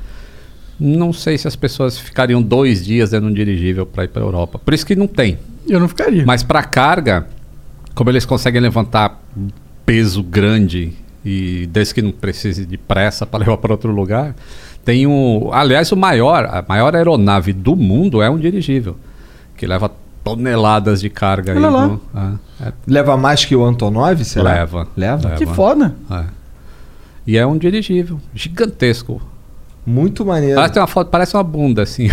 Não sei se as pessoas ficariam dois dias dentro de um dirigível para ir para a Europa. Por isso que não tem. Eu não ficaria. Mas para carga, como eles conseguem levantar peso grande e desde que não precise de pressa para *laughs* levar para outro lugar, tem um, aliás, o maior, a maior aeronave do mundo é um dirigível, que leva toneladas de carga aí. Olha lá. no- ah, é, Leva mais que o Antonov, será? leva. Leva? Que foda. É. E é um dirigível gigantesco. Muito maneiro. Parece uma foto, parece uma bunda assim.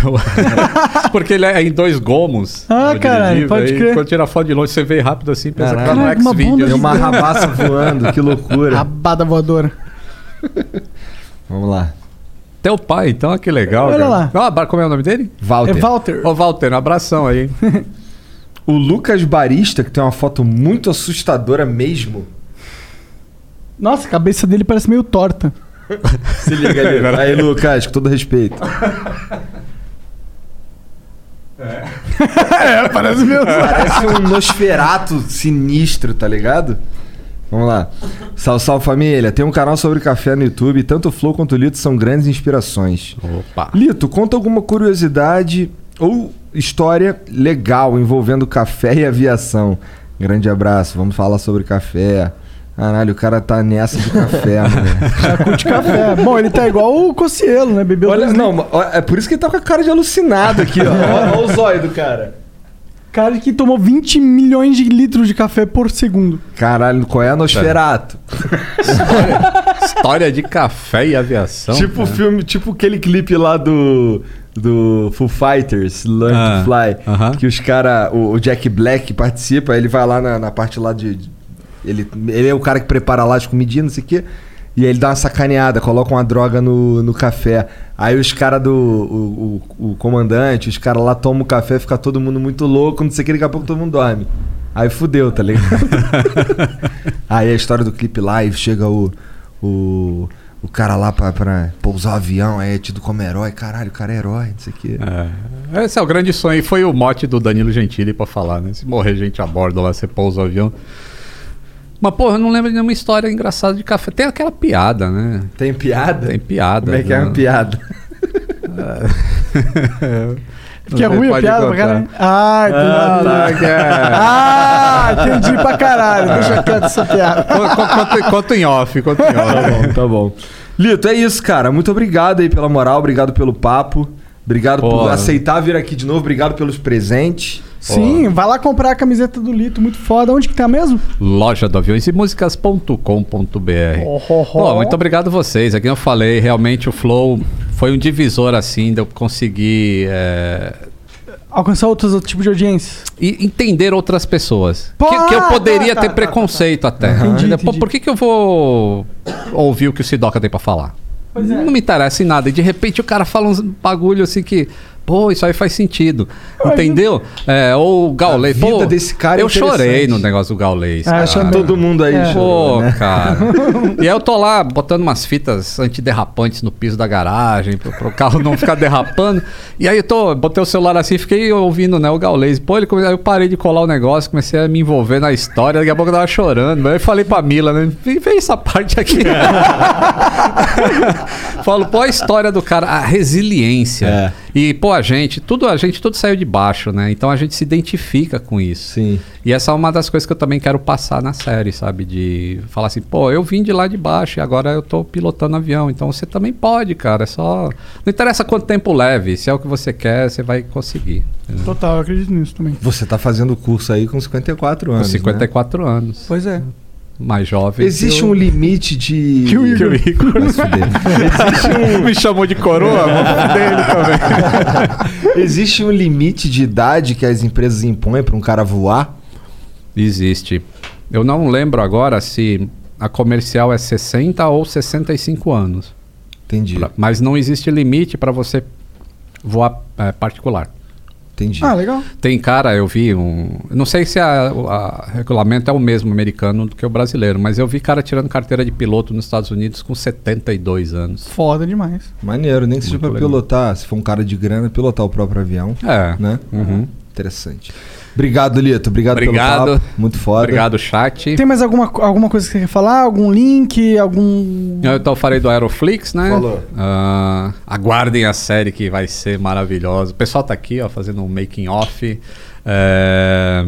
*laughs* Porque ele é em dois gomos. Ah, o caralho, pode aí crer. Quando tira a foto de longe, você vê rápido assim, pensa Caralho. que tá no uma bunda X-Video. Tem uma *laughs* rabaça voando, que loucura. Rabada voadora. Vamos lá. Teu pai, então, ah, que legal. Olha cara. lá. Ah, como é o nome dele? Walter. É Walter. Ô, Walter, um abração aí. *laughs* O Lucas Barista, que tem uma foto muito assustadora mesmo. Nossa, a cabeça dele parece meio torta. *laughs* Se liga ali. *laughs* Aí, Lucas, com todo respeito. é, parece meio Parece um Nosferato sinistro, tá ligado? Vamos lá. Salve, salve família. Tem um canal sobre café no YouTube. Tanto o Flow quanto o Lito são grandes inspirações. Opa. Lito, conta alguma curiosidade ou história legal envolvendo café e aviação. Grande abraço. Vamos falar sobre café. Caralho, o cara tá nessa de café, *laughs* mano. Já curte café. Bom, ele tá igual o Cocielo, né? Bebeu Olha, dois não, é por isso que ele tá com a cara de alucinado aqui, ó. *laughs* Olha, olha o zóio do cara. Cara que tomou 20 milhões de litros de café por segundo. Caralho, qual é a Nosferato? *laughs* História de café e aviação. tipo o filme, tipo aquele clipe lá do do Foo Fighters, Learn Ah, to Fly, aham. que os cara, o, o Jack Black participa, ele vai lá na, na parte lá de, de- ele, ele é o cara que prepara lá as comidinhas, não sei o quê. E aí ele dá uma sacaneada, coloca uma droga no, no café. Aí os caras do. O, o, o comandante, os caras lá tomam o café, fica todo mundo muito louco, não sei o que, daqui a pouco todo mundo dorme. Aí fudeu, tá ligado? *laughs* aí a história do clipe lá, e chega o. O, o cara lá pra, pra pousar o avião, aí é tido como herói. Caralho, o cara é herói, não sei o quê. É. Esse é o grande sonho. E foi o mote do Danilo Gentili pra falar, né? Se morrer gente a bordo lá, você pousa o avião. Mas, porra, eu não lembro de nenhuma história engraçada de café. Tem aquela piada, né? Tem piada? Tem piada. Como é que é né? uma piada? Que é ruim a piada pra caralho. Ah, entendi. Ah, tá, que é. Ah, entendi pra caralho. Deixa quieto essa piada. Co- co- Conta em off, conta em Tá off. bom, tá bom. Lito, é isso, cara. Muito obrigado aí pela moral, obrigado pelo papo. Obrigado por Pô. aceitar vir aqui de novo, obrigado pelos presentes. Sim, vai lá comprar a camiseta do Lito, muito foda. Onde que tá mesmo? Loja do aviões e músicas.com.br. Oh, oh, oh. Muito obrigado a vocês. Aqui eu falei, realmente o Flow foi um divisor assim, de eu conseguir é, Alcançar outros tipos de audiência. e entender outras pessoas. Pô, que, que eu ah, poderia tá, ter tá, preconceito até. Entendi? Pô, entendi. por que, que eu vou ouvir o que o Sidoca tem pra falar? é. Não me interessa em nada. E de repente o cara fala uns bagulho assim que. Pô, isso aí faz sentido. Entendeu? É, ou o Gaulês. A vida Pô, desse cara é Eu chorei no negócio do Gaulês. Ah, cara. Todo mundo aí É. chorou, Pô, né? cara. *laughs* e aí eu tô lá botando umas fitas antiderrapantes no piso da garagem, pro, pro carro não ficar derrapando. E aí eu tô, botei o celular assim e fiquei ouvindo, né, o Gaulês. Pô, ele come... aí eu parei de colar o negócio, comecei a me envolver na história, daqui a pouco eu tava chorando. Aí eu falei pra Mila, né? Vem, vem essa parte aqui. *laughs* Falo, pô, a história do cara, a resiliência. É. E, pô, a gente, tudo, a gente tudo saiu de baixo, né? Então a gente se identifica com isso. Sim. E essa é uma das coisas que eu também quero passar na série, sabe? De falar assim, pô, eu vim de lá de baixo e agora eu tô pilotando avião. Então você também pode, cara. É só. Não interessa quanto tempo leve. Se é o que você quer, você vai conseguir. entendeu? Total, eu acredito nisso também. Você tá fazendo o curso aí com 54 Com anos. né? 54 anos. Pois é. Mais jovem. Existe que um eu- limite de. Que o Igor- Vai se fuder. Me chamou de coroa, vou dele também. *laughs* Existe um limite de idade que as empresas impõem pra um cara voar? Existe. Eu não lembro agora se a comercial é 60 ou 65 anos. Entendi. Pra- Mas não existe limite para você voar é, particular. Entendi. Ah, legal. Tem cara, eu vi um. Não sei se a, a regulamento é o mesmo americano do que o brasileiro, mas eu vi cara tirando carteira de piloto nos Estados Unidos com 72 anos. Foda demais. Maneiro, nem que seja pra legal. pilotar. Se for um cara de grana, pilotar o próprio avião. É. Né? Uhum. Interessante. Obrigado, Lito. Obrigado, Obrigado. pelo papo. Muito foda. Obrigado, chat. Tem mais alguma, alguma coisa que você quer falar? Algum link? Algum. Eu então falei do Aeroflix, né? Falou. Ah, aguardem a série que vai ser maravilhosa. O pessoal tá aqui, ó, fazendo um making off. É,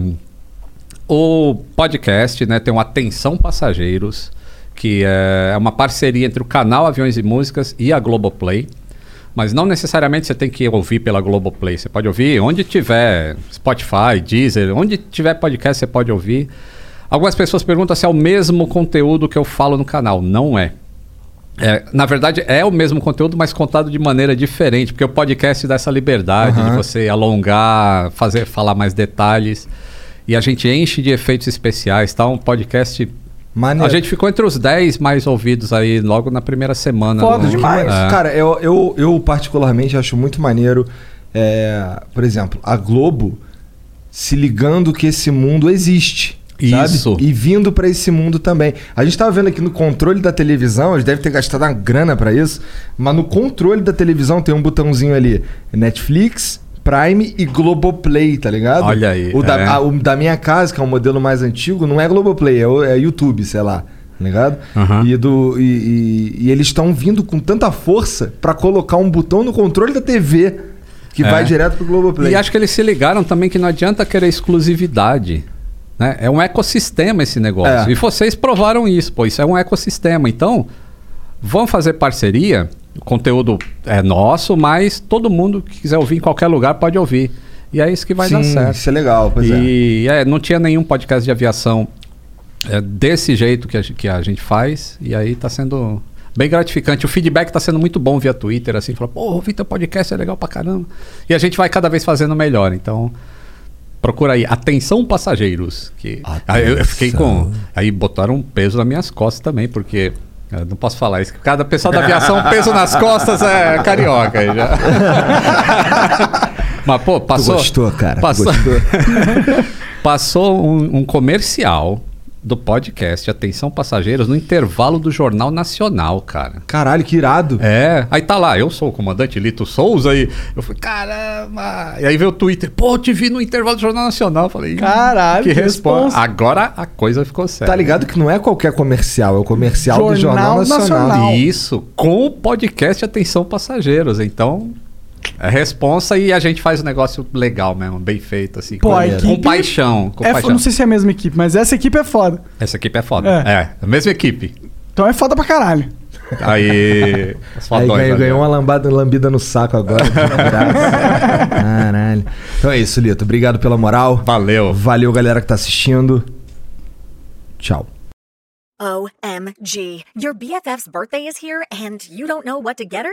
O podcast, né, tem um Atenção Passageiros, que é uma parceria entre o canal Aviões e Músicas e a Globoplay. Mas não necessariamente você tem que ouvir pela Globoplay. Você pode ouvir onde tiver Spotify, Deezer, onde tiver podcast você pode ouvir. Algumas pessoas perguntam se é o mesmo conteúdo que eu falo no canal. Não é. É, na verdade, é o mesmo conteúdo, mas contado de maneira diferente, porque o podcast dá essa liberdade de Aham. você alongar, fazer, falar mais detalhes. E a gente enche de efeitos especiais, tá? Um podcast. Maneiro. A gente ficou entre os 10 mais ouvidos aí logo na primeira semana. Foda demais. É. Cara, eu, eu, eu particularmente acho muito maneiro, é, por exemplo, a Globo se ligando que esse mundo existe. Sabe? Isso. E vindo pra esse mundo também. A gente tava vendo aqui no controle da televisão, eles devem ter gastado uma grana pra isso, mas no controle da televisão tem um botãozinho ali: Netflix, Prime e Globoplay, tá ligado? Olha aí, O, da, é. a- o da minha casa, que é um modelo mais antigo, não é Globoplay, é, o- é YouTube, sei lá. Tá ligado? Aham. E, do, e, e- e eles estão vindo com tanta força pra colocar um botão no controle da TV que É. vai direto pro Globoplay. E acho que eles se ligaram também que não adianta querer exclusividade. Né? É um ecossistema esse negócio. É. E vocês provaram isso, pô. Isso é um ecossistema. Então, vamos fazer parceria. O conteúdo é nosso, mas todo mundo que quiser ouvir em qualquer lugar pode ouvir. E é isso que vai dar Sim, certo. Isso é legal, pois é. e é, não tinha nenhum podcast de aviação é, desse jeito que a, que a gente faz. E aí tá sendo bem gratificante. O feedback tá sendo muito bom via Twitter, assim, falou, pô, ouvi teu podcast, é legal pra caramba. E a gente vai cada vez fazendo melhor. Então, procura aí. Atenção passageiros. Que aí eu, eu fiquei com. Aí botaram um peso nas minhas costas também, porque. Eu não posso falar isso. que Cada pessoal da aviação, peso nas costas é carioca. já. *laughs* Mas, pô, passou. gostou, cara? Tu Passou, gostou? *laughs* passou um, um comercial do podcast Atenção Passageiros no intervalo do Jornal Nacional, cara. Caralho, que irado. É, aí tá lá, eu sou o comandante Lito Souza e eu falei, caramba. E aí veio o Twitter, pô, te vi no intervalo do Jornal Nacional. Eu falei, Caralho, que que resposta. responsa. Agora a coisa ficou séria. Tá ligado que não é qualquer comercial, é o comercial do Jornal Jornal Nacional. Nacional. Isso, com o podcast Atenção Passageiros. Então, é responsa e a gente faz um negócio legal mesmo, bem feito, assim. Pô, com, com paixão. Com É, paixão. não sei se é a mesma equipe, mas essa equipe é foda. Essa equipe é foda. É. É, a mesma equipe. Então é foda pra caralho. Aí. *laughs* Aí ganhou, ganhou uma lambada, lambida no saco agora. *laughs* Caralho. Então é isso, Lito. Obrigado pela moral. Valeu. Valeu, galera que tá assistindo. Tchau. OMG. Your BFF's birthday is here and you don't know what to get her?